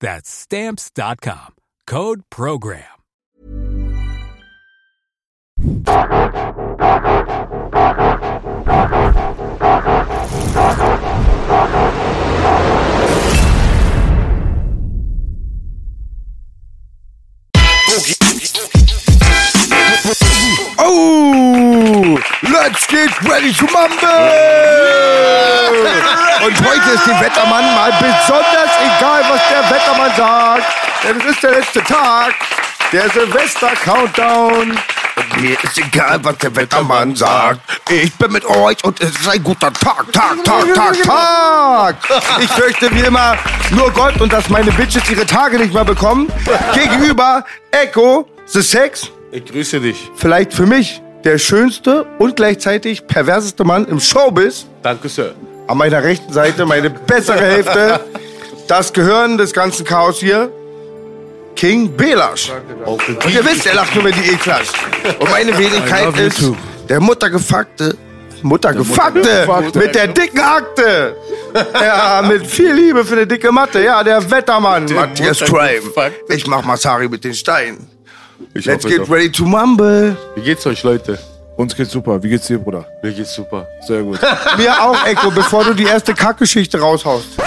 That's stamps.com. Code program. Oh, let's get ready to mumble! Und heute ist dem Wettermann mal besonders egal, was der Wettermann sagt. Denn es ist der letzte Tag, der Silvester-Countdown. Und mir ist egal, was der Wettermann sagt. Ich bin mit euch und es ist ein guter Tag, Tag, Tag, Tag, Tag. Ich fürchte wie immer nur Gott und dass meine Bitches ihre Tage nicht mehr bekommen. Gegenüber Echo, The Sex, Ich grüße dich. vielleicht für mich der schönste und gleichzeitig perverseste Mann im Showbiz. Danke, Sir. An meiner rechten Seite meine bessere Hälfte. Das Gehirn des ganzen Chaos hier. King Belasch. Und ihr wisst, er lacht nur, wenn die E klatscht. Und meine Wenigkeit ist too. der Muttergefuckte. Muttergefuckte mit der dicken Akte. Ja, mit viel Liebe für eine dicke Matte. Ja, der Wettermann. Matthias Crime. Ich mach Masari mit den Steinen. Ich Let's hoffe get doch. ready to mumble. Wie geht's euch, Leute? Uns geht's super. Wie geht's dir, Bruder? Mir geht's super. Sehr gut. Mir auch, Echo, bevor du die erste Kackgeschichte raushaust. ich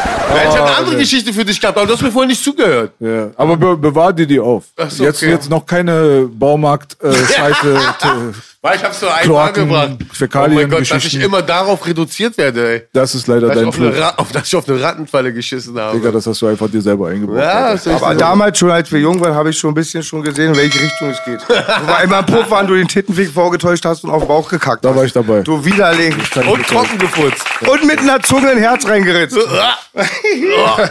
habe eine andere Geschichte für dich gehabt, aber du hast mir vorhin nicht zugehört. ja. Aber be bewahr dir die auf. Ach so, jetzt, okay. jetzt noch keine Baumarkt-Scheiße. Weil ich hab's nur einmal Kloaken, gebracht. Fäkalien, oh mein Gott, dass ich immer darauf reduziert werde, ey. das ist leider Dass dein Fluch. Auf, dass ich auf eine Rattenfalle geschissen habe. Digga, das hast du einfach dir selber eingebaut. ja, Aber damals schon, als wir jung waren, habe ich schon ein bisschen schon gesehen, in welche Richtung es geht. Du war immer im Puff waren, du den Tittenweg vorgetäuscht hast und auf den Bauch gekackt Da hast. war ich dabei. Du Widerling. Und trocken gefurzt. Und mit einer Zunge ein Herz reingeritzt.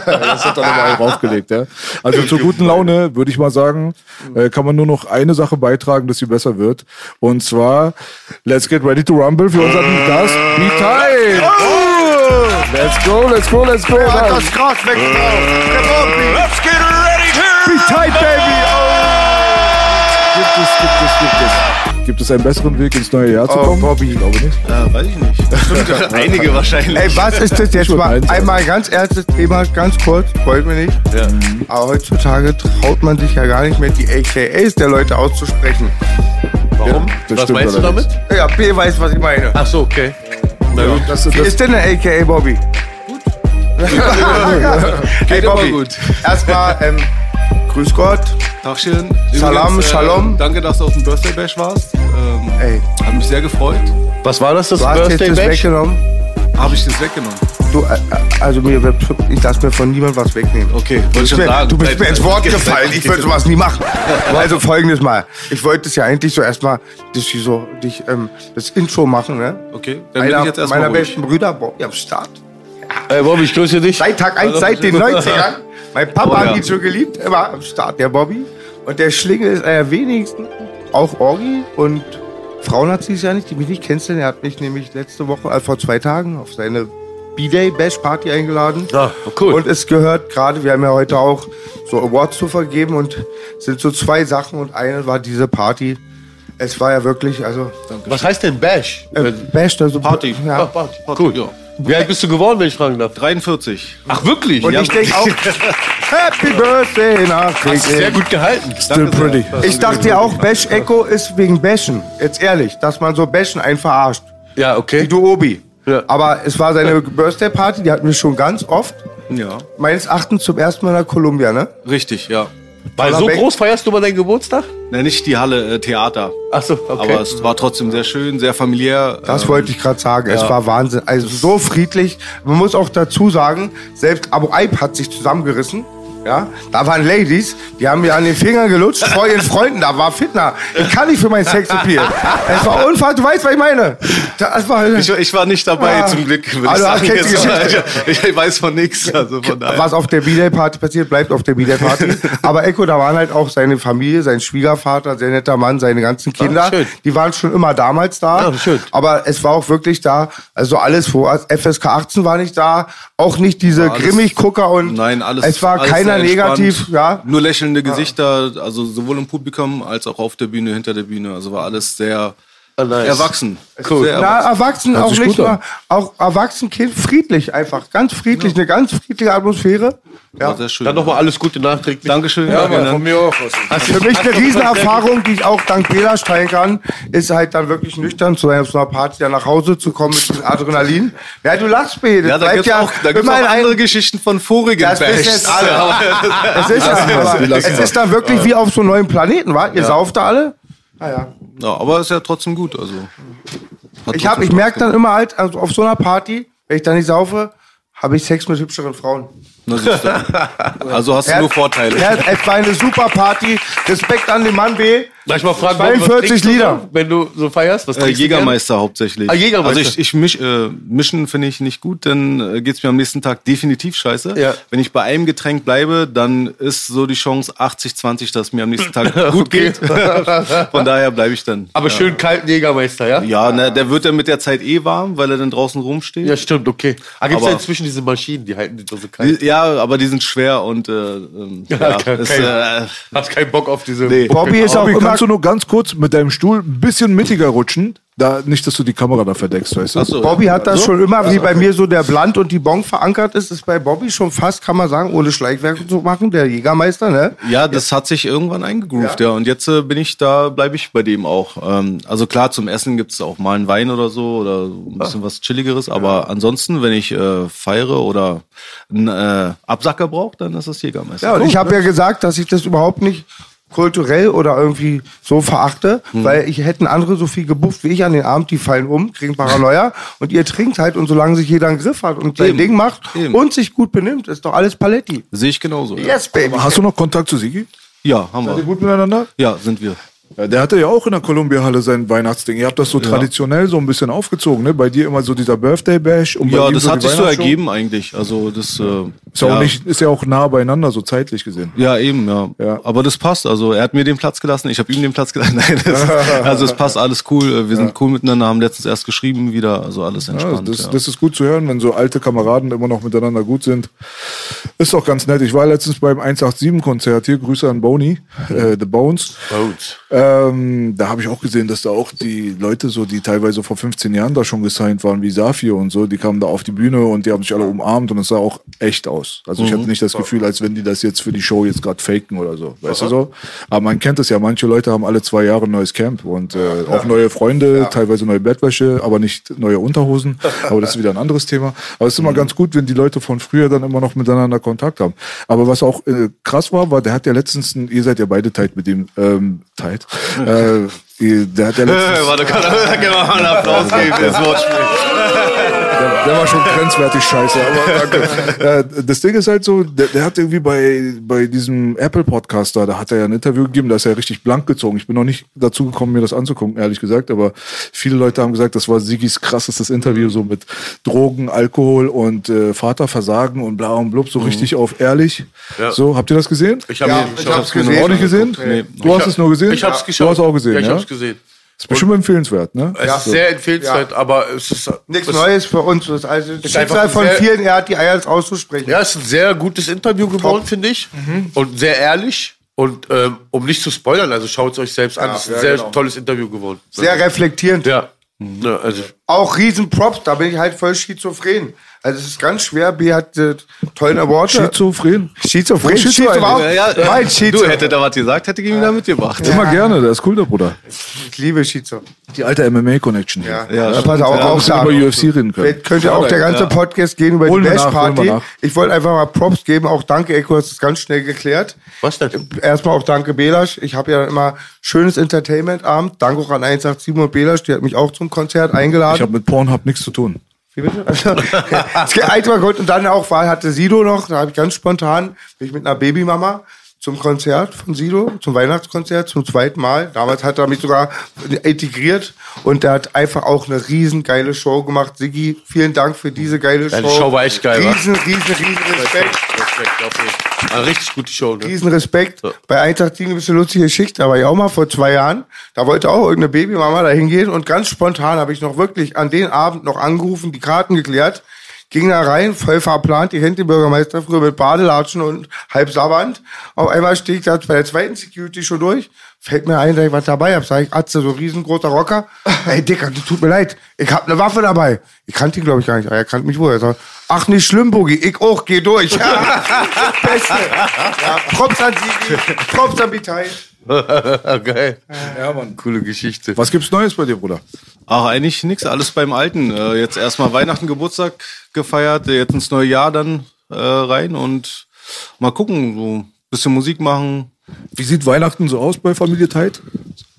Das hat dann aber auch aufgelegt, ja. Also zur guten Laune würde ich mal sagen, äh, kann man nur noch eine Sache beitragen, dass sie besser wird. Und zwar, let's get ready to rumble für unseren Gast, B-Time. Let's go, let's go, let's go. Ja, Mann. das Gras wächst drauf. Let's get ready to... Be tight, baby. Gibt es, gibt es, gibt es. Gibt es einen besseren Weg ins neue Jahr zu Oh, kommen? Bobby. Ich glaube nicht. Ja, weiß ich nicht. Einige wahrscheinlich. Ey, was ist das jetzt mal? Einmal ganz ernstes Thema, ganz kurz, freut mich nicht. Ja. Aber heutzutage traut man sich ja gar nicht mehr, die AKAs der Leute auszusprechen. Warum? das Was meinst du damit? Ja, B weiß, was ich meine. Ach so, okay. Na gut. Das, das, Wie ist denn eine AKA, Bobby? Gut. hey, immer Bobby. gut. Erstmal, ähm, grüß Gott. Tagchen. Salam, Übrigens, Shalom. Danke, dass du auf dem Birthday Bash warst. Ähm, Ey, hat mich sehr gefreut. Was war das, das du Birthday das Bash? weggenommen. Habe ich das weggenommen? Du, äh, äh, also mir wird, ich lass mir von niemandem was wegnehmen. Okay, Du wollte schon mir, sagen. du bist Bleib- mir ins Wort bleib- gefallen. Ich würde sowas nie machen. Also folgendes mal. Ich wollte es ja eigentlich so erstmal, dass ich so, dich, ähm, das Intro machen, ne? Okay, dann bin Einer ich jetzt erstmal meiner ruhig. besten Brüder, Bobby am Start. Ey, Bobby, ich grüße dich. Seit Tag 1, seit den 90ern. Mein Papa Oh, ja. hat ihn schon geliebt, er war am Start, der Bobby. Und der Schlingel ist einer der wenigsten, auch Orgi. Und Frauen hat sie es ja nicht, die mich nicht kennenlernen. Er hat mich nämlich letzte Woche, also vor zwei Tagen, auf seine B-Day Bash Party eingeladen. Ah, cool. Und es gehört gerade, wir haben ja heute auch so Awards zu vergeben und es sind so zwei Sachen und eine war diese Party. Es war ja wirklich, also Was heißt denn Bash? äh, Bash, also Party. Ja. Party. Cool. Ja. Wie alt bist du geworden, wenn ich fragen darf? 43. Ach, wirklich? Und Ja. ich denke auch, Happy Birthday Hast du nachträglich. sehr gut gehalten. still pretty. Ich dachte ja auch, Bash Echo ist wegen Bashen. Jetzt ehrlich, dass man so Bashen einen verarscht. Ja, Wie okay. du Obi. Ja. Aber es war seine Birthday Party, die hatten wir schon ganz oft. Ja, Meines Erachtens zum ersten Mal in der Columbia, ne? richtig, ja. Weil so groß feierst du mal deinen Geburtstag? Ne, nicht die Halle, äh, Theater. Ach so, okay. Aber es war trotzdem sehr schön, sehr familiär. Das Ähm, wollte ich gerade sagen. Es war Wahnsinn. Also so friedlich. Man muss auch dazu sagen, selbst Abu Aib hat sich zusammengerissen. Ja, da waren Ladies, die haben mir an den Fingern gelutscht vor ihren Freunden. Da war Fitner. Ich kann nicht für mein Sexappeal. Es war unfassbar. Du weißt, was ich meine. Das war, Ich, ich war nicht dabei, Ah. zum Glück. Ah, ich ich, ich weiß von nichts. Also von was auf der B-Day-Party passiert, bleibt auf der B-Day-Party. Aber Echo, da waren halt auch seine Familie, sein Schwiegervater, sehr netter Mann, seine ganzen Kinder. schön. die waren schon immer damals da. Ah, schön. Aber es war auch wirklich da, also alles vor. FSK 18 war nicht da, auch nicht diese Grimmig-Gucker und Nein, alles. es war alles keiner entspannt. negativ, ja. Nur lächelnde Gesichter, also sowohl im Publikum als auch auf der Bühne, hinter der Bühne. Also war alles sehr nice. erwachsen. Cool. Sehr Na, erwachsen. auch nicht mal, auch erwachsen Kind, friedlich einfach, ganz friedlich, eine ganz friedliche Atmosphäre. War sehr schön. Dann nochmal alles Gute nachträglich. Dankeschön. Ja, danke, Mann, ne? von mir auch. Was. Für mich eine Riesenerfahrung, die ich auch dank Bela teilen kann, ist halt dann wirklich nüchtern zu einer, Party dann nach Hause zu kommen mit diesem Adrenalin. Ja, du lachst, B. Das Ja, da gibt's ja auch, da gibt's immer auch andere Geschichten von vorigen Das wissen Bashs. jetzt alle. Es ist, wir's, aber, es ist dann wirklich wie auf so einem neuen Planeten, wa? Ihr sauft da alle? Naja. Ja, aber ist ja trotzdem gut. Also, Ich, hab, ich merke dann immer halt, also auf so einer Party, wenn ich da nicht saufe, habe ich Sex mit hübscheren Frauen. Du. Also hast du Er nur Vorteile. Er hat- Es war eine super Party. Respekt an den Mann B. Darf ich mal fragen, 42 was trinkst du Lieder. So, wenn du so feierst? Was Äh, trinkst du Jägermeister hauptsächlich. Ah, Jägermeister. Also ich, ich misch, äh, mischen finde ich nicht gut, dann äh, geht's mir am nächsten Tag definitiv scheiße. Ja. Wenn ich bei einem Getränk bleibe, dann ist so die Chance 80-20, dass es mir am nächsten Tag gut geht. Von daher bleibe ich dann. Aber schön kalten Jägermeister, ja? Ja, ne, der wird dann mit der Zeit eh warm, weil er dann draußen rumsteht. Ja, stimmt, okay. Ah, gibt's Aber- ja inzwischen diese Maschinen, die halten die so kalt? Die, ja, aber die sind schwer und äh, ähm, ja, kein- ist, äh, Hast keinen Bock auf diese Nee. Bobby ist auch Bobby, immer kannst du nur ganz kurz mit deinem Stuhl ein bisschen mittiger rutschen? Da, nicht, dass du die Kamera da verdeckst, weißt du? Ach so, Bobby hat das schon immer, wie bei mir so der Blunt und die Bon verankert ist, ist bei Bobby schon fast, kann man sagen, ohne Schleichwerk zu machen, der Jägermeister, ne? Ja, das hat sich irgendwann eingegroovt, ja. Und jetzt äh, bin ich da, bleibe ich bei dem auch. Ähm, also klar, zum Essen gibt's auch mal einen Wein oder so oder ein bisschen was Chilligeres. Aber ansonsten, wenn ich äh, feiere oder einen äh, Absacker brauche, dann ist das Jägermeister. Ja, und ich habe ja gesagt, dass ich das überhaupt nicht kulturell oder irgendwie so verachte, Hm. weil ich hätten andere so viel gebufft wie ich an den Abend, die fallen um, kriegen Paranoia und ihr trinkt halt und solange sich jeder einen Griff hat und sein Eben. Ding macht Eben. und sich gut benimmt, ist doch alles Paletti. Sehe ich genauso. Ja, Yes, baby. Hast du noch Kontakt zu Sigi? ja haben Seid ihr wir. gut miteinander? Ja, sind wir. Ja, der hatte ja auch in der Columbia-Halle sein Weihnachtsding. Ihr habt das so traditionell so ein bisschen aufgezogen, ne? Bei dir immer so dieser Birthday-Bash. und bei Ja, das so hat sich so ergeben eigentlich. Also das äh, Ist ja, auch nicht, ist ja auch nah beieinander, so zeitlich gesehen. Ja, eben, ja. Ja. Aber das passt. Also er hat mir den Platz gelassen, ich habe ihm den Platz gelassen. Nein, das, also es passt alles cool. Wir sind cool miteinander, haben letztens erst geschrieben wieder. Also alles Ja, entspannt. das, ja. das ist gut zu hören, wenn so alte Kameraden immer noch miteinander gut sind. Ist doch ganz nett. Ich war letztens beim 187-Konzert hier. Grüße an Boni, äh, The Bones. Bones. Ähm, da habe ich auch gesehen, dass da auch die Leute so, die teilweise vor 15 Jahren da schon gesigned waren, wie Safir und so, die kamen da auf die Bühne und die haben sich alle umarmt und es sah auch echt aus. Also ich hatte nicht das Gefühl, als wenn die das jetzt für die Show jetzt gerade faken oder so. Weißt du so? Aber man kennt es ja, manche Leute haben alle zwei Jahre ein neues Camp und äh, auch neue Freunde, teilweise neue Bettwäsche, aber nicht neue Unterhosen. Aber das ist wieder ein anderes Thema. Aber es ist immer ganz gut, wenn die Leute von früher dann immer noch miteinander Kontakt haben. Aber was auch äh, krass war, war, der hat ja letztens, ein, ihr seid ja beide tight mit dem, ähm, tight. Äh, der hat ja letztens, Warte, kann, kann man mal einen Applaus geben fürs Wortspiel. der, war schon grenzwertig scheiße, aber danke. das Ding ist halt so, der, der hat irgendwie bei, bei diesem Apple-Podcast da, da hat er ja ein Interview gegeben, da ist er richtig blank gezogen. Ich bin noch nicht dazu gekommen, mir das anzugucken, ehrlich gesagt, aber viele Leute haben gesagt, das war Sigis krassestes Interview, so mit Drogen, Alkohol und äh, Vaterversagen und bla und blub, so richtig auf ehrlich. Ja. So, habt ihr das gesehen? Ich habe Ja, ihn- ich hab's gesehen. Auch nicht gesehen? Nee. Du hast es nur gesehen? Ich hab's geschaut. Du hast auch gesehen, ja? ja? Ich hab's gesehen. Ist bestimmt empfehlenswert, ne? Es ist sehr empfehlenswert, aber es ist Nichts es, Neues für uns. Das ist also das einfach Schicksal von sehr- vielen, er hat die Eier, es auszusprechen. Ja, es ist ein sehr gutes Interview geworden, finde ich. Und sehr ehrlich. Und ähm, um nicht zu spoilern, also schaut es euch selbst an. Es ist ein ja, sehr genau. tolles Interview geworden. Sehr reflektierend. Ja. ja also, Auch riesen Props, da bin ich halt voll schizophren. Also es ist ganz schwer. B hat äh, tollen Award. Schizophren. Schizophren. Schizo- Schizo war auch Ja, ja, mein Schizo. du hätte da was gesagt, hätte ich ihn da mitgebracht. Immer gerne, der ist cool, der Bruder. Ich liebe Schizo. Die alte MMA-Connection. Ja, Ja, ja pass auch, Ja, auch müssen über sagen. UFC reden können. Vielleicht könnte auch der ganze Podcast gehen über Holen die Bash-Party. Ich wollte einfach mal Props geben. Auch danke, Eko, hast es ganz schnell geklärt. Was denn? Erstmal auch danke, Belasch. Ich habe ja immer schönes Entertainment-Abend. Danke auch an 187 und Belasch. Die hat mich auch zum Konzert eingeladen. Ich habe mit Pornhub nichts zu tun. Wie bitte? Also, gut. Und dann auch war, hatte Sido noch, da habe ich ganz spontan, bin ich mit einer Babymama zum Konzert von Sido, zum Weihnachtskonzert, zum zweiten Mal. Damals hat er mich sogar integriert und der hat einfach auch eine riesen geile Show gemacht. Siggi, vielen Dank für diese geile Show. Die Show war echt geil, wa? Riesen, riesen, riesen Respekt. Respekt, Fall. Eine richtig gute Show, ne? Riesen Respekt. Bei Eintracht Ding ist eine lustige Geschichte, aber ich auch mal vor zwei Jahren, da wollte auch irgendeine Babymama da hingehen und ganz spontan habe ich noch wirklich an den Abend noch angerufen, die Karten geklärt, ging da rein, voll verplant, die den Bürgermeister früher mit Badelatschen und halb Sabbernd. Auf einmal stehe ich da bei der zweiten Security schon durch, fällt mir ein, dass ich was dabei habe, sag ich, Atze, so riesengroßer Rocker. Ey, Dicker, das tut mir leid, ich hab eine Waffe dabei. Ich kannte ihn, glaube ich, gar nicht, er kannte mich wohl. Er sagt, ach, nicht schlimm, Boogie, ich auch, geh durch. Beste. Ja, Props an Sigi, Props an Bitei. Geil. Ja, Mann. Coole Geschichte. Was gibt's Neues bei dir, Bruder? Ach, eigentlich nix, alles beim Alten. Äh, jetzt erstmal Weihnachten, Geburtstag gefeiert, äh, jetzt ins neue Jahr dann äh, rein und mal gucken, so ein bisschen Musik machen. Wie sieht Weihnachten so aus bei Familie Teit?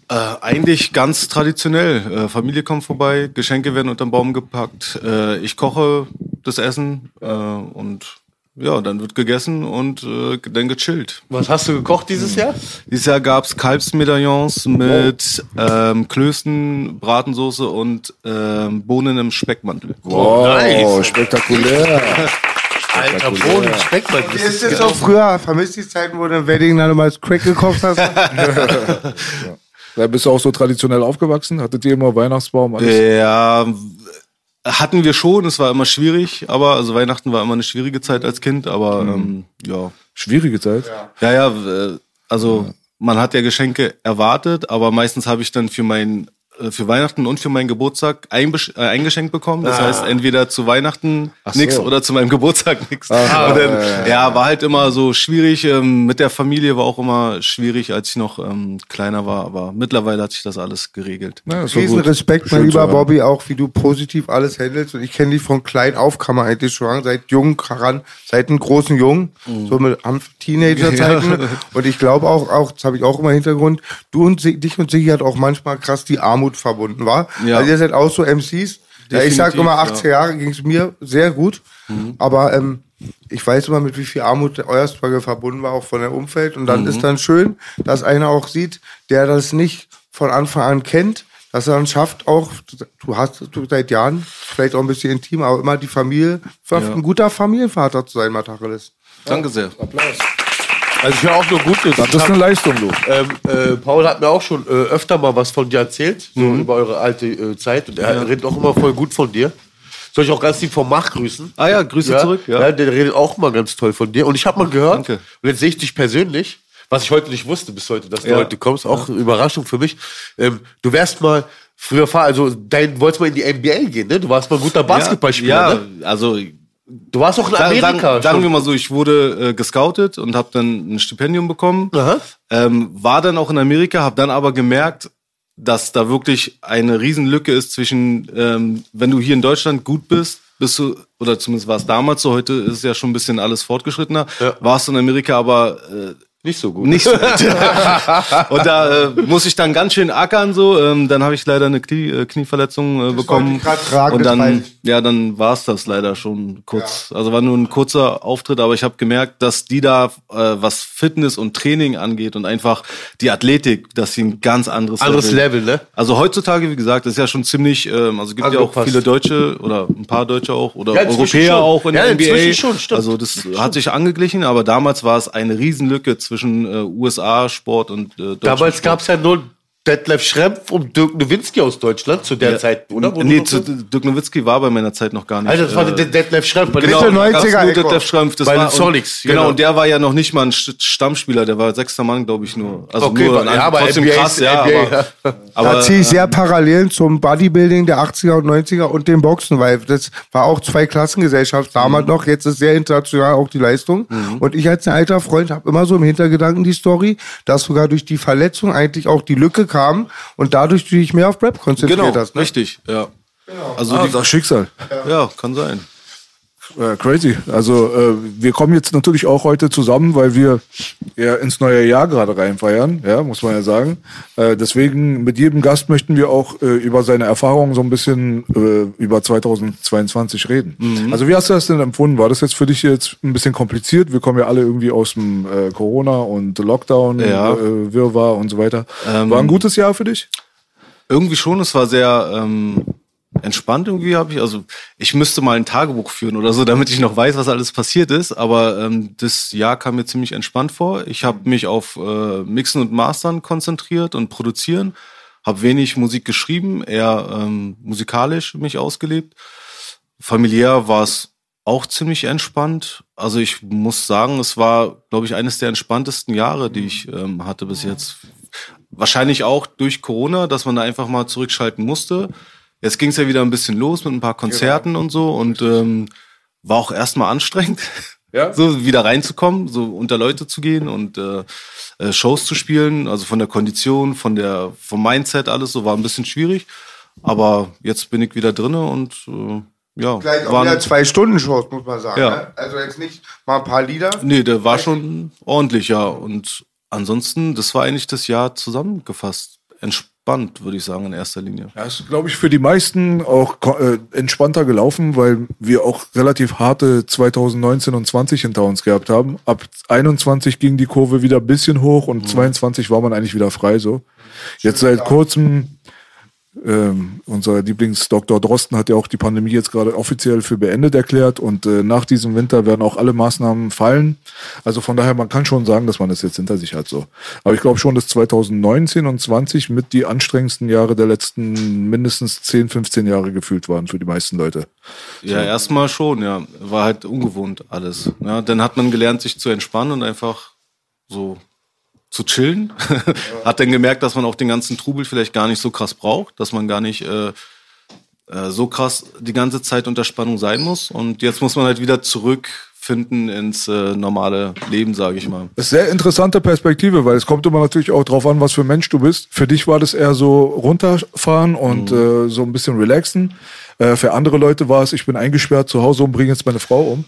Äh, eigentlich ganz traditionell. Äh, Familie kommt vorbei, Geschenke werden unterm Baum gepackt. Äh, ich koche das Essen äh, und ja, dann wird gegessen und äh, dann gechillt. Was hast du gekocht dieses Jahr? Dieses Jahr gab's Kalbsmedaillons mit ähm, Klößen, Bratensoße und ähm, Bohnen im Speckmantel. Wow, nice. spektakulär. Alter, Bohnen, Speckmann. Das Ist es so früher, vermisst die Zeiten, wo du im Wedding dann immer als Crack gekocht hast? Da bist du auch so traditionell aufgewachsen? Hattet ihr immer Weihnachtsbaum? Alles? Ja, hatten wir schon, es war immer schwierig, aber also Weihnachten war immer eine schwierige Zeit als Kind, aber ähm, ja. Schwierige Zeit. Ja, ja, äh, also man hat ja Geschenke erwartet, aber meistens habe ich dann für mein äh, für Weihnachten und für meinen Geburtstag äh, ein Geschenk bekommen. Das heißt, entweder zu Weihnachten so. oder zu meinem Geburtstag nix. und dann, ja, war halt immer so schwierig. Ähm, mit der Familie war auch immer schwierig, als ich noch ähm, kleiner war. Aber mittlerweile hat sich das alles geregelt. Ja, Riesen gut. Respekt, mein Schön zu lieber. Bobby, auch wie du positiv alles handelst. Und ich kenne dich von klein auf, kann man eigentlich schon sagen, seit jung heran, seit einem großen Jungen, so mit Teenager-Zeiten. Und ich glaube auch, auch, das habe ich auch immer im Hintergrund, du und Sie, dich und Sigi hat auch manchmal krass die Armut verbunden, war. Ja. Also ihr seid auch so MCs. Ja, ich sag immer, ja. 18 Jahre ging es mir sehr gut. Aber ähm, ich weiß immer, mit wie viel Armut euer Struggle verbunden war, auch von der Umfeld. Und dann ist dann schön, dass einer auch sieht, der das nicht von Anfang an kennt, dass er dann schafft, auch, du hast du seit Jahren, vielleicht auch ein bisschen intim, aber immer die Familie, ein guter Familienvater zu sein, Matacheles. Danke sehr. Also ich höre auch nur Gutes. Das ist eine Leistung, du. Ähm, äh, Paul hat mir auch schon äh, öfter mal was von dir erzählt, so über eure alte äh, Zeit. Und er redet auch immer voll gut von dir. Soll ich auch ganz lieb vom Mach grüßen? Ah ja, Grüße zurück. Ja. Ja. der redet auch mal ganz toll von dir. Und ich habe mal gehört, Danke. und jetzt sehe ich dich persönlich, was ich heute nicht wusste bis heute, dass du Ja. heute kommst, auch eine Überraschung für mich. Ähm, du wärst mal früher, also dein wolltest mal in die NBA gehen, ne? Du warst mal ein guter Basketballspieler, Ja, ne? also Du warst auch in Amerika. sagen, sagen wir mal so, ich wurde äh, gescoutet und habe dann ein Stipendium bekommen. Ähm, war dann auch in Amerika, habe dann aber gemerkt, dass da wirklich eine Riesenlücke ist zwischen, ähm, wenn du hier in Deutschland gut bist, bist du, oder zumindest war es damals so, heute ist ja schon ein bisschen alles fortgeschrittener, Ja. warst du in Amerika aber äh, nicht so gut. nicht so gut. und da äh, muss ich dann ganz schön ackern so. Ähm, dann habe ich leider eine Knie, äh, Knieverletzung äh, bekommen. und dann, ja, dann war es das leider schon kurz. Also war nur ein kurzer Auftritt, aber ich habe gemerkt, dass die da, äh, was Fitness und Training angeht und einfach die Athletik, dass sie ein ganz anderes, Anderes Level, ne? Also heutzutage, wie gesagt, ist ja schon ziemlich, ähm, also gibt ja auch Angepasst. viele Deutsche oder ein paar Deutsche auch oder Ja, Europäer schon. auch in Ja, der NBA. inzwischen schon, stimmt. Also das hat sich angeglichen, aber damals war es eine Riesenlücke zwischen äh, USA-Sport und äh, deutschem Damals gab es ja nur Detlef Schrempf und Dirk Nowitzki aus Deutschland zu der Zeit, oder? Wo Nee, zu, Dirk Nowitzki war bei meiner Zeit noch gar nicht. Alter, das war äh, der Detlef Schrempf. bei den Genau, Mitte Sonics. neun- 90er ganz nur Echo. Detlef Schrempf. Das Bei war, den Sonics, Genau, genau. und der war ja noch nicht mal ein St- Stammspieler, der war sechster Mann, glaube ich, nur. Also Okay, nur, ja, aber trotzdem NBA krass, ist ja, NBA, aber, ja. aber da ziehe ich sehr Parallelen zum Bodybuilding der 80er und 90er und dem Boxen, weil das war auch zwei Klassengesellschaft damals noch. Jetzt ist sehr international auch die Leistung. Und ich als ein alter Freund habe immer so im Hintergedanken die Story, dass sogar durch die Verletzung eigentlich auch die Lücke kam und dadurch du dich mehr auf Rap konzentriert genau, hast. Ne? richtig, ja. Also Ah, das Schicksal. ja, kann sein. Äh, crazy. Also äh, wir kommen jetzt natürlich auch heute zusammen, weil wir ja ins neue Jahr gerade reinfeiern, ja, muss man ja sagen. Äh, deswegen mit jedem Gast möchten wir auch äh, über seine Erfahrungen so ein bisschen äh, über 2022 reden. Also wie hast du das denn empfunden? War das jetzt für dich jetzt ein bisschen kompliziert? Wir kommen ja alle irgendwie aus dem äh, Corona und Lockdown, Ja. Wirrwarr und so weiter. Ähm, War ein gutes Jahr für dich? Irgendwie schon, es war sehr ähm, entspannt irgendwie habe ich. Also ich müsste mal ein Tagebuch führen oder so, damit ich noch weiß, was alles passiert ist. Aber ähm, das Jahr kam mir ziemlich entspannt vor. Ich habe mich auf äh, Mixen und Mastern konzentriert und produzieren. Habe wenig Musik geschrieben, eher ähm, musikalisch mich ausgelebt. Familiär war es auch ziemlich entspannt. Also ich muss sagen, es war, glaube ich, eines der entspanntesten Jahre, die ich ähm, hatte bis jetzt. Wahrscheinlich auch durch Corona, dass man da einfach mal zurückschalten musste. Jetzt ging es ja wieder ein bisschen los mit ein paar Konzerten und so und ähm, war auch erstmal anstrengend, Ja. so wieder reinzukommen, so unter Leute zu gehen und äh, äh, Shows zu spielen. Also von der Kondition, von der vom Mindset alles so war ein bisschen schwierig. Aber jetzt bin ich wieder drinne und äh, ja, Gleich auch waren- wieder zwei Stunden Shows, muss man sagen. Ja. Ne? Also jetzt nicht mal ein paar Lieder. Nee, der war schon ordentlich, ja. Und ansonsten, das war eigentlich das Jahr zusammengefasst. Entspannt, würde ich sagen, in erster Linie. Ja, ist, glaube ich, für die meisten auch äh, entspannter gelaufen, weil wir auch relativ harte 2019 und 20 hinter uns gehabt haben. Ab 21 ging die Kurve wieder ein bisschen hoch und 22 war man eigentlich wieder frei so. Jetzt seit kurzem, ähm, unser Lieblingsdoktor Drosten hat ja auch die Pandemie jetzt gerade offiziell für beendet erklärt und äh, nach diesem Winter werden auch alle Maßnahmen fallen. Also von daher, man kann schon sagen, dass man das jetzt hinter sich hat so. Aber ich glaube schon, dass 2019 und 20 mit die anstrengendsten Jahre der letzten mindestens 10, 15 Jahre gefühlt waren für die meisten Leute. Ja, erstmal schon, ja. War halt ungewohnt alles. Ja, dann hat man gelernt, sich zu entspannen und einfach so zu chillen. Hat dann gemerkt, dass man auch den ganzen Trubel vielleicht gar nicht so krass braucht, dass man gar nicht äh, äh, so krass die ganze Zeit unter Spannung sein muss. Und jetzt muss man halt wieder zurückfinden ins äh, normale Leben, sage ich mal. Das ist sehr interessante Perspektive, weil es kommt immer natürlich auch drauf an, was für ein Mensch du bist. Für dich war das eher so runterfahren und äh, so ein bisschen relaxen. Äh, für andere Leute war es, ich bin eingesperrt zu Hause und bringe jetzt meine Frau um.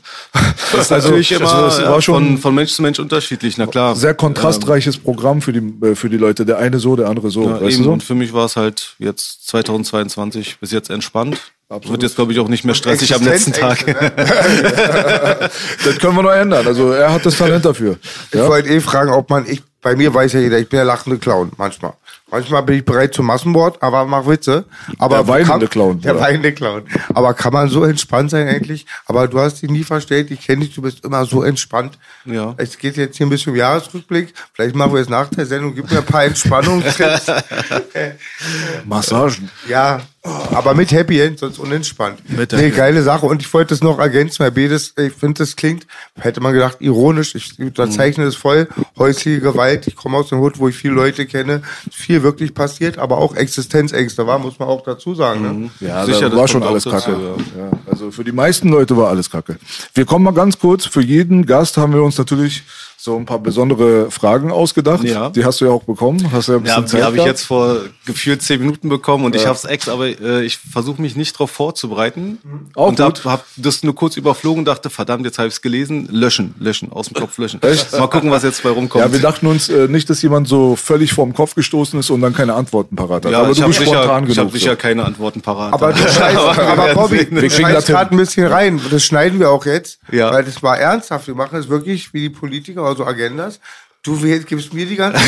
Das ist natürlich immer also ja, war schon von, von Mensch zu Mensch unterschiedlich, na klar. sehr kontrastreiches Programm für die, äh, für die Leute. Der eine so, der andere so. Ja, weißt eben. du so? Und für mich war es halt jetzt 2022 bis jetzt entspannt. Wird jetzt, glaube ich, auch nicht mehr stressig am letzten Tag. Ne? Das können wir noch ändern. Also er hat das Talent dafür. Ich wollte eh fragen, ob man, ich, bei mir weiß ja jeder, ich bin der lachende Clown, manchmal. Manchmal bin ich bereit zum Massenwort, aber mach Witze. Aber Der weinende kann, Clown, Der oder? weinende Clown. Aber kann man so entspannt sein eigentlich? Aber du hast dich nie verstellt, ich kenne dich, du bist immer so entspannt. Ja. Es geht jetzt hier ein bisschen um Jahresrückblick. Vielleicht machen wir es nach der Sendung, gib mir ein paar Entspannungstipps. Massagen. Ja, aber mit Happy End, sonst unentspannt. Mit nee, Happy End. geile Sache. Und ich wollte es noch ergänzen, weil B, das, ich finde, das klingt, hätte man gedacht, ironisch. Ich unterzeichne es voll. Häusliche Gewalt. Ich komme aus dem Hut, wo ich viele Leute kenne. Viel wirklich passiert, aber auch Existenzängste war, muss man auch dazu sagen. Ne? Ja, Sicher, da das war schon alles kacke. Ja. Also für die meisten Leute war alles kacke. Wir kommen mal ganz kurz. Für jeden Gast haben wir uns natürlich so ein paar besondere Fragen ausgedacht. Ja. Die hast du ja auch bekommen. Hast ja ein Ja, bisschen die Zeit habe ich jetzt vor gefühlt zehn Minuten bekommen und ich habe es ex, aber äh, ich versuche mich nicht darauf vorzubereiten. Auch und gut. hab, hab das nur kurz überflogen und dachte, verdammt, jetzt habe ich es gelesen. Löschen, löschen, aus dem Kopf löschen. Echt? Mal gucken, was jetzt bei rumkommt. Ja, wir dachten uns äh, nicht, dass jemand so völlig vorm Kopf gestoßen ist und dann keine Antworten parat hat. ja, aber ich du habe bist sicher, spontan ich hab genug. sicher keine Antworten parat. Aber du schneidest, aber werden Bobby, kriegen gerade ein bisschen rein. Das schneiden wir auch jetzt, Ja. weil das war ernsthaft. Wir machen es wirklich wie die Politiker, also Agendas. Du gibst mir die ganze.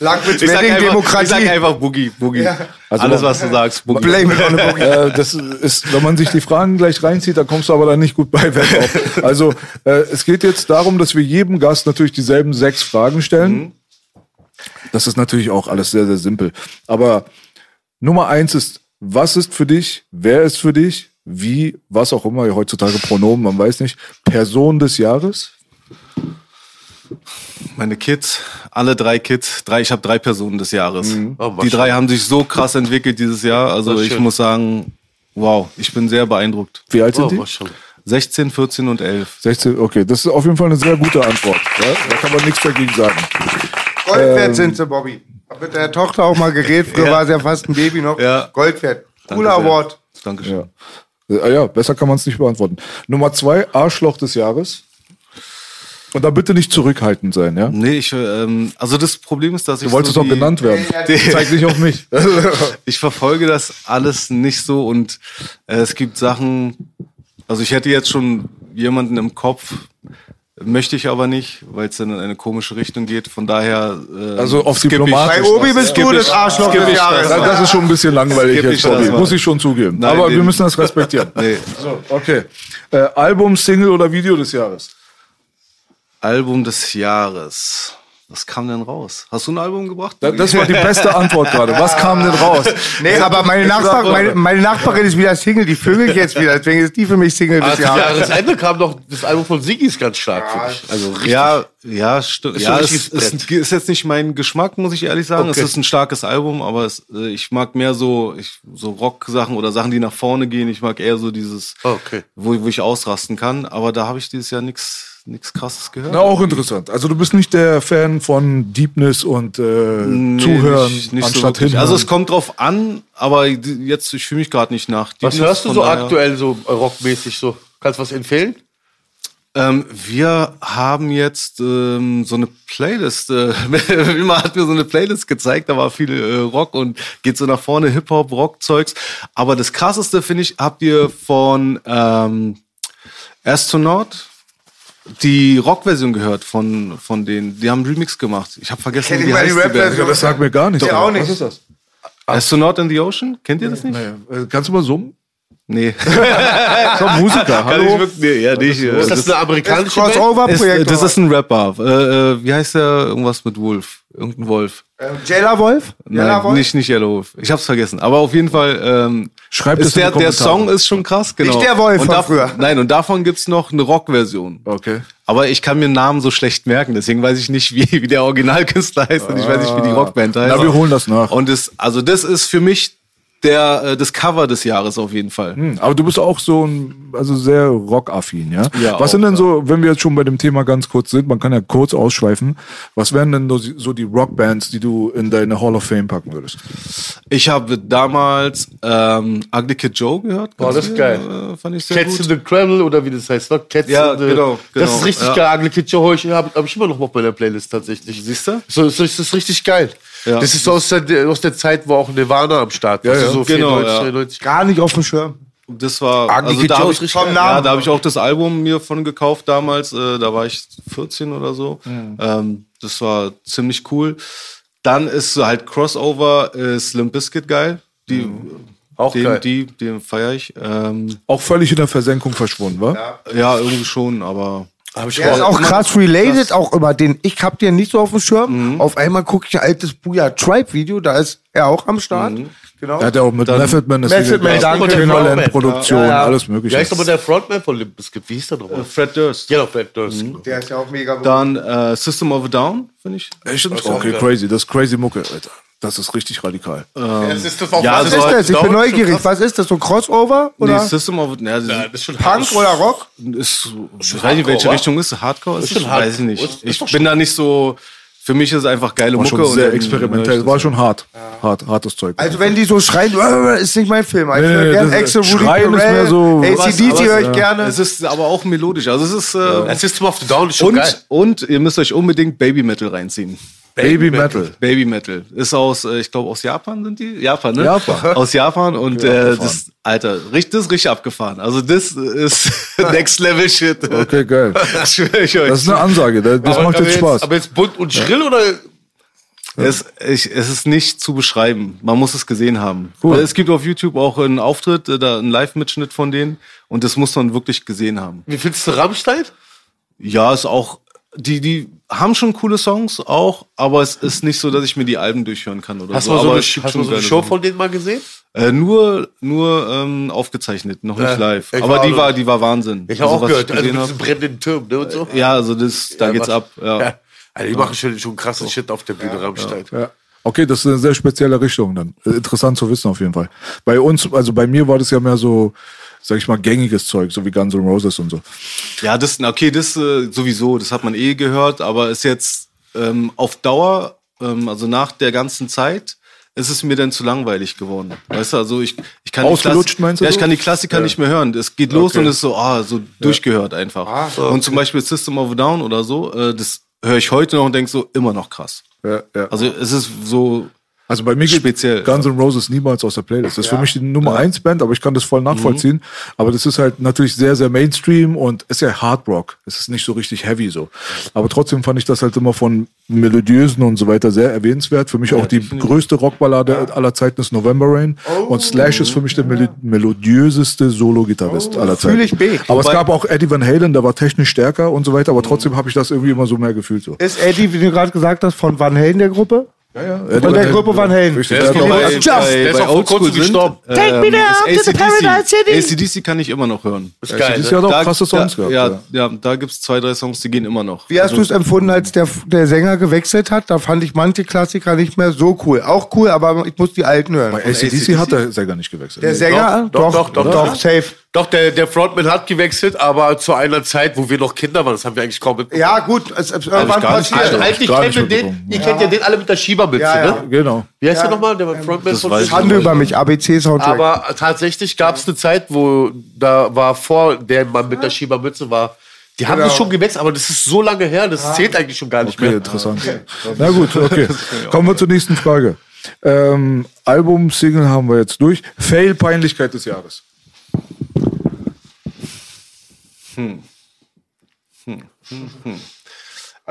Lang mit ich sag, einfach, ich Demokratie. sag einfach Boogie, Boogie. Ja. Also Alles, was du sagst, Boogie. Blame it on boogie. äh, das ist, wenn man sich die Fragen gleich reinzieht, dann kommst du aber da nicht gut bei weg auf. Also äh, es geht jetzt darum, dass wir jedem Gast natürlich dieselben sechs Fragen stellen. Das ist natürlich auch alles sehr, sehr simpel. Aber Nummer eins ist, was ist für dich, wer ist für dich, wie, was auch immer, heutzutage Pronomen, man weiß nicht, Person des Jahres? Meine Kids, alle drei Kids, drei, ich habe drei Personen des Jahres. Oh, die drei haben sich so krass entwickelt dieses Jahr. Also ich schön. muss sagen, wow, ich bin sehr beeindruckt. Wie alt sind Oh, die? was schon. 16, 14 und 11. 16, okay, das ist auf jeden Fall eine sehr gute Antwort. Ja? Da kann man nichts dagegen sagen. Gold wert sind sie, Bobby. Hab mit der Tochter auch mal geredet. Früher war sie ja fast ein Baby noch. Ja. Gold wert. Danke Cooler. Award. Dankeschön. Ja. Äh, ja, besser kann man es nicht beantworten. Nummer zwei, Arschloch des Jahres. Und da bitte nicht zurückhaltend sein, ja? Nee, ich, ähm, also das Problem ist, dass ich Du wolltest so doch genannt werden. Zeig nicht auf mich. ich verfolge das alles nicht so und äh, es gibt Sachen, also ich hätte jetzt schon jemanden im Kopf, möchte ich aber nicht, weil es dann in eine komische Richtung geht. Von daher. Äh, Also auf diplomatisch. Bei Obi bist du das Arschloch des Jahres. das. Das ist schon ein bisschen langweilig jetzt, ich. Muss ich schon zugeben. Nein, Aber den- wir müssen das respektieren. Nee, So, okay. Äh, Album, Single oder Video des Jahres? Album des Jahres. Was kam denn raus? Hast du ein Album gebracht? Da- Das war die beste Antwort gerade. Was kam denn raus? Nee, aber meine, Nachbar, meine, meine Nachbarin ist wieder Single, die vögelt jetzt wieder. Deswegen ist die für mich Single Ah, des Jahres. Jahresende kam doch das Album von Siggi ist ganz stark, finde ich. Also richtig. Ja, ja, stimmt. Ist Ja, es richtiges ist, ist jetzt nicht mein Geschmack, muss ich ehrlich sagen. Okay. Es ist ein starkes Album, aber es, äh, ich mag mehr so, ich, so Rock-Sachen oder Sachen, die nach vorne gehen. Ich mag eher so dieses, Okay. wo, wo ich ausrasten kann. Aber da habe ich dieses Jahr nichts nichts krasses gehört. Na, auch interessant. Also du bist nicht der Fan von Deepness und äh, Nee, Zuhören nicht- nicht so anstatt wirklich. hinhören. Also es kommt drauf an, aber jetzt, ich fühle mich gerade nicht nach. Was Deepness, hörst du so daher- aktuell so äh, rockmäßig so? Kannst du was empfehlen? Ähm, wir haben jetzt ähm, so eine Playlist. Äh, Wilma hat mir so eine Playlist gezeigt, da war viel äh, Rock und geht so nach vorne, Hip-Hop, Rock-Zeugs. Aber das krasseste, finde ich, habt ihr von ähm, Astronaut die Rock-Version gehört von, von denen. Die haben einen Remix gemacht. Ich habe vergessen, Kenn wie ich die mal die heißt die. Rap-Version. ja, das sagt mir gar nichts. Ja, auch nicht. Was ist das? Astronaut in the Ocean? Kennt ihr das nicht? Nee. Äh, Kannst du mal summen? Nee. So, Musiker, Kann ich hallo? wirklich, nee, ja, nicht. äh, Ist das eine amerikanische ist, Crossover-Projekt. das ist ein Rapper. Äh, äh, wie heißt der? Irgendwas mit Wolf. Irgendein Wolf. Jella Wolf? Jella Nein, Wolf? nicht, nicht Yellow Wolf. Ich hab's vergessen. Aber auf jeden Fall, ähm, Schreibt es ist in der, der. Song ist schon krass, genau. Nicht der Wolf und von früher. Nein, und davon gibt's noch eine Rock-Version. Okay. Aber ich kann mir Namen so schlecht merken, deswegen weiß ich nicht, wie, wie der Originalkünstler heißt und ich weiß nicht, wie die Rockband heißt. Na, wir holen das nach. Und das, also das ist für mich der, äh, das Cover des Jahres auf jeden Fall. Hm, Aber du bist auch so ein, also sehr rockaffin, ja? Ja, Was auch, sind denn so, wenn wir jetzt schon bei dem Thema ganz kurz sind, man kann ja kurz ausschweifen, was wären denn so- die Rockbands, die du in deine Hall of Fame packen würdest? Ich habe damals ähm, Ugly Kid Joe gehört. Oh, das ist geil. Äh, fand ich sehr Cats gut. in the Cradle oder wie das heißt, ne? Cats Ja, in the, genau, Das genau, ist richtig ja. geil. Ugly Kid Joe habe hab ich immer noch auf meiner Playlist tatsächlich. Siehst du? So, so ist das richtig geil. Ja. Das ist so aus der, aus der Zeit, wo auch Nirvana am Start war. Ja, ja. So Genau, 94, ja. 93. Gar nicht auf dem Schirm. Das war, also da habe ich, ja, da habe ich auch das Album mir von gekauft damals. Äh, da war ich 14 oder so. Mhm. Ähm, das war ziemlich cool. Dann ist halt Crossover äh, Slim Biscuit geil. Die, Mhm. Auch den, geil. Die, den feiere ich. Ähm, Auch völlig in der Versenkung verschwunden, wa? ja, irgendwie schon, aber Hab ich Der ist auch krass related, auch immer den, ich hab den nicht so auf dem Schirm. Mhm. Auf einmal gucke ich ein altes Booyah Tribe Video, da ist er auch am Start. Mhm. Genau. Er hat ja auch mit Method Man, das Method Man, danke, Timberland Frontman. Produktion, Ja, ja. alles mögliche. Wer ist aber der Frontman von Limp Bizkit? Wie hieß der nochmal? Fred Durst. Genau, Fred Durst. Der ist ja auch mega gut. Dann äh, System of a Down, finde ich. Echt? Okay, crazy, das ist crazy Mucke, Alter. Das ist richtig radikal. Das ist das auch Ja, Was ist halt das? Ich bin neugierig. schon. Was ist das? So ein Crossover? Nee, Oder System of ja, das Ja, ist schon Punk oder Rock? ist ich weiß nicht, welche Richtung ist. Hardcore ist, schon es? Hardcore. Weiß ich nicht. Ist- ist ich bin da nicht so. Für mich ist es einfach geile War Mucke. schon sehr experimentell, war schon hart. Hart, hartes Zeug. Also wenn die so schreien, äh, ist nicht mein Film. Ich Nee, höre nee, gerne Axel, ist mehr so- ACDC höre ich ja. gerne. Es ist aber auch melodisch. Also es ist. Äh, Das System of the Down ist schon und, geil. und ihr müsst euch unbedingt Baby Metal reinziehen. Baby Metal. Baby Metal. Ist aus, äh, ich glaube, aus Japan sind die? Japan, ne? Japan. Aus Japan und äh, das, Alter, richtig, das ist richtig abgefahren. Also das ist Next Level Shit. Okay, geil. Das schwöre ich euch. Das ist eine Ansage, das, Aber- macht aber jetzt Spaß. Aber jetzt bunt und schrill oder? Es, ich, es ist nicht zu beschreiben. Man muss es gesehen haben. Cool. Es gibt auf YouTube auch einen Auftritt, äh, da einen Live-Mitschnitt von denen. Und das muss man wirklich gesehen haben. Wie findest du Rammstein? Ja, ist auch die, die haben schon coole Songs auch, aber es ist nicht so, dass ich mir die Alben durchhören kann oder Hast du so. mal so aber eine, hast du so eine Show von denen mal gesehen? Äh, nur nur ähm, aufgezeichnet, noch nicht Ja, live. Aber war die war, die war Wahnsinn. Ich habe Also, auch gehört, also mit diesen brennenden Türmen ne, und so. Ja, also das, da Ja, geht's was- ab. Ja. Ja. Also die machen schon, schon krasses Shit auf der Bühne, Rammstein. Ja. Okay, das ist eine sehr spezielle Richtung dann. Äh, Interessant zu wissen auf jeden Fall. Bei uns, also bei mir war das ja mehr so, sag ich mal, gängiges Zeug, so wie Guns N' Roses und so. Ja, das, okay, das äh, sowieso, das hat man eh gehört, aber ist jetzt ähm, auf Dauer, ähm, also nach der ganzen Zeit, ist es mir dann zu langweilig geworden. Weißt du, also ich, ich kann die Ausgelutscht, meinst du Ja, ich so? kann die Klassiker nicht mehr hören. Es geht los Okay. und ist so, ah, so durchgehört einfach. Und zum Beispiel System of a Down oder so, äh, das höre ich heute noch und denke so, immer noch krass. Ja, ja. Also es ist so, Also bei mir Speziell, Guns N' Roses niemals aus der Playlist. Das ist für mich die Nummer eins Band, aber ich kann das voll nachvollziehen. Aber das ist halt natürlich sehr, sehr Mainstream und ist ja Hard Rock. Es ist nicht so richtig heavy so. Aber trotzdem fand ich das halt immer von melodiösen und so weiter sehr erwähnenswert. Für mich auch die größte Rockballade aller Zeiten ist November Rain. Und Slash ist für mich der melo melodiöseste Solo-Gitarrist aller Zeiten. Fühl ich B. Aber es gab auch Eddie Van Halen, der war technisch stärker und so weiter. Aber trotzdem habe ich das irgendwie immer so mehr gefühlt so. Ist Eddie, wie du gerade gesagt hast, von Van Halen der Gruppe? Eddie Von der Van Gruppe Van Halen. Der ist der auch- bei- Just- der Oldschool kurzem gestorben. Take me down ist to the AC/DC. Paradise City. AC/DC kann ich immer noch hören. Ist geil, AC/DC hat auch Da- krasse Songs da, gehabt. ja, ja, da gibt's zwei, drei Songs, die gehen immer noch. Wie hast du es empfunden, als der, der Sänger gewechselt hat? Da fand ich manche Klassiker nicht mehr so cool. Auch cool, aber ich muss die alten hören. Bei ACDC hat der Sänger nicht gewechselt. Der Sänger? Doch, doch, doch, doch, doch. safe. Doch, der, der Frontman hat gewechselt, aber zu einer Zeit, wo wir noch Kinder waren. Das haben wir eigentlich kaum mitbekommen. Ja, gut, es ist irgendwann passiert. Also, eigentlich Gar kennt ihr den, ihr kennt ja den alle mit der Schiebermütze, Ja, ja. ne? Genau. Wie heißt Ja. der nochmal, der Frontman von weiß ich Schande über mich, ABC-Soundtrack. Aber tatsächlich gab es eine Zeit, wo da war vor der Mann mit der Schiebermütze war. Die haben Genau. das schon gewechselt, aber das ist so lange her, das zählt eigentlich schon gar nicht Okay, mehr. interessant. Na gut, okay. Kommen wir zur nächsten Frage. Ähm, Album, Single haben wir jetzt durch. Fail-Peinlichkeit des Jahres. 哼哼哼哼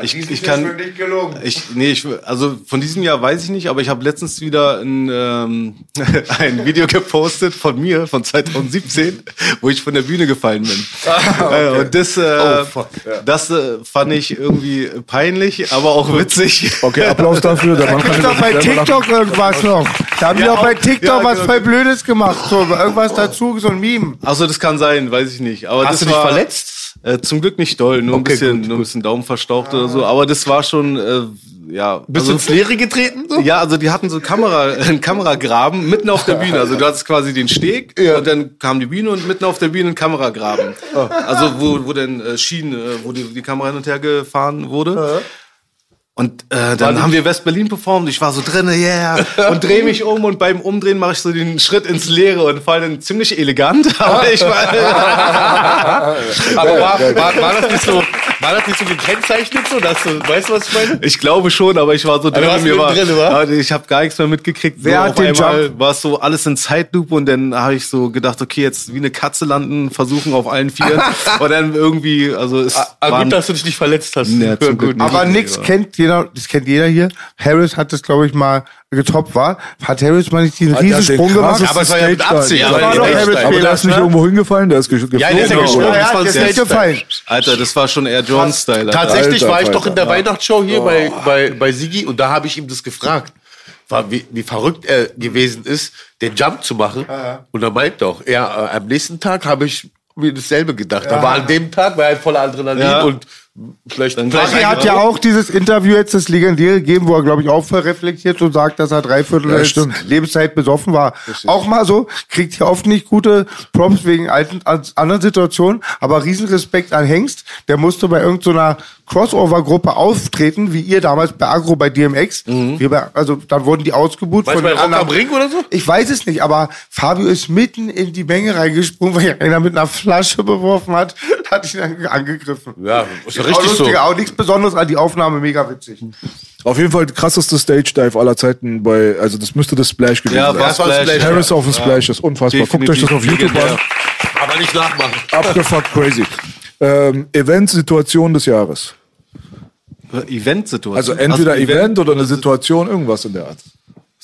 Ich, ich kann, nicht gelungen. ich, nee, ich, also von diesem Jahr weiß ich nicht, aber ich habe letztens wieder ein, ähm, ein Video gepostet von mir, von 2017, wo ich von der Bühne gefallen bin. Äh, Und das, äh, das äh, fand ich irgendwie peinlich, aber auch witzig. Okay, Applaus dafür. Der Mann kann Gibt doch bei. TikTok irgendwas noch. Da haben die Ja, auch bei auch- TikTok ja, was genau. voll Blödes gemacht. So, irgendwas dazu, so ein Meme. Also das kann sein, weiß ich nicht. Aber Hast das du dich war, verletzt? Äh, zum Glück nicht doll, nur ein Okay, bisschen, gut, nur ein bisschen Daumen verstaucht oder so. Aber das war schon, äh, ja. Bist du ins Leere getreten? So? Ja, also die hatten so Kamera, einen Kameragraben mitten auf der Bühne. Also du hattest quasi den Steg und dann kam die Bühne und mitten auf der Bühne ein Kameragraben. Also wo, wo dann äh, Schienen, äh, wo die, die Kamera hin und her gefahren wurde. Und äh, dann haben wir West-Berlin performt. Ich war so drinne, yeah, und drehe mich um und beim Umdrehen mache ich so den Schritt ins Leere und fall dann ziemlich elegant. Aber ich war, Aber war, war, war, das nicht so, war das nicht so gekennzeichnet? So, dass du, weißt du, was ich meine? ich glaube schon, aber ich war so drin. mir war, mittendrin, wa? Ja, ich habe gar nichts mehr mitgekriegt. Wer so hat den Jump? war es so alles in Zeitlupe und dann habe ich so gedacht, okay, jetzt wie eine Katze landen, versuchen auf allen Vieren. und dann irgendwie, also es Ah, war gut, dass du dich nicht verletzt hast. Ja, nicht. Aber nix kennt jeder, das kennt jeder hier. Harris hat das, glaube ich, mal getoppt, war. Hat Harris mal nicht diesen den Riesensprung gemacht? aber es war ja mit Absicht. Dive. aber der ist nicht irgendwo hingefallen, der ist ge geflogen. Ja, der ist ja gesprungen. Ja, ja, der ist gefallen. Alter, das war schon Air John-Style. Tatsächlich Alter war ich doch in der ja. Weihnachtsshow hier bei, bei, bei Sigi und da habe ich ihm das gefragt. War, wie, wie verrückt er gewesen ist, den Jump zu machen. Und er meint doch, ja, äh, am nächsten Tag habe ich mir dasselbe gedacht. Aber an dem Tag war er voller Adrenalin Ja. und vielleicht, Er hat ja auch dieses Interview jetzt, das legendäre gegeben, wo er, glaube ich, auch voll reflektiert und sagt, dass er dreiviertel Ja. Lebenszeit besoffen war. Auch mal so, kriegt hier oft nicht gute Props wegen alten, an- anderen Situationen, aber Riesenrespekt an Hengst. Der musste bei irgendeiner Crossover-Gruppe auftreten, wie ihr damals bei Agro bei DMX. Wir bei, also dann wurden die ausgebucht Weißt du, bei den Rock am anderen- Ring oder so? Ich weiß es nicht, aber Fabio ist mitten in die Menge reingesprungen, weil einer mit einer Flasche beworfen hat, hat ihn dann angegriffen. Ja, ist ja Auch richtig so. lustig, Auch nichts Besonderes an die Aufnahme, mega witzig. Auf jeden Fall der krasseste Stage Dive aller Zeiten bei, also das müsste das Splash gewesen Ja, sein. war Splash. Splash. Harris auf dem Splash, das ist unfassbar. Guckt euch das auf Definitiv YouTube an. Aber nicht nachmachen. Abgefuckt crazy. Ähm, Event-Situation des Jahres. Event-Situation. Also entweder Event, oder eine Situation, irgendwas in der Art.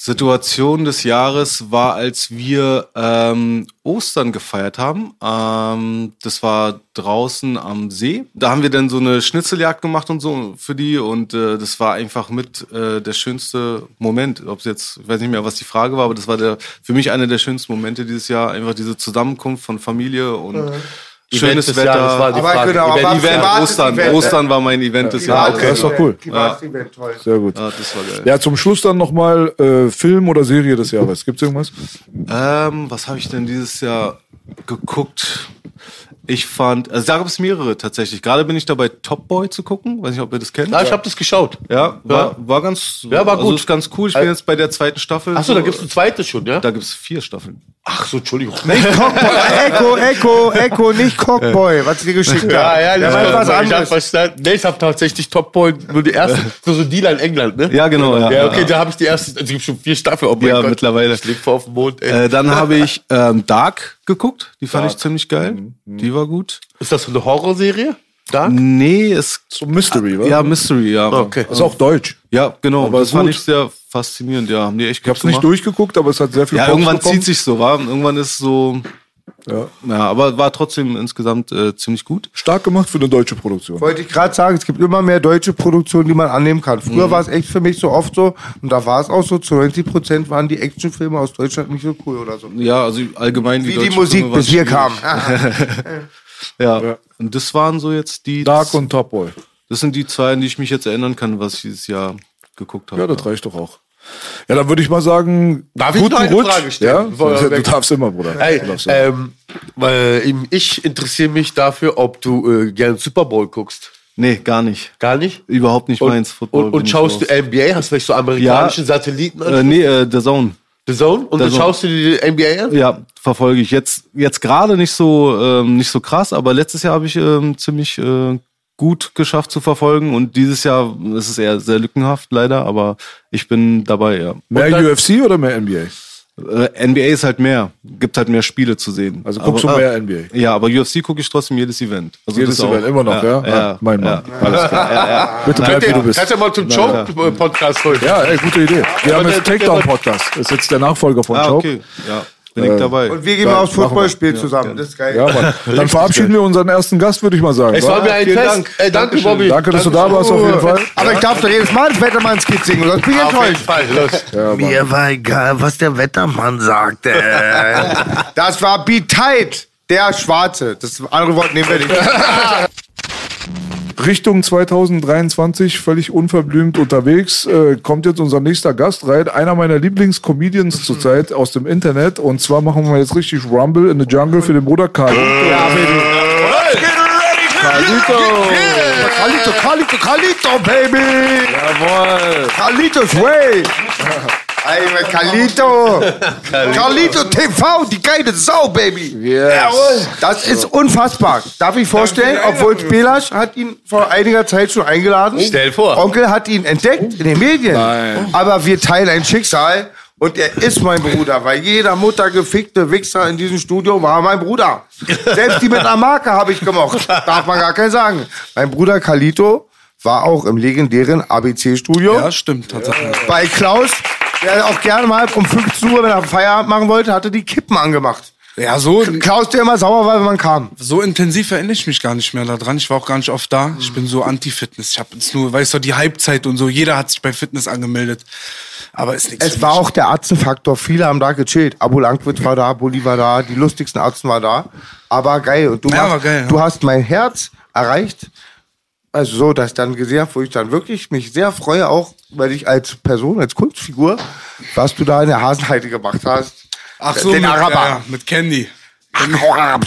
Situation des Jahres war, als wir ähm, Ostern gefeiert haben. Ähm, das war draußen am See. Da haben wir dann so eine Schnitzeljagd gemacht und so für die und äh, das war einfach mit äh, der schönste Moment. Ob es jetzt, ich weiß nicht mehr, was die Frage war, aber das war der für mich einer der schönsten Momente dieses Jahr. Einfach diese Zusammenkunft von Familie und schönes des Wetter. Jahres war die Aber Frage. genau, Event, aber Event Ostern. Event, Ostern war mein Event des Ja, Jahres. okay. das doch cool. Privates Event, toll. Sehr gut. Ja, das war geil. Ja, zum Schluss dann nochmal äh, Film oder Serie des Jahres. Gibt's irgendwas? Ähm, was habe ich denn dieses Jahr geguckt? Ich fand, also da gab es mehrere tatsächlich. Gerade bin ich dabei, Top Boy zu gucken. Weiß nicht, ob ihr das kennt. Ja, ich habe das geschaut. Ja, war, war ganz, Ja, war Also gut. ist ganz cool. Ich bin jetzt bei der zweiten Staffel. Achso, da gibt's eine zweite schon, ja? da gibt's vier Staffeln. Ach so, Entschuldigung. Echo, Echo, Echo, nicht Cockboy, was dir geschickt hat. Ja, ja, das meint was ich hab anderes. verstanden. Nee, ich hab tatsächlich Top Boy nur die erste, so so ein Dealer in England, ne? Ja, genau, ja. Ja, okay, da habe ich die erste, also es gibt schon vier Staffeln. Oh mein Ja, Gott. mittlerweile. Ich lebe vor auf dem Mond, ey. Äh, dann habe ich ähm, Dark geguckt. Die fand ich ziemlich geil. Die war gut. Ist das eine Horrorserie? Da? Nee, ist So Mystery, wa? ja Mystery, ja. Okay. Ist auch deutsch. Ja, genau. Aber das fand gut. ich sehr faszinierend. Ja, haben die echt Ich hab's nicht durchgeguckt, aber es hat sehr viel Ja, irgendwann bekommen. zieht sich so, war. Irgendwann ist so. Ja. Ja, aber war trotzdem insgesamt äh, ziemlich gut. Stark gemacht für eine deutsche Produktion. Wollte ich gerade sagen, es gibt immer mehr deutsche Produktionen, die man annehmen kann. Früher Mhm. war es echt für mich so oft so, und da war es auch so, zu 90 Prozent waren die Actionfilme aus Deutschland nicht so cool oder so. Ja, also allgemein Wie die Musik, Filme bis wir schwierig. kamen. Ja. Und das waren so jetzt die. Dark und Top Boy. Das sind die zwei, an die ich mich jetzt erinnern kann, was ich dieses Jahr geguckt habe. Ja, das reicht doch auch. Ja, dann würde ich mal sagen, Darf ich guten noch eine Rutsch. Frage stellen, Ja, du darfst immer, Bruder. Hey, Du darfst immer. ähm, weil ich interessiere mich dafür, ob du äh, gern Super Bowl guckst. Nee, gar nicht. Gar nicht? Überhaupt nicht Und, meins. Football und, und ich schaust du NBA? Hast du vielleicht so amerikanischen Satelliten an? Äh, nee, äh, der Zone. The Zone? Und The dann Zone. schaust du die NBA an? Ja, verfolge ich. Jetzt, jetzt gerade nicht so, ähm, nicht so krass, aber letztes Jahr habe ich ähm, ziemlich äh, gut geschafft zu verfolgen und dieses Jahr ist es eher sehr lückenhaft leider, aber ich bin dabei, ja. mehr dann- UFC oder mehr NBA? Äh, NBA ist halt mehr, gibt halt mehr Spiele zu sehen. Also guckst aber, du mehr NBA? Ja, aber UFC gucke ich trotzdem jedes Event. Also Jedes das auch. Event immer noch, ja? Ja, mein ja. Mann. Alles klar. Bitte bleib, wie du bist. Kannst du mal zum Choke-Podcast holen? Ja, ey, gute Idee. Wir haben jetzt Takedown-Podcast. Das ist jetzt der Nachfolger von Ah, Choke. okay. Ja, bin ich dabei. Und wir gehen mal aufs Footballspiel zusammen. Das ist geil. Ja, Mann. Dann verabschieden wir unseren ersten Gast, würde ich mal sagen. Es wa? war mir ein Fest. Dank. Ey, danke. Bobby. Danke, dass du da warst, auf jeden Fall. Aber ich darf doch jedes Mal das Wettermanns-Kit singen, sonst bin ich Auf jeden enttäuscht. Fall. Mir war egal, was der Wettermann sagte. Das war Be Tight, der Schwarze. Das andere Wort nehmen wir nicht. Richtung 2023 völlig unverblümt unterwegs. Äh, kommt jetzt unser nächster Gast rein. Einer meiner Lieblingscomedians zurzeit aus dem Internet. Und zwar machen wir jetzt richtig Rumble in the Jungle für den Bruder Carl. Ja, bitte. Carlito, Carlito, Carlito, Baby! Jawohl. Carlitos Way! Ey, Carlito! Carlito TV, die geile Sau, Baby! Jawohl! Das ist unfassbar. Darf ich vorstellen, obwohl Belasch hat ihn vor einiger Zeit schon eingeladen. Stell vor. Onkel hat ihn entdeckt in den Medien. Aber wir teilen ein Schicksal. Und er ist mein Bruder, weil jeder muttergefickte Wichser in diesem Studio war mein Bruder. Selbst die mit einer Marke habe ich gemocht. Darf man gar keinen sagen. Mein Bruder Kalito war auch im legendären ABC-Studio Ja, stimmt, tatsächlich. bei Klaus, der auch gerne mal um 15 Uhr, wenn er Feierabend machen wollte, hatte die Kippen angemacht. Ja, so, Klaus, der immer sauer war, wenn man kam. so intensiv erinnere ich mich gar nicht mehr daran. Ich war auch gar nicht oft da. Ich bin so anti-Fitness. Ich habe jetzt nur, weißt du, die Halbzeit und so. Jeder hat sich bei Fitness angemeldet. Aber ist nichts. Es war auch der Arzenfaktor. Viele haben da gechillt. Abu Langwitz war da, Bulli war da, die lustigsten Arzen war da. Aber geil. Und du, Ja, machst, geil, ja. du hast mein Herz erreicht. Also so, dass dann gesehen wo ich dann wirklich mich sehr freue, auch weil ich als Person, als Kunstfigur, was du da in der Hasenheide gemacht hast. Ach so, den mit, Araber. Ja, ja, mit Candy. Ach,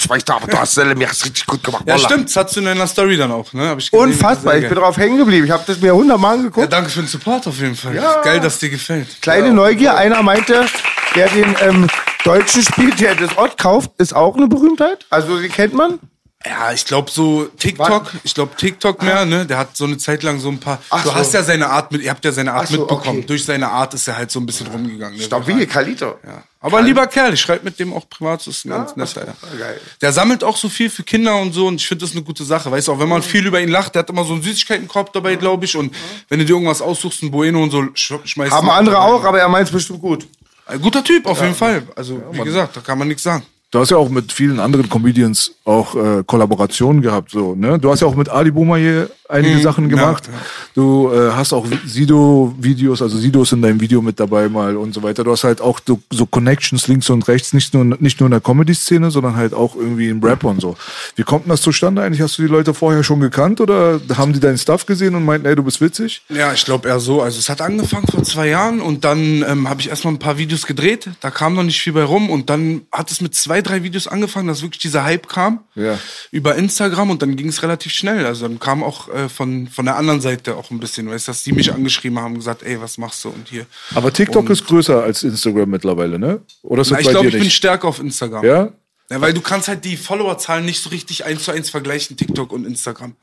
weiß da, aber du hast mir hast richtig gut gemacht. Ja, Wallah. stimmt. Das hast du in deiner Story dann auch, ne? Hab ich gesehen. Unfassbar, ich bin drauf hängen geblieben. Ich habe das mir hundertmal Ja, angeguckt. danke für den Support auf jeden Fall. Ja. Geil, dass dir gefällt. Kleine Neugier, einer meinte, der den ähm, Deutschen spielt, der das Ort kauft, ist auch eine Berühmtheit. Also die kennt man. Ja, ich glaube so TikTok, ich glaube TikTok mehr, ne? Der hat so eine Zeit lang so ein paar. Ach du so. hast ja seine Art mit, ihr habt ja seine Art so, mitbekommen. okay. Durch seine Art ist er halt so ein bisschen rumgegangen. ne? Stabil, Kalito. Ja. Aber ein lieber Kerl, ich schreibe mit dem auch privat, das ist ein ganz netter. Ja. Geil. Der sammelt auch so viel für Kinder und so und ich finde das eine gute Sache. Weißt du, auch wenn man viel über ihn lacht, der hat immer so einen Süßigkeitenkorb dabei, glaube ich. Und wenn du dir irgendwas aussuchst, ein Bueno und so, sch schmeißt Haben andere auch, aber er meint es bestimmt gut. Ein guter Typ, auf jeden Fall. Also, wie gesagt, da kann man nichts sagen. Du hast ja auch mit vielen anderen Comedians auch äh, Kollaborationen gehabt, so, ne? Du hast ja auch mit Ali Boumaier einige Sachen gemacht. Du äh, hast auch Sido-Videos, also Sido ist in deinem Video mit dabei mal und so weiter. Du hast halt auch so, so Connections links und rechts, nicht nur, nicht nur in der Comedy-Szene, sondern halt auch irgendwie im Rap und so. Wie kommt denn das zustande eigentlich? Hast du die Leute vorher schon gekannt oder haben die deinen Stuff gesehen und meinten, ey, du bist witzig? Ja, ich glaube eher so. Also es hat angefangen vor zwei Jahren und dann ähm, habe ich erstmal ein paar Videos gedreht. Da kam noch nicht viel bei rum und dann hat es mit zwei, drei Videos angefangen, dass wirklich dieser Hype kam Ja. über Instagram und dann ging es relativ schnell. Also dann kam auch äh, von, von der anderen Seite auch ein bisschen, weißt du, dass die mich angeschrieben haben, gesagt, ey, was machst du und hier. Aber TikTok Und- ist größer als Instagram mittlerweile, ne? Oder ist Na, ich glaube, ich bin stärker auf Instagram. Ja? Ja, weil du kannst halt die Followerzahlen nicht so richtig eins zu eins vergleichen, TikTok und Instagram.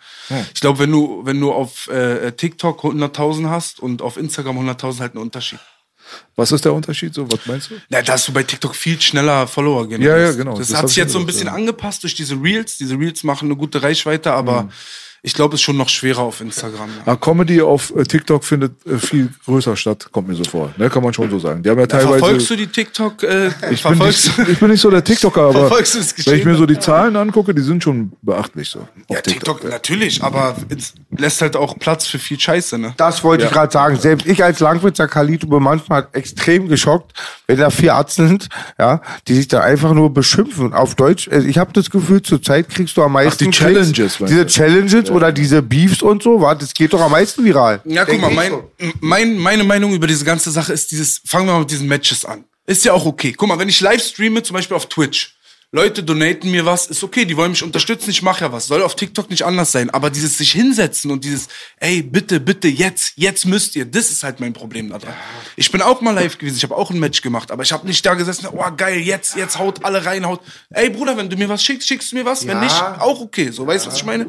Ich glaube, wenn du, wenn du auf äh, TikTok 100.000 hast und auf Instagram 100.000 halt ein Unterschied. Was ist der Unterschied so? Was meinst du? Ja, da hast du bei TikTok viel schneller Follower generierst. Ja, ja, genau. Das, Das hat sich ich jetzt so ein bisschen ja. angepasst durch diese Reels. Diese Reels machen eine gute Reichweite, aber ich glaube, es ist schon noch schwerer auf Instagram. Ja. Comedy auf äh, TikTok findet äh, viel größer statt, kommt mir so vor. Ne, kann man schon so sagen. Die haben ja teilweise. Verfolgst du die TikTok? Äh, ich, bin nicht, ich bin nicht so der TikToker, aber wenn ich mir so die Zahlen angucke, die sind schon beachtlich so. Ja, TikTok, natürlich, aber es lässt halt auch Platz für viel Scheiße, ne? Das wollte ich gerade sagen. Selbst ich als Langwitzer Kalito bin manchmal extrem geschockt, wenn da vier Atzen sind, ja, die sich da einfach nur beschimpfen. Auf Deutsch, also ich habe das Gefühl, zur Zeit kriegst du am meisten die Klicks. Challenges, meinst Diese? Challenges oder diese Beefs und so, warte, das geht doch am meisten viral. Ja, guck mal, mein, mein, meine Meinung über diese ganze Sache ist dieses, fangen wir mal mit diesen Matches an. Ist ja auch okay. Guck mal, wenn ich live streame, zum Beispiel auf Twitch, Leute donaten mir was, ist okay, die wollen mich unterstützen, ich mache ja was. Soll auf TikTok nicht anders sein. Aber dieses sich hinsetzen und dieses, ey, bitte, bitte, jetzt, jetzt müsst ihr, das ist halt mein Problem da dran. Ich bin auch mal live gewesen, ich habe auch ein Match gemacht, aber ich habe nicht da gesessen, oh geil, jetzt, jetzt haut alle rein, haut. Ey Bruder, wenn du mir was schickst, schickst du mir was, wenn nicht, auch okay. So, weißt du, was ich meine?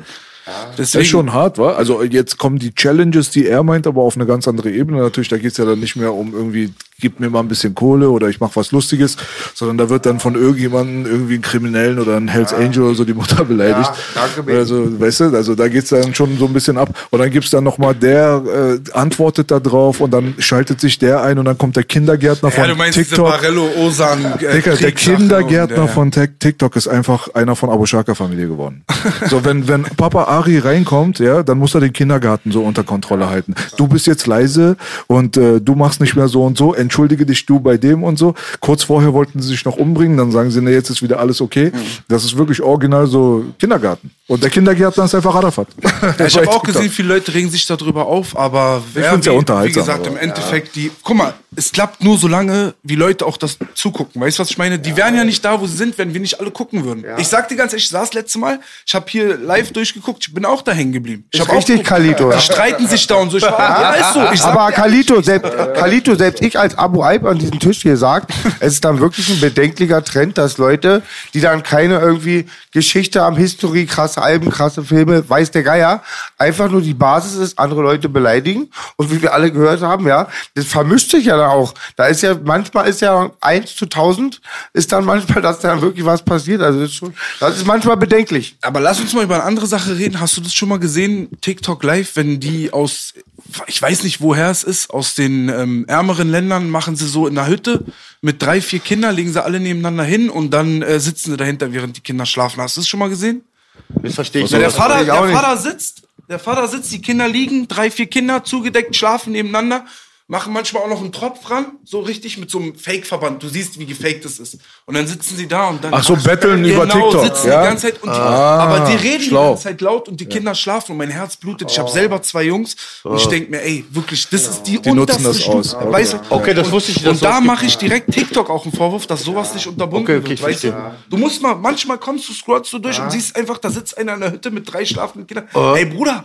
Das ist schon hart, wa? Also jetzt kommen die Challenges, die er meint, aber auf eine ganz andere Ebene. Natürlich, da geht's ja dann nicht mehr um irgendwie, gib mir mal ein bisschen Kohle oder ich mach was Lustiges, sondern da wird dann von irgendjemandem irgendwie einen Kriminellen oder einen Hells Angel oder so die Mutter beleidigt. danke, Baby. also, weißt du, also da geht's dann schon so ein bisschen ab. Und dann gibt's dann nochmal, der äh, antwortet da drauf und dann schaltet sich der ein und dann kommt der Kindergärtner Ja, von du meinst TikTok. Barello, Osan, äh, Digga, der Kindergärtner von Tik- TikTok ist einfach einer von Abu Shaka Familie geworden. so, wenn, wenn Papa Ari reinkommt, ja, dann muss er den Kindergarten so unter Kontrolle halten. Du bist jetzt leise und äh, du machst nicht mehr so und so, entschuldige dich du bei dem und so. Kurz vorher wollten sie sich noch umbringen, dann sagen sie, nee, jetzt ist wieder alles okay. Das ist wirklich original so Kindergarten. Und der Kindergärtner ist einfach Arafat. Ja, ich habe auch gesehen, viele Leute regen sich darüber auf, aber wer, find's ja wie, unterhaltsam, wie gesagt, im Endeffekt, die, guck mal, es klappt nur so lange, wie Leute auch das zugucken. Weißt du, was ich meine? Die wären ja nicht da, wo sie sind, wenn wir nicht alle gucken würden. Ich sag dir ganz ehrlich, ich saß letzte Mal, ich habe hier live durchgeguckt, ich bin auch da hängen geblieben. Ich Ist hab auch richtig, geguckt. Kalito, ja. Die streiten sich da und so. Ich war, ja, ist so. Ich sag, Aber Kalito, selbst, Kalito, selbst ich als Abu Aib an diesem Tisch hier sagt, es ist dann wirklich ein bedenklicher Trend, dass Leute, die dann keine irgendwie Geschichte haben, Historie, krasse Alben, krasse Filme, weiß der Geier, einfach nur die Basis ist, andere Leute beleidigen. Und wie wir alle gehört haben, ja, das vermischt sich ja auch. Da ist ja, manchmal ist ja eins zu tausend, ist dann manchmal, dass dann wirklich was passiert. Also das ist schon, das ist manchmal bedenklich. Aber lass uns mal über eine andere Sache reden. Hast du das schon mal gesehen, TikTok Live, wenn die aus, ich weiß nicht, woher es ist, aus den ähm, ärmeren Ländern machen sie so in der Hütte mit drei, vier Kindern, legen sie alle nebeneinander hin und dann äh, sitzen sie dahinter, während die Kinder schlafen. Hast du das schon mal gesehen? Das verstehe ich Na, der nicht. Vater, ich auch der nicht. Vater sitzt, der Vater sitzt, die Kinder liegen, drei, vier Kinder zugedeckt, schlafen nebeneinander, machen manchmal auch noch einen Tropf ran, so richtig mit so einem Fake-Verband. Du siehst, wie gefaked es ist. Und dann sitzen sie da und dann. Ach so, betteln über genau, TikTok, sitzen ja? die ganze Zeit und die, aber die reden schlau. die ganze Zeit laut und die Kinder schlafen und mein Herz blutet. Ich habe selber zwei Jungs und ich denke mir, ey, wirklich, das ist die, Die nutzen unterste das Stufe. aus. Okay. Weißt du? Okay, das und, wusste ich nicht, dass Und da mache ich direkt TikTok auch einen Vorwurf, dass sowas nicht unterbunden Okay, okay, wird. ich Weißt du? du musst mal, manchmal kommst du, scrollst du durch und siehst einfach, da sitzt einer in der Hütte mit drei schlafenden Kindern. Ey, Bruder,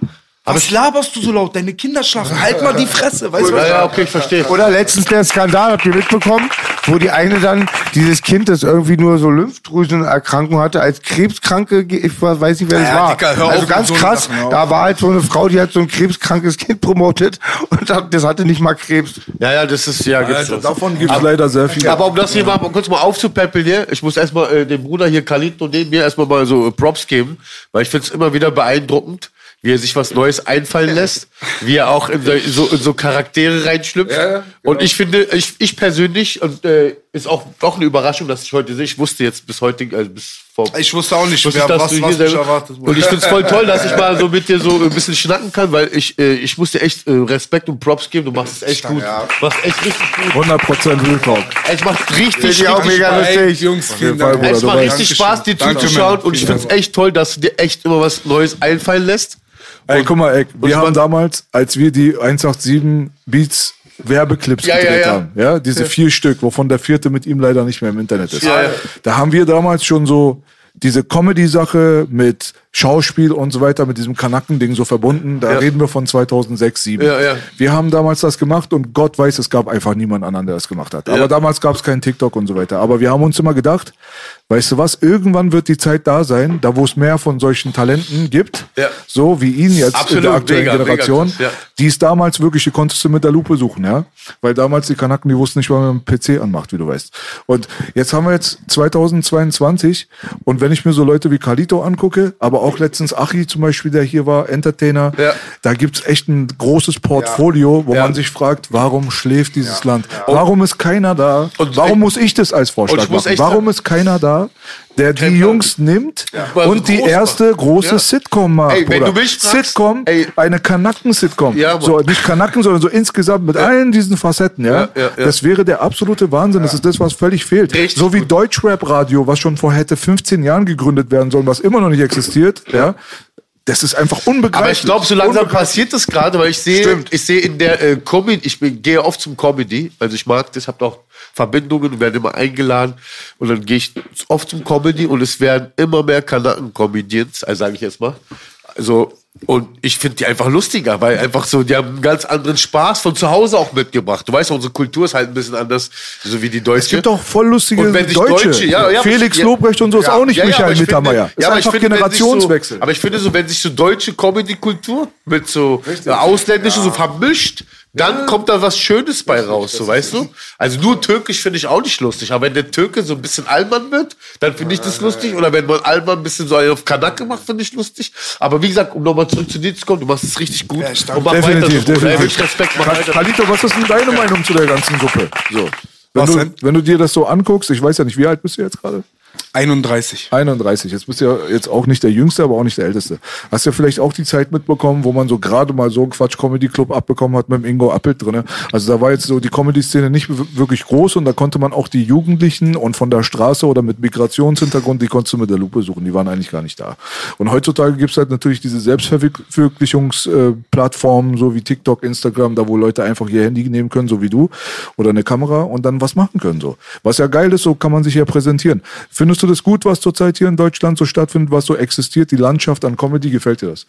was laberst du so laut? Deine Kinder schlafen. Halt mal die Fresse. Weißt du, was Ja, ja, okay, ich verstehe. Oder letztens der Skandal, habt ihr mitbekommen, wo die eine dann dieses Kind, das irgendwie nur so Lymphdrüsenerkrankung hatte, als Krebskranke, ich weiß nicht, wer das Ja, war. Dicker, hör also auf ganz mit so krass, Sachen, hör auf. da war halt so eine Frau, die hat so ein krebskrankes Kind promotet und hat- das hatte nicht mal Krebs. Ja, ja, das ist ja. gibt's das. davon gibt es leider sehr viel. Aber um das hier mal kurz mal aufzupäppeln hier, ich muss erstmal äh, dem Bruder hier Khalid neben mir erstmal mal so äh, Props geben, weil ich finde es immer wieder beeindruckend, wie er sich was Neues einfallen lässt, wie er auch in so, in so, Charaktere reinschlüpft. Und ich finde, ich, ich persönlich, und äh, ist auch, auch eine Überraschung, dass ich heute sehe, ich wusste jetzt bis heute, also bis vor Ich wusste auch nicht, wusste ich, dass was, du was hier mich erwartet. Und ich finde es voll toll, dass ich mal so mit dir so ein bisschen schnacken kann, weil ich, äh, ich muss dir echt äh, Respekt und Props geben. Du machst es echt gut. Du machst echt richtig gut. 100% Real Talk. Es macht richtig, Finde richtig ich auch mega lustig. Jungs, vielen Fall. Bruder, Es macht richtig Spaß, dir zuzuschauen und ich finde es echt toll, dass du dir echt immer was Neues einfallen lässt. Ey, guck mal, ey, wir ich haben damals, als wir die 187 Beats Werbeclips Ja, ja, gedreht ja. haben, ja, diese vier Stück, wovon der vierte mit ihm leider nicht mehr im Internet ist. Ja, ja. Da haben wir damals schon so diese Comedy-Sache mit Schauspiel und so weiter, mit diesem Kanacken-Ding so verbunden. Da Ja. reden wir von 2006, 2007. Ja, ja. Wir haben damals das gemacht und Gott weiß, es gab einfach niemand anderen, der das gemacht hat. Aber damals gab es keinen TikTok und so weiter. Aber wir haben uns immer gedacht, weißt du was, irgendwann wird die Zeit da sein, da wo es mehr von solchen Talenten gibt, Ja. so wie ihn jetzt Absolut, in der aktuellen mega, mega Generation, ja. die ist damals wirklich, die konntest du mit der Lupe suchen, ja. Weil damals die Kanaken, die wussten nicht, wann man einen PC anmacht, wie du weißt. Und jetzt haben wir jetzt 2022 und wenn ich mir so Leute wie Kalito angucke, aber auch letztens Achi zum Beispiel, der hier war, Entertainer, Ja. da gibt's echt ein großes Portfolio, wo Ja. man sich fragt, warum schläft dieses Land? Warum ist keiner da? Und- warum muss ich das als Vorschlag machen? Warum ist keiner da, der die. Jungs nimmt Also und die erste große Ja. Sitcom macht? Ey, wenn Bruder. du mich fragst, Sitcom, ey. eine Kanacken-Sitcom. Ja, so, nicht Kanacken, sondern so insgesamt mit allen diesen Facetten, ja? Ja, ja, ja. Das wäre der absolute Wahnsinn. Das ist das, was völlig fehlt. Richtig so wie. Deutschrap-Radio, was schon vor hätte 15 Jahren gegründet werden sollen, was immer noch nicht existiert, ja? Das ist einfach unbegreiflich. Aber ich glaube, so langsam passiert das gerade, weil ich sehe, ich sehe in der äh, Comedy, ich bin, gehe oft zum Comedy, also ich mag das, habe auch Verbindungen und werde immer eingeladen und dann gehe ich oft zum Comedy und es werden immer mehr Kanaken-Comedians, also sage ich jetzt mal. Also, und ich finde die einfach lustiger, weil einfach so, die haben einen ganz anderen Spaß von zu Hause auch mitgebracht. Du weißt, unsere Kultur ist halt ein bisschen anders, so wie die deutsche. Es gibt auch voll lustige Und wenn sich Deutsche. Deutsche, ja, ja, Felix Lobrecht und so ist ja, auch nicht Michael Mittermeier. Ist ja, aber ich finde, wenn sich Generationswechsel. So, aber ich finde so, wenn sich so deutsche Comedy-Kultur mit so äh, ausländischen so vermischt, dann kommt da was Schönes bei raus, so weißt du? Also nur türkisch finde ich auch nicht lustig, aber wenn der Türke so ein bisschen Allmann wird, dann finde ich das lustig. Oder wenn man Allmann ein bisschen so auf Kanake macht, finde ich lustig. Aber wie gesagt, um nochmal zurück zu dir zu kommen, du machst es richtig gut. ich danke. und mach Definitiv, weiter so. Definitiv. wirklich Respekt, mach weiter. Kalito, was ist denn deine Meinung zu der ganzen Suppe? So. Wenn, Was du, denn? wenn du dir das so anguckst, ich weiß ja nicht, wie alt bist du jetzt gerade? 31. 31. Jetzt bist du ja jetzt auch nicht der Jüngste, aber auch nicht der Älteste. Hast ja vielleicht auch die Zeit mitbekommen, wo man so gerade mal so einen Quatsch-Comedy-Club abbekommen hat mit dem Ingo Appelt drinne. Also da war jetzt so die Comedy-Szene nicht wirklich groß und da konnte man auch die Jugendlichen und von der Straße oder mit Migrationshintergrund, die konntest du mit der Lupe suchen. Die waren eigentlich gar nicht da. Und heutzutage gibt's halt natürlich diese Selbstverwirklichungsplattformen, so wie TikTok, Instagram, da wo Leute einfach ihr Handy nehmen können, so wie du, oder eine Kamera und dann was machen können. so. Was ja geil ist, so kann man sich ja präsentieren. Findest du das gut, was zurzeit hier in Deutschland so stattfindet, was so existiert, die Landschaft an Comedy, gefällt dir das?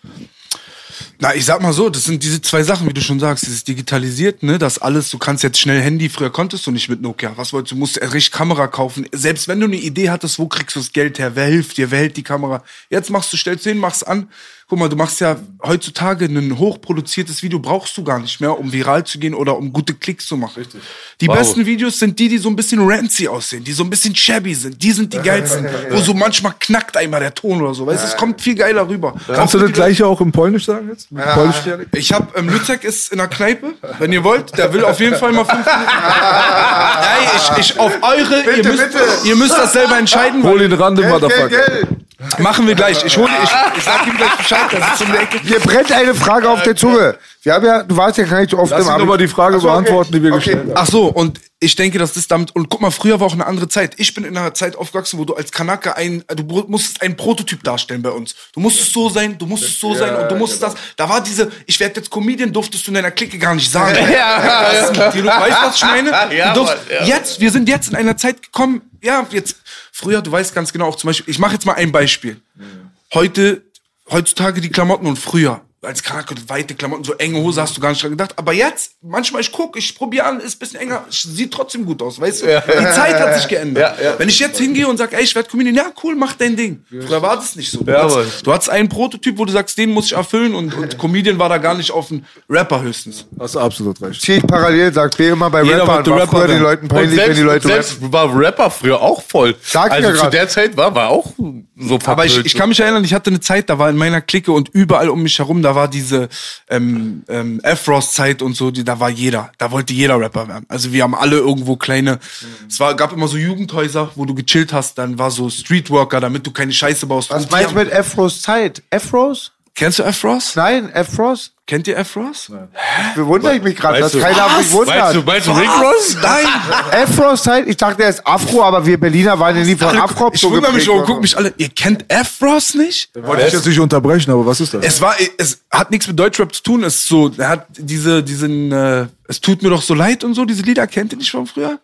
Na, ich sag mal so, das sind diese zwei Sachen, wie du schon sagst, dieses digitalisiert, ne, das alles, du kannst jetzt schnell Handy, früher konntest du nicht mit Nokia. Was wolltest du, musst du richtig Kamera kaufen. Selbst wenn du eine Idee hattest, wo kriegst du das Geld her, wer hilft dir, wer hält die Kamera? Jetzt machst du, stellst du hin, machst an. Guck mal, du machst ja heutzutage ein hochproduziertes Video, brauchst du gar nicht mehr, um viral zu gehen oder um gute Klicks zu machen. Richtig. Die besten Videos sind die, die so ein bisschen rancy aussehen, die so ein bisschen shabby sind. Die sind die geilsten, wo so manchmal knackt einmal der Ton oder so. Weißt du, es kommt viel geiler rüber. Kannst du das gleiche auch im Polnisch sagen jetzt? Mit Polnisch? Ich hab, ähm, Lützek ist in der Kneipe, wenn ihr wollt. Der will auf jeden Fall mal fünf Minuten. Ey, ich, ich auf eure, ihr, müsst, ihr müsst das selber entscheiden. Hol ihn ran, den Motherfucker. Machen wir gleich. Ich hole, ich, ich sag ihm gleich Bescheid. Das ist um die Ecke. Mir brennt eine Frage auf der Zunge. Wir haben ja, du warst ja gar nicht so oft Lass ihn Abi- doch mal die Frage okay. beantworten, die wir Okay. gestellt haben. Ach so, und ich denke, dass das damit, und guck mal, früher war auch eine andere Zeit. Ich bin in einer Zeit aufgewachsen, wo du als Kanake ein, du musstest einen Prototyp darstellen bei uns. Du musstest so sein, du musstest so sein und du musstest das. Da war diese, ich werde jetzt Comedian, durftest du in deiner Clique gar nicht sagen. Das, die, du weißt, was ich meine? Ja, du durfst, Mann, ja. Jetzt, wir sind jetzt in einer Zeit gekommen, ja, jetzt, früher, du weißt ganz genau, auch zum Beispiel, ich mache jetzt mal ein Beispiel. Heute, heutzutage die Klamotten und früher. Als Kranke, weite Klamotten, so enge Hose, hast du gar nicht dran gedacht. Aber jetzt, manchmal ich gucke, ich probiere an, ist ein bisschen enger, sieht trotzdem gut aus, weißt du? Die Zeit hat sich geändert. Wenn ich jetzt hingehe und sage, ey, ich werde Comedian, ja, cool, mach dein Ding. Früher war das nicht so. Du, Ja, hast, du hattest einen Prototyp, wo du sagst, den muss ich erfüllen und, und Comedian war da gar nicht auf einen Rapper höchstens. Hast du absolut recht. Zieh ich parallel, sagt wer immer bei Jeder Rappern, war Rapper früher den werden. Leuten peinlich, wenn selbst, die Leute selbst war Rapper früher auch voll. Sag ich also ja zu grad. der Zeit war, war auch so Aber ich, verpönt. ich kann mich erinnern, ich hatte eine Zeit, da war in meiner Clique und überall um mich herum, da war diese ähm, ähm, Afros-Zeit und so, die, da war jeder, da wollte jeder Rapper werden. Also wir haben alle irgendwo kleine, es war, gab immer so Jugendhäuser, wo du gechillt hast, dann war so Streetworker, damit du keine Scheiße baust. Was meinst du mit Afros Zeit? Afros? Kennst du Afros? Nein, Afros? Kennt ihr Afros? Bewundere ich mich gerade, dass Weißt keiner mich Meinst wundert. du, meinst du Rick Ross? Nein! Afros Zeit? Ich dachte, er ist Afro, aber wir Berliner waren ja nie von Afro ich so wundere mich worden. guck mich alle, ihr kennt Afros nicht? Wollte ich jetzt nicht unterbrechen, aber was ist das? Es war, es hat nichts mit Deutschrap zu tun. Es ist so, er hat diese, diesen, äh, es tut mir doch so leid und so. Diese Lieder kennt ihr nicht von früher?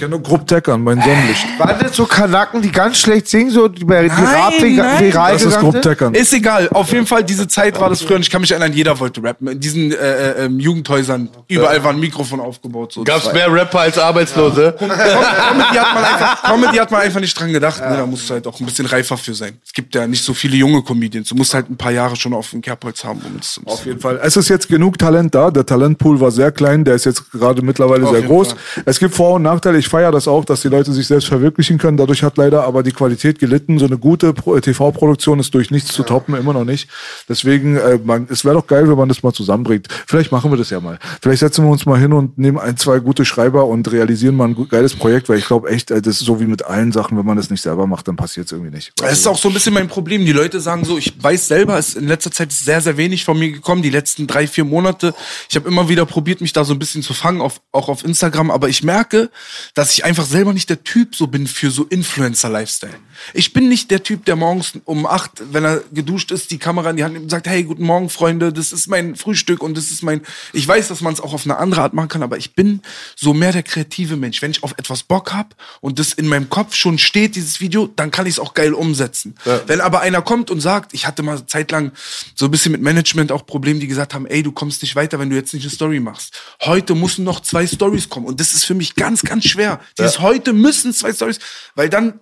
Ich kenne nur Grupp Tech an, mein Sonnenlicht. Waren das so Kanaken, die ganz schlecht singen, so die bei Nein, Rap viral Das ist? Tech an. Ist egal. Auf jeden Fall, diese Zeit war das früher. Und ich kann mich erinnern, jeder wollte rappen. In diesen äh, äh, ähm, Jugendhäusern, überall war ein Mikrofon aufgebaut. So. Gab's war- mehr Rapper als Arbeitslose? Com Comedy, hat man einfach, Comedy hat man einfach nicht dran gedacht. Ne? Da musst du halt auch ein bisschen reifer für sein. Es gibt ja nicht so viele junge Comedians. Du musst halt ein paar Jahre schon auf dem Kerbholz haben. Um das, um Auf jeden Fall. Es ist jetzt genug Talent da. Der Talentpool war sehr klein, der ist jetzt gerade mittlerweile sehr jeden groß. Es gibt Vor- und Nachteile. Ich feiere das auch, dass die Leute sich selbst verwirklichen können. Dadurch hat leider aber die Qualität gelitten. So eine gute Pro- TV-Produktion ist durch nichts zu toppen, immer noch nicht. Deswegen, äh, man, es wäre doch geil, wenn man das mal zusammenbringt. Vielleicht machen wir das ja mal. Vielleicht setzen wir uns mal hin und nehmen ein, zwei gute Schreiber und realisieren mal ein geiles Projekt, weil ich glaube echt, äh, das ist so wie mit allen Sachen, wenn man das nicht selber macht, dann passiert es irgendwie nicht. Das ist auch so ein bisschen mein Problem. Die Leute sagen so, ich weiß selber, es ist in letzter Zeit sehr, sehr wenig von mir gekommen, die letzten drei, vier Monate. Ich habe immer wieder probiert, mich da so ein bisschen zu fangen, auf, auch auf Instagram, aber ich merke, dass ich einfach selber nicht der Typ so bin für so Influencer-Lifestyle. Ich bin nicht der Typ, der morgens um acht, wenn er geduscht ist, die Kamera in die Hand nimmt und sagt, hey, guten Morgen, Freunde, das ist mein Frühstück und das ist mein, ich weiß, dass man es auch auf eine andere Art machen kann, aber ich bin so mehr der kreative Mensch. Wenn ich auf etwas Bock hab und das in meinem Kopf schon steht, dieses Video, dann kann ich es auch geil umsetzen. Wenn aber einer kommt und sagt, ich hatte mal zeitlang so ein bisschen mit Management auch Probleme, die gesagt haben, ey, du kommst nicht weiter, wenn du jetzt nicht eine Story machst. Heute müssen noch zwei Stories kommen und das ist für mich ganz, ganz schwer. Dieses heute müssen zwei Stories, weil dann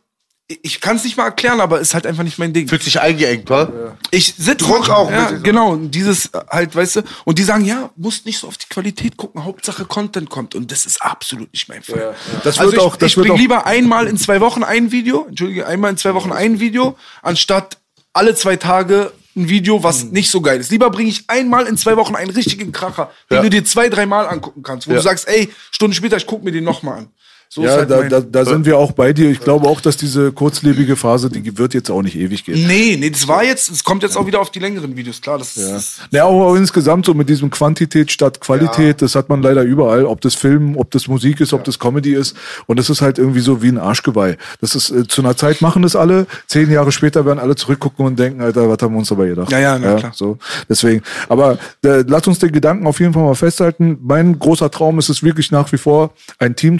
ich kann es nicht mal erklären, aber ist halt einfach nicht mein Ding. Fühlt sich eingeengt, wa? Ich sitze Druck auch Ja, genau. und Dieses äh, halt, weißt du, und die sagen, ja, musst nicht so auf die Qualität gucken, Hauptsache Content kommt. Und das ist absolut nicht mein Fall. Das also wird ich, auch- das ich bringe lieber einmal in zwei Wochen ein Video, entschuldige, einmal in zwei Wochen ein Video, anstatt alle zwei Tage ein Video, was Hm. nicht so geil ist. Lieber bringe ich einmal in zwei Wochen einen richtigen Kracher, den Ja. du dir zwei, dreimal angucken kannst, wo Ja. du sagst, ey, Stunden später, ich guck mir den nochmal an. So Ja, halt da, da, da sind wir auch bei dir. Ich glaube auch, dass diese kurzlebige Phase, die wird jetzt auch nicht ewig gehen. Nee, nee, das war jetzt, es kommt jetzt auch wieder auf die längeren Videos, klar. Das ist, Ja, auch insgesamt so mit diesem Quantität statt Qualität, das hat man leider überall, ob das Film, ob das Musik ist, ob das Comedy ist. Und das ist halt irgendwie so wie ein Arschgeweih. Das ist, äh, zu einer Zeit machen das alle, zehn Jahre später werden alle zurückgucken und denken, Alter, was haben wir uns dabei gedacht? Ja, ja, na klar. So, deswegen. Aber äh, lass uns den Gedanken auf jeden Fall mal festhalten. Mein großer Traum ist es wirklich nach wie vor, ein Team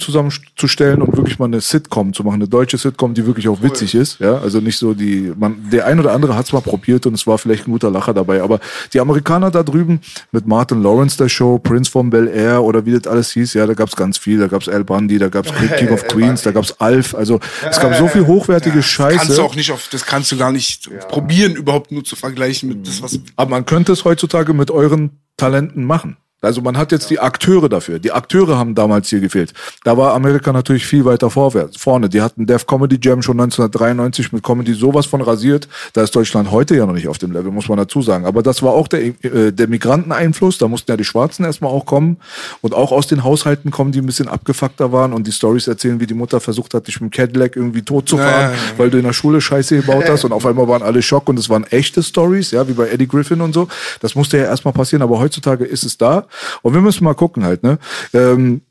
zusammenzustellen und wirklich mal eine Sitcom zu machen, eine deutsche Sitcom, die wirklich auch witzig ist. Ja, also nicht so die, man, der ein oder andere hat es mal probiert und es war vielleicht ein guter Lacher dabei. Aber die Amerikaner da drüben mit Martin Lawrence der Show, Prince von Bel Air oder wie das alles hieß, ja, da gab's ganz viel. Da gab's Al Bundy, da gab's King of Queens, da gab's Alf. Also es gab so viel hochwertige Scheiße. kannst du auch nicht auf, das kannst du gar nicht probieren, überhaupt nur zu vergleichen mit das, was. Aber man könnte es heutzutage mit euren Talenten machen. Also man hat jetzt die Akteure dafür. Die Akteure haben damals hier gefehlt. Da war Amerika natürlich viel weiter vorwärts, vorne. Die hatten Def Comedy Jam schon 1993 mit Comedy sowas von rasiert. Da ist Deutschland heute ja noch nicht auf dem Level, muss man dazu sagen. Aber das war auch der, äh, der Migranteneinfluss. Da mussten ja die Schwarzen erstmal auch kommen. Und auch aus den Haushalten kommen, die ein bisschen abgefuckter waren und die Stories erzählen, wie die Mutter versucht hat, dich mit dem Cadillac irgendwie tot zu fahren, ja. weil du in der Schule Scheiße gebaut hast und auf einmal waren alle Schock und es waren echte Stories, ja, wie bei Eddie Griffin und so. Das musste ja erstmal passieren, aber heutzutage ist es da und wir müssen mal gucken halt, ne? Ähm,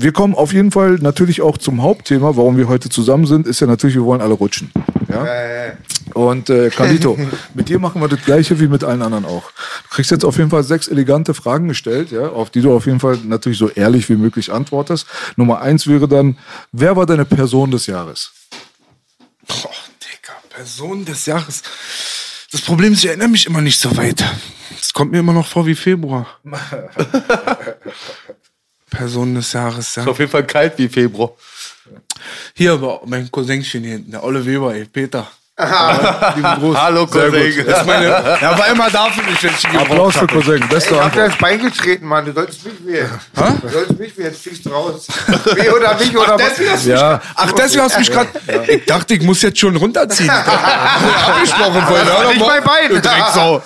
wir kommen auf jeden Fall natürlich auch zum Hauptthema, warum wir heute zusammen sind, ist ja natürlich, wir wollen alle rutschen. Ja? Und äh, Carlito, mit dir machen wir das gleiche wie mit allen anderen auch. Du kriegst jetzt auf jeden Fall sechs elegante Fragen gestellt, ja, auf die du auf jeden Fall natürlich so ehrlich wie möglich antwortest. Nummer eins wäre dann, wer war deine Person des Jahres? Boah, Digga, Person des Jahres. Das Problem ist, ich erinnere mich immer nicht so weit. Es kommt mir immer noch vor wie Februar. Person des Jahres, ja. Ist auf jeden Fall kalt wie Februar. Hier, aber mein Cousinchen hier hinten, der Olle Weber, ey, Peter. Hallo, Cousin. Das meine, er war immer da für mich, wenn ich ihn Applaus für. Cousin. Beste Ich hab dir ins Bein getreten, Mann. Du sollst mich wählen. Du sollst mich wählen. Jetzt fliegst du raus. Weh oder mich oder was? Deswegen hast du Ja. mich, ach, deswegen hast du mich gerade. Ich dachte, ich muss jetzt schon runterziehen. Abgesprochen vorhin. Hör doch mal. Bein. Du Drecksau.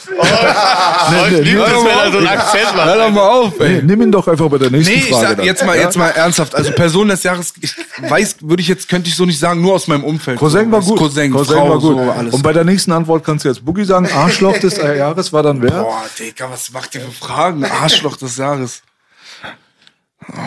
Ich liebe das, wenn er so einen Akzent macht. Hör doch mal auf, ey. Nee, nimm ihn doch einfach bei der nächsten Nee, ich Frage. dann. jetzt mal, jetzt mal ernsthaft. Also Person des Jahres, ich weiß, würde ich jetzt, könnte ich so nicht sagen, nur aus meinem Umfeld. Cousin war gut. Cousin, Cousin Frau, war gut. so alles. Und bei der nächsten Antwort kannst du jetzt Boogie sagen. Arschloch des Jahres war dann wer? Boah, Digga, was macht ihr für Fragen? Arschloch des Jahres.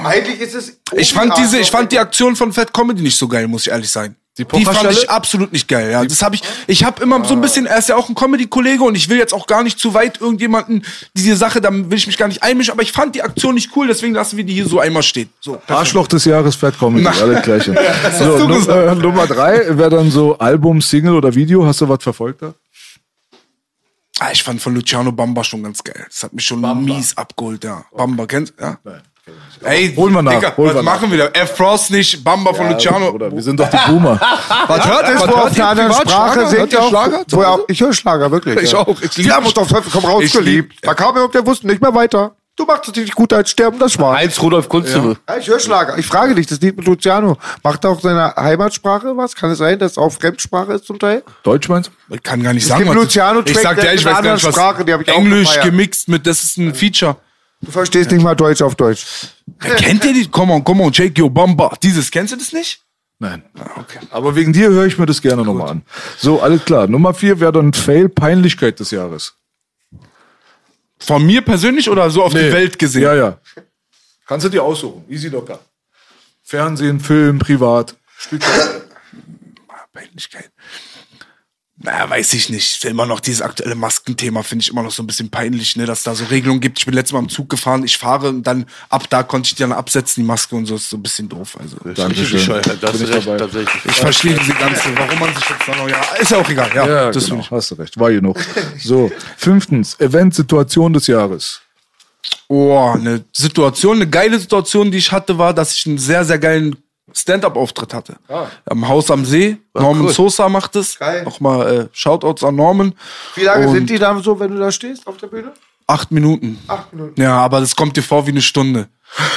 Eigentlich ist es. Ich fand diese, ich fand die Aktion von Fat Comedy nicht so geil, muss ich ehrlich sein. Die, fand Pocherstelle? ich absolut nicht geil. Ja, das habe ich. Ich habe immer so ein bisschen. Er ist ja auch ein Comedy-Kollege und ich will jetzt auch gar nicht zu weit irgendjemanden diese Sache. Da will ich mich gar nicht einmischen. Aber ich fand die Aktion nicht cool. Deswegen lassen wir die hier so einmal stehen. So. Arschloch des Jahres Fat Comedy, Na. alles gleiche. so, du nu, gesagt. äh, Nummer drei wäre dann so Album, Single oder Video. Hast du was verfolgt da? Ah, ich fand von Luciano Bamba schon ganz geil. Das hat mich schon mies abgeholt, ja. Bamba, kennst du? Ja? Ey, Holen wir nach, Digga, holen was wir machen wir da? F. Frost nicht, Bamba von Luciano. Oder wir sind doch die Boomer. Was hört wo auf ihr einer anderen? Sprache singt Hört ihr ihr auch. Schlager? Er auch ich höre Schlager, wirklich. Ich ja. auch. Ich lieb- Ja, muss auf Teufel komm raus, Ich geliebt. Da kam er und der wusste nicht mehr weiter. Du machst es nicht gut als sterben, das war. Heinz Rudolf Kunsthimmel. Ja, ich höre Schlager. Ich frage dich, das Lied mit Luciano. Macht er auch seine Heimatsprache was? Kann es sein, dass es auch Fremdsprache ist zum Teil? Deutsch meinst du? Ich kann gar nicht Es sagen, gibt was Luciano-Track, Ich sag der dir, ich weiß gar nicht, was Sprache, Englisch gemixt mit, das ist ein Feature. Du verstehst nicht mal Deutsch auf Deutsch. Kennt ihr die? Come on, come on, shake your Bamba. Dieses, kennst du das nicht? Nein. Aber wegen dir höre ich mir das gerne nochmal an. So, alles klar. Nummer vier wäre dann Fail, Peinlichkeit des Jahres. Von mir persönlich oder so auf die Welt gesehen? Ja, ja. Kannst du dir aussuchen. Easy locker. Fernsehen, Film, privat. Peinlichkeit. Naja, weiß ich nicht. Immer noch dieses aktuelle Maskenthema finde ich immer noch so ein bisschen peinlich, ne, dass da so Regelungen gibt. Ich bin letztes Mal im Zug gefahren, ich fahre und dann ab da konnte ich die dann absetzen, die Maske und so. ist so ein bisschen doof. Also Richtig bescheuert. Das Bin ich recht, dabei. tatsächlich. ich verstehe diese ganze, warum man sich jetzt dann noch, ja, ist ja auch egal. Ja, Ja, das genau. ich. Hast du recht. War genug. So. Fünftens. Event-Situation des Jahres. Oh, eine Situation, eine geile Situation, die ich hatte, war, dass ich einen sehr, sehr geilen Stand-up-Auftritt hatte. Am Haus am See. Norman Sosa macht es. Geil. Nochmal äh, Shoutouts an Norman. Wie lange Und- sind die da so, wenn du da stehst auf der Bühne? Acht Minuten. Acht Minuten. Ja, aber das kommt dir vor wie eine Stunde.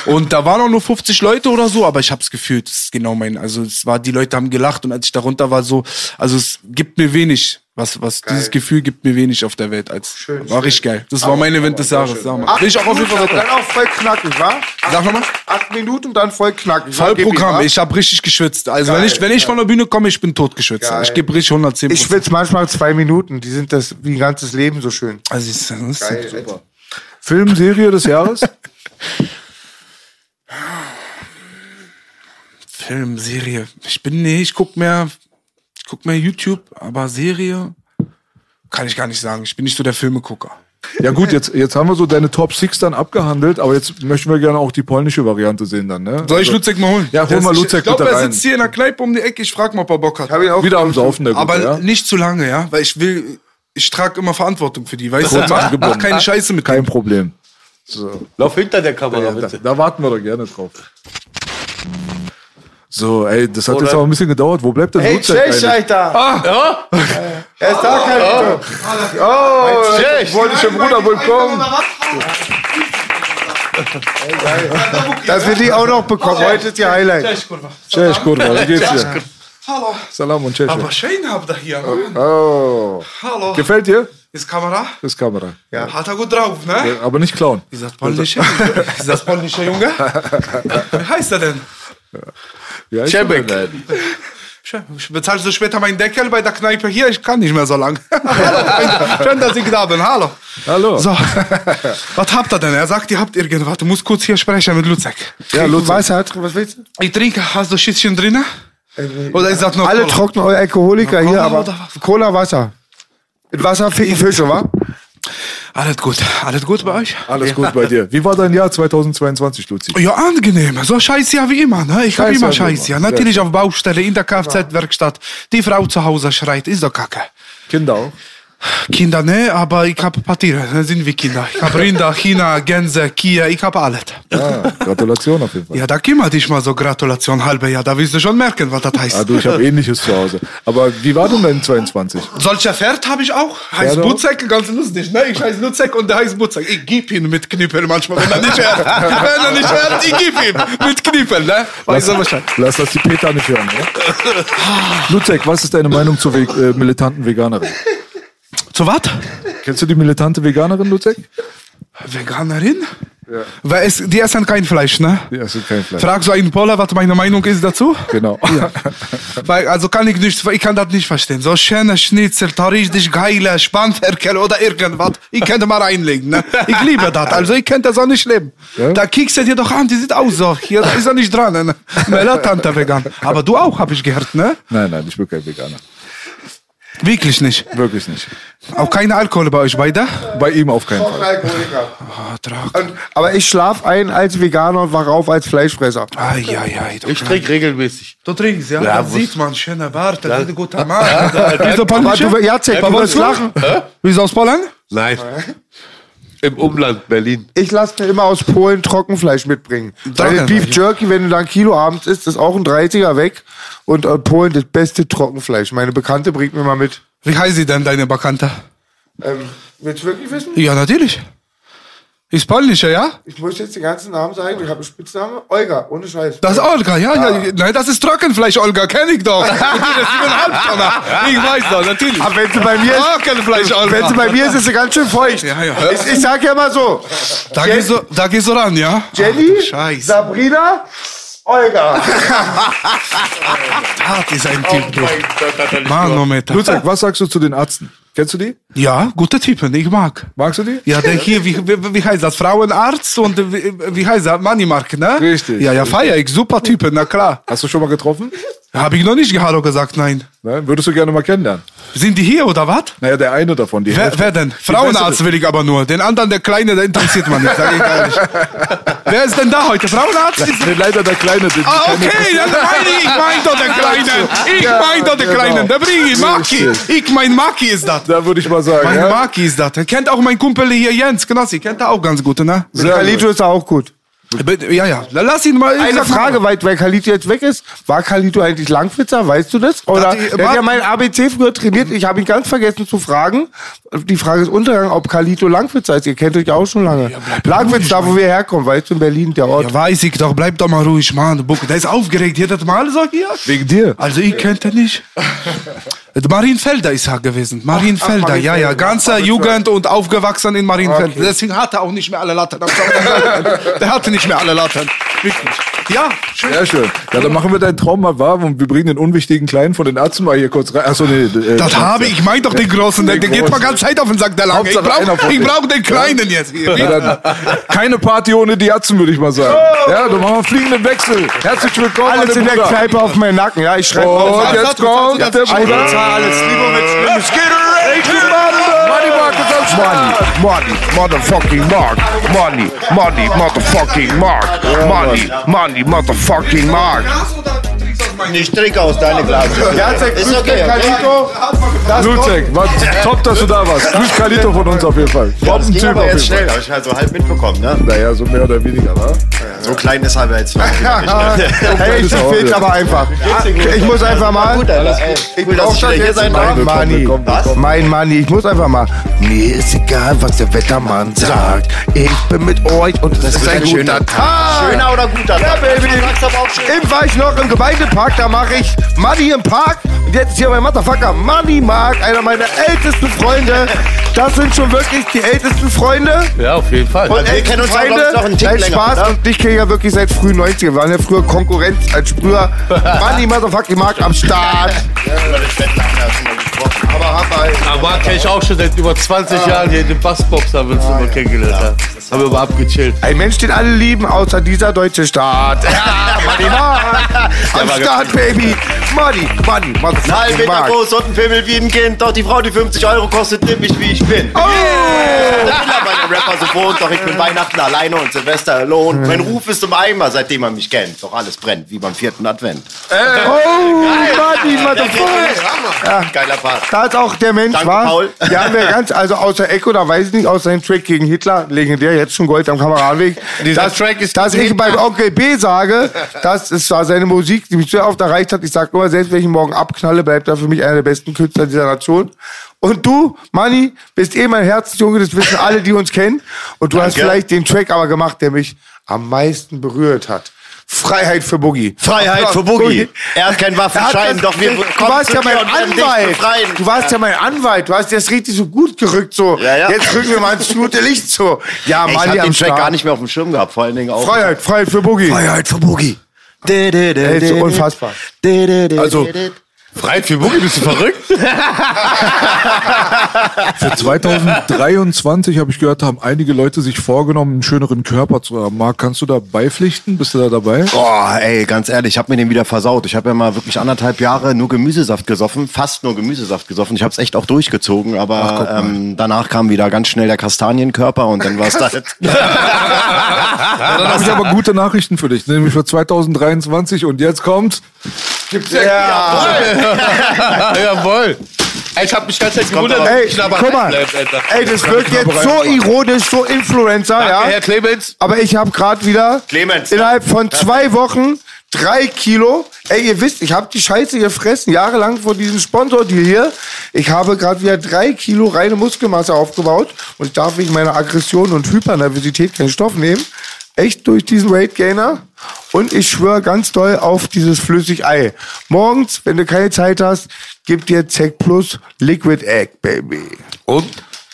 Und da waren auch nur 50 Leute oder so, aber ich hab's gefühlt. Das ist genau mein. Also es war, die Leute haben gelacht und als ich darunter war, so, also es gibt mir wenig. Was, was dieses Gefühl gibt mir wenig auf der Welt als. war richtig geil. Das war mein Event des Jahres. Sag mal. Acht Will ich auch auf jeden Fall. Dann auch voll knackig, wa? Sag nochmal. Acht Minuten, dann voll knackig. ihm, Vollprogramm. wa? Ich hab richtig geschwitzt. Also wenn Geil, ich, wenn ich von der Bühne komme, ich bin tot geschwitzt. Geil. Ich gebe richtig 110 Ich schwitze manchmal zwei Minuten. Die sind das wie ein ganzes Leben so schön. Also ist, das ist Geil, super. Film, Serie des Jahres. Film, Serie. Ich bin, nee, ich guck mehr, guck mehr YouTube, aber Serie kann ich gar nicht sagen. Ich bin nicht so der Filmegucker. Ja gut, jetzt, jetzt haben wir so deine Top 6 dann abgehandelt, aber jetzt möchten wir gerne auch die polnische Variante sehen dann, ne? Soll ich Luzek mal holen? Ja, hol mal Luzek Ich glaube, bitte er rein. sitzt hier in der Kneipe um die Ecke. Ich frag mal, ob er Bock hat. Hab ich auch Wieder am Saufen, der Gute, Aber ja? nicht zu lange, ja? Weil ich will, ich trage immer Verantwortung für die, weißt du? Mach, keine Scheiße mit Kein dem. Problem. Lauf hinter der Kamera, Ja, da, bitte. da warten wir doch gerne drauf. So, ey, das hat Oder- jetzt auch ein bisschen gedauert. Wo bleibt denn Hey, Tschech, eigentlich? Alter! Ja? Er ist da kein oh. oh, Tschech. polnische Bruder, willkommen! Dass wir die auch noch bekommen. Heute ist die Highlight. Cześć, kurwa, wie geht's dir? Hallo. Salam und Cześć. Aber schön habt ihr hier. Oh. Hallo. Gefällt dir? Ist Kamera? Ist Kamera. Hat er gut drauf, ne? Aber nicht klauen. Ist das polnische? Ist das polnische Junge? Wie heißt er denn? Ja, Schön. Ich bezahle so später meinen Deckel bei der Kneipe hier. Ich kann nicht mehr so lang. Schön, dass ich da bin. Hallo. Hallo. So. Was habt ihr denn? Er sagt, ihr habt irgendwas. Du musst kurz hier sprechen mit Luzek. Ja, Lutz. Wasser, was willst du? Ich trinke. Hast du Schüsschen drin? Oder ist das noch Alle Cola? trocknen eure Alkoholiker Cola hier, aber? Cola, Wasser. Mit Wasser ficken Fische, wa? Alles gut. Alles gut bei euch? Alles gut bei dir. Wie war dein Jahr 2022, Luzi? Ja, angenehm. So scheiß ja wie immer. Ne? Ich hab Scheiß immer ja scheiß ja. immer. Natürlich auf Baustelle, in der Kfz-Werkstatt. Die Frau zu Hause schreit. Ist doch kacke. Kinder auch? Kinder, ne, aber ich habe ein paar Tiere, das sind wie Kinder. Ich habe Rinder, China, Gänse, Kia, ich habe alles. Ah, Gratulation auf jeden Fall. Ja, da kümmere dich mal so, Gratulation, halbe Jahr, da wirst du schon merken, was das heißt. Ah, du, ich habe ähnliches zu Hause. Aber wie war denn dein 22? Solcher Pferd habe ich auch. Heißt Pferde auch? Butzek, ganz lustig, ne? Ich heiße Lutzek und der heißt Butzek. Ich gib ihn mit Knippel manchmal, wenn er nicht hört. wenn er nicht hört, ich gib ihm mit Knippel, ne? Weiß Bescheid. Lass das die Peter nicht hören. Ne? Lutzek, was ist deine Meinung zur äh, militanten Veganerin? Zu was? Kennst du die militante Veganerin, Lutzek? Veganerin? Ja. Weil es, die essen kein Fleisch, ne? Ja, es ist kein Fleisch. Frag so einen Poller, was meine Meinung ist dazu. Genau. Weil, also kann ich nicht, ich kann das nicht verstehen. So schöne Schnitzel, da richtig geile Spanferkel oder irgendwas. Ich könnte mal reinlegen, ne? Ich liebe das. Also ich könnte das auch nicht leben. Ja? Da kickst du dir doch an, die sieht aus so. Hier ist er nicht dran, ne? Melatante vegan. Aber du auch, hab ich gehört, ne? Nein, nein, ich bin kein Veganer. Wirklich nicht. Wirklich nicht. Auch keine Alkohol bei euch beide? Bei ihm auf keinen Fall. Alkoholiker. Ah, Trag. Und, aber ich schlaf ein als Veganer und wach auf als Fleischfresser. Ai, ai, ai. Ich trinke regelmäßig. Du trinkst, ja? Ja, das muss- sieht man. Schöne Barte, ein guter Mann. Wieso Polnische? du, Jacek, du wirst lachen. Wieso aus Polen? Nein. Im Umland Berlin. Ich lasse mir immer aus Polen Trockenfleisch mitbringen. Weil Beef Jerky, wenn du da ein Kilo abends isst, ist auch ein 30er weg. Und äh, Polen das beste Trockenfleisch. Meine Bekannte bringt mir mal mit. Wie heißt sie denn, deine Bekannte? Ähm, willst du wirklich wissen? Ja, natürlich. Ist polnische, ja? Ich muss jetzt den ganzen Namen sagen. Ich habe einen Spitznamen. Olga, ohne Scheiß. Das ist Olga, ja, ja. Nein, das ist Trockenfleisch, Olga, kenn ich doch. Das ist Tonner. Ich weiß doch, natürlich. Aber wenn sie bei mir ist, Trockenfleisch, Olga. wenn sie bei mir ist, ist sie ganz schön feucht. Ja, ja. Ich, ich sag ja mal so. da, gehst du, da gehst du ran, ja? Jenny, Ach, Scheiße. Sabrina, Olga. Das ist ein Typ, du. Manometer. Lutzek, was sagst du zu den Ärzten? Kennst du die? Ja, gute Typen, ich mag. Magst du die? Ja, der hier, wie, wie, wie heißt das? Frauenarzt und wie, wie heißt das? Moneymark, ne? Richtig. Ja, ja, feier ich. Super Typen, na klar. Hast du schon mal getroffen? Habe ich noch nicht Hallo gesagt, nein. Nein? Würdest du gerne mal kennenlernen? Sind die hier oder was? Naja, der eine davon. Die Wer, wer denn? Frauenarzt will ich aber nur. Den anderen, der Kleine, der interessiert man nicht, sag ich ehrlich. wer ist denn da heute? Frauenarzt? Ist Nee, leider der Kleine. Den Ah, okay, dann meine ich, ich mein doch den Kleinen. Ich Ja, mein doch den genau. Kleinen. Der bringe ich, Maki. Ich mein Maki ist das. Da würde ich mal sagen. Mein ja? Maki ist das. Er kennt auch mein Kumpel hier, Jens Knossi. Kennt er auch ganz gut, ne? Sehr Kalito ist auch gut. Ja, ja. Lass ihn mal. ich Eine Frage, weil, weil Kalito jetzt weg ist. War Kalito eigentlich Langwitzer? Weißt du das? Oder Hat die- der hat ja mein ABC früher trainiert. Ich habe ihn ganz vergessen zu fragen. Die Frage ist untergegangen, ob Kalito Langwitzer ist. Ihr kennt euch ja auch schon lange. Langwitz, da wo wir herkommen, weißt du, in Berlin, der Ort. Ja, weiß ich doch. Bleib doch mal ruhig, Mann. Der ist aufgeregt. Jedes Mal so hier. Wegen dir. Also ich kannte nicht. Marienfelder ist er gewesen. Marienfelder, Ach, ja, ja. Marienfelder. Ganze Ach, Jugend und aufgewachsen in Marienfelder. Okay. Deswegen hat er auch nicht mehr alle Latten. Der hatte nicht mehr alle Latten. Wirklich. Ja, schön. Sehr schön. Ja, dann machen wir deinen Traum mal wahr und wir bringen den unwichtigen Kleinen von den Ärzten mal hier kurz rein. Achso, nee. Äh, Das habe ich. Ich mein doch den Großen. Der, der geht mal ganz Zeit auf den Sack, der Lange. Ich brauche brauch den Kleinen jetzt hier. Ja, dann, keine Party ohne die Ärzte, würde ich mal sagen. Ja, dann machen wir einen fliegenden Wechsel. Herzlich willkommen, Alles meine in der. Kneipe auf meinen Nacken. Ja, ich schreibe Und auf. jetzt kommt der Bruder. alles. Libowitsch, Money Market am Start. Money, money, motherfucking Mark. Money, money, motherfucking Mark. Money, money, motherfucking Mark. Ich trinke aus deinem Glas. Jacek, Ist grüß okay, dich, okay. Kalito. Das Luzek, war top, dass du da warst. Grüß Carlito von uns auf jeden Fall. Ja, das ging aber jetzt schnell, habe ich halt so halb mitbekommen, ne? Naja, so mehr oder weniger, wa? So klein ist er jetzt noch nicht. Hey, ich fehlt aber einfach. Ich muss einfach mal. Ich wieder das hier jetzt sein mal. darf. Money. Mein Money, ich muss einfach mal. Mir ist egal, was der Wettermann sagt. Ich bin mit euch und es ist ein guter schöner Tag. Schöner oder guter? Ja, Baby. Du sagst aber auch im Gemeindepark, da mache ich Money im Park. Und jetzt ist hier mein Motherfucker Money Mark, einer meiner ältesten Freunde. Das sind schon wirklich die ältesten Freunde. Ja, auf jeden Fall. Und wir kennen uns auch, glaub ich, noch einen Tick länger, Spaß. oder? Und dich kenne ich ja wirklich seit frühen 90er. Wir waren ja früher Konkurrenz als Sprüher. Money Motherfucking Mark am Start. Über haben wir ja schon mal gesprochen. Aber haben wir. Aber kenne ich auch schon seit über 20 Jahren hier in den Bassbox haben wir uns immer kennengelernt. Ja. Haben wir aber abgechillt. Ein Mensch, den alle lieben, außer dieser deutsche Staat. Ja, Money Mark. Am Start, Baby. Money, Money, Motherfucking Meter Mark. groß und ein Pimmel wie ein Kind. Doch die Frau, die 50 Euro kostet, nimmt mich wie ich bin. Oh! Der Rapper so wohnt, doch ich bin Weihnachten alleine und Silvester alone. Mein Ruf ist im Eimer, seitdem man mich kennt. Doch alles brennt, wie beim vierten Advent. Oh, Money, Motherfucker. Geiler Part. Da ist auch der Mensch, Danke, war. Paul. Ja, haben wir ganz, also außer Echo, da weiß ich nicht, aus seinem Track gegen Hitler, legendär, jetzt schon Gold am Kameradenweg. Dieser dass, Track ist Dass ich bei Onkel B sage, das ist zwar seine Musik, die mich sehr oft erreicht hat. Ich sag nur, selbst wenn ich morgen abknalle, bleibt er für mich einer der besten Künstler dieser Nation. Und du, Manni, bist eh mein Herzensjunge, das wissen alle, die uns kennen. Und du hast Danke. vielleicht den Track aber gemacht, der mich am meisten berührt hat. Freiheit für Boogie. Freiheit für Boogie. Er hat keinen hat Waffenschein, doch wir du kommen warst zu ja mein Anwalt. Du warst ja mein Anwalt. Du hast das richtig so gut gerückt. So. Ja, ja. Jetzt rücken wir mal ins gute Licht. So. Ja, Ich Mali hab am den Track Start. gar nicht mehr auf dem Schirm gehabt, vor allen Dingen auch. Freiheit, Freiheit für Boogie. Freiheit für Boogie. Ey, ist so unfassbar. de, de, de, Also- Freit für Boogie, bist du verrückt? Für 2023 habe ich gehört, haben einige Leute sich vorgenommen, einen schöneren Körper zu haben. Marc, kannst du da beipflichten? Bist du da dabei? Boah, ey, ganz ehrlich, ich habe mir den wieder versaut. Ich habe ja mal wirklich anderthalb Jahre nur Gemüsesaft gesoffen, fast nur Gemüsesaft gesoffen. Ich habe es echt auch durchgezogen, aber ähm, danach kam wieder ganz schnell der Kastanienkörper und dann war es da. Dann habe ich aber gute Nachrichten für dich, nämlich für 2023 und jetzt kommt Jawohl. Ey, Ich hab mich ganz Zeit gewundert, Ey, guck mal. bleibt, Alter. Ey, das wirkt jetzt so ironisch, so Influencer, Danke, ja. Herr Clemens. Aber ich habe gerade wieder Clemens. innerhalb von zwei Wochen drei Kilo. Ey, ihr wisst, ich habe die Scheiße gefressen, jahrelang vor diesem Sponsor-Deal hier. Ich habe gerade wieder drei Kilo reine Muskelmasse aufgebaut und ich darf wegen meiner Aggression und Hypernervosität keinen Stoff nehmen. Echt durch diesen Weight Gainer. Und ich schwöre ganz doll auf dieses Flüssigei. Morgens, wenn du keine Zeit hast, gib dir Zec Plus Liquid Egg, Baby. Und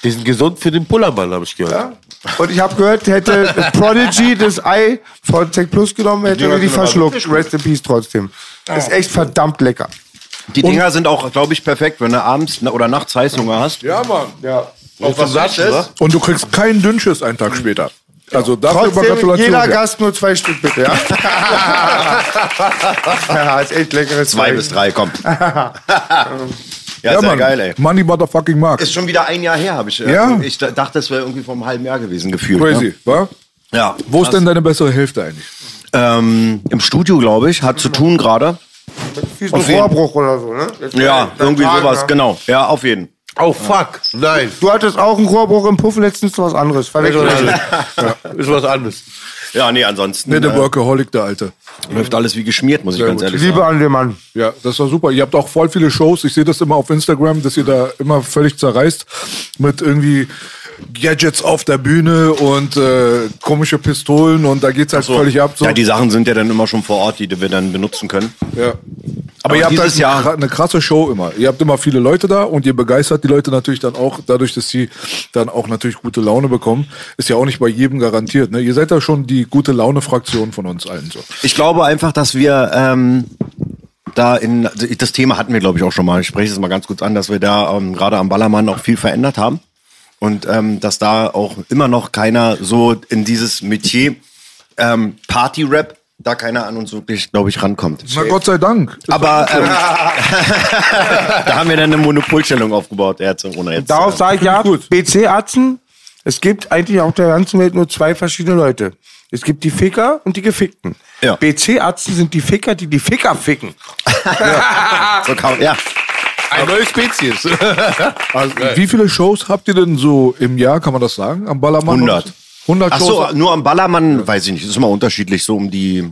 die sind gesund für den Pullermann, habe ich gehört. Ja? Und ich habe gehört, hätte Prodigy das Ei von Tech Plus genommen, hätte er die verschluckt. Rest in Peace trotzdem. Ist echt verdammt lecker. Die Dinger sind auch, glaube ich, perfekt, wenn du abends oder nachts Heißhunger hast. Ja, Mann. Ja. Auf was wa? Und du kriegst keinen Dünnschiss einen Tag später. Also dafür Trotzdem Gratulation. jeder. Gast nur zwei Stück bitte, ja? ja, ist echt leckeres Zwei Zeug. bis drei, komm. ja, Ja, sehr Mann. geil, ey. Money motherfucking Mark. Ist schon wieder ein Jahr her, habe ich. äh, Ja? Ich da- dachte, das wäre irgendwie vor einem halben Jahr gewesen, gefühlt. Crazy, Ne? wa? Ja. Wo ist denn deine bessere Hälfte eigentlich? Ähm, Im Studio, glaube ich, hat zu tun gerade. Jeden- Rohrbruch oder so, ne? Jetzt Ja, irgendwie sowas, ja. genau. Ja, auf jeden. Oh, fuck. Nein. Du hattest auch einen Rohrbruch im Puff, letztens was anderes. Ist Verwechselt. was anderes. Ist was anderes. Ja, nee, ansonsten Nee, der äh, Workaholic, der Alte. läuft alles wie geschmiert, muss ich Sehr ganz gut. ehrlich Liebe sagen. an den Mann. Ja, das war super. Ihr habt auch voll viele Shows. Ich sehe das immer auf Instagram, dass ihr da immer völlig zerreißt mit irgendwie Gadgets auf der Bühne und äh, komische Pistolen und da geht's halt So. völlig ab. So. Ja, die Sachen sind ja dann immer schon vor Ort, die wir dann benutzen können. Ja. Aber, Aber ihr habt dieses halt Jahr- eine, eine krasse Show immer. Ihr habt immer viele Leute da und ihr begeistert die Leute natürlich dann auch, dadurch, dass sie dann auch natürlich gute Laune bekommen. Ist ja auch nicht bei jedem garantiert. Ne? Ihr seid ja schon die gute Laune-Fraktion von uns allen. So. Ich glaube einfach, dass wir ähm, da in also das Thema hatten wir, glaube ich, auch schon mal. Ich spreche es mal ganz kurz an, dass wir da ähm, gerade am Ballermann auch viel verändert haben und ähm, dass da auch immer noch keiner so in dieses Metier ähm, Party-Rap da keiner an uns wirklich, glaube ich, rankommt. Na Gott sei Dank. Aber ähm, da haben wir dann eine Monopolstellung aufgebaut, jetzt, ohne jetzt. Darauf äh, sage ich ja, BC-Atzen, es gibt eigentlich auf der ganzen Welt nur zwei verschiedene Leute. Es gibt die Ficker und die Gefickten. Ja. BC-Atzen sind die Ficker, die die Ficker ficken. so kann, ja. Eine neue Spezies. Also, wie viele Shows habt ihr denn so im Jahr, kann man das sagen, am Ballermann? 100. 100 Ach Shows? so, nur am Ballermann, weiß ich nicht, ist immer unterschiedlich, so um die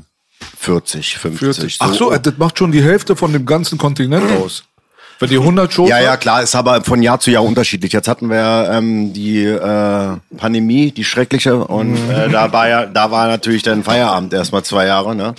40, 50. 40. Ach so, das macht schon die Hälfte von dem ganzen Kontinent aus. Wenn die 100 Shows Ja, ja, klar, ist aber von Jahr zu Jahr unterschiedlich. Jetzt hatten wir ähm, die äh, Pandemie, die schreckliche, und äh, da war ja, da war natürlich dann Feierabend erstmal zwei Jahre, ne?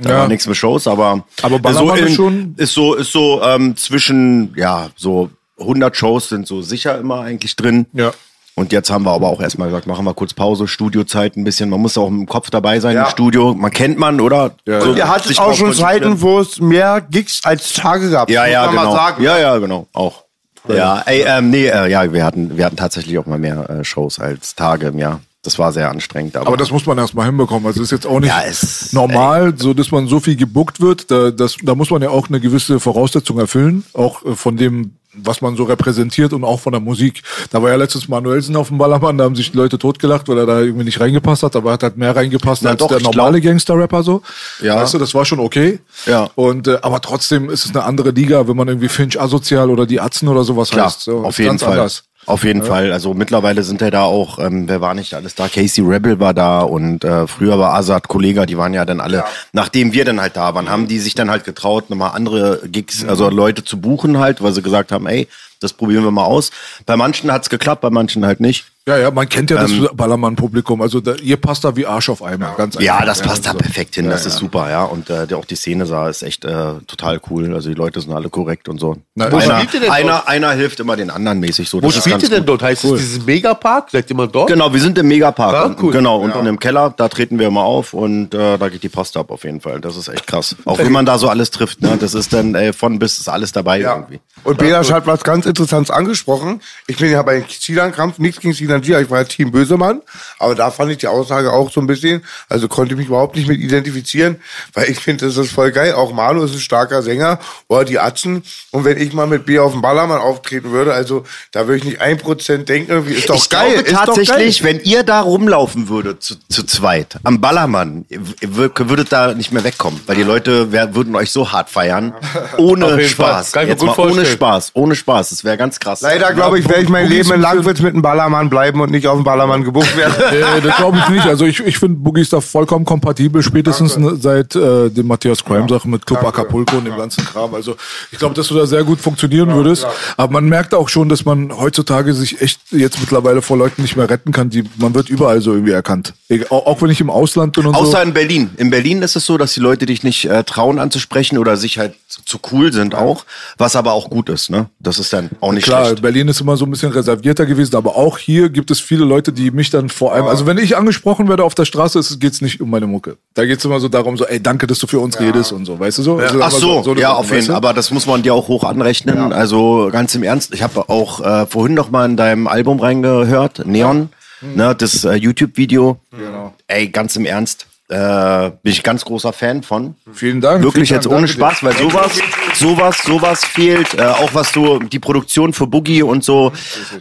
Da Ja. war nichts mit Shows, aber, Aber so Ballermann in- schon- ist so ist so ähm, zwischen ja so 100 Shows sind so sicher immer eigentlich drin. Ja. Und jetzt haben wir aber auch erstmal gesagt, machen wir kurz Pause, Studiozeit ein bisschen. Man muss auch im Kopf dabei sein Ja. im Studio. Man kennt man, oder? Ja. So, Ihr hattet sich auch schon. Zeiten, wo es mehr Gigs als Tage gab. Ja, ja, man genau. Sagen. Ja, ja, genau. Auch. Ja, ey, ähm, nee, äh, ja, wir hatten, wir hatten tatsächlich auch mal mehr äh, Shows als Tage im Jahr. Das war sehr anstrengend. Aber, Aber das muss man erstmal hinbekommen. Also es ist jetzt auch nicht Ja, es- normal, so dass man so viel gebuckt wird. Da, das, da muss man ja auch eine gewisse Voraussetzung erfüllen, auch äh, von dem, was man so repräsentiert und auch von der Musik. Da war ja letztens Manuelsen auf dem Ballermann, da haben sich die Leute totgelacht, weil er da irgendwie nicht reingepasst hat, aber er hat halt mehr reingepasst Na als doch, der normale Gangster-Rapper so. Ja. Weißt du, das war schon okay. Ja. Und äh, aber trotzdem ist es eine andere Liga, wenn man irgendwie Finch asozial oder die Atzen oder sowas Klar, heißt. So, auf jeden ganz Fall. anders. Auf jeden Fall. Also mittlerweile sind ja da auch, ähm, wer war nicht alles da? Casey Rebel war da und äh, früher war Azad Kollega, die waren ja dann alle, nachdem wir dann halt da waren, haben die sich dann halt getraut, nochmal andere Gigs, also Leute zu buchen halt, weil sie gesagt haben, ey, das probieren wir mal aus. Bei manchen hat's geklappt, bei manchen halt nicht. Ja, ja, man kennt ja Ähm, das Ballermann-Publikum. Also da, ihr passt da wie Arsch auf Eimer. Ganz Ja, einfach. das passt da so. perfekt hin, das ist super, ja. Und äh, der- auch die Szene sah ist echt äh, total cool. Also die Leute sind alle korrekt und so. Na, Wo einer, spielt ihr denn einer, einer hilft immer den anderen mäßig so. Wo spielt ihr denn gut. dort? Heißt es dieses Megapark? Seid ihr mal dort? Genau, wir sind im Megapark. Ah, unten, cool. Genau, unten im Keller, da treten wir immer auf und äh, da geht die Post ab auf jeden Fall. Das ist echt krass. Auch wie man da so alles trifft, ne? Das ist dann ey, von bis ist alles dabei Ja. irgendwie. Und Belasch hat was ganz Interessantes angesprochen. Ich bin ja bei Sinan-Kampf, nichts gegen Sinan Gia, ich war ja Team Bösemann, aber da fand ich die Aussage auch so ein bisschen, also konnte mich überhaupt nicht mit identifizieren, weil ich finde, das ist voll geil. Auch Manu ist ein starker Sänger, oder die Atzen. Und wenn ich mal mit B auf dem Ballermann auftreten würde, also da würde ich nicht ein Prozent denken, irgendwie ist doch ich geil. glaube ist doch tatsächlich, geil. wenn ihr da rumlaufen würdet zu, zu zweit am Ballermann, würdet da nicht mehr wegkommen, weil die Leute wär, würden euch so hart feiern, ohne. Spaß. Kann ich mir Jetzt gut mal ohne. Spaß, ohne Spaß. Das wäre ganz krass. Leider glaube ich, werde ich mein Boogie ist Leben in Langwitz mit einem Ballermann bleiben und nicht auf dem Ballermann gebucht werden. Äh, das glaube ich nicht. Also ich, ich finde Boogie ist da vollkommen kompatibel, spätestens ne, seit äh, dem Matthias Crime-Sache mit Club Acapulco und dem ganzen Kram. Also ich glaube, dass du da sehr gut funktionieren würdest. Aber man merkt auch schon, dass man heutzutage sich echt jetzt mittlerweile vor Leuten nicht mehr retten kann. Die, man wird überall so irgendwie erkannt. Auch, auch wenn ich im Ausland bin und Außer so. in Berlin. In Berlin ist es so, dass die Leute dich nicht äh, trauen anzusprechen oder sich halt zu, zu cool sind auch, was aber auch gut ist, ne? Das ist dann auch nicht Klar, schlecht. Berlin ist immer so ein bisschen reservierter gewesen, aber auch hier gibt es viele Leute, die mich dann vor allem, also wenn ich angesprochen werde auf der Straße, geht es nicht um meine Mucke. Da geht es immer so darum, so, ey, danke, dass du für uns redest und so, weißt du so? Also Ach so, eine ja, Sache, auf jeden Fall. Aber das muss man dir auch hoch anrechnen. Also ganz im Ernst, ich habe auch äh, vorhin noch mal in deinem Album reingehört, Neon, ne, das äh, YouTube-Video. Genau. Ey, ganz im Ernst, äh, bin ich ganz großer Fan von. Vielen Dank. Wirklich vielen jetzt Dank, ohne. Spaß, weil sowas, sowas, sowas fehlt. Äh, auch was so die Produktion für Boogie und so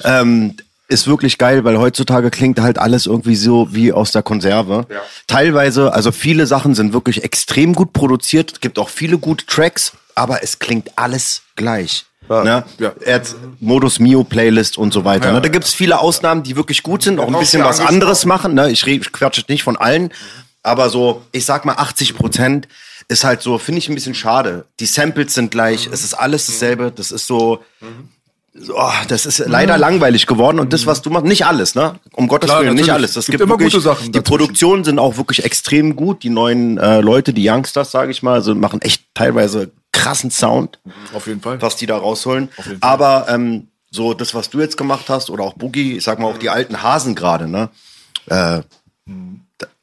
ähm, ist wirklich geil, weil heutzutage klingt halt alles irgendwie so wie aus der Konserve. Teilweise, also viele Sachen sind wirklich extrem gut produziert. Es gibt auch viele gute Tracks, aber es klingt alles gleich. Ne? Ja. Er hat Modus Mio Playlist und so weiter. ne? Da gibt's viele Ausnahmen, die wirklich gut sind, auch ein bisschen was anderes machen. Ne? Ich, ich quatsche nicht von allen, aber so, ich sag mal 80 Prozent ist halt so, finde ich ein bisschen schade. Die Samples sind gleich, es ist alles dasselbe. Das ist so, so, oh, das ist leider langweilig geworden und das, was du machst, nicht alles, ne? Um Gottes Klar, Willen, nicht alles. Es Gibt gibt, immer gute Sachen Die. Produktionen sind auch wirklich extrem gut. Die neuen äh, Leute, die Youngsters, sage ich mal, also machen echt teilweise krassen Sound Auf jeden Fall. was die da rausholen. Aber ähm, so das, was du jetzt gemacht hast, oder auch Boogie, ich sag mal auch die alten Hasen gerade, ne? Äh, d-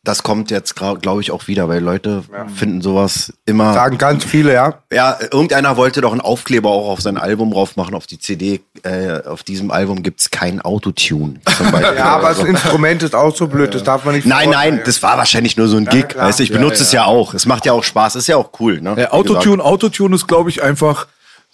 das kommt jetzt, glaube ich, auch wieder, weil Leute finden sowas immer. Sagen ganz viele, ja. Ja, irgendeiner wollte doch einen Aufkleber auch auf sein Album drauf machen, auf die CD. Äh, auf diesem Album gibt's kein Autotune. Zum Beispiel. Ja, aber Also- das Instrument ist auch so blöd, das darf man nicht Nein, nein, das war wahrscheinlich nur so ein Gig. klar. weißt du, ich benutze es ja auch. Es macht ja auch Spaß, ist ja auch cool. Ne? Ja. Autotune, Autotune ist, glaube ich, einfach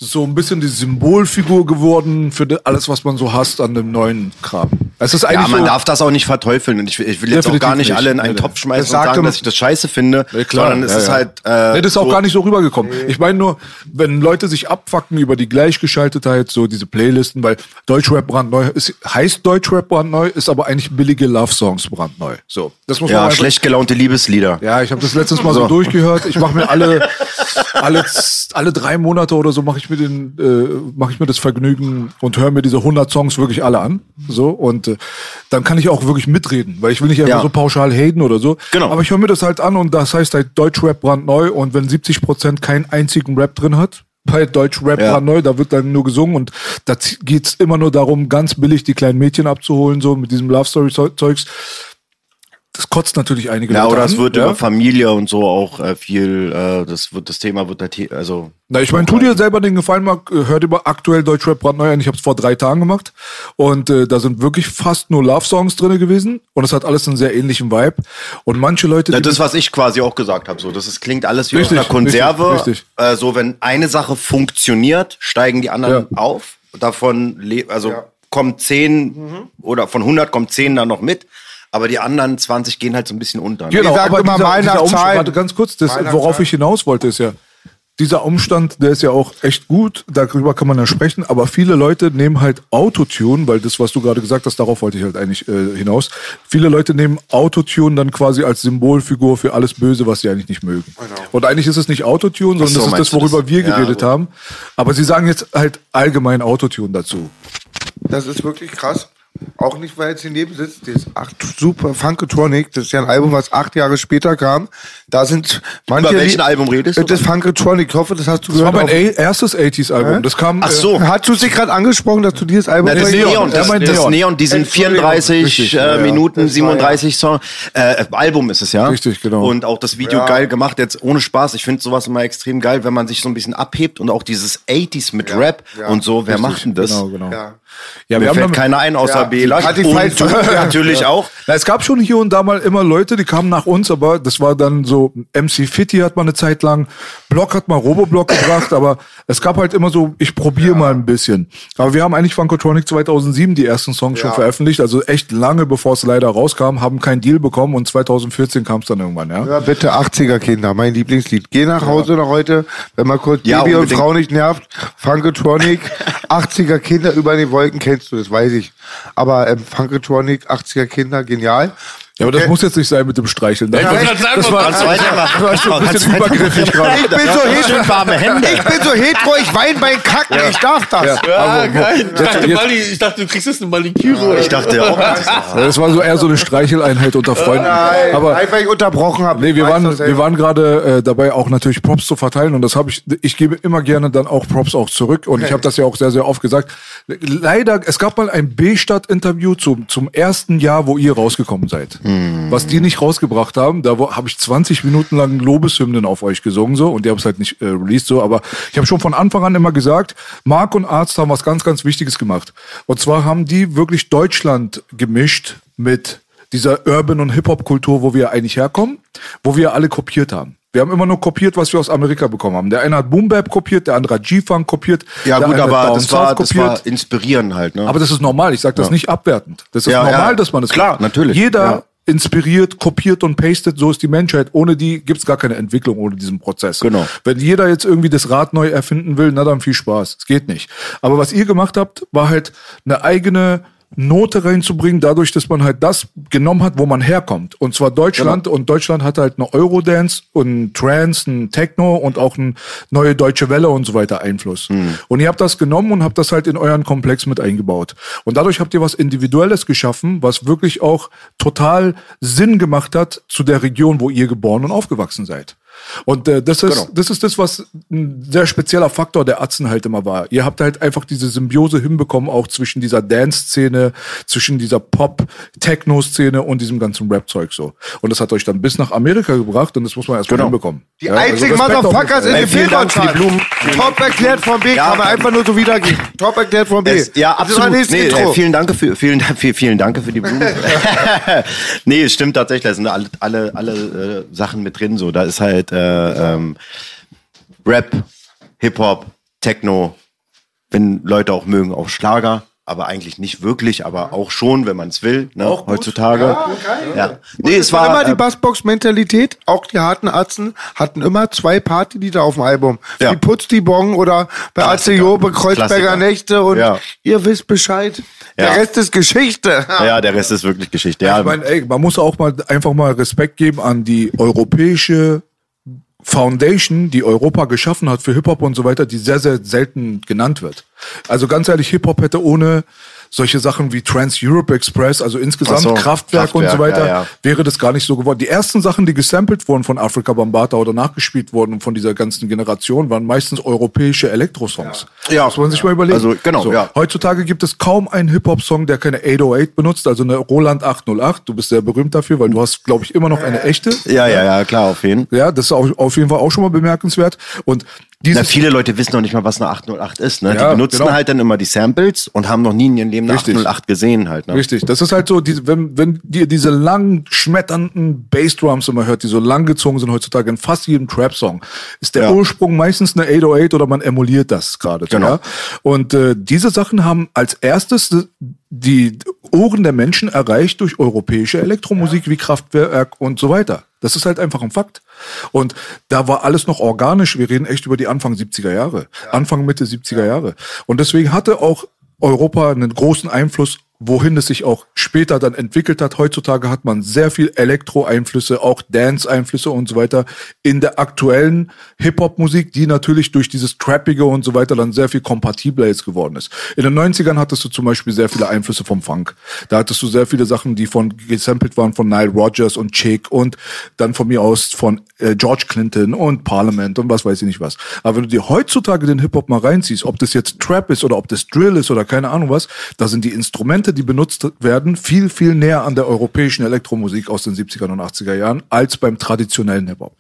so ein bisschen die Symbolfigur geworden für alles, was man so hasst an dem neuen Kram. Es ist Ja, eigentlich man so, darf das auch nicht verteufeln. Und ich, will- ich will jetzt auch gar nicht nicht. alle in einen Nee, nee. Topf schmeißen und sagen, sagte- dass ich das scheiße finde. Ja, klar, sondern es ja, ist ja. halt. Äh, nee, das ist auch so- gar nicht so rübergekommen. Ich meine nur, wenn Leute sich abfacken über die Gleichgeschaltetheit, so diese Playlisten, weil Deutschrap brandneu ist, heißt Deutschrap brandneu, ist aber eigentlich billige Love-Songs brandneu. So, das muss man Ja, schlecht gelaunte Liebeslieder. Ja, ich habe das letztens mal so, durchgehört. Ich mache mir alle, alle, alle drei Monate oder so mache ich mir den, äh, mache ich mir das Vergnügen und höre mir diese 100 Songs wirklich alle an. So und äh, dann kann ich auch wirklich mitreden, weil ich will nicht einfach Ja. so pauschal haten oder so. Genau. Aber ich höre mir das halt an und das heißt halt Deutschrap brandneu und wenn 70 Prozent keinen einzigen Rap drin hat. Bei Deutschrap Ja. brandneu, da wird dann nur gesungen und da geht's immer nur darum, ganz billig die kleinen Mädchen abzuholen, so mit diesem Love Story Zeugs das kotzt natürlich einige Ja, Leute oder an, es wird ja? über Familie und so auch äh, viel, äh, das wird das Thema wird da, the- also Na, ich meine, tu dir selber den Gefallen, Marc, äh, hör dir mal aktuell Deutschrap brandneu an. Ich habe es vor drei Tagen gemacht und äh, da sind wirklich fast nur Love-Songs drinne gewesen und es hat alles einen sehr ähnlichen Vibe. Und manche Leute, Ja, das, was ich quasi auch gesagt habe, so, das ist, klingt alles wie Richtig, aus einer Konserve. richtig, richtig. Äh, so, wenn eine Sache funktioniert, steigen die anderen Ja. auf. Davon, also kommen zehn oder von 100 kommen zehn dann noch mit. Aber die anderen 20 gehen halt so ein bisschen unter. Ne? Genau, Ich sag aber immer dieser, dieser Umstand, warte ganz kurz, das, worauf ich hinaus wollte, ist ja, dieser Umstand, der ist ja auch echt gut, darüber kann man ja sprechen, aber viele Leute nehmen halt Autotune, weil das, was du gerade gesagt hast, darauf wollte ich halt eigentlich äh, hinaus. Viele Leute nehmen Autotune dann quasi als Symbolfigur für alles Böse, was sie eigentlich nicht mögen. Und eigentlich ist es nicht Autotune, sondern so, das ist das, du das? worüber wir Ja, geredet gut. haben. Aber sie sagen jetzt halt allgemein Autotune dazu. Das ist wirklich krass. Auch nicht, weil jetzt hier neben sitzt. Das ist acht, super Funketronic. Das ist ja ein Album, was acht Jahre später kam. Da sind manche. Über welchen Album redest du? Das Funketronic. Ich hoffe, das hast du Das war gehört. mein auf- A erstes 80s-Album. Das kam. Ach so. Hast du dich gerade angesprochen, dass du dieses Album Na, das Neon, das, meint das Neon. Neon, die sind Entschuldigung. 34 Richtig, äh, ja, ja. Minuten, Das war 37 Song. Äh, Album ist es, ja? Richtig, genau. Und auch das Video Ja. geil gemacht, jetzt ohne Spaß. Ich finde sowas immer extrem geil, wenn man sich so ein bisschen abhebt und auch dieses 80s mit Rap ja. und so. Wer macht denn das? Genau, genau. Ja. Ja, Mir wir haben fällt damit- keiner ein außer Ja. Bela. Hat die Und du natürlich auch. Na, es gab schon hier und da mal immer Leute, die kamen nach uns, aber das war dann so, MC Fitty hat mal eine Zeit lang, Block hat mal Roboblock gebracht, aber es gab halt immer so, ich probiere mal ein bisschen. Aber wir haben eigentlich Funkotronic 2007 die ersten Songs schon veröffentlicht, also echt lange bevor es leider rauskam, haben keinen Deal bekommen und 2014 kam es dann irgendwann, ja. Ja, bitte 80er Kinder, mein Lieblingslied. Geh nach Hause noch heute, wenn man kurz Ja, Baby und. Frau nicht nervt. Funketronic, 80er Kinder über den Wolken kennst du, das weiß ich. Aber ähm, Funketronic, 80er Kinder, genial. Ja, aber das muss jetzt nicht sein mit dem Streicheln. Das, Ich wollte gerade sagen, das war, Kannst weitermachen. das war ein bisschen übergriffig gerade. Ich bin so hetero, warme Hände. ich bin so hetero, ich weine beim Kacken, ich darf das. Ja, geil. Ich dachte, jetzt- Mali, ich dachte, du kriegst jetzt eine Maniküre. Ich dachte auch. Ja, Das war so eher so eine Streicheleinheit unter Freunden. Nein, aber einfach ich unterbrochen habe. Nee, wir waren, wir waren gerade äh, dabei, auch natürlich Props zu verteilen und das habe ich, ich gebe immer gerne dann auch Props auch zurück und ich habe das ja auch sehr, sehr oft gesagt. Leider, es gab mal ein B-Stadt-Interview zum, zum ersten Jahr, wo ihr rausgekommen seid. Was die nicht rausgebracht haben, da habe ich 20 Minuten lang Lobeshymnen auf euch gesungen so und die haben es halt nicht äh, released so, aber ich habe schon von Anfang an immer gesagt, Marc und Arzt haben was ganz, ganz Wichtiges gemacht. Und zwar haben die wirklich Deutschland gemischt mit dieser Urban- und Hip-Hop-Kultur, wo wir eigentlich herkommen, wo wir alle kopiert haben. Wir haben immer nur kopiert, was wir aus Amerika bekommen haben. Der eine hat Boom Bap kopiert, der andere hat G-Funk kopiert. Ja der gut, aber das war, das war inspirieren halt. Ne? aber das ist normal. Ich sage das nicht abwertend. Das ist Ja, normal, ja. dass man das Klar, macht. natürlich. Jeder Ja. Inspiriert, kopiert und pastet. So ist die Menschheit. Ohne die gibt's gar keine Entwicklung, ohne diesen Prozess. Genau. Wenn jeder jetzt irgendwie das Rad neu erfinden will, na dann viel Spaß. Es geht nicht. Aber was ihr gemacht habt, war halt eine eigene Note reinzubringen, dadurch, dass man halt das genommen hat, wo man herkommt. Und zwar Deutschland. Genau. Und Deutschland hat halt eine Eurodance und ein Trance, ein Techno und auch eine neue deutsche Welle und so weiter Einfluss. Hm. Und ihr habt das genommen und habt das halt in euren Komplex mit eingebaut. Und dadurch habt ihr was Individuelles geschaffen, was wirklich auch total Sinn gemacht hat zu der Region, wo ihr geboren und aufgewachsen seid. Und äh, das ist Genau. das ist das, was ein sehr spezieller Faktor der Atzen halt immer war. Ihr habt halt einfach diese Symbiose hinbekommen, auch zwischen dieser Dance-Szene, zwischen dieser Pop-Techno-Szene und diesem ganzen Rap-Zeug so. Und das hat euch dann bis nach Amerika gebracht und das muss man erstmal Genau. hinbekommen. Die Ja, also einzigen jeden Motherfuckers in den. Blumen. Top erklärt von B, Ja, kann man einfach nur so wiedergeben. Top erklärt von B. Es, ja, absolut. Nee, Intro. äh, vielen Dank für vielen, vielen Dank für die Blumen. nee, es stimmt tatsächlich. Da sind alle, alle, alle äh, Sachen mit drin. So, da ist halt äh, ähm, Rap, Hip Hop, Techno. Wenn Leute auch mögen, auch Schlager. Aber eigentlich nicht wirklich, aber auch schon, wenn man es will, ne, heutzutage. Ja, Nee, es Es war immer die äh, Bassbox-Mentalität. Auch die harten Atzen hatten immer zwei Partylieder auf dem Album. Ja. Wie Putz die Bong oder bei Atze Jobe, Kreuzberger Klassiker. Nächte und Ja. ihr wisst Bescheid. Der Ja. Rest ist Geschichte. ja, der Rest ist wirklich Geschichte. Ja, Ich meine, ey, man muss auch mal einfach mal Respekt geben an die europäische Foundation, die Europa geschaffen hat für Hip-Hop und so weiter, die sehr, sehr selten genannt wird. Also ganz ehrlich, Hip-Hop hätte ohne solche Sachen wie Trans-Europe Express, also insgesamt so, Kraftwerk, und so Kraftwerk, weiter, ja, ja. wäre das gar nicht so geworden. Die ersten Sachen, die gesampelt wurden von Afrika Bambata oder nachgespielt wurden von dieser ganzen Generation, waren meistens europäische Elektrosongs. Ja. Muss man sich mal überlegen. Also, genau, so, ja. Heutzutage gibt es kaum einen Hip-Hop-Song, der keine 808 benutzt, also eine Roland 808. Du bist sehr berühmt dafür, weil du hast, glaube ich, immer noch eine echte. Ja, ja, ja, klar, auf jeden Fall. Ja, das ist auf jeden Fall auch schon mal bemerkenswert. Und Na, viele Leute wissen noch nicht mal, was eine 808 ist. Ne? Ja, die benutzen genau. halt dann immer die Samples und haben noch nie in ihrem Leben eine Richtig. 808 gesehen halt. Ne? Richtig, das ist halt so, die, wenn, wenn ihr diese lang schmetternden Bassdrums immer hört, die so lang gezogen sind heutzutage in fast jedem Trap-Song, ist der Ja. Ursprung meistens eine 808 oder man emuliert das gerade. Genau. Ja? Und äh, diese Sachen haben als erstes die Ohren der Menschen erreicht durch europäische Elektromusik wie Kraftwerk und so weiter. Das ist halt einfach ein Fakt. Und da war alles noch organisch. Wir reden echt über die Anfang 70er Jahre. Anfang, Mitte 70er Jahre. Und deswegen hatte auch Europa einen großen Einfluss, wohin es sich auch später dann entwickelt hat. Heutzutage hat man sehr viel Elektro-Einflüsse, auch Dance-Einflüsse und so weiter in der aktuellen Hip-Hop-Musik, die natürlich durch dieses Trappige und so weiter dann sehr viel kompatibler jetzt geworden ist. In den 90ern hattest du zum Beispiel sehr viele Einflüsse vom Funk. Da hattest du sehr viele Sachen, die von gesampelt waren von Nile Rodgers und Chick und dann von mir aus von äh, George Clinton und Parliament und was weiß ich nicht was. Aber wenn du dir heutzutage den Hip-Hop mal reinziehst, ob das jetzt Trap ist oder ob das Drill ist oder keine Ahnung was, da sind die Instrumente, die benutzt werden, viel, viel näher an der europäischen Elektromusik aus den 70er und 80er Jahren als beim traditionellen Hip-Hop.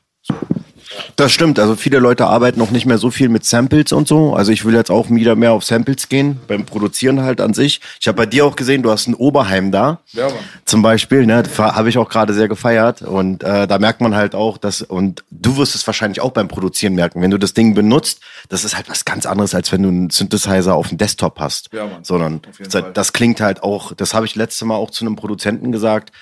Das stimmt. Also viele Leute arbeiten auch nicht mehr so viel mit Samples und so. Also ich will jetzt auch wieder mehr auf Samples gehen, beim Produzieren halt an sich. Ich habe bei dir auch gesehen, du hast ein Oberheim da. Ja, Mann. Zum Beispiel, ne, habe ich auch gerade sehr gefeiert. Und äh, da merkt man halt auch, dass, und du wirst es wahrscheinlich auch beim Produzieren merken, wenn du das Ding benutzt, das ist halt was ganz anderes, als wenn du einen Synthesizer auf dem Desktop hast. Ja, Mann. Sondern das, das klingt halt auch, das habe ich letzte Mal auch zu einem Produzenten gesagt,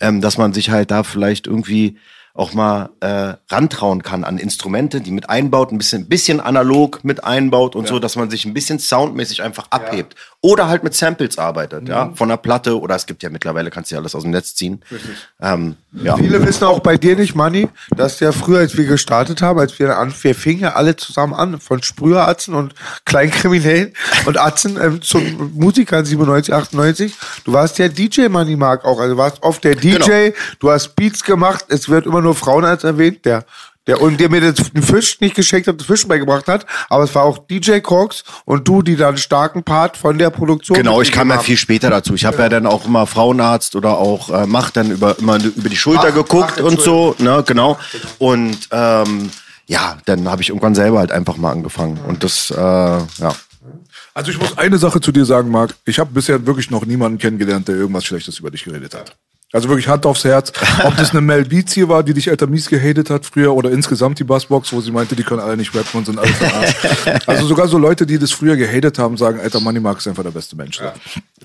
ähm, dass man sich halt da vielleicht irgendwie auch mal äh, rantrauen kann an Instrumente, die mit einbaut, ein bisschen, bisschen analog mit einbaut und so, dass man sich ein bisschen soundmäßig einfach abhebt. Oder halt mit Samples arbeitet, Mhm. ja, von der Platte oder es gibt ja mittlerweile, kannst du ja alles aus dem Netz ziehen. Ähm, ja. Viele wissen auch bei dir nicht, Manni, dass ja früher, als wir gestartet haben, als wir an, wir fingen ja alle zusammen an, von Sprüheratzen und Kleinkriminellen und Atzen ähm, zum Musikern 97, 98. Du warst ja DJ, Manni Mark auch, also du warst oft der DJ, Genau. du hast Beats gemacht, es wird immer nur Frauen als erwähnt, der der, und der mir den Fisch nicht geschenkt hat, den Fisch beigebracht hat, aber es war auch DJ Cox und du, die da einen starken Part von der Produktion Genau, ich kam ja viel später dazu. Ich habe ja dann auch immer Frauenarzt oder auch äh, Macht dann über immer über die Schulter Mach- geguckt Mach, und so, ne, genau. Und ähm, ja, dann habe ich irgendwann selber halt einfach mal angefangen und das, äh, ja. Also ich muss eine Sache zu dir sagen, Marc. Ich habe bisher wirklich noch niemanden kennengelernt, der irgendwas Schlechtes über dich geredet hat. Also wirklich Hand aufs Herz. Ob das eine Mel Beats hier war, die dich alter mies gehatet hat früher oder insgesamt die Bassbox, wo sie meinte, die können alle nicht rappen und sind alle verarscht. Also sogar so Leute, die das früher gehatet haben, sagen, alter Money Mark ist einfach der beste Mensch.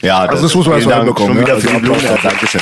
Ja, Also das muss man vielen erst mal Dank. hinbekommen, Schon wieder ja. für die Also Blumen. Applaus Ja, Dankeschön.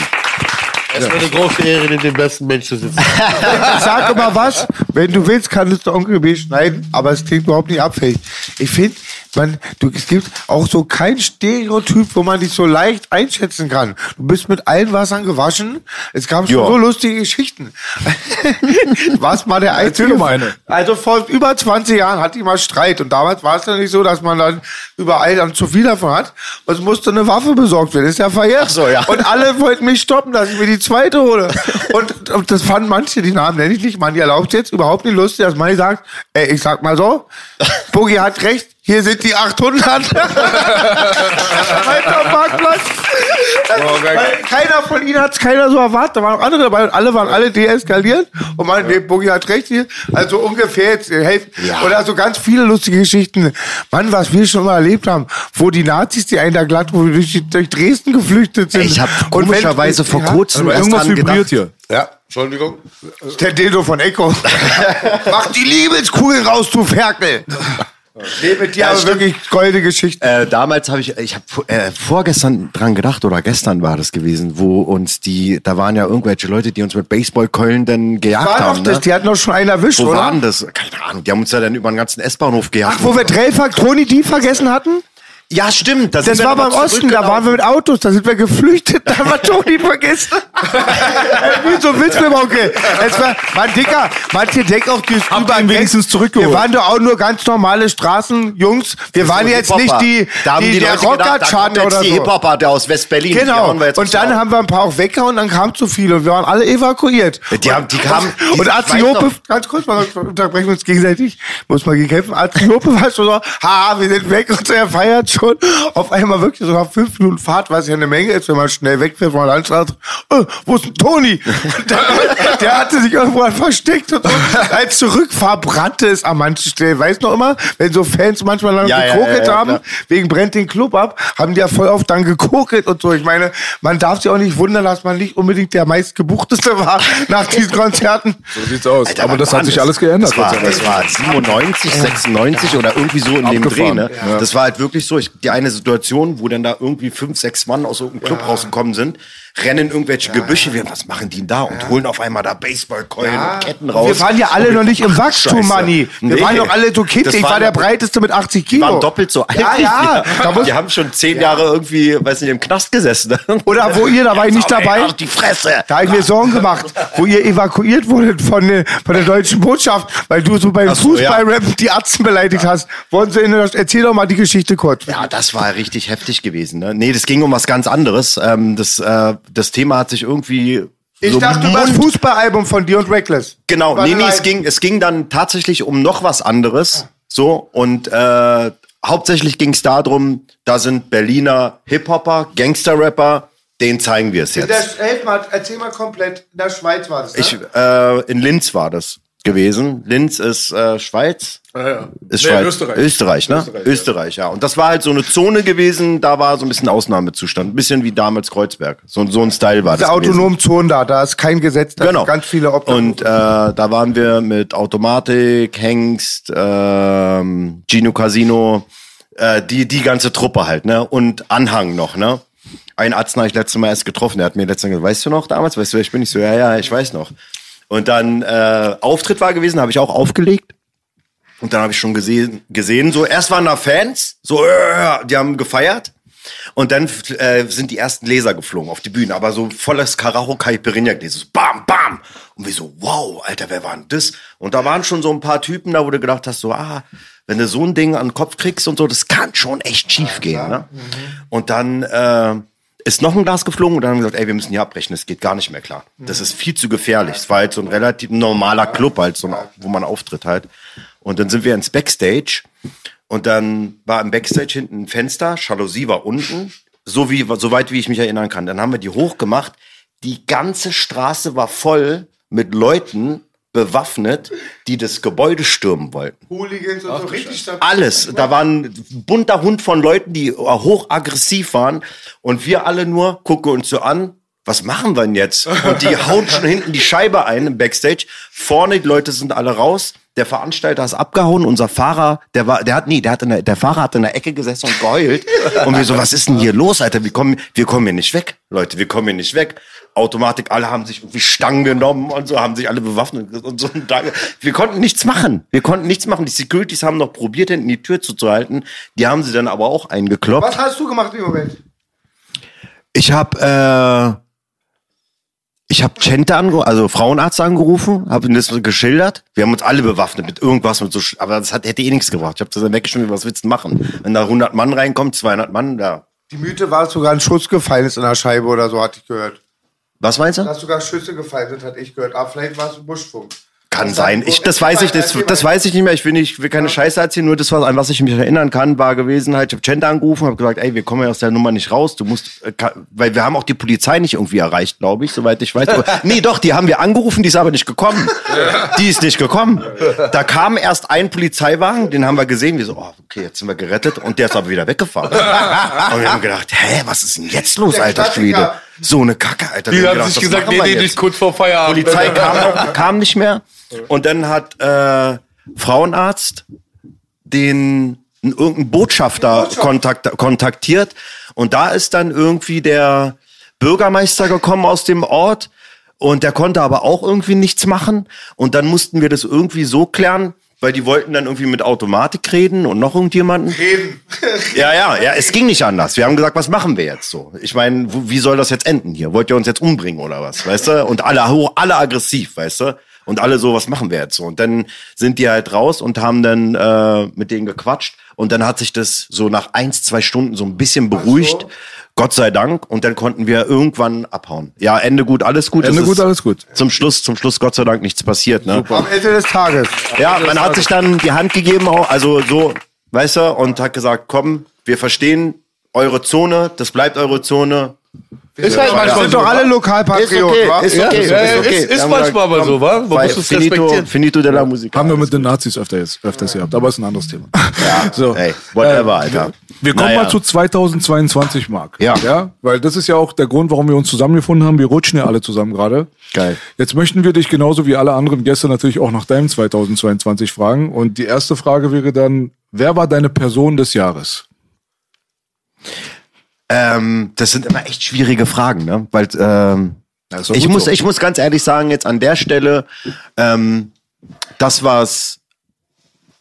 Es ist eine große Ehre, neben dem besten Mensch zu sitzen. Sag immer was, wenn du willst, kannst du Onkel B schneiden, aber es klingt überhaupt nicht abfällig. Ich finde, man, du, es gibt auch so kein Stereotyp, wo man dich so leicht einschätzen kann. Du bist mit allen Wassern gewaschen. Es gab schon Ja. so lustige Geschichten. Was mal der einzige. Erzähl doch mal eine. Also vor über 20 Jahren hatte ich mal Streit und damals war es dann nicht so, dass man dann überall dann zu viel davon hat. Und es musste eine Waffe besorgt werden. Ist ja verjährt. Ach so, ja. Und alle wollten mich stoppen, dass ich mir die zweite hole. Und, und das fanden manche, die Namen nenne ich nicht, man, die erlaubt jetzt überhaupt nicht lustig, dass man sagt, ey, ich sag mal so, Boogie hat recht, hier sind die 800. Weiter Marktplatz. Weil keiner von ihnen hat es keiner so erwartet. Da waren auch andere dabei und alle waren alle deeskaliert. Und man, nee, Boogie hat recht hier. Also ungefähr jetzt äh, helft. Oder so ganz viele lustige Geschichten. Mann, was wir schon mal erlebt haben, wo die Nazis, die einen da glatt, wo wir durch, durch Dresden geflüchtet sind. Ich habe Und wenn- komischerweise vor Ja, kurzem erst irgendwas dran vibriert gedacht. hier. Ja, Entschuldigung. Der Dildo von Echo. Mach die Liebeskugel raus, du Ferkel. Nee, mit dir Ja, aber wirklich golde Geschichten. Äh, damals habe ich, ich habe äh, vorgestern dran gedacht oder gestern war das gewesen, wo uns die, da waren ja irgendwelche Leute, die uns mit Baseballkeulen dann gejagt War haben. doch das, ne? die hatten doch schon einen erwischt, Wo oder? waren das? Keine Ahnung. Die haben uns ja dann über den ganzen S-Bahnhof gejagt. Ach, wo wir Drellfaktroni die vergessen hatten? Ja, stimmt. Das war beim Osten, da waren wir mit Autos, da sind wir geflüchtet, da war Toni vergessen. Wie so ein Witzfilm, okay. Es war, man Dicker, manche denken auch, die ihn weg. wenigstens zurückgeholt. Wir waren doch auch nur ganz normale Straßenjungs. Wir waren jetzt nicht die, da haben die, die, der jetzt oder die so. Hip-Hopper, der aus West-Berlin. Die Genau. wir Und dann Maul. haben wir ein paar auch weggehauen, dann kam zu viel und wir waren alle evakuiert. Die haben- die kamen- die- und Aziope, ganz kurz mal, unterbrechen wir uns gegenseitig, muss mal gegen kämpfen. Aziope war schon so, ha, wir sind weg und so, er feiert schon. Auf einmal wirklich so nach fünf Minuten Fahrt, was ja eine Menge ist, wenn man schnell wegfährt von der Landstraße. Äh, wo ist denn Toni? Und Der, der hatte sich irgendwo versteckt und so. Als Zurückfahr brannte es an manchen Stellen. Weißt du noch immer, wenn so Fans manchmal dann Ja, gekokelt ja, ja, haben, klar. wegen brennt den Club ab, haben die ja voll oft dann gekokelt und so. Ich meine, man darf sich auch nicht wundern, dass man nicht unbedingt der meistgebuchteste war nach diesen Konzerten. So sieht's aus. Alter, Aber das hat sich alles geändert. Das war, das war 97, 96 oder irgendwie so in dem Dreh. Ne? Ja. Das war halt wirklich so. Ich, die eine Situation, wo dann da irgendwie fünf, sechs Mann aus irgendeinem Club rausgekommen sind, rennen irgendwelche Gebüsche. Wir, was machen die denn da? Und holen auf einmal da Baseballkeulen und Ketten raus. Wir waren ja alle noch nicht im Wachstum. Manni. Wir Nee. waren doch alle so Kids. Ich war der breiteste mit 80 Die Kilo. waren doppelt so alt. Ja, ja. Da die haben schon zehn Jahre irgendwie, weiß nicht, im Knast gesessen. Oder wo ihr, da war ich nicht dabei. die Fresse. Da habe ich mir Sorgen gemacht, wo ihr evakuiert wurdet von, der- von der deutschen Botschaft, weil du so beim so, Fußballrap die Atzen beleidigt hast. Wollen Sie in der, erzähl doch mal die Geschichte kurz. Ja, das war richtig heftig gewesen. Ne? Nee, das ging um was ganz anderes. Ähm, das, äh, das Thema hat sich irgendwie. Ich so dachte über das Fußballalbum von dir und Reckless. Genau, War nee, nee, es ging, es ging dann tatsächlich um noch was anderes. So, und äh, hauptsächlich ging es darum, da sind Berliner Hip-Hopper, Gangster-Rapper, denen zeigen wir es der, jetzt. helf mal, erzähl mal komplett. In der Schweiz war das, ne? Ich, äh, in Linz war das gewesen. Linz ist äh, Schweiz. Ja, ja. Ist Nee, Schweiz. Österreich. Österreich, ne? Österreich, Österreich, ja. ja. Und das war halt so eine Zone gewesen, da war so ein bisschen Ausnahmezustand. Ein bisschen wie damals Kreuzberg. So, so ein Style war das. Diese autonomen Zonen da, da ist kein Gesetz, da Genau. sind ganz viele Opfer. Und äh, da waren wir mit Automatik, Hengst, ähm, Gino Casino, äh, die, die ganze Truppe halt, ne? Und Anhang noch, ne? Ein Arzt habe ich letztes Mal erst getroffen, der hat mir letztes Mal gesagt, weißt du noch damals, weißt du, ich bin? Ich so, ja, ja, ich weiß noch. Und dann äh, Auftritt war gewesen, habe ich auch aufgelegt. Und dann habe ich schon gesehen, gesehen, so erst waren da Fans, so äh, die haben gefeiert. Und dann äh, sind die ersten Laser geflogen auf die Bühne, aber so volles Karacho Caipirinha. So bam, bam. Und wir so, wow, Alter, wer war denn das? Und da waren schon so ein paar Typen da, wo du gedacht hast, so, ah, wenn du so ein Ding an den Kopf kriegst und so, das kann schon echt schief gehen. Ne? Und dann äh, ist noch ein Glas geflogen und dann haben wir gesagt, ey, wir müssen hier abbrechen, das geht gar nicht mehr klar. Das ist viel zu gefährlich. Es war halt so ein relativ normaler Club, halt, so ein, wo man auftritt halt. Und dann sind wir ins Backstage und dann war im Backstage hinten ein Fenster, Jalousie war unten, so wie, so weit wie ich mich erinnern kann. Dann haben wir die hochgemacht. Die ganze Straße war voll mit Leuten bewaffnet, die das Gebäude stürmen wollten. Hooligans und so richtig stabil. Alles. Da war ein bunter Hund von Leuten, die hochaggressiv waren. Und wir alle nur gucken uns so an. Was machen wir denn jetzt? Und die hauen schon hinten die Scheibe ein im Backstage. Vorne, die Leute sind alle raus. Der Veranstalter ist abgehauen. Unser Fahrer, der war, der hat nie, der hat in der, der Fahrer hat in der Ecke gesessen und geheult. Und wir so, was ist denn hier los, Alter? Wir kommen, wir kommen hier nicht weg. Leute, wir kommen hier nicht weg. Automatik, alle haben sich irgendwie Stangen genommen und so, haben sich alle bewaffnet und so. Und da- Wir konnten nichts machen. Wir konnten nichts machen. Die Securities haben noch probiert, hinten die Tür zuzuhalten. Die haben sie dann aber auch eingekloppt. Was hast du gemacht im Moment? Ich habe äh, ich habe Chente angerufen, also Frauenarzt angerufen, habe ihm das geschildert. Wir haben uns alle bewaffnet mit irgendwas, mit so, Sch- aber das hat, hätte eh nichts gebracht. Ich habe das dann weggeschmissen, was willst du machen? Wenn da 100 Mann reinkommt, 200 Mann, da. Die Mythe war, dass sogar ein Schuss gefallen ist in der Scheibe oder so, hatte ich gehört. Was meinst du? Dass sogar Schüsse gefallen sind, hatte ich gehört. Aber vielleicht war es ein Buschfunk. Kann sein. Ich, das weiß ich, das, das weiß ich nicht mehr. Ich will nicht, will keine Scheiße erzählen. Nur das, was, an was ich mich erinnern kann, war gewesen halt, ich habe Chente angerufen, habe gesagt, ey, wir kommen ja aus der Nummer nicht raus. Du musst, äh, weil wir haben auch die Polizei nicht irgendwie erreicht, glaube ich, soweit ich weiß. Aber, nee, doch, die haben wir angerufen, die ist aber nicht gekommen. Die ist nicht gekommen. Da kam erst ein Polizeiwagen, den haben wir gesehen. Wir so, oh, okay, jetzt sind wir gerettet. Und der ist aber wieder weggefahren. Und wir haben gedacht, hä, was ist denn jetzt los, Der alter. Schwede? So eine Kacke, Alter. Die haben gedacht, sich gesagt, nee, nee, nicht kurz vor Feierabend. Polizei kam, kam nicht mehr. Und dann hat äh, Frauenarzt den irgendeinen Botschafter kontakt, kontaktiert. Und da ist dann irgendwie der Bürgermeister gekommen aus dem Ort. Und der konnte aber auch irgendwie nichts machen. Und dann mussten wir das irgendwie so klären, weil die wollten dann irgendwie mit Automatik reden und noch irgendjemanden. Reden. Ja, ja, ja, es ging nicht anders. Wir haben gesagt, was machen wir jetzt so? Ich meine, wie soll das jetzt enden hier? Wollt ihr uns jetzt umbringen oder was, weißt du? Und alle hoch, alle aggressiv, weißt du? Und alle so, was machen wir jetzt so? Und dann sind die halt raus und haben dann äh, mit denen gequatscht. Und dann hat sich das so nach eins, zwei Stunden so ein bisschen beruhigt. Gott sei Dank. Und dann konnten wir irgendwann abhauen. Ja, Ende gut, alles gut. Ende Es gut, alles gut. Zum Schluss, zum Schluss Gott sei Dank nichts passiert. Ne? Am Ende des Tages. Ja, man hat sich dann die Hand gegeben, auch, also so, weißt du, und hat gesagt, komm, wir verstehen eure Zone, das bleibt eure Zone. Ist halt manchmal sind so. doch alle Lokalpatrioten, wa? ist Ja, okay, ja, ist okay. ist- ist Wir haben manchmal aber so, wa? Man muss es finito, respektieren. finito della Musik. Haben wir mit den Nazis öfter jetzt, öfters gehabt, aber ist ein anderes Thema. so. Ey, whatever, Alter. Wir kommen Naja. mal zu 2022, Marc. Ja. ja. Weil das ist ja auch der Grund, warum wir uns zusammengefunden haben. Wir rutschen ja alle zusammen gerade. Geil. Jetzt möchten wir dich genauso wie alle anderen Gäste natürlich auch nach deinem 2022 fragen. Und die erste Frage wäre dann, wer war deine Person des Jahres? Ähm, das sind immer echt schwierige Fragen, ne? Weil ähm, ich muss, so. ich muss ganz ehrlich sagen, jetzt an der Stelle, ähm, das was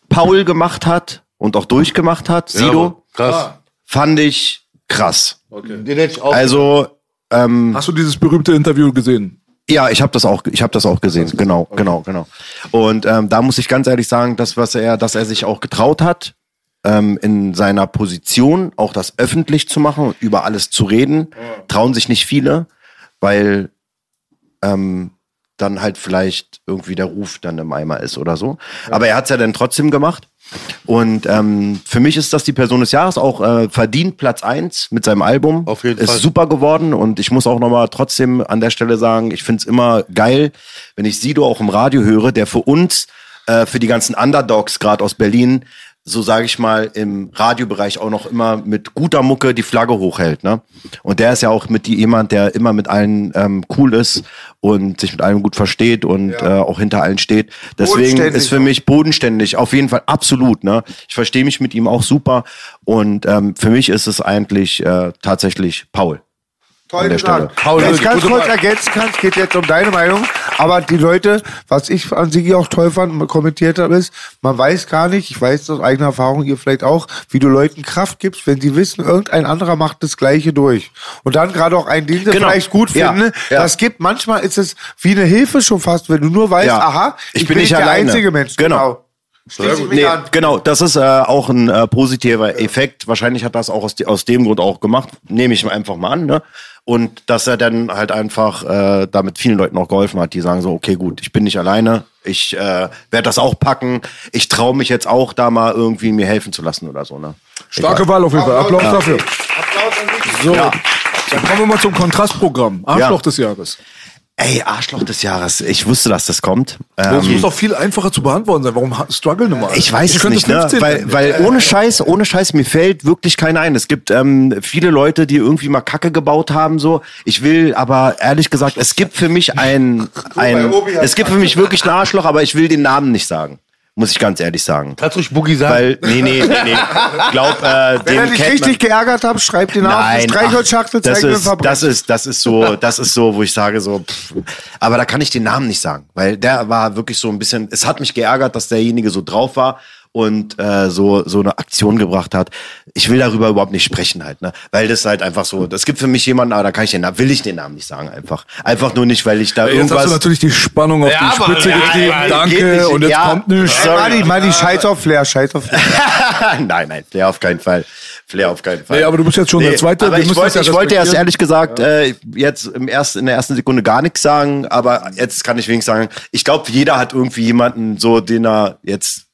Paul gemacht hat und auch durchgemacht hat, Sido, Krass. fand ich krass. Den hätte ich auch. Also ähm, Hast du dieses berühmte Interview gesehen? Ja, ich habe das auch, ich habe das auch gesehen. Genau, genau, genau. Und ähm, da muss ich ganz ehrlich sagen, das was er, dass er sich auch getraut hat, ähm, in seiner Position auch das öffentlich zu machen, und über alles zu reden, trauen sich nicht viele, weil ähm, dann halt vielleicht irgendwie der Ruf dann im Eimer ist oder so. Aber er hat's ja dann trotzdem gemacht. Und ähm, für mich ist das die Person des Jahres auch äh, verdient Platz eins mit seinem Album. Auf jeden ist Fall. super geworden und ich muss auch nochmal trotzdem an der Stelle sagen, ich find's immer geil, wenn ich Sido auch im Radio höre, der für uns, äh, für die ganzen Underdogs gerade aus Berlin, so sage ich mal, im Radiobereich auch noch immer mit guter Mucke die Flagge hochhält. Ne? Und der ist ja auch mit die jemand, der immer mit allen ähm, cool ist und sich mit allen gut versteht und äh, auch hinter allen steht. Deswegen ist für mich bodenständig, auf jeden Fall absolut. Ne? Ich verstehe mich mit ihm auch super und ähm, für mich ist es eigentlich äh, tatsächlich Paul. Toll gesagt. Paul, Wenn ich ganz kurz ergänzen kann, es geht jetzt um deine Meinung, aber die Leute, was ich an Sigi auch toll fand und kommentiert habe, ist, man weiß gar nicht, ich weiß aus eigener Erfahrung, ihr vielleicht auch, wie du Leuten Kraft gibst, wenn sie wissen, irgendein anderer macht das Gleiche durch. Und dann gerade auch einen, den sie Genau. vielleicht gut Ja, finden. ja. Das gibt, manchmal ist es wie eine Hilfe schon fast, wenn du nur weißt, Ja. aha, Ich bin nicht der alleine. einzige Mensch. Genau. Ich mich Nee, genau, das ist äh, auch ein äh, positiver Effekt. Wahrscheinlich hat das auch aus, de aus dem Grund auch gemacht. Nehme ich einfach mal an. Ne? Und dass er dann halt einfach äh, damit vielen Leuten auch geholfen hat, die sagen so, okay, gut, ich bin nicht alleine, ich äh, werde das auch packen, ich traue mich jetzt auch da mal irgendwie mir helfen zu lassen oder so. Ne? Starke Wahl auf jeden Fall. Applaus dafür. Applaus an dich. So, dann kommen wir mal zum Kontrastprogramm. Arschloch des Jahres. Ey, Arschloch des Jahres. Ich wusste, dass das kommt. Das Ähm, muss doch viel einfacher zu beantworten sein. Warum immer? alle? Ich weiß es könnte nicht, ne? 15 Weil, weil ohne Scheiß, ohne Scheiß, mir fällt wirklich keiner ein. Es gibt ähm, viele Leute, die irgendwie mal Kacke gebaut haben, so. Ich will aber ehrlich gesagt, es gibt für mich ein, ein Obi hat es gibt für mich wirklich ein Arschloch, aber ich will den Namen nicht sagen. Muss ich ganz ehrlich sagen. Kannst du ruhig Boogie sagen? Weil, nee, nee, nee, nee. Glaub, äh, Wenn er den dich kennt richtig man. geärgert hat, schreib den auf. Nein, Streichholzschachtel, ach, das zeig mir ist, das ist, das ist so, das ist so, wo ich sage so, pff, aber da kann ich den Namen nicht sagen, weil der war wirklich so ein bisschen, es hat mich geärgert, dass derjenige so drauf war und äh, so so eine Aktion gebracht hat. Ich will darüber überhaupt nicht sprechen halt, ne, weil das halt einfach so, das gibt für mich jemanden, aber da kann ich den Namen, will ich den Namen nicht sagen einfach, einfach nur nicht, weil ich da Jetzt hast du irgendwas. natürlich die Spannung auf Ja, die Spitze ja, getrieben. ja, Danke. Und jetzt Ja. kommt nichts. Ey, Mani, Mani, scheiß auf Flair, scheiß auf Flair. nein, nein, Flair auf keinen Fall. Flair auf keinen Fall. Nee, aber du bist jetzt schon der Zweite. Aber ich wollte, ja ich wollte erst ehrlich gesagt äh, jetzt im ersten, in der ersten Sekunde gar nichts sagen, aber jetzt kann ich wenigstens sagen, ich glaube, jeder hat irgendwie jemanden so, den er jetzt,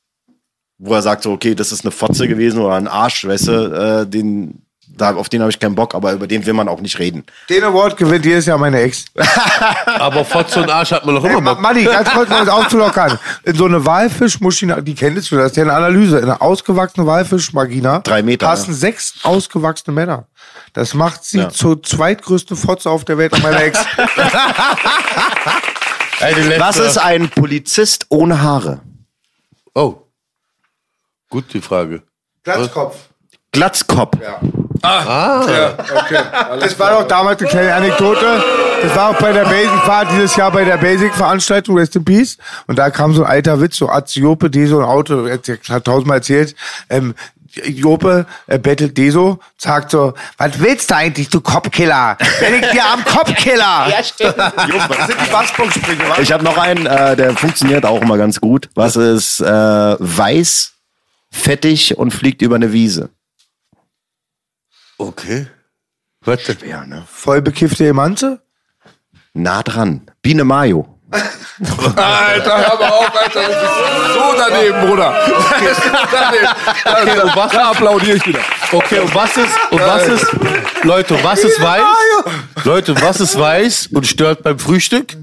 wo er sagt so, okay, das ist eine Fotze gewesen oder ein Arsch, weißt du, äh, den, da, auf den habe ich keinen Bock, aber über den will man auch nicht reden. Den Award gewinnt jedes Jahr meine Ex. aber Fotze und Arsch hat man doch Hey, immer Bock. Manni, ganz kurz mal aufzulockern. In so eine Walfischmaschine, die kennst du, das ist ja eine Analyse. In eine ausgewachsene Walfischmagina Drei Meter, passen ja. sechs ausgewachsene Männer. Das macht sie Ja. zur zweitgrößten Fotze auf der Welt an meiner Ex. Was ist ein Polizist ohne Haare? Oh. Gut, die Frage. Glatzkopf. Glatzkopf. Ja. Das war doch damals eine kleine Anekdote. Das war auch bei der Basic, ich war dieses Jahr bei der Basic-Veranstaltung, Rest in Peace. Und da kam so ein alter Witz, so Aziope, Deso, ein Auto, er hat tausendmal erzählt, ähm, Jope äh, bettelt Deso, sagt so, was willst du eigentlich, du Kopfkiller? Wenn ich dir am Kopfkiller. Ja, stimmt. Das sind die Bassbox-Sprünge, wa? Ich habe noch einen, äh, der funktioniert auch immer ganz gut. Was ist äh, weiß, fettig und fliegt über eine Wiese? Okay. Was? Ja, ne? Voll bekiffte Emanze? Nah dran. Biene Mayo. Alter, hör mal auf, Alter. Das ist so daneben, Bruder. Das ist daneben. Okay, und was, da applaudiere ich wieder. Okay, und was ist, und was ist, Leute, was ist weiß? Leute, was ist weiß und stört beim Frühstück?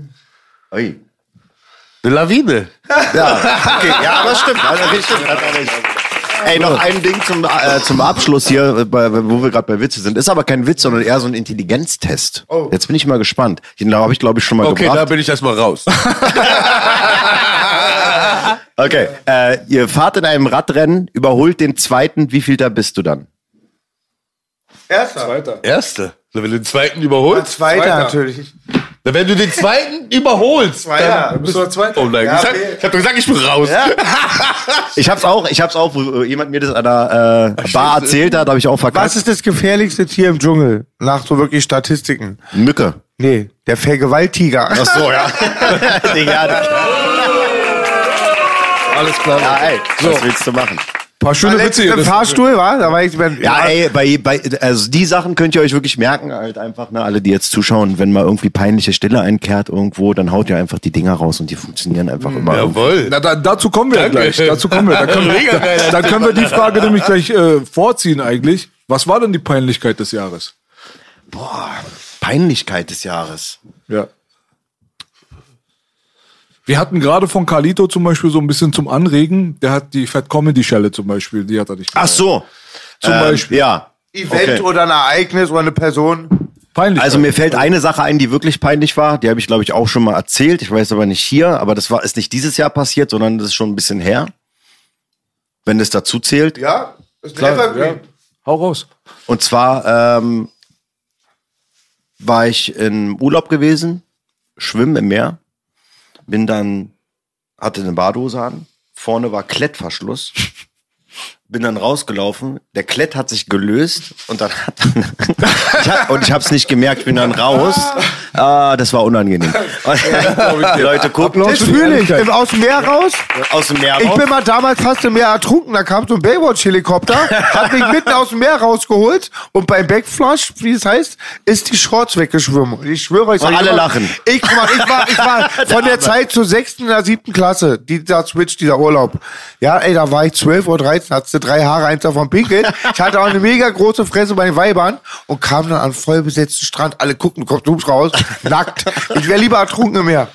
Ui. Eine Lawine. Ja, okay, ja, aber stimmt. Recht, stimmt, er recht. Ey, noch ein Ding zum, äh, zum Abschluss hier, bei, wo wir gerade bei Witze sind. Ist aber kein Witz, sondern eher so ein Intelligenztest. Jetzt bin ich mal gespannt. Den habe ich, glaube ich, schon mal Okay, da gebracht. bin ich erstmal raus. Okay, äh, ihr fahrt in einem Radrennen, überholt den zweiten, wie viel da bist du dann? Erster. Erste. Wenn du den zweiten überholst. Zweiter, Zweiter. natürlich. Wenn du den zweiten überholst. Zweiter. Bist du der Zweite? Oh nein, Ja, ich, okay. ich hab doch gesagt, ich bin raus. Ich hab's auch, ich hab's auch, wo jemand mir das an der äh, Bar erzählt hat, habe ich auch verkackt. Was ist das gefährlichste Tier im Dschungel? Nach so wirklich Statistiken. Mücke. Nee, der Vergewaltiger. Ach so, ja. Digga, Alles klar. ja, ey, was willst du machen? Paar schöne Witze Letztens hier. im Fahrstuhl, war? Da war ich bei, Ja, ey, bei, bei, also die Sachen könnt ihr euch wirklich merken, halt einfach, ne, alle, die jetzt zuschauen, wenn mal irgendwie peinliche Stille einkehrt irgendwo, dann haut ihr einfach die Dinger raus und die funktionieren einfach immer. Jawohl. Na, da, dazu kommen wir ja Danke. gleich. Dazu kommen wir. Da können, da, dann können wir die Frage nämlich gleich äh, vorziehen eigentlich. Was war denn die Peinlichkeit des Jahres? Peinlichkeit des Jahres. Ja. Wir hatten gerade von Carlito zum Beispiel so ein bisschen zum Anregen. Der hat die Fat Comedy Schelle zum Beispiel, die hat er nicht. Ach so. Zum Ähm, Beispiel. Ja. Event Okay. oder ein Ereignis oder eine Person. Peinlich. Also mir fällt eine Sache ein, die wirklich peinlich war. Die habe ich, glaube ich, auch schon mal erzählt. Ich weiß aber nicht hier, aber das war ist nicht dieses Jahr passiert, sondern das ist schon ein bisschen her. Wenn das dazu zählt. Ja, ist Klar, Evergreen. ja. Hau raus. Und zwar ähm, war ich im Urlaub gewesen, schwimmen im Meer, bin dann, hatte eine Badehose an, vorne war Klettverschluss, bin dann rausgelaufen, der Klett hat sich gelöst und dann hat ich hab, und ich habe es nicht gemerkt, bin dann raus. Ah, das war unangenehm. Die Leute gucken ich. Im- Aus dem Meer raus. aus dem Meer Ich raus. bin mal damals fast im Meer ertrunken. Da kam so ein Baywatch-Helikopter, hat mich mitten aus dem Meer rausgeholt und beim Backflush, wie es heißt, ist die Shorts weggeschwommen. Ich schwöre euch, Und sag alle immer, lachen. Ich, mal, ich war, ich war von der Zeit zur sechsten oder siebten Klasse, dieser Switch, dieser Urlaub. Ja, ey, da war ich 12 oder 13, hatte drei Haare, eins davon pinkelt. Ich hatte auch eine mega große Fresse bei den Weibern und kam dann an voll besetzten Strand. Alle gucken, kommt Dubs raus, nackt. Ich wäre lieber ertrunken im Meer.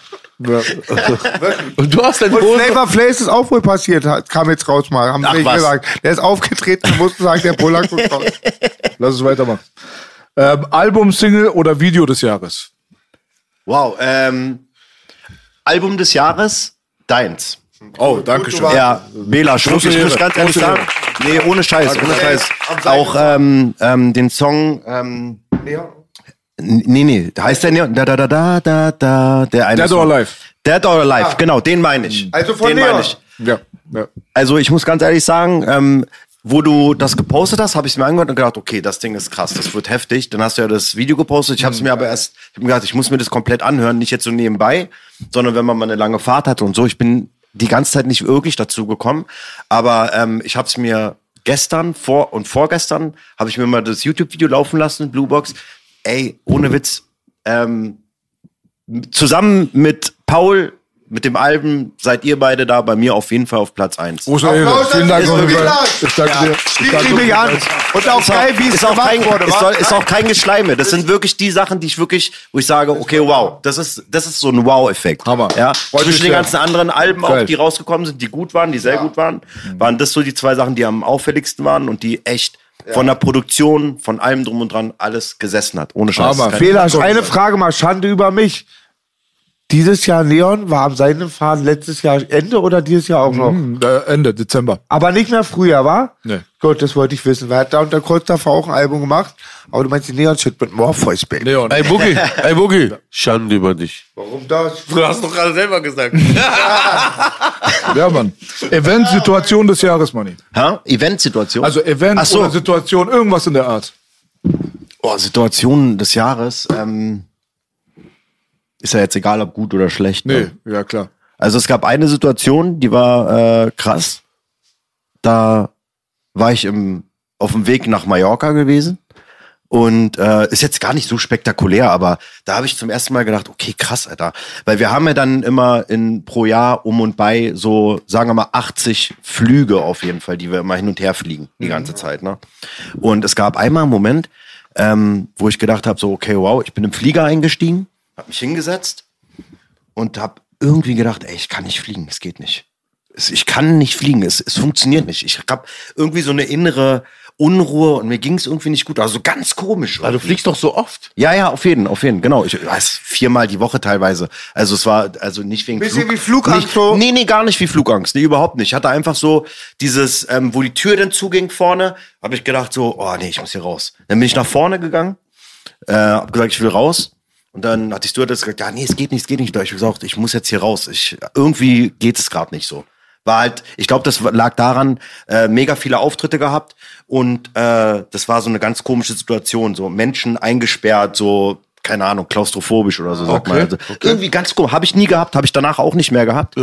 Und du hast dein Und Hose. Flavor Flav ist auch wohl passiert, hat- kam jetzt raus mal, haben Ach, sie was? gesagt. Der ist aufgetreten und musste sagen, der Polar guckt raus. Lass uns weitermachen. Ähm, Album, Single oder Video des Jahres? Wow. Ähm, Album des Jahres, deins. Oh, danke schön. Ja, Bela, Schluss, ich muss ganz ehrlich sagen. Nee, ohne Scheiß, ohne Scheiß. Auch ähm, ähm, den Song, ähm, nee, nee, heißt der Neon? Da, da, da, da, da, da, der eine Dead Song. or Alive. Dead or Alive, genau, den meine ich. Also von den meine ich. Ja. ja. Also ich muss ganz ehrlich sagen, ähm, wo du das gepostet hast, habe ich mir angehört und gedacht, okay, das Ding ist krass, das wird heftig. Dann hast du ja das Video gepostet. Ich habe es mir aber erst, ich habe mir gedacht, ich muss mir das komplett anhören, nicht jetzt so nebenbei, sondern wenn man mal eine lange Fahrt hat und so. Ich bin die ganze Zeit nicht wirklich dazu gekommen, aber ähm, ich habe es mir gestern vor und vorgestern habe ich mir mal das YouTube-Video laufen lassen, Bluebox. Ey, ohne Witz, ähm, zusammen mit Paul, mit dem Album, seid ihr beide da bei mir auf jeden Fall auf Platz eins. Große Ehre. Vielen an Dank. Niklas. Ich danke dir. Ich danke kriege ich an. Und auch geil, wie es ist auch gemacht kein, wurde. ist, soll, ist auch kein Geschleime. Das sind wirklich die Sachen, die ich wirklich, wo ich sage, okay, wow, das ist, das ist so ein Wow-Effekt. Hammer. Ja, Freut zwischen den ganzen anderen Alben auch, Geil. die rausgekommen sind, die gut waren, die sehr gut waren, waren das so die zwei Sachen, die am auffälligsten waren und die echt von der Produktion, von allem drum und dran alles gesessen hat. Ohne Scheiß. Kein- Fehler, eine Frage mal, Schande über mich. Dieses Jahr Neon war am Seidenfaden letztes Jahr Ende oder dieses Jahr auch noch? Hm, äh, Ende Dezember. Aber nicht mehr früher, war? Nee. Gut, das wollte ich wissen. Wer hat da unter kurz davor auch ein Album gemacht? Aber du meinst die Neon-Shit mit Morpheus, Baby. Neon. Ey, Boogie, ey, Boogie. Schande über dich. Warum das? Du hast doch gerade selber gesagt. Ja, Mann. Event, Situation des Jahres, Manni. Ha? Eventsituation. Also Event Ach so. oder Situation, irgendwas in der Art. Oh, Situation des Jahres. Ähm, ist ja jetzt egal, ob gut oder schlecht. Nee, Ne? ja klar. Also es gab eine Situation, die war äh, krass. Da war ich im, auf dem Weg nach Mallorca gewesen. Und äh, ist jetzt gar nicht so spektakulär, aber da habe ich zum ersten Mal gedacht, okay, krass, Alter. Weil wir haben ja dann immer in pro Jahr um und bei so, sagen wir mal, 80 Flüge auf jeden Fall, die wir immer hin und her fliegen, die ganze Zeit. Ne? Und es gab einmal einen Moment, ähm, wo ich gedacht habe, so, okay, wow, ich bin im Flieger eingestiegen, habe mich hingesetzt und habe irgendwie gedacht, ey, ich kann nicht fliegen, es geht nicht. Es, ich kann nicht fliegen, es, es funktioniert nicht. Ich habe irgendwie so eine innere Unruhe und mir ging es irgendwie nicht gut. Also ganz komisch. Aber du fliegst doch so oft. Ja, ja, auf jeden, auf jeden, genau. Ich weiß viermal die Woche teilweise. Also es war also nicht wegen Bisschen wie Flugangst nicht, so? Nee, nee, gar nicht wie Flugangst. Nee, überhaupt nicht. Ich hatte einfach so dieses, ähm, wo die Tür dann zuging vorne, habe ich gedacht so, oh nee, ich muss hier raus. Dann bin ich nach vorne gegangen, äh, hab gesagt, ich will raus. Und dann hat die Stewardess gesagt, ja, nee, es geht nicht, es geht nicht. Ich gesagt, ich muss jetzt hier raus. Ich, irgendwie geht es gerade nicht so. War halt, ich glaube, das lag daran, äh, mega viele Auftritte gehabt und äh, das war so eine ganz komische Situation, so Menschen eingesperrt, so keine Ahnung, klaustrophobisch oder so, sagt man. Also, Irgendwie ganz komisch. Habe ich nie gehabt, habe ich danach auch nicht mehr gehabt.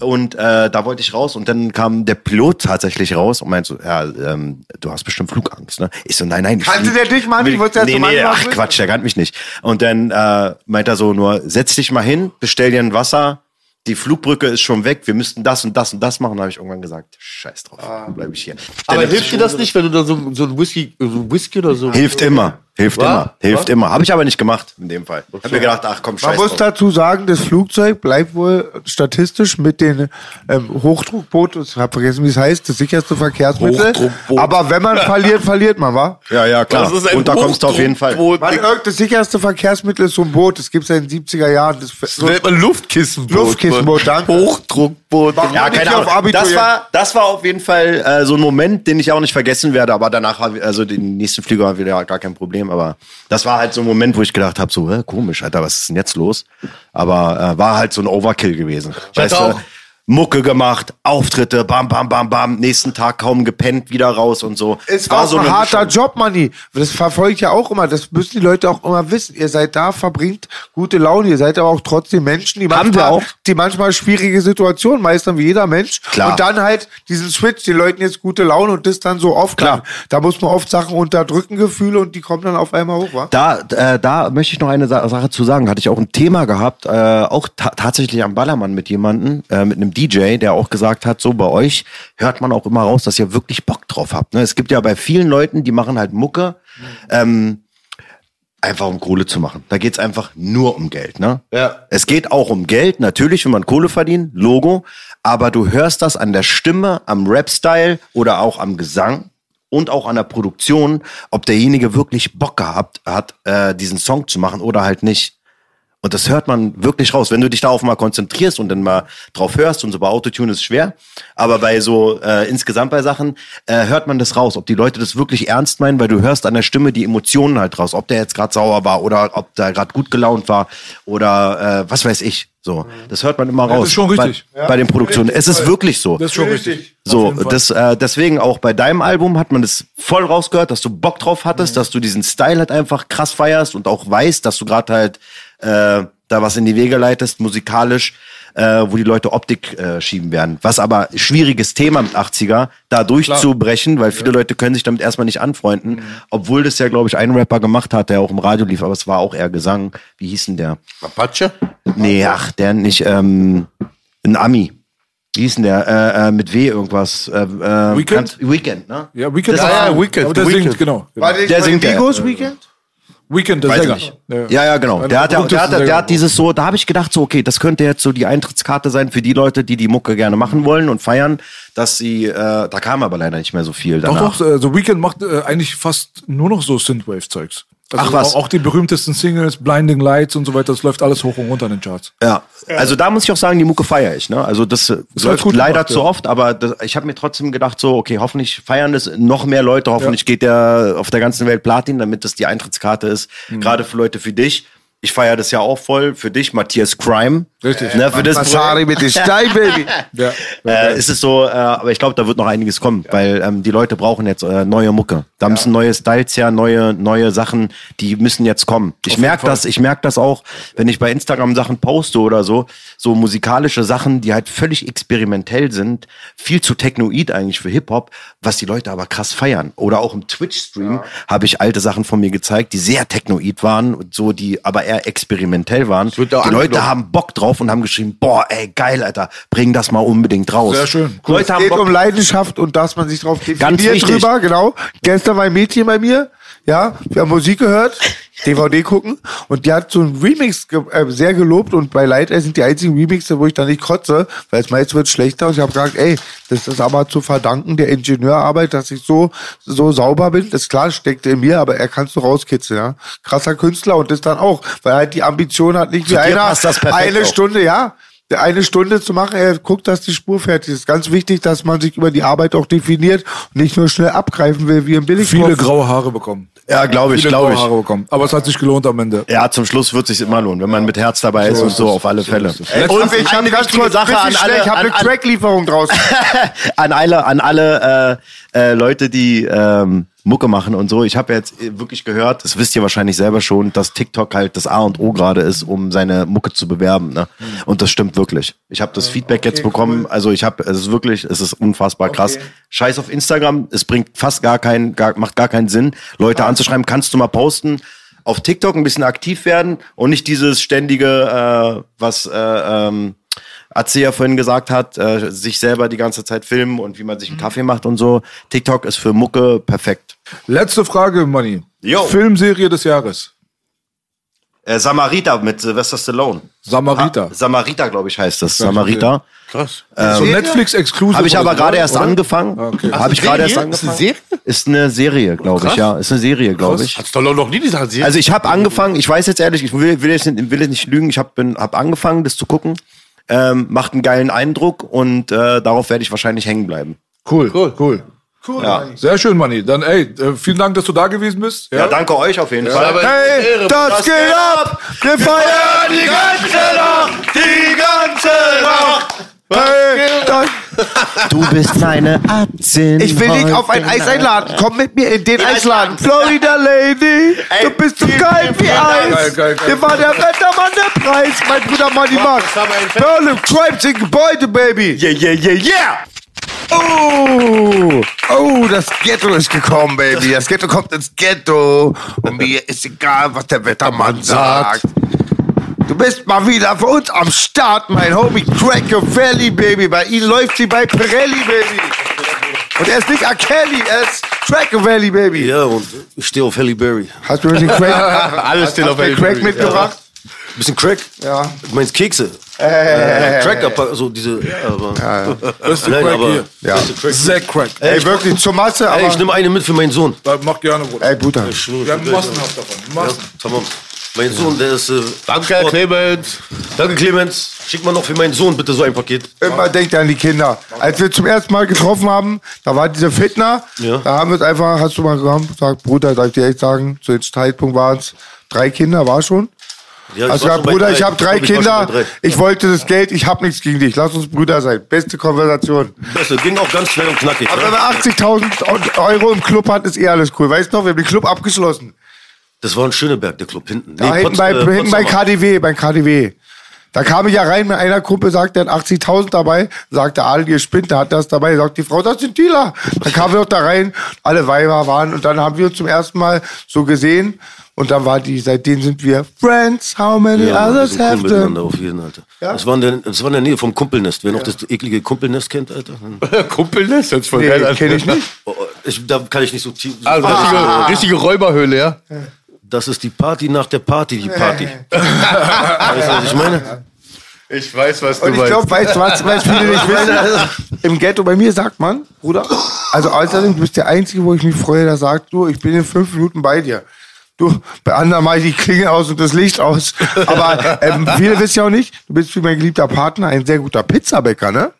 Und äh, da wollte ich raus und dann kam der Pilot tatsächlich raus und meinte so, ja, ähm, du hast bestimmt Flugangst, ne? Ich so, nein, nein. Kannte der dich, Mann? Ich wollte nee, nee, Anfang ach. Quatsch, der kannt mich nicht. Und dann äh, meint er so nur, setz dich mal hin, bestell dir ein Wasser, die Flugbrücke ist schon weg, wir müssten das und das und das machen. Da habe ich irgendwann gesagt, scheiß drauf, dann bleib ich hier. Aber hilft dir das nicht, wenn du da so, so ein Whisky, so ein Whisky oder so? Hilft immer, hilft Was? immer, hilft Was? immer. Habe ich aber nicht gemacht in dem Fall. Hab mir gedacht, ach komm, Man scheiß muss drauf. dazu sagen, das Flugzeug bleibt wohl statistisch mit den ähm, Hochdruckboot, ich habe vergessen, wie es heißt, das sicherste Verkehrsmittel. Hochdruckboot. Aber wenn man verliert, verliert man, wa? Ja, ja, klar. Das ist ein Und da kommst du auf jeden Fall. Man, das sicherste Verkehrsmittel ist so ein Boot, das gibt's ja in den 70er Jahren. Das, Das so, nennt man Luftkissenboot. Luftkissenboot, danke. Hochdruckboot. Warum Ja, keine Ahnung. Das war, das war auf jeden Fall äh, so ein Moment, den ich auch nicht vergessen werde. Aber danach, ich- also den nächsten Flieger war wieder gar kein Problem. Aber das war halt so ein Moment, wo ich gedacht habe, so, hä, komisch, Alter, was ist denn jetzt los? Aber äh, war halt so ein Overkill gewesen. Weißt hatte du, auch- Mucke gemacht, Auftritte, bam, bam, bam, bam, nächsten Tag kaum gepennt, wieder raus und so. Ist war auch so ein harter Mischung. Job, Manni. Das verfolgt ja auch immer. Das müssen die Leute auch immer wissen. Ihr seid da, verbringt gute Laune. Ihr seid aber auch trotzdem Menschen, die Haben manchmal, auch. die manchmal schwierige Situationen meistern, wie jeder Mensch. Klar. Und dann halt diesen Switch, den Leuten jetzt gute Laune und das dann so oft. Klar. Da muss man oft Sachen unterdrücken, Gefühle, und die kommen dann auf einmal hoch, wa? Da, äh, da möchte ich noch eine Sa Sache zu sagen. Hatte ich auch ein Thema gehabt, äh, auch ta tatsächlich am Ballermann mit jemandem, äh, mit einem DJ, der auch gesagt hat, so bei euch hört man auch immer raus, dass ihr wirklich Bock drauf habt. Ne? Es gibt ja bei vielen Leuten, die machen halt Mucke, ähm, einfach um Kohle zu machen. Da geht's einfach nur um Geld. Ne? Ja. Es geht auch um Geld, natürlich, wenn man Kohle verdient, Logo, aber du hörst das an der Stimme, am Rap-Style oder auch am Gesang und auch an der Produktion, ob derjenige wirklich Bock gehabt hat, äh, diesen Song zu machen oder halt nicht. Und das hört man wirklich raus. Wenn du dich darauf mal konzentrierst und dann mal drauf hörst, und so bei Autotune ist es schwer, aber bei so äh, insgesamt bei Sachen äh, hört man das raus, ob die Leute das wirklich ernst meinen, weil du hörst an der Stimme die Emotionen halt raus, ob der jetzt gerade sauer war oder ob der gerade gut gelaunt war oder äh, was weiß ich. So, das hört man immer raus. das ist schon richtig. Bei, bei den Produktionen. Es ist wirklich so. Das ist schon richtig. So, das, äh, deswegen auch bei deinem Album hat man das voll rausgehört, dass du Bock drauf hattest, Mhm. dass du diesen Style halt einfach krass feierst und auch weißt, dass du gerade halt äh, da was in die Wege leitest, musikalisch, äh, wo die Leute Optik äh, schieben werden. Was aber schwieriges Thema mit 80er, da durchzubrechen, weil viele Leute können sich damit erstmal nicht anfreunden, Mhm. obwohl das ja, glaube ich, ein Rapper gemacht hat, der auch im Radio lief, aber es war auch eher Gesang. Wie hieß denn der? Apache? Nee, ach, der nicht, ähm, ein Ami. Wie hieß denn der? Äh, äh, mit W irgendwas. Äh, äh, Weekend? Weekend, ne? Ja, Weekend. Ja, ja, Weekend, Aber der Weekend. singt, genau. genau. Der, singt. Migos Weekend? Weekend, der Weiß Sänger. ich nicht. Ja, ja, genau. Der hat, ja- der, hat, der hat dieses so, da habe ich gedacht, so, okay, das könnte jetzt so die Eintrittskarte sein für die Leute, die die Mucke gerne machen wollen und feiern, dass sie, äh, da kam aber leider nicht mehr so viel Doch, danach. doch, äh, The Weekend macht äh, eigentlich fast nur noch so Synthwave-Zeugs. Also Ach was. Auch die berühmtesten Singles, Blinding Lights und so weiter, das läuft alles hoch und runter in den Charts. Ja, also da muss ich auch sagen, die Mucke feiere ich. Ne? Also das, äh, läuft gut leider gemacht, zu ja. oft, aber das, ich habe mir trotzdem gedacht, so, okay, hoffentlich feiern das noch mehr Leute, hoffentlich geht der auf der ganzen Welt Platin, damit das die Eintrittskarte ist, Mhm. gerade für Leute wie dich. Ich feiere das ja auch voll für dich, Matthias Crime. Richtig. Ne, für das Masari mit dem Stein, Baby. Ja. äh, ist es so, äh, aber ich glaube, da wird noch einiges kommen, weil ähm, die Leute brauchen jetzt äh, neue Mucke. Da müssen neue Styles her, neue neue Sachen, die müssen jetzt kommen. Ich merke das, ich merke das auch, wenn ich bei Instagram Sachen poste oder so, so musikalische Sachen, die halt völlig experimentell sind, viel zu technoid eigentlich für Hip Hop, was die Leute aber krass feiern. Oder auch im Twitch Stream habe ich alte Sachen von mir gezeigt, die sehr technoid waren und so, die aber eher experimentell waren. Die Leute haben Bock drauf und haben geschrieben, boah, ey, geil, Alter, bring das mal unbedingt raus. Sehr schön. Leute Es haben geht Bock. um Leidenschaft und dass man sich drauf Ganz definiert wichtig. drüber, genau. Gestern war ein Mädchen bei mir, ja, wir haben Musik gehört, DVD gucken und die hat so einen Remix ge äh, sehr gelobt und bei Light Eye sind die einzigen Remixe, wo ich da nicht kotze, weil es meist wird schlechter und ich habe gesagt, ey, das ist aber zu verdanken der Ingenieurarbeit, dass ich so so sauber bin. Das ist klar, steckt in mir, aber er kannst du rauskitzeln, ja. Krasser Künstler und das dann auch, weil er halt die Ambition hat, nicht wie einer eine auch. Stunde, ja eine Stunde zu machen, er guckt, dass die Spur fertig ist. Ganz wichtig, dass man sich über die Arbeit auch definiert und nicht nur schnell abgreifen will wie im Billig. Viele graue Haare bekommen. Ja, glaube ich, glaube ich. Bekommen. Aber es hat sich gelohnt am Ende. Ja, zum Schluss wird sich immer lohnen, wenn man mit Herz dabei ist und so auf alle Fälle. Und ich habe eine ganz wichtige kurz Sache an alle, ich habe eine Tracklieferung draußen. an alle, an alle äh, äh, Leute, die ähm, Mucke machen und so. Ich habe jetzt äh, wirklich gehört, das wisst ihr wahrscheinlich selber schon, dass TikTok halt das A und O gerade ist, um seine Mucke zu bewerben. Ne? Und das stimmt wirklich. Ich habe das Feedback jetzt bekommen. Also ich habe, es ist wirklich, es ist unfassbar krass. Scheiß auf Instagram, es bringt fast gar keinen, gar, macht gar keinen Sinn, Leute anzuschreiben, kannst du mal posten. Auf TikTok ein bisschen aktiv werden und nicht dieses ständige, äh, was äh, ähm, Atze ja vorhin gesagt hat, äh, sich selber die ganze Zeit filmen und wie man sich einen Kaffee macht und so. TikTok ist für Mucke perfekt. Letzte Frage, Manni. Jo. Filmserie des Jahres. Äh, Samarita mit Sylvester Stallone. Samarita. Ah, Samarita, glaube ich, heißt das. Samarita. Krass. so Netflix Exclusive. Habe ich aber gerade erst oder? angefangen. Okay. Habe ich gerade erst Serie? Ist eine angefangen. Serie? Ist eine Serie, glaube ich, ja. Ist eine Serie, glaube ich. Hat Stallone noch nie diese Serie? Also ich habe angefangen, ich weiß jetzt ehrlich, ich will, will, jetzt, nicht, will jetzt nicht lügen, ich habe hab angefangen, das zu gucken. Ähm, macht einen geilen Eindruck und äh, darauf werde ich wahrscheinlich hängen bleiben. Cool, cool, cool. Ja. Sehr schön, Manni. Dann, ey, äh, vielen Dank, dass du da gewesen bist. ja, danke euch auf jeden Fall. Aber Hey, das geht ab! Wir feiern die ganze Nacht! Die ganze Nacht! Hey, das Du bist meine Atzin. Ich will dich auf ein Eis einladen. Komm mit mir in den Eisladen. Florida Lady, du bist so geil wie Eis. Geil, geil, geil. Hier war der Wettermann der Preis. Mein Bruder Money Max. Berlin, Crime in Gebäude, Baby. Yeah, yeah, yeah, yeah! Oh, oh, das Ghetto ist gekommen, Baby. Das Ghetto kommt ins Ghetto. Und mir ist egal, was der Wettermann sagt. Du bist mal wieder für uns am Start, mein Homie Cracker Valley, Baby. Bei ihm läuft sie bei Pirelli, Baby. Und er ist nicht A. Kelly, er ist Cracker Valley, Baby. Ja, und ich stehe auf Halle Berry. Hast du den Crack, Alles steht auf Halle Crack Berry. mitgebracht? Bisschen Crack? Ja. Du meinst Kekse? Äh, Cracker, so diese. Ja, aber, Beste Nein, Crack aber- hier. Ja. Sehr Crack. Ey, wirklich zur Masse, aber... Ey, ich nehme eine mit für meinen Sohn. Mach gerne, Bruder. Ey, Bruder. Wir haben massenhaft davon. Massen. Tamam. Mein Sohn, der ist. Äh, Danke, Sport. Clemens. Danke, Clemens. Schick mal noch für meinen Sohn bitte so ein Paket. Immer denkt an die Kinder. Als wir zum ersten Mal getroffen haben, da war dieser Fitner. Ja. Da haben wir es einfach, hast du mal gekommen, sagt, Bruder, darf ich dir echt sagen, zu dem Zeitpunkt waren es drei Kinder, war schon. Ja, ich Also war Bruder, ich habe Ich drei glaub, ich Kinder. drei. Ich wollte das Geld, ich habe nichts gegen dich. Lass uns Brüder sein. Beste Konversation. Beste, ging auch ganz schnell und knackig. Aber wenn Ja? man 80.000 Euro im Club hat, ist eh alles cool. Weißt du noch, wir haben den Club abgeschlossen. Das war in Schöneberg, der Club hinten. Da hinten, Potz- bei, äh, hinten bei. KDW, beim KDW. Da kam ich ja rein, mit einer Kumpel sagt, der hat 80.000 dabei, sagte Adel, ihr spinnt, der hat das dabei, sagt die Frau, das sind Dealer. Dann kamen wir doch da rein, alle Weiber waren und dann haben wir uns zum ersten Mal so gesehen und dann war die, seitdem sind wir Friends, how many Ja, wir others sind cool have miteinander them? auf jeden, Alter. Ja? Das, war in der, das war in der Nähe vom Kumpelnest. Wer noch das eklige Kumpelnest kennt, Alter. Kumpelnest, das ist voll Nee, geil. kenn ich nicht. Oh, oh, ich, da kann ich nicht so tief. Also, richtige, richtige Räuberhöhle, ja? Das ist die Party nach der Party, die Party. weißt du, was ich meine? Ich weiß, was Und ich glaube, weißt du was, was viele nicht wissen? Im Ghetto bei mir sagt man, Bruder, also außerdem, du bist der Einzige, wo ich mich freue, der sagt, du, ich bin in fünf Minuten bei dir. Du, bei anderen mache ich die Klinge aus und das Licht aus. Aber ähm, viele wissen ja auch nicht, du bist wie mein geliebter Partner ein sehr guter Pizzabäcker, ne?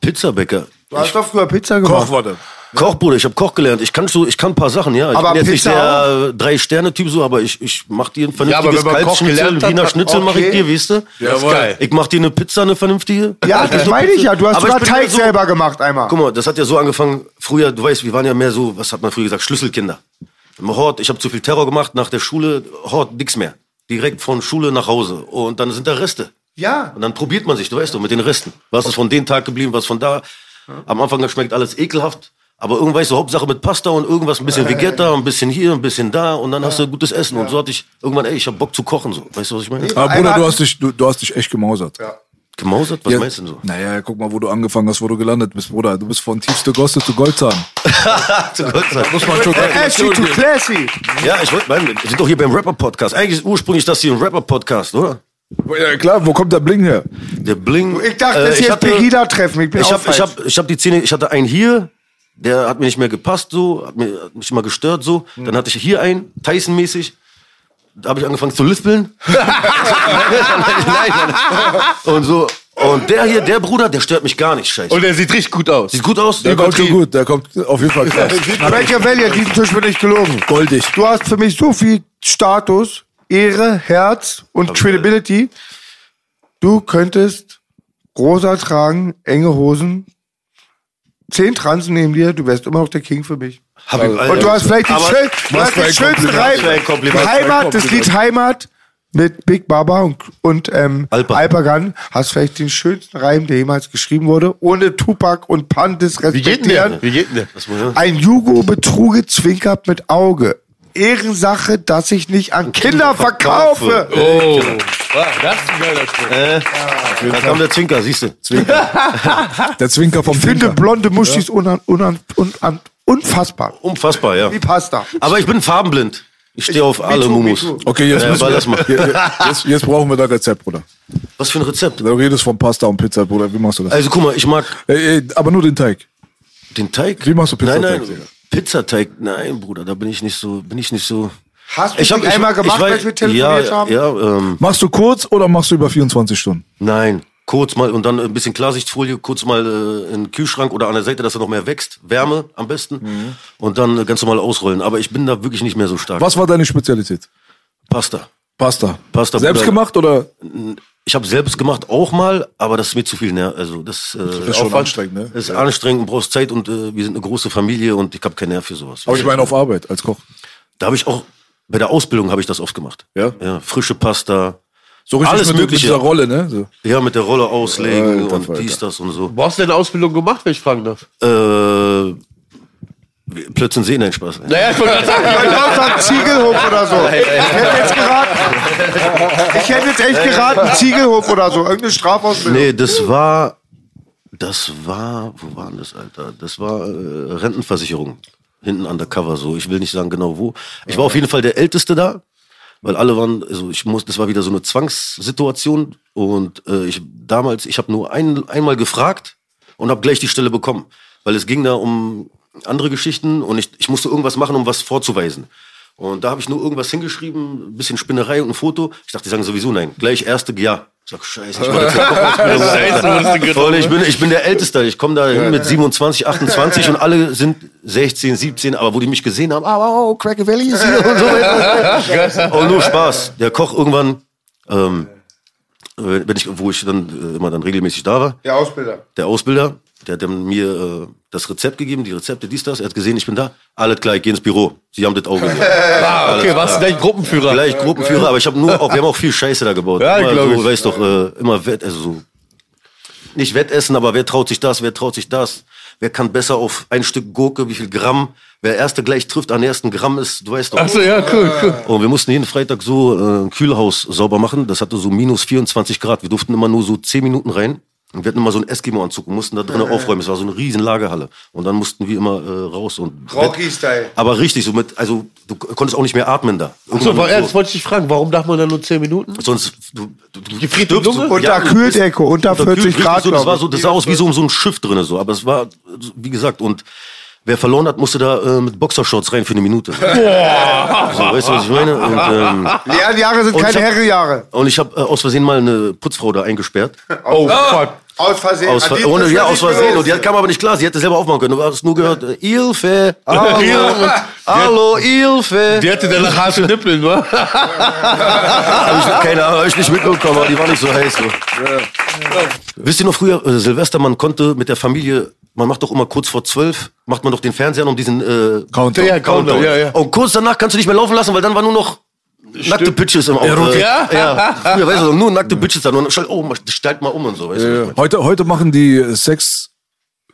Pizzabäcker. Du hast doch früher Pizza gemacht. Koch war das. Koch, Bruder, ich habe Koch gelernt. Ich kann so, ich kann ein paar Sachen, ja. Ich Aber bin jetzt nicht Pizza der drei Sterne Typ so, aber ich ich mach dir ein Ja, vernünftiges gelernt hat, Wiener hat- Schnitzel mache ich okay. dir, weißt du? Geil. Ich mach dir eine Pizza, eine vernünftige. Ja, das meine ich ja. Du hast Aber sogar Teig ja so- selber gemacht einmal. Guck mal, das hat ja so angefangen, früher, du weißt, wir waren ja mehr so, was hat man früher gesagt, Schlüsselkinder. Im Hort, ich habe zu viel Terror gemacht, nach der Schule, Hort, nix mehr. Direkt von Schule nach Hause. Und dann sind da Reste. Ja. Und dann probiert man sich, du weißt doch, mit den Resten. Was ist von dem Tag geblieben, was von da. Am Anfang schmeckt alles ekelhaft. Aber irgendwann weißt du, Hauptsache mit Pasta und irgendwas, ein bisschen Vegeta, ein bisschen hier, ein bisschen da und dann hast du gutes Essen. Und so hatte ich irgendwann, ey, ich hab Bock zu kochen, so. Weißt du, was ich meine? Aber Bruder, du hast dich, du, du hast dich echt gemausert. Ja. Gemausert? Was meinst du denn so? Naja, guck mal, wo du angefangen hast, wo du gelandet bist, Bruder. Du bist von tiefste Gosse zu Goldzahn. zu Dank. Muss man schon Ashy to classy. Ja, ich wollte, wir sind doch hier beim Rapper-Podcast. Eigentlich ist ursprünglich das hier ein Rapper-Podcast, oder? Ja, klar, wo kommt der Bling her? Der Bling. Ich dachte, Äh, das hier ist hatte- Pegida-Treffen. Ich bin Ich hab, ich hab, ich hab die Zähne, ich hatte einen hier, der hat mir nicht mehr gepasst, so, hat, mir, hat mich immer gestört, so. Hm. Dann hatte ich hier einen, Tyson-mäßig. Da habe ich angefangen zu lispeln. Und so. Und der hier, der Bruder, der stört mich gar nicht, scheiße. Und er sieht richtig gut aus. Sieht gut aus? Der kommt schon gut, der kommt auf jeden Fall krass. Machiavelli, diesen Tisch bin ich gelogen. Goldig. Du hast für mich so viel Status, Ehre, Herz und Credibility. Du könntest rosa tragen, enge Hosen, zehn Transen neben dir, du wärst immer noch der King für mich. Hab ich, Und du hast vielleicht die, schön, du hast für ein Kompliment. Heimat, das Lied Heimat mit Big Baba und, und ähm, Alper. Alpagan hast vielleicht den schönsten Reim, der jemals geschrieben wurde, ohne Tupac und Pandis Wie geht denn der? respektieren. Wie geht denn der? Ein Jugo betruge zwinkert mit Auge. Ehrensache, dass ich nicht an Kinder verkaufe. Oh, das ist ein geiler Spruch. Da kam der Zwinker, siehst du. Der Zwinker vom Ich finde Zwinker. blonde Muschis unan, unan, unan, unfassbar. Unfassbar, ja. Wie Pasta. Aber ich bin farbenblind. Ich stehe auf alle too, me Mumus. Okay, jetzt, Ja, wir, das mal. jetzt, jetzt brauchen wir das Rezept, Bruder. Was für ein Rezept? Du redest von Pasta und Pizza, Bruder. Wie machst du das? Also guck mal, ich mag Ey, ey, aber nur den Teig. den Teig. Wie machst du Nein, Pizzateig, nein, Digga? Pizzateig, nein, Bruder, da bin ich nicht so, bin ich nicht so. Hast du Ich das hab- ich- einmal gemacht, ich weiß- als wir telefoniert ja, haben? Ja, ähm, Machst du kurz oder machst du über 24 Stunden? nein. Kurz mal und dann ein bisschen Klarsichtfolie, kurz mal äh, in den Kühlschrank oder an der Seite, dass er noch mehr wächst. Wärme am besten. Mhm. Und dann äh, ganz normal ausrollen. Aber ich bin da wirklich nicht mehr so stark. Was war deine Spezialität? Pasta. Pasta. Pasta, Selbst Bruder. gemacht oder? Ich habe selbst gemacht auch mal, aber das ist mir zu viel. Ne? Also das, äh, Das ist schon anstrengend, ne? ist anstrengend und brauchst Zeit und äh, wir sind eine große Familie und ich habe keinen Nerv für sowas. Aber ich meine auf Arbeit als Koch. Da habe ich auch bei der Ausbildung habe ich das oft gemacht. Ja? Ja, frische Pasta. So richtig Alles mit, mit Mögliche. dieser Rolle, ne? So. Ja, mit der Rolle auslegen Alter, und Alter. dies, das und so. Wo hast du denn Ausbildung gemacht, wenn ich fragen darf? Äh, plötzlich sehen, nein, Spaß. Naja, ich wollte gerade sagen, Ich glaube, sagen Ziegelhof oder so. Ich hätte jetzt geraten. Ich hätte jetzt echt geraten, Ziegelhof oder so. Irgendeine Strafausbildung. Nee, das war, das war, wo war denn das, Alter? Das war äh, Rentenversicherung. Hinten undercover, so. Ich will nicht sagen genau wo. Ich war auf jeden Fall der Älteste da, weil alle waren, also ich muss, das war wieder so eine Zwangssituation und äh, ich damals, ich habe nur ein, einmal gefragt und habe gleich die Stelle bekommen, weil es ging da um andere Geschichten und ich, ich musste irgendwas machen, um was vorzuweisen. Und da habe ich nur irgendwas hingeschrieben, ein bisschen Spinnerei und ein Foto. Ich dachte, die sagen sowieso nein. Gleich erste, ja. Ich sag, scheiße, ich. Alter. Und ich bin, ich bin der Älteste. Ich komme da hin mit 27, 28 und alle sind 16, 17, aber wo die mich gesehen haben, ah, wow, Cracker Valley ist hier und so weiter. Und nur Spaß. Der Koch irgendwann, ähm, wenn ich, wo ich dann äh, immer dann regelmäßig da war, Der Ausbilder. der Ausbilder, der hat dann mir äh, das Rezept gegeben, die Rezepte, dies, das. Er hat gesehen, ich bin da. Alles klar, ich geh ins Büro. Sie haben das Auge. ah, okay, warst du gleich Gruppenführer? Gleich Gruppenführer, aber ich habe nur, auch, wir haben auch viel Scheiße da gebaut. Ja, immer glaub so, ich. weißt doch, äh, immer Wett, also so, nicht Wettessen, aber wer traut sich das, wer traut sich das? Wer kann besser auf ein Stück Gurke, wie viel Gramm? Wer erste gleich trifft an ersten Gramm ist, du weißt doch. Achso, ja, cool, cool. Und wir mussten jeden Freitag so äh, ein Kühlhaus sauber machen. Das hatte so minus 24 Grad. Wir durften immer nur so 10 Minuten rein. Und wir hatten immer so einen Eskimo-Anzug und mussten da drinnen aufräumen. Es war so eine riesen Lagerhalle. Und dann mussten wir immer äh, raus und. Rocky-Style. Aber richtig, so mit, also du konntest auch nicht mehr atmen da. Achso, war, das wollte ich dich fragen, warum darf man da nur 10 Minuten? Sonst, du, du, du Gefriert Lunge? so- Unter du Kühldecke, unter bist- 40 richtig Grad, So, das war so, das sah aus wie so, so ein Schiff drinne so. Aber es war, wie gesagt, und wer verloren hat, musste da äh, mit Boxershorts rein für eine Minute. So, weißt du, was ich meine? Und, ähm, Lernjahre sind Und keine Herrenjahre. und ich habe äh, aus Versehen mal eine Putzfrau da eingesperrt. Oh Gott. Aus Versehen. Aus, Ver ohne, ja, aus Versehen. Und die hat, kam aber nicht klar. Sie hätte selber aufmachen können. Du hast nur gehört, äh, Ilfe. Hallo, hallo, Ilfe. Die hatte danach harte Nippeln, wa? Hab ich, keine Ahnung, hab ich nicht mitbekommen, aber die war nicht so heiß. So. Wisst ihr noch früher, äh, Silvester, man konnte mit der Familie, man macht doch immer kurz vor zwölf, macht man doch den Fernseher um diesen äh, Countdown. Ja, Countdown, ja, ja. Und kurz danach kannst du nicht mehr laufen lassen, weil dann war nur noch nackte Bitches im Auto. Äh, Ja? ja. Früher, weißt du, nur nackte Bitches da. Und dann, oh, stellt mal um und so, weißt du. Heute, heute machen die Sex,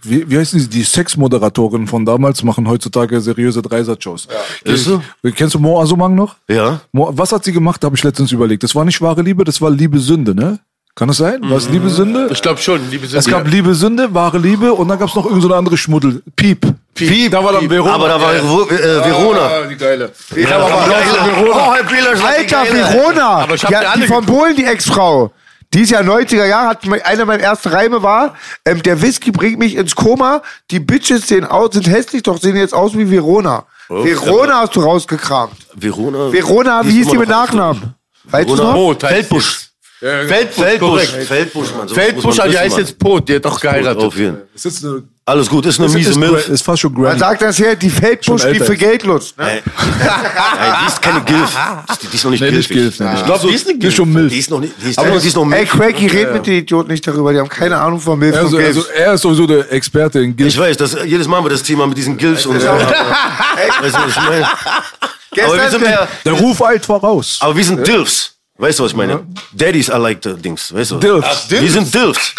wie, wie heißen die, die Sexmoderatoren von damals machen heutzutage seriöse Dreisatz-Shows. Ist so? Kennst du Mo Asumang noch? Ja. Mo, was hat sie gemacht, habe ich letztens überlegt. Das war nicht wahre Liebe, das war Liebe Sünde, ne? Kann das sein? War es Liebe Sünde? Ich glaube schon, liebe Es gab Liebe Sünde, wahre Liebe und dann gab es noch irgendeine so eine andere Schmuddel. Piep. Piep, da war dann Verona. Aber da war äh, Verona. die geile. Oh, Herr Bieler, Alter, Verona! Aber ich hab ja, die die von Polen, die Ex-Frau. Die ist ja 90er Jahre, hat einer meiner ersten Reime war, ähm, der Whisky bringt mich ins Koma, die Bitches sehen aus, sind hässlich, doch sehen jetzt aus wie Verona. Verona hast du rausgekramt. Verona. Verona, wie hieß die mit Nachnamen? Weißt du Verona. noch? Pot heißt Feldbusch. Feldbusch, Feldbusch. Feldbusch, Mann. So Feldbusch, man die wissen, heißt jetzt Pot, die hat doch geheiratet. Alles gut, ist eine ist, miese ist, Milf. ist fast schon Man Granny. sagt das hier, die Feldbusch, die für. Geld nutzt. Ne? Ey, die ist keine Gilf. Die, die ist noch nicht Nee, Gilf. Gilf, Ich glaube, die ist eine Die ist schon Die Milf. ist noch nicht, die ist, die ist noch Ey, Milf. Cracky, red mit den Idioten nicht darüber, die haben keine Ahnung von Milf und Also, Geld. also er ist sowieso der Experte in Gilf. Ich weiß, das, jedes Mal haben wir das Thema mit diesen Gilfs und so. Weißt du, was ich meine? Aber wir sind ja, Der Ruf eilt voraus. aber wir sind Dilfs. Weißt du, was ich meine? Daddies are like the Dings. Weißt du? Dilfs. Wir sind Dilfs.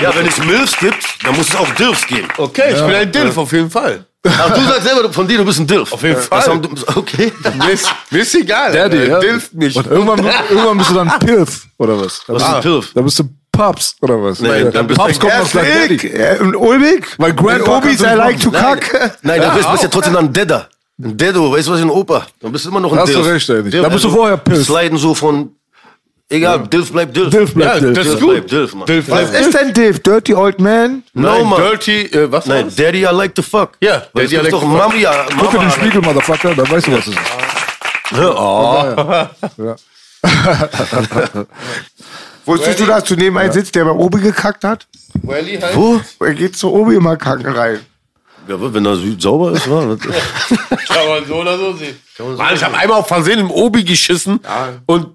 Ja, wenn es Milfs gibt, dann muss es auch Dilfs geben. Okay, ich bin ein Dilf, auf jeden Fall. Aber du sagst selber von dir, du bist ein Dilf. Auf jeden Fall. okay. Mir ist, mir ist egal. Daddy, ja. Dilft mich. Und irgendwann, irgendwann bist du dann Pilf, oder was? Was ist ein Dilf? Da bist du Paps, oder was? Nee, Ja. dann bist Paps du- kommt aus Daddy. Ulbig? Weil Grandpa Obis, du I nicht like to Nein, kack. nein du bist, bist ja trotzdem dann ein Dedder. Ein Deddo, weißt du was, ein Opa. Dann bist du immer noch ein Da hast Dilf. du recht, ey. Dilf, Da bist du also, vorher Pilf. Sliden so von, egal, Dilf bleibt Dilf. Dilf bleibt Ja, Dilf. das Dilf ist gut. bleibt Dilf, Mann. Dilf, Was ist denn Div? Dirty Old Man? No, Nein, Mann. Dirty, äh, was Nein? Daddy, I like to fuck. Ja, Weil Daddy, I like doch to fuck. Mami, ja, Guck in den Mama. Spiegel, Motherfucker, dann weißt du, was es ist. Wusstest du, dass du neben einem sitzt, der bei Obi gekackt hat? Welly halt. Wo? Er geht zu Obi immer kacken rein. Ja, wenn das sauber ist, war. Kann man so oder so sehen. Mann, ich habe einmal auf Versehen im Obi geschissen und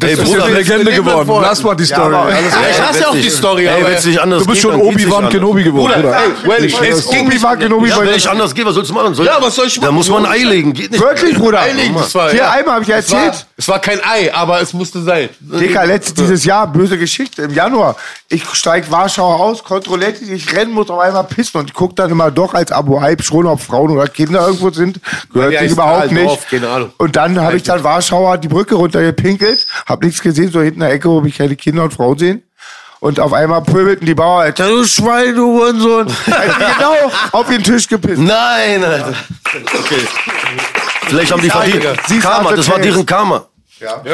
das Ey, ist Bruder, ja Legende geworden. Lass mal die Story. aber- Alles Ja, ich hasse ja auch die Story, Ey, aber wenn es nicht anders Du bist geht, schon Obi-Wan. Kenobi geworden, Bruder, Bruder. ey, Welly, es ging Obi nicht war Kenobi Ja, wenn nicht anders geht, was sollst du machen? Soll, Ja, was soll ich Da machen? muss man ein Ei legen, geht nicht. Wirklich, Bruder? Eilig, das war, Hier ja. einmal habe ich es war, erzählt. es war kein Ei, aber es musste sein. Dicker, letztes dieses Jahr, böse Geschichte, im Januar. Ich steig Warschau aus, kontrolliert die, ich rennen muss auf einmal pissen und ich guck dann immer doch als Abo Hype schon, ob Frauen oder Kinder irgendwo sind. Gehört Ja, sich überhaupt nicht. drauf, keine Ahnung. Und dann habe ich dann Warschauer die Brücke runtergepinkelt, hab nichts gesehen, so hinten in der Ecke, wo mich keine Kinder und Frauen sehen. Und auf einmal pöbelten die Bauern, Alter, du Schwein, du Hurensohn. Also genau auf den Tisch gepisst. Nein, Alter. Okay. Vielleicht haben die verdient. Karma, das war deren Karma.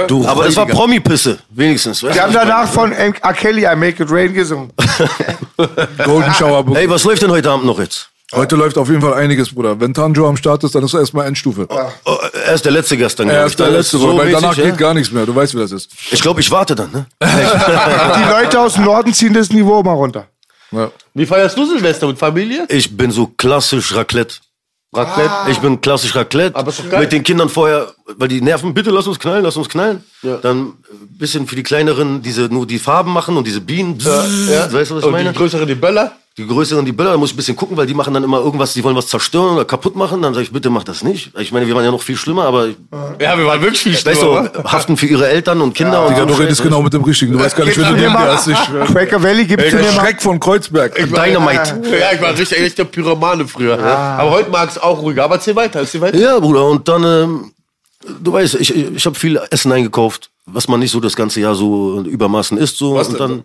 Du, Aber das war Promi-Pisse, wenigstens. Weißt Die haben danach von M- R. Kelly I Make It Rain gesungen. Golden Shower? Ey, was läuft denn heute Abend noch jetzt? Heute läuft auf jeden Fall einiges, Bruder. Wenn Tanjo am Start ist, dann ist er erstmal Endstufe. Oh, er ist der letzte Gast dann, Er ist der Da Letzte, so Bruder, weil danach ja? geht gar nichts mehr. Du weißt, wie das ist. Ich glaube, ich warte dann, ne? Die Leute aus dem Norden ziehen das Niveau mal runter. Ja. Wie feierst du Silvester mit Familie? Ich bin so klassisch Raclette. Raclette. Ich bin klassisch Raclette. Aber ist doch geil. Mit den Kindern vorher, weil die nerven, bitte lass uns knallen, lass uns knallen. Dann ein bisschen für die kleineren, diese nur die Farben machen und diese Bienen. Ja. Weißt du, was ich Und meine? die größere, die Böller? Die größeren, die Böller, da muss ich ein bisschen gucken, weil die machen dann immer irgendwas, die wollen was zerstören oder kaputt machen. Dann sage ich, bitte mach das nicht. Ich meine, wir waren ja noch viel schlimmer, aber Ja, wir waren wirklich viel weißt schlimmer, du, haften für ihre Eltern und Kinder und Digga, so du redest genau mit dem Richtigen. Du weißt gar nicht, wer Gibst du mal, hast. Ich. Cracker Valley, du Der mir mal. Schreck von Kreuzberg. Dynamite. Ja, ich war richtig, echt der Pyromane früher. Aber heute mag es auch ruhiger. Aber erzähl weiter, erzähl weiter. Ja, Bruder, und dann, ähm, du weißt, ich, ich, ich habe viel Essen eingekauft, was man nicht so das ganze Jahr so Übermaßen isst. So. und dann, äh,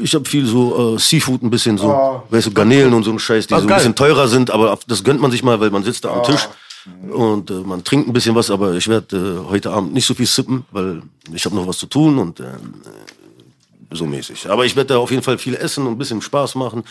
ich habe viel so äh, Seafood, ein bisschen so, weißt du, Garnelen und so ein Scheiß, die so ein bisschen teurer sind, aber das gönnt man sich mal, weil man sitzt da am Tisch und äh, man trinkt ein bisschen was, aber ich werde äh, heute Abend nicht so viel sippen, weil ich habe noch was zu tun und äh, so mäßig. Aber ich werde da auf jeden Fall viel essen und ein bisschen Spaß machen.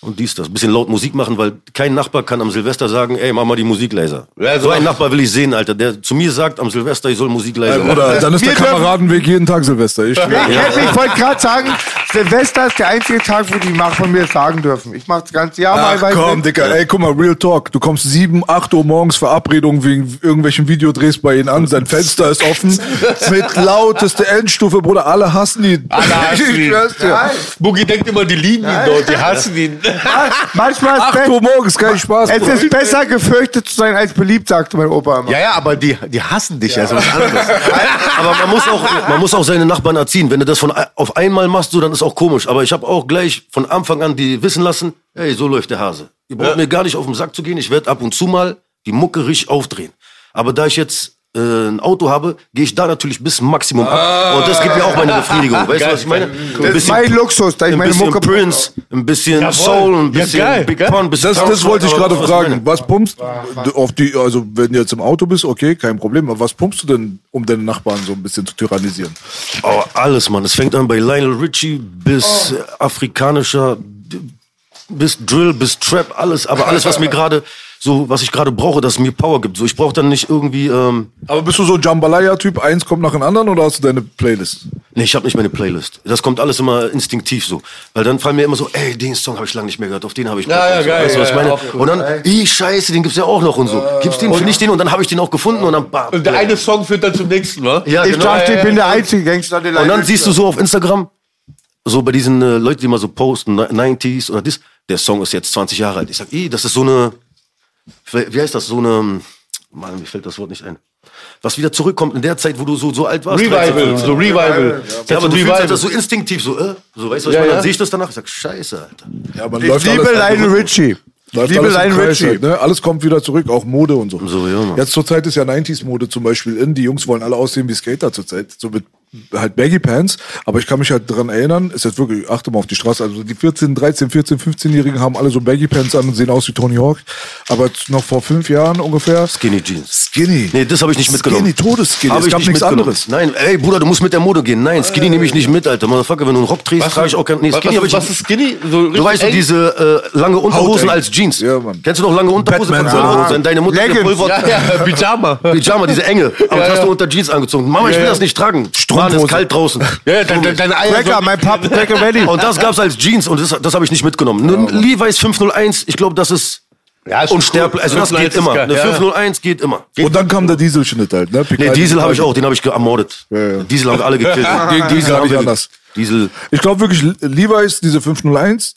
und dies, das. Ein bisschen laut Musik machen, weil kein Nachbar kann am Silvester sagen, ey, mach mal die Musik leiser. Ja, so mach- Nachbar will ich sehen, Alter, der zu mir sagt am Silvester, ich soll Musik leiser machen. Oder dann ist der Wir Kameradenweg jeden Tag Silvester. Ich schwöre. Ich, ich wollte gerade sagen, Silvester ist der einzige Tag, wo die Mach von mir sagen dürfen. Ich mach das ganze Jahr Ach mal komm, Dicker, ey, guck mal, Real Talk. Du kommst 7, 8 Uhr morgens Verabredung wegen irgendwelchen Videodrehs bei ihnen an. Sein Fenster ist offen. mit lauteste Endstufe, Bruder. Alle hassen ihn. Alle hassen Ich ihn. Boogie denkt immer, die lieben ihn dort, die hassen ihn. Manchmal ist 8 Uhr morgens, kein Spaß. es Bruder. ist besser gefürchtet zu sein als beliebt, sagte mein Opa immer. Ja, ja, aber die, die hassen dich, also was anderes. Aber man muss auch, man muss auch seine Nachbarn erziehen. Wenn du das von auf einmal machst, so, dann ist auch komisch. Aber ich habe auch gleich von Anfang an die wissen lassen, hey, so läuft der Hase. Ihr braucht mir gar nicht auf den Sack zu gehen. Ich werde ab und zu mal die Mucke richtig aufdrehen. Aber da ich jetzt ein Auto habe, gehe ich da natürlich bis Maximum ab. Und das gibt mir auch meine Befriedigung. Weißt du, was ich meine? Ein Das ist mein Luxus, da ich ein meine bisschen Mucke Prince, ein bisschen Soul, ein Ja, bisschen geil, Big geil. Pun, ein bisschen Das, das wollte ich gerade fragen. Was pumpst du auf die, also wenn du jetzt im Auto bist, okay, kein Problem, aber was pumpst du denn, um deine Nachbarn so ein bisschen zu tyrannisieren? Oh, alles, Mann. Es fängt an bei Lionel Richie bis äh, afrikanischer, bis Drill, bis Trap, alles. Aber alles, was mir gerade so, was ich gerade brauche, dass es mir Power gibt. So, ich brauche dann nicht irgendwie. Ähm, Aber bist du so Jambalaya-Typ, eins kommt nach dem anderen oder hast du deine Playlist? nee, ich habe nicht meine Playlist. Das kommt alles immer instinktiv so, weil dann fallen mir immer so, ey, den Song habe ich lange nicht mehr gehört, auf den habe ich Bock. Ja, ja, so. geil, Weißt du, was ja, ich meine? cool. Und dann, ih, scheiße, den gibt's ja auch noch und so. Gibt's den, finde ich den und dann habe ich den auch gefunden und dann. Bam, Und der eine Song führt dann zum nächsten, wa? ja, Ich genau. dachte, ich bin der einzige Gangster, der Und dann siehst du so auf Instagram, so bei diesen äh, Leuten, die mal so posten, 90s oder das, der Song ist jetzt 20 Jahre alt. Ich sag, ih, das ist so eine, wie heißt das, so eine, Mann, mir fällt das Wort nicht ein. Was wieder zurückkommt in der Zeit, wo du so, so alt warst. Revival, 13, 14. so Revival. Ja, aber du fühlst Revival. halt das so instinktiv, so, äh, so, weißt du, was Ja, ich meine? ja. Dann sehe ich das danach, ich sag, scheiße, Alter. Ja, man Ich liebe Lionel Richie. Ich Läuft liebe Richie. halt, ne? Alles kommt wieder zurück, auch Mode und so. So, ja, Mann. Jetzt zur Zeit ist ja 90s-Mode zum Beispiel in. Die Jungs wollen alle aussehen wie Skater zur Zeit. So mit halt Baggy Pants. Aber ich kann mich halt dran erinnern, ist jetzt wirklich, achte mal auf die Straße, also die 14, 13, 14, 15-Jährigen haben alle so Baggy Pants an und sehen aus wie Tony Hawk. Aber noch vor fünf Jahren ungefähr. Skinny Jeans. Skinny. Nee, das habe ich nicht mitgenommen. Skinny, Todesskinny. Hab Es ich gab nicht nichts anderes. Nein, ey Bruder, du musst mit der Mode gehen. Nein, Skinny nehme ich nicht mit, Alter. Motherfucker, wenn du einen Rock trägst, trage ich auch kein. Nee, Was, Skinny hab was, ich was ist Skinny? So Du weißt, eng? diese äh, lange Unterhosen als Jeans. Ja, Mann. Kennst du noch lange Unterhosen Batman, von ja. ja. Wenn deine Mutter Leggings. gepulvert Ja, ja, Pyjama. Pyjama, diese enge. Aber das hast du unter Jeans angezogen. Mama, ich will ja. das nicht tragen. Mann, ist kalt draußen. Ja, ja, deine, deine Eier. Cracker, mein Papa, Cracker Valley. Und das gab's als Jeans und das, das habe ich nicht mitgenommen. Nur Levi's 501, ich glaube, das ist Ja, ist unsterblich. Also das 501 geht immer. Eine ja. 501 geht immer. Und dann kam der Dieselschnitt halt, ne? Nee, Diesel habe ich auch, den habe ich ermordet. Ja, ja. Diesel haben alle gekillt. Gegen Diesel haben hab ich anders. Diesel. Ich glaube wirklich, Levi's, diese 501,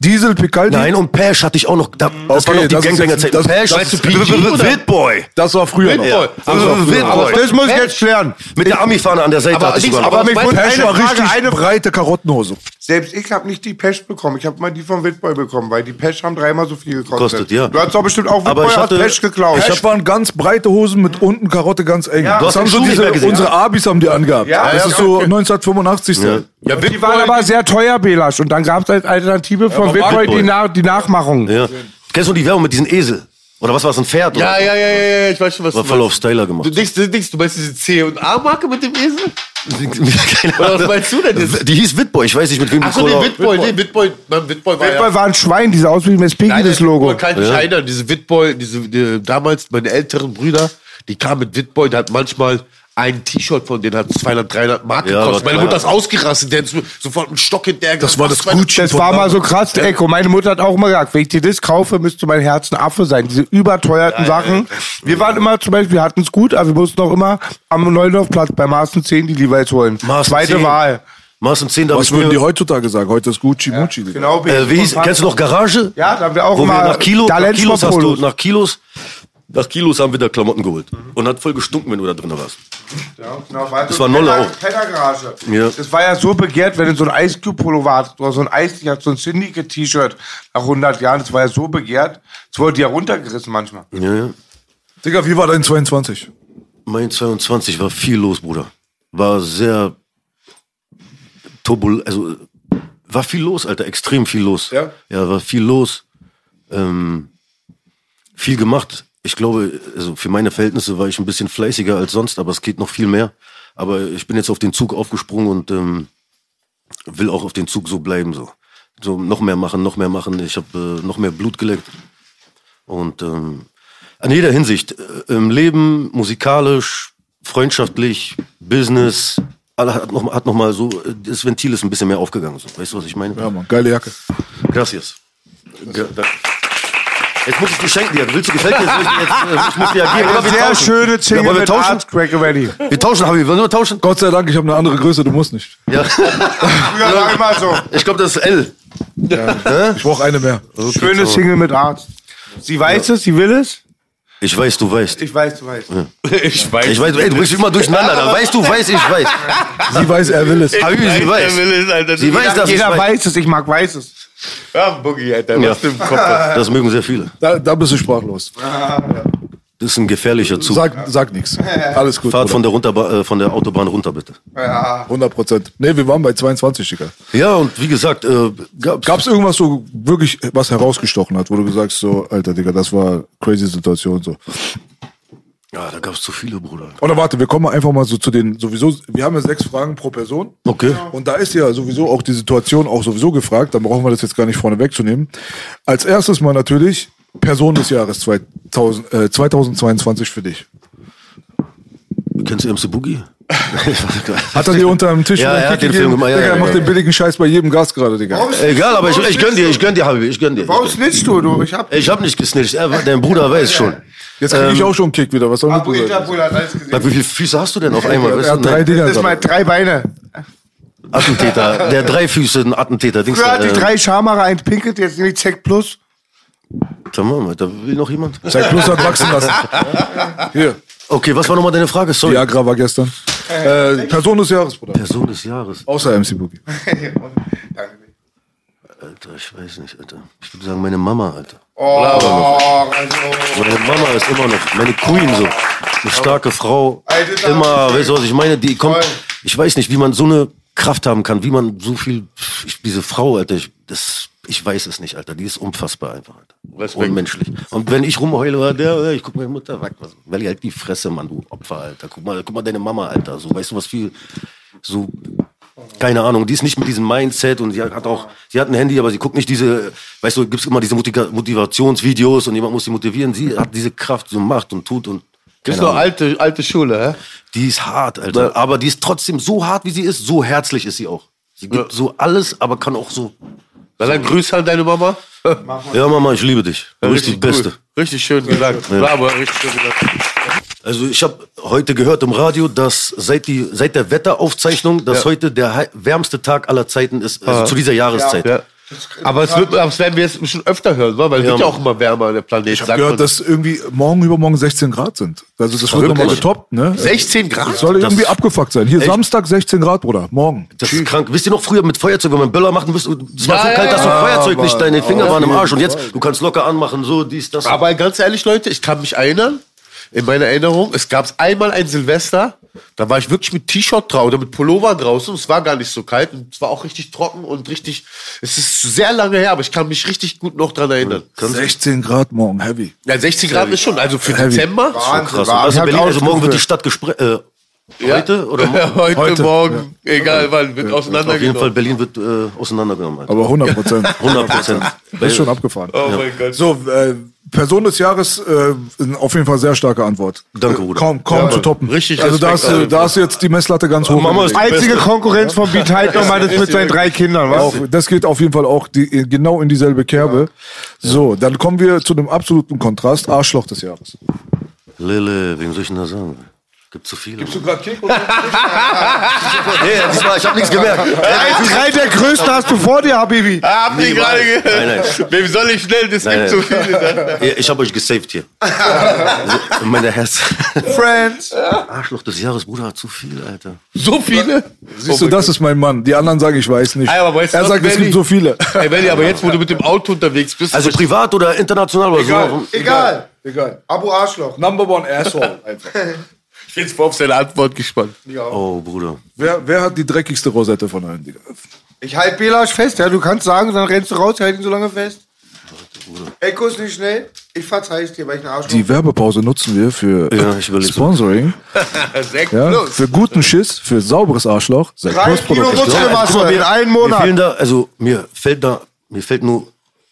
Diesel, Picaldi. Nein, und Pesh hatte ich auch noch. Da, das Okay, war noch die Gangbanger-Zeit. Pesh, PG oder? Wildboy. Das war früher noch. Wildboy. Das war früher. Wildboy. Das muss ich jetzt klären. Mit der Ami-Fahne an der Seite Aber hatte ich sogar noch. aber Aber meinst eine Frage, richtig eine breite Karottenhose. Selbst ich habe nicht die Pesch bekommen. Ich habe mal die von Witboy bekommen, weil die Pesch haben dreimal so viel gekostet. Kostet, ja. Du hast doch bestimmt auch Aber Witboy ich aus Pesch geklaut. Pesch waren ganz breite Hosen mit unten Karotte ganz eng. du das haben so diese, unsere Abis haben die angehabt. Ja, das ja, ist so okay. 1985. Ja. Ja, die waren aber sehr teuer, Belasch. Und dann gab es als Alternative von Witboy Witboy. die, Na die Nachmachung. Ja. Kennst du die Werbung mit diesem Esel? Oder was war es, ein Pferd? Ja, oder? ja, ja, ja, ja, ich weiß schon, was War du voll meinst. auf Styler Du gemacht. denkst, du denkst, du meinst diese C und A-Marke mit dem Esel? Oder was meinst du denn jetzt? Die hieß Witboy, ich weiß nicht, mit wem Achso, die nee, Witboy, nee, Witboy, nein, Witboy war Witboy ja... war ein Schwein, die sah aus wie ein Nein, das Logo. Witboy kann ich mich erinnern, diese Witboy, diese, die, damals meine älteren Brüder, die kamen mit Witboy, der hat manchmal ein T-Shirt von denen hat 200, 300 Mark Ja, gekostet. Meine. Mutter ist ausgerastet, der hat so- sofort einen Stock hinterher Das war das. Gucci Das war mal so krass, Echo. Meine Mutter hat auch immer gesagt, wenn ich dir das kaufe, müsste mein Herz ein Affe sein. Diese überteuerten Sachen. Wir waren immer zum Beispiel, wir hatten es gut, aber wir mussten auch immer am Neudorfplatz bei Maßen 10 die Levi's holen. Maßen Zweite 10. Wahl. Maßen 10, da hab Was würden die heutzutage sagen? Heute ist Gucci Mucci. Genau. äh, wie hieß, kennst du noch Garage? Ja, da haben wir auch Wo wir mal nach, Kilo, nach Kilos hast du, nach Kilos, nach Kilos haben wir da Klamotten geholt. Und hat voll gestunken, wenn du da drin warst. Ja, genau, war Das so war eine Nolle auch. Pennergarage. Ja. Das war ja so begehrt, wenn du so ein Ice Cube Pullover hattest oder so ein Eis, ich hatte so ein Syndicate-T-Shirt nach 100 Jahren. Das war ja so begehrt. Das wurde ja runtergerissen manchmal. Ja, ja. Digga, wie war dein 22? Mein 22 war viel los, Bruder. War sehr turbulent, also war viel los, Alter, extrem viel los. Ja? Ja, war viel los. Ähm, viel gemacht. Ich glaube, also für meine Verhältnisse war ich ein bisschen fleißiger als sonst, aber es geht noch viel mehr. Aber ich bin jetzt auf den Zug aufgesprungen und ähm, will auch auf den Zug so bleiben. So. so noch mehr machen, noch mehr machen. Ich habe äh, noch mehr Blut geleckt. Und ähm, in jeder Hinsicht, äh, im Leben, musikalisch, freundschaftlich, Business, alle hat noch, hat noch mal so, das Ventil ist ein bisschen mehr aufgegangen. So. Weißt du, was ich meine? Ja, Mann, geile Jacke. Gracias. Da- Jetzt muss ich dir schenken, dir. Willst du gefällt dir? Soll Ich, jetzt, äh, ich muss dir ja geben. Oder wir Sehr tauschen. schöne Ja, Single wollen wir mit tauschen? Art Crack Ready. Wir tauschen, Habi. Wollen wir tauschen? Gott sei Dank, ich habe eine andere Größe, du musst nicht. Ja. Früher war immer so. Ich glaube, das ist L. Ich brauche eine mehr. Schöne Single mit Art. Sie weiß es, sie will es. Ich weiß, du weißt. Ich weiß, du weißt. Ich weiß. Ich weiß, ey, du bringst mich immer durcheinander. Da weißt du, weiß, ich weiß. Sie weiß, er will es. Habibi, sie weiß. will es, Alter. Sie weiß, dass ich Jeder weiß. weiß es, ich mag Weißes. Ja, Boogie, Alter. Ja. Das mögen sehr viele. Da, da bist du sprachlos. Das ist ein gefährlicher Zug. Sag, sag nichts. Alles gut. Fahrt von der, Runterba äh, von der Autobahn runter, bitte. 100 Prozent. Nee, wir waren bei 22, Digga. Ja, und wie gesagt, äh, gab's, Gab es irgendwas so wirklich, was herausgestochen hat, wo du gesagt hast, so, Alter, Digga, das war crazy Situation, so. Ja, da gab's zu viele, Bruder. Oder warte, wir kommen einfach mal so zu den, sowieso, wir haben ja sechs Fragen pro Person. Okay. Und da ist ja sowieso auch die Situation auch sowieso gefragt, dann brauchen wir das jetzt gar nicht vorne wegzunehmen. Als erstes mal natürlich Person des Jahres 2000, äh, 2022 für dich. Kennst du MC Boogie? Hat er dir unter dem Tisch Ja, einen er hat Kick den Film gemacht, ja, Digga, ja, er macht ja. den billigen Scheiß bei jedem Gast gerade, Digga. Egal, aber ich, ich gönn dir, ich gönn dir, Habibi, ich gönn dir. Warum snitcht du, du? Ich hab. Ich hab nicht gesnitcht, er, dein Bruder weiß schon. Jetzt kriege ich Ähm, auch schon einen Kick wieder. Was soll hat alles gesehen. Na, Wie viele Füße hast du denn auf einmal? Er hat du, drei ne? Dinger. Das ist mal drei Beine. Attentäter, der drei Füße, ein Attentäter. Früher hatte ich äh, drei Schamhaare, eins pinkelt, jetzt nehme ich Zack Plus. Sag mal, da will noch jemand? Zack Plus hat wachsen lassen. Hier, Okay, was war nochmal deine Frage? Sorry. Viagra war gestern. Äh, Person des Jahres, Bruder. Person des Jahres. Außer MC Boogie. Alter, ich weiß nicht, Alter. Ich würde sagen, meine Mama, Alter. Oh, also. Meine Mama ist immer noch meine Queen so. Eine starke Frau. Alter, Immer, weißt du was ich meine? Die kommt. Ich weiß nicht, wie man so eine Kraft haben kann, wie man so viel. Ich, diese Frau, Alter, ich, das, ich weiß es nicht, Alter. Die ist unfassbar einfach, Alter. Respekt. Unmenschlich. Und wenn ich rumheule, war der, ich guck meine Mutter weg, was, weil halt die Fresse, Mann, du Opfer, Alter. Guck mal, guck mal deine Mama, Alter. So, weißt du, was viel, so, keine Ahnung, die ist nicht mit diesem Mindset und sie hat auch, sie hat ein Handy, aber sie guckt nicht diese, weißt du, gibt's immer diese Motiva- Motivationsvideos und jemand muss sie motivieren. Sie hat diese Kraft, so macht und tut und. Das ist keine doch Ahnung. alte, alte Schule, hä? Die ist hart, Alter. Aber die ist trotzdem so hart, wie sie ist, so herzlich ist sie auch. Sie gibt so alles, aber kann auch so. Dann ein Grüß an deine Mama. Ja, Mama, ich liebe dich. Du bist die. Beste. Richtig schön gesagt. Bravo, richtig schön gesagt. Also ich habe heute gehört im Radio, dass seit, die, seit der Wetteraufzeichnung, dass Ja. heute der wärmste Tag aller Zeiten ist, also zu dieser Jahreszeit. Aber es wird, aber das werden wir jetzt schon öfter hören, weil es Ja, wird ja auch immer wärmer, der Planet. Ich habe gehört, dass irgendwie morgen übermorgen 16 Grad sind. Also das wird nochmal getoppt, ne? 16 Grad? Soll irgendwie Das- abgefuckt sein. Hier Echt? Samstag 16 Grad, Bruder. Morgen. Das ist krank. Wisst ihr noch früher mit Feuerzeug, wenn man Böller macht, bist du, es war Ja, so kalt, dass du ja, Feuerzeug nicht, deine Finger waren im Arsch. Und jetzt, du kannst locker anmachen, so, dies, das. Aber ganz ehrlich, Leute, ich kann mich erinnern, in meiner Erinnerung, es gab einmal ein Silvester, da war ich wirklich mit T-Shirt draußen oder mit Pullover draußen. Es war gar nicht so kalt und es war auch richtig trocken und richtig. Es ist sehr lange her, aber ich kann mich richtig gut noch dran erinnern. 16 Grad morgen, heavy. Ja, 16 Grad ist schon, also für Heavy. Dezember. krass. Das in hat Berlin, also morgen wird die. Stadt gesprengt. Äh, heute oder morgen? heute, Heute, morgen, egal wann, wird Auf jeden Fall, auseinandergenommen. Berlin wird äh, auseinandergenommen. Alter. Aber 100 Prozent. 100 Prozent. Ist schon abgefahren. Oh mein Gott. So, äh, Person des Jahres, äh, auf jeden Fall sehr starke Antwort. Danke, Bruder. Kaum, kaum zu toppen. richtig Also da Alter. da hast du jetzt die Messlatte ganz hoch. Mama ist. Einzige Konkurrenz von Beat Heidmann ist mit seinen drei Kindern, was? auch, das geht auf jeden Fall auch die, genau in dieselbe Kerbe. So, dann kommen wir zu dem absoluten Kontrast. Arschloch des Jahres. Lille, wem soll ich denn da sagen? Gibt zu viele. du gerade Kick Nee, diesmal, ich hab nichts gemerkt. Drei der größten hast du vor dir, Habibi. Ah, habt ihr gerade Nein, gehört? nein. Wem soll ich schnell? Es Nein, gibt so nein. viele. Ja, Ich habe euch gesaved hier. Also, in meiner Herz. Friends. Arschloch des Jahres, Bruder, zu viel, Alter. So viele? Siehst du, das ist mein Mann. Die anderen sagen, ich weiß nicht. Aber weißt er sagt, es gibt so viele. Ey, Benny, aber jetzt, wo du mit dem Auto unterwegs bist, Also privat oder international oder so. Egal. Egal. Abu Arschloch. Number one asshole. Einfach. Ich bin jetzt auf seine Antwort gespannt. Oh, Bruder. Wer, wer hat die dreckigste Rosette von allen, Digga? Ich halte Belasch fest, ja. Du kannst sagen, dann rennst du raus, halt ihn so lange fest. Ey, Kuss nicht schnell. Ich verzeih's dir, weil ich ein Arschloch Die Werbepause nutzen wir für Ja. Sponsoring. Sekt Ja, plus. für guten Schiss, für sauberes Arschloch. Sekt Drei Plus Kilo Produkte. Muskelmasse in einem Mir Monat. fehlen da, also mir fällt da mir fällt nur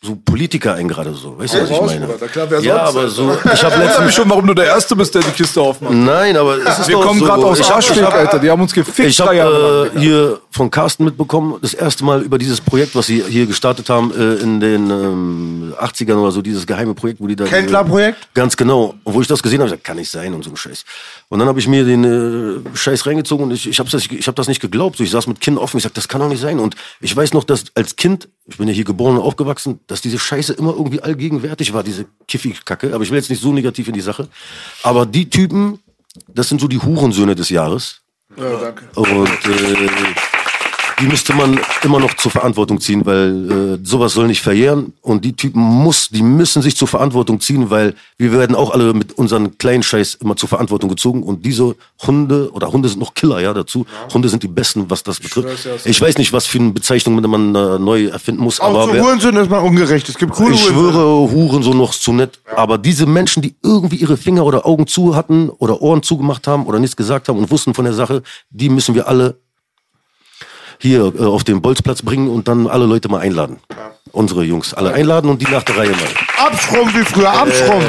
so Politiker ein gerade so. Weißt du, was ich raus, meine? Bruder. Klar, ja, aber so, ich habe Ich letztens, schon, warum du der Erste bist, der die Kiste aufmacht. nein, aber es ist Wir kommen so, gerade aus ich Arschweg, ich Alter. Die haben uns gefickt Ich habe äh, hier von Carsten mitbekommen, das erste Mal über dieses Projekt, was sie hier gestartet haben äh, in den ähm, 80ern oder so, dieses geheime Projekt, wo die da... Kendler-Projekt? Ganz genau. Und wo ich das gesehen habe, ich gesagt, kann nicht sein und so ein Scheiß. Und dann habe ich mir den äh, Scheiß reingezogen und ich, ich habe das, ich hab das nicht geglaubt. So, ich saß mit Kinn offen, ich sag, das kann doch nicht sein. Und ich weiß noch, dass als Kind, ich bin ja hier geboren und aufgewachsen, dass diese Scheiße immer irgendwie allgegenwärtig war, diese Kiffi-Kacke. Aber ich will jetzt nicht so negativ in die Sache. Aber die Typen, das sind so die Hurensöhne des Jahres. Ja, danke. Und äh, die müsste man immer noch zur Verantwortung ziehen, weil äh, sowas soll nicht verjähren. Und die Typen muss, die müssen sich zur Verantwortung ziehen, weil wir werden auch alle mit unseren kleinen Scheiß immer zur Verantwortung gezogen. Und diese Hunde, oder Hunde sind noch Killer, ja, dazu. Hunde sind die besten, was das betrifft. Ich weiß nicht, was für eine Bezeichnung man äh, neu erfinden muss, Auch aber zu wer, Hurensohn ist man ungerecht. Es gibt coole ich schwöre, Huren so noch zu nett. Aber diese Menschen, die irgendwie ihre Finger oder Augen zu hatten oder Ohren zugemacht haben oder nichts gesagt haben und wussten von der Sache, die müssen wir alle hier äh, auf den Bolzplatz bringen und dann alle Leute mal einladen. Unsere Jungs alle einladen und die nach der Reihe mal. Abschrumm wie früher, Abschrumm.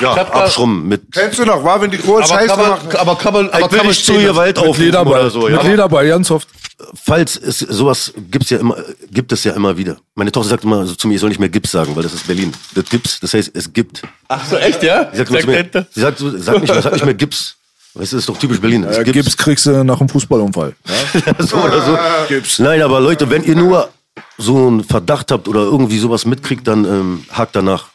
Ja, abschrummen mit. Kennst du noch, war, wenn die große Scheiße machen? aber kann man, aber Ich will nicht zu ihr Wald Mit aufrufen Lederball. oder so. Mit Ja. Lederball, ganz oft. Falls es sowas gibt's ja immer, gibt es ja immer wieder. Meine Tochter sagt immer so zu mir, ich soll nicht mehr Gips sagen, weil das ist Berlin. Das Gips, das heißt, es gibt. Ach so, echt, ja? Sie sagt, zu mir, sie sagt, sag nicht, sag nicht mehr Gips. Weißt du, das ist doch typisch Berlin. Äh, gibt Gips kriegst du nach einem Fußballunfall. so oder so. Nein, aber Leute, wenn ihr nur so einen Verdacht habt oder irgendwie sowas mitkriegt, dann ähm, hakt danach.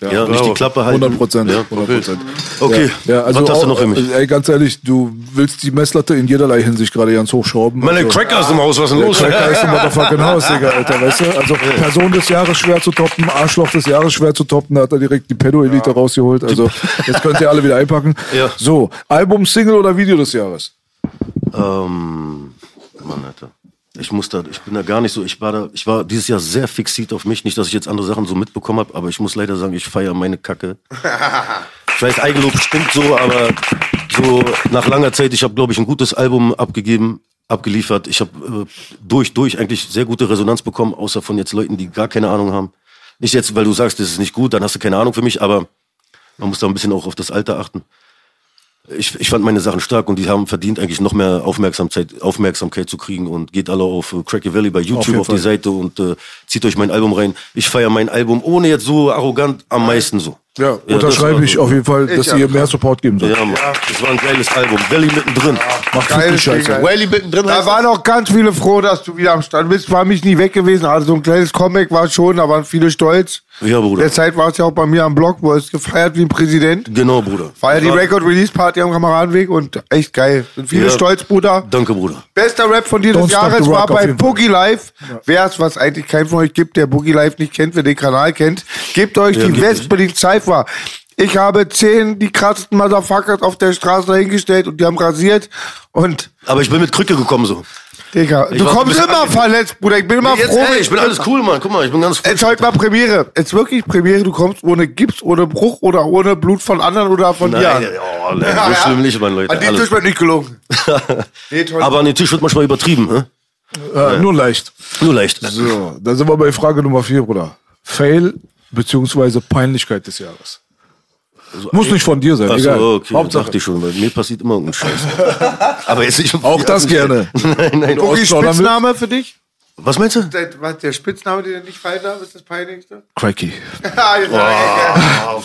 Ja, nicht die Klappe halten. 100 Prozent. Ja. 100 Prozent. Okay, Ja, also was hast du noch für mich? Ey, ganz ehrlich, du willst die Messlatte in jederlei Hinsicht gerade ganz hochschrauben. Meine also, Crackers im Haus, was ist denn der los? Cracker ist ein motherfucking Haus, Digga, Alter, weißt du? Also Person des Jahres schwer zu toppen, Arschloch des Jahres schwer zu toppen, da hat er direkt die Pedo-Elite rausgeholt. Also jetzt könnt ihr alle wieder einpacken. Ja. So, Album, Single oder Video des Jahres? Ähm, Mann, Alter. Ich muss da, ich bin da gar nicht so, ich war da, ich war dieses Jahr sehr fixiert auf mich. Nicht, dass ich jetzt andere Sachen so mitbekommen habe, aber ich muss leider sagen, ich feiere meine Kacke. Ich weiß, Eigenlob stimmt so, aber so nach langer Zeit, ich habe, glaube ich, ein gutes Album abgegeben, abgeliefert. Ich habe äh, durch, durch eigentlich sehr gute Resonanz bekommen, außer von jetzt Leuten, die gar keine Ahnung haben. Nicht jetzt, weil du sagst, das ist nicht gut, dann hast du keine Ahnung für mich, aber man muss da ein bisschen auch auf das Alter achten. Ich, ich fand meine Sachen stark und die haben verdient, eigentlich noch mehr Aufmerksamkeit, Aufmerksamkeit zu kriegen und geht alle auf äh, Cracky Valley bei YouTube jeden auf, die. Seite und äh, zieht euch mein Album rein. Ich feiere mein Album ohne jetzt so arrogant am meisten so. Ja, das unterschreibe ich so. auf jeden Fall, dass ihr mehr Support geben sollt. Ja, Mann. Das war ein geiles Album. Valley mittendrin. Macht Geiles richtig Scheiße. Whaley mittendrin Da waren auch ganz viele froh, dass du wieder am Start bist. War mich nie weg gewesen. Also so ein kleines Comeback war schon, da waren viele stolz. Ja, Bruder. Derzeit war es ja auch bei mir am Blog, wo es gefeiert wie ein Präsident. Genau, Bruder. War ja die Record-Release-Party am Kameradenweg und echt geil. Sind viele Ja. stolz, Bruder. Danke, Bruder. Bester Rap von dir des Jahres war bei. Boogie Life. Wer es, was eigentlich kein von euch gibt, der Boogie Life nicht kennt, wer den Kanal kennt, gebt euch Ja, die gibt es. Cypher. Ich habe zehn, die krassesten Motherfuckers auf der Straße dahingestellt und die haben rasiert. Und, Aber ich bin mit Krücke gekommen so. Digga, Ich du war kommst immer ange- verletzt, Bruder. Ich bin immer Jetzt, froh. ey, ich bin alles cool, Mann. Guck mal, ich bin ganz Jetzt heute mal Premiere. Jetzt wirklich Premiere. Du kommst ohne Gips, ohne Bruch oder ohne Blut von anderen oder von dir. Nein, oh, nein, so schlimm nicht, mein Leute. An dem Alles Tisch wird nicht gelogen. Nee. Aber an den Tisch wird manchmal übertrieben, ne? Äh, nur leicht. Nur leicht. So, da sind wir bei Frage Nummer vier, Bruder. Fail beziehungsweise Peinlichkeit des Jahres. Muss nicht von dir sein, Ach egal. so, okay, Hauptsache. dachte ich schon, weil mir passiert immer irgendein Scheiß. Aber jetzt nicht Auch das gerne. Nein, nein. Willst? Spitzname für dich? Was meinst du? Der, was, der Spitzname, den er nicht fallen darf, ist das peinlichste? Cracky. Ah, Oh,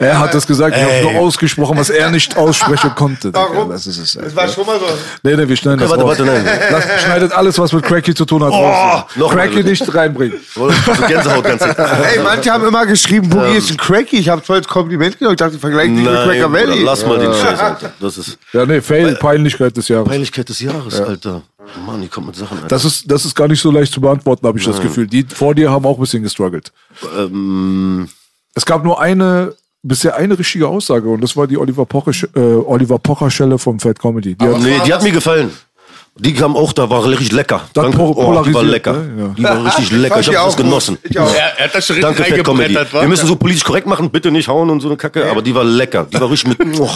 Er hat das gesagt, ich habe nur ausgesprochen, was er nicht aussprechen konnte. Warum? Das ist es. Das war schon mal so. Nee, nee, wir schneiden das warte, raus. warte, nein. Lass, schneidet alles, was mit Cracky zu tun hat, raus. noch Cracky nicht reinbringen. So Gänsehaut ganz Ey, manche haben immer geschrieben, Boogie ist ein Cracky. Ich habe voll als Kompliment genommen. Ich dachte, ich vergleiche dich mit Cracker Valley. lass mal den Scheiß, Alter. Das ist Ja, nee, Fail, Peinlichkeit des Jahres. Peinlichkeit des Jahres, Alter. Mann, die kommt mit Sachen, Alter. Das ist, das ist gar nicht so leicht zu beantworten, habe ich das Gefühl. Die vor dir haben auch ein bisschen gestruggelt. ähm, Es gab nur eine, bisher eine richtige Aussage und das war die Oliver Pocher, äh, Oliver Pocher Schelle vom Fat Comedy. Die hat, nee, die hat mir gefallen. Die kam auch, da war richtig lecker. Das Danke. Oh, die war lecker. ne? Ja. Die war richtig lecker. Ich die habe das genossen. Ich auch. Er, er hat das schon Danke, richtig Fat Comedy. reingebrettert, wa? Wir müssen so politisch korrekt machen, bitte nicht hauen und so eine Kacke, aber die war lecker. Die war richtig mit, oh,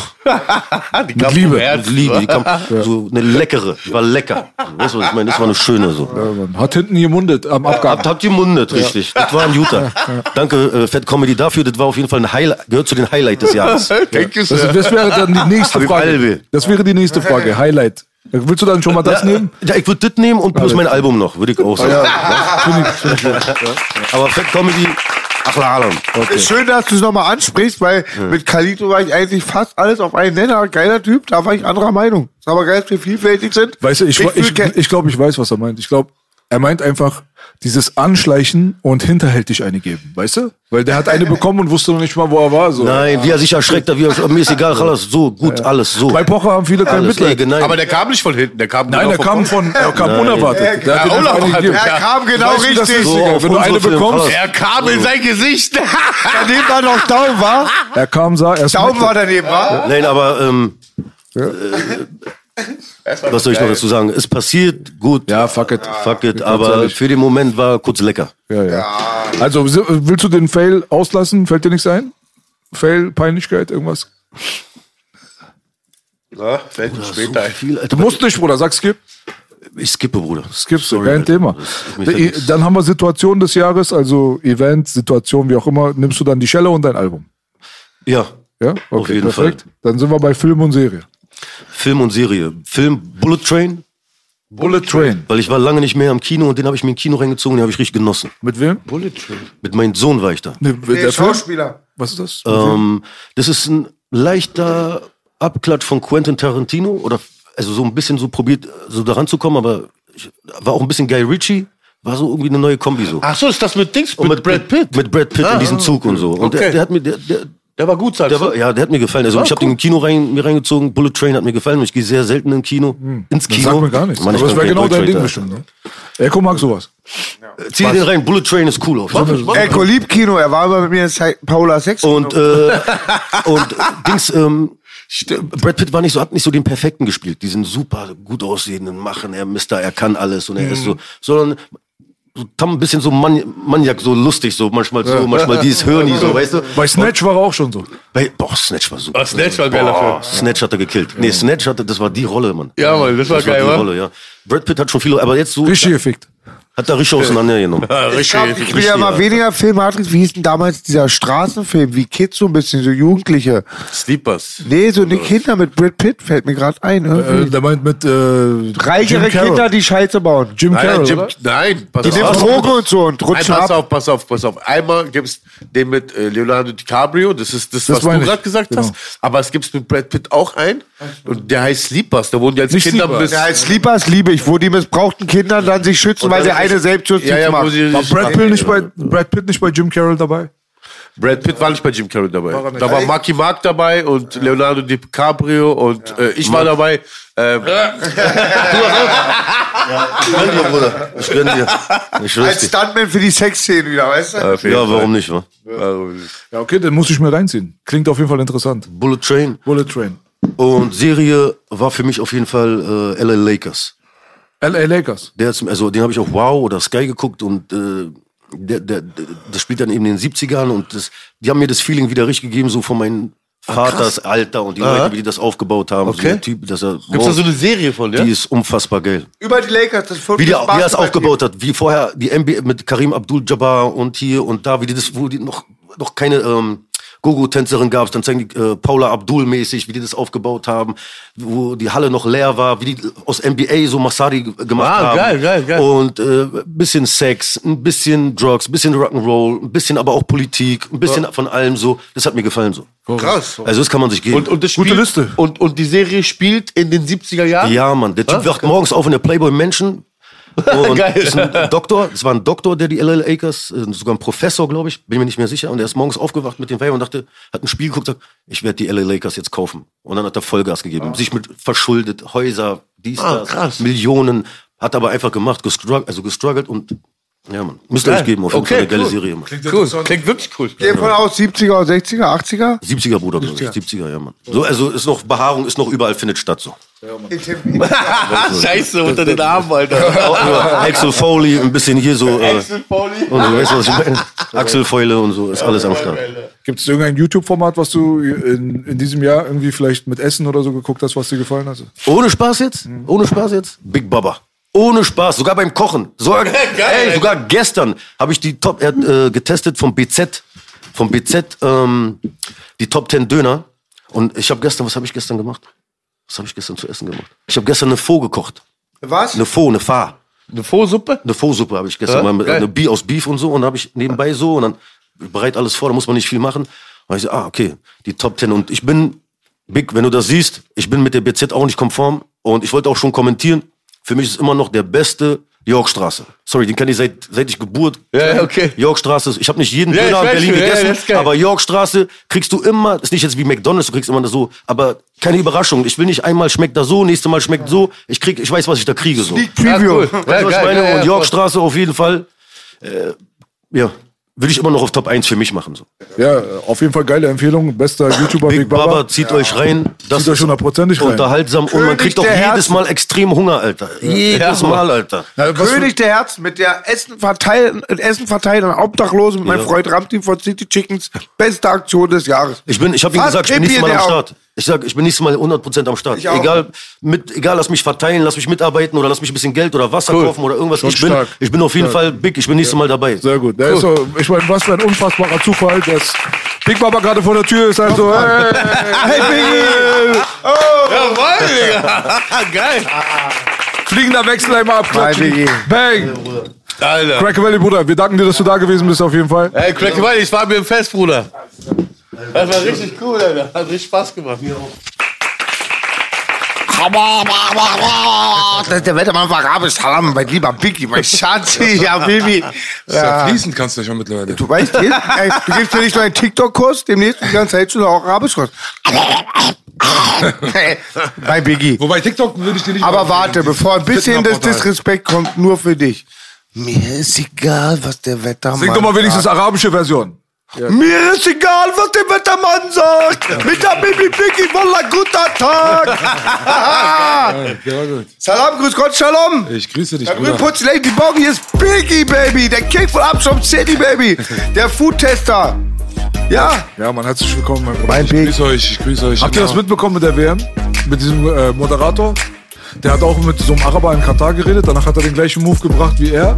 Die kam Liebe. vom mit Liebe. Die kam so eine leckere. Die war lecker. Weißt du, was ich meine? Das war eine schöne so. Ja. Hat hinten gemundet am Abgang. Habt, habt ihr mundet, richtig. Das war ein Juter. Danke, äh, Fat Comedy dafür. Das war auf jeden Fall ein Highlight, gehört zu den Highlight des Jahres. Thank you, Das, das wäre dann die nächste Frage. Das wäre die nächste Frage. Highlight. Willst du dann schon mal das nehmen? Ja, ich würde das nehmen und plus mein Album noch, würde ich auch sagen. Aber Fat Comedy, ach Alarm. Ist schön, dass du es nochmal ansprichst, weil mit Kalito war ich eigentlich fast alles auf einen Nenner. Geiler Typ, da war ich anderer Meinung. Ist aber geil, dass wir vielfältig sind. Weißt du, ich, ich, ich, ich glaube, ich weiß, was er meint. Ich glaube, er meint einfach dieses Anschleichen und hinterhältig eine geben. Weißt du? Weil der hat eine bekommen und wusste noch nicht mal, wo er war. So. Nein, wie er sich erschreckt hat, wie er, mir ist egal, alles so, gut, alles so. Bei Pocher haben viele kein alles, ey, Mitleid. nein. Aber der kam nicht von hinten, der kam Nein, genau er kam von, er kam unerwartet. Der Ja, dir einfach eine unerwartet. Er kam genau Weißt richtig. So, Digga, wenn du eine Film, bekommst. Er kam in sein Gesicht. Daneben war noch Daumen, war? er kam, sah, er Daumen war daneben, war? Nein, aber ähm, äh, was soll ich noch dazu sagen? Es passiert, gut. Ja, fuck it. Fuck it, aber für den Moment war kurz lecker. Ja, ja. Also, willst du den Fail auslassen? Fällt dir nichts ein? Fail, Peinlichkeit, irgendwas? Ja, fällt mir später ein. Viel, Alter, Du musst nicht, Bruder, sag skip. ich skippe, Bruder. Skippst Sorry, kein Alter. Thema. Das vergessen. Dann haben wir Situation des Jahres, also Event, Situation, wie auch immer. Nimmst du dann die Schelle und dein Album? Ja, Ja, okay, jeden perfekt. Dann sind wir bei Film und Serie. Film und Serie. Film Bullet Train, Bullet Train. weil ich war lange nicht mehr am Kino und den habe ich mir im Kino reingezogen, den habe ich richtig genossen. Mit wem? Mit meinem Sohn war ich da. Ne, Nee, der Film? Schauspieler. Was ist das? Ähm, das ist ein leichter Abklatsch von Quentin Tarantino oder also so ein bisschen so probiert, so daran zu kommen, aber ich, war auch ein bisschen Guy Ritchie, war so irgendwie eine neue Kombi so. Ach so, ist das mit Dings, Und mit, Brad Pitt? Mit Brad Pitt Ah, in diesem Zug und so. Und der, okay. der hat mir, der, der, Der war gut, sagst der du? war, ja, der hat mir gefallen. Also ich habe den im Kino rein, mir reingezogen. Bullet Train hat mir gefallen. Und ich gehe sehr selten im Kino, ins Das Kino. sagt mir gar nichts. Aber das wäre genau dein Ding bestimmt. Ne? Eko mag sowas. Zieh dir den rein. Bullet Train ist cool. Auf jeden Fall. Echo liebt Kino, er war immer mit mir in Paula Sex. Und, äh, und Dings, ähm, Brad Pitt war nicht so, hat nicht so den perfekten gespielt, diesen super gut aussehenden Machen, er Mister, er kann alles und er ist so, sondern so, tam- ein bisschen so Man Maniak, so lustig, so manchmal so, manchmal dieses Hörni, so, weißt du? Bei Snatch war er auch schon so. Bei, boah, Snatch war super. Ah, Snatch war ein geiler Boah, Snatch hat er gekillt. Nee, Snatch hatte, das war die Rolle, Mann. Ja, Mann, das war Das geil, war die? Rolle, ja. Brad Pitt hat schon viele, aber jetzt so, Richtig gefickt. Hat er richtig auseinandergenommen. Ja, ich, glaub, richtig. ich will ja mal weniger Filme. Wie hieß denn damals dieser Straßenfilm? Wie Kids so ein bisschen, so Jugendliche. Sleepers. Nee, so eine Kinder mit Brad Pitt fällt mir gerade ein. Äh, irgendwie. der meint mit äh, Reichere Jim. Kinder, die Scheiße bauen. Jim Nein, Carroll, Jim, oder? nein, pass Die nehmen auf. Drogen und so und Nein, rutschen pass ab. auf, pass auf, pass auf. Einmal gibt's den mit äh, Leonardo DiCaprio, das ist das, Das was du gerade gesagt Genau. hast. Aber es gibt's mit Brad Pitt auch ein und der heißt Sleepers. Da wurden die als Nicht Kinder Sleepers. bis... Ja, als Sleepers liebe ich, wo die missbrauchten Kinder dann sich schützen, Und weil dann der eine Selbstjustiz ja, ja, wo macht. sie War sich- Brad Pitt, nicht bei, Brad Pitt nicht bei Jim Carroll dabei? Brad Pitt war nicht bei Jim Carrey dabei. er nicht. Da war Marky Mark dabei und Leonardo DiCaprio und äh, ich war dabei. Ähm, Ich gönn dir, Bruder. Ich gönn dir. Ich schwör's Als dir. Stuntman für die Sexszenen wieder, weißt du? auf jeden Ja, Fall. warum nicht, wa? Warum nicht? Ja, okay, dann muss ich mir reinziehen. Klingt auf jeden Fall interessant. Bullet Train. Bullet Train. Und Serie war für mich auf jeden Fall äh, LA Lakers. LA Lakers. Der ist, also den habe ich auch Wow oder Sky geguckt und äh, der, der, der, das spielt dann eben in den 70ern und das, die haben mir das Feeling wieder richtig gegeben, so von meinem Vaters Alter und die Leute, wie die das aufgebaut haben. So Okay. der Typ, dass er, Gibt's da so eine Serie von, ja? die ist unfassbar geil. Über die Lakers, das Wie, die, wie er es aufgebaut hat, wie vorher die NBA mit Karim Abdul-Jabbar und hier und da, wie die das, wo die noch, noch keine ähm, Gogo-Tänzerin gab, dann zeigen die äh, Paula Abdul-mäßig, wie die das aufgebaut haben, wo die Halle noch leer war, wie die aus NBA so Masadi g- gemacht Ah, haben. geil, geil, geil. Und äh, bisschen Sex, ein bisschen Drugs, ein bisschen Rock'n'Roll, ein bisschen aber auch Politik, ein bisschen von allem so. Das hat mir gefallen so. Krass. Also das kann man sich geben. Und, und das Gute spielt, Liste. Und, und die Serie spielt in den 70er Jahren? Ja, Mann, der Typ Ah, wacht morgens auf in der Playboy Menschen. Und Geil. ist ein Doktor, es war ein Doktor, der die LA Lakers, äh, sogar ein Professor, glaube ich, bin mir nicht mehr sicher. Und er ist morgens aufgewacht mit dem Weiber und dachte, hat ein Spiel geguckt, sagt, ich werde die LA Lakers jetzt kaufen. Und dann hat er Vollgas gegeben, sich mit verschuldet, Häuser, dies, Ah, das, krass. Millionen, hat aber einfach gemacht, gestruggelt, also gestruggelt und Ja, Mann. Müsst ihr euch geben, auf jeden Okay, Fall eine geile cool. Serie, Mann. Cool. Klingt wirklich cool. Geh von aus 70er, 60er, 80er? 70er, Bruder, glaub ich. 70er, ja, Mann. So, also ist noch, Behaarung ist noch überall, findet statt, so. Scheiße, unter den Armen, Alter. Axel Foley, ein bisschen hier so. Äh, und so, weißt du, was ich meine? Axelfäule und so, ist alles am Start. Gibt es irgendein YouTube-Format, was du in, in diesem Jahr irgendwie vielleicht mit Essen oder so geguckt hast, was dir gefallen hat? Ohne Spaß jetzt? Ohne Spaß jetzt? Big Baba. Ohne Spaß, sogar beim Kochen. Sogar, ey, sogar gestern habe ich die Top, er hat äh, getestet vom BZ, vom BZ, ähm, die Top 10 Döner. Und ich habe gestern, was habe ich gestern gemacht? Was habe ich gestern zu essen gemacht? Ich habe gestern eine Faux gekocht. Was? Eine Faux, eine Fa. Eine Faux-Suppe? Eine Faux-Suppe habe ich gestern Ja, mal mit geil. eine Bi aus Beef und so und habe ich nebenbei so und dann bereit alles vor, da muss man nicht viel machen. Und ich so, ah, okay, die Top 10 und ich bin Big, wenn du das siehst, ich bin mit der BZ auch nicht konform und ich wollte auch schon kommentieren, für mich ist immer noch der beste Yorkstraße. Sorry, den kenne ich seit, seit ich Geburt. Ja, ja, okay. Yorkstraße, ich habe nicht jeden Ja, Döner in Berlin schon, ja, gegessen, das geil. aber Yorkstraße kriegst du immer, ist nicht jetzt wie McDonalds, du kriegst immer so, aber keine Überraschung. Ich will nicht einmal schmeckt da so, nächste Mal schmeckt so. Ich krieg, ich weiß, was ich da kriege so. Sneak Preview. Ja, cool. Weißt du, was ich meine? und ja, Yorkstraße auf jeden Fall, äh, ja, würde ich immer noch auf Top 1 für mich machen. So. Ja, auf jeden Fall geile Empfehlung. Bester YouTuber Big, Big, Baba, Baba. zieht euch rein. Das Zieht euch ist hundertprozentig rein. unterhaltsam und man König kriegt auch jedes Herzen. Mal extrem Hunger, Alter. Jedes Mal, Alter. Ja, was König der Herzen mit der Essen verteilen, Essen verteilen an Obdachlosen mit meinem Freund Ramti von City Chickens. Beste Aktion des Jahres. Ich bin, ich habe ihm gesagt, ich bin nächstes Mal am Start. Ich sag, ich bin nächstes Mal 100% am Start. Ich auch. Egal, mit, egal, lass mich verteilen, lass mich mitarbeiten oder lass mich ein bisschen Geld oder Wasser kaufen oder irgendwas. Ich bin, stark. ich bin auf jeden Fall big. Ich bin nächstes Mal dabei. Sehr gut. Der ist so, ich meine, was für ein unfassbarer Zufall, dass Big Baba gerade vor der Tür ist. Also, hey, Hey, Biggie! Jawohl, Digga. Geil. fliegender Wechsel einmal abklatschen. Bang! Alter. Cracker Valley, Bruder, wir danken dir, dass du da gewesen bist, auf jeden Fall. Ey, Crack Valley, ich war mir im Fest, Bruder. Das war richtig cool, Alter. Hat richtig Spaß gemacht. Mir auch. Das ist der Wettermann von Arabisch. Salam, mein lieber Biggie, mein Schatzi, ja, Baby. Ja. Fließend kannst du ja schon mittlerweile. Du weißt, jetzt, ey, du gibst mir nicht nur einen TikTok-Kurs, demnächst die ganze Zeit schon auch Arabisch-Kurs. Bei Biggie. Wobei TikTok würde ich dir nicht Aber warte, bevor ein bisschen des Fitnerportal. Disrespekt kommt, nur für dich. Mir ist egal, was der Wettermann Sing doch mal wenigstens arabische Version. Mir ist egal, was der Wettermann sagt. Mit der Baby Biggie, Wallah, guter Tag. Ja. Salam, grüß Gott, Shalom. Ich grüße dich, Der Bruder. Putz, Lady Bong, hier ist Biggie, Baby. Der King von Abschom City, Baby. Der Foodtester. Ja, Ja, man, herzlich willkommen, mein Bruder. mein Ich Big. grüße euch, ich grüße euch. Habt ihr das mitbekommen mit der WM? Mit diesem äh, Moderator? Der hat auch mit so einem Araber in Katar geredet. Danach hat er den gleichen Move gebracht wie er.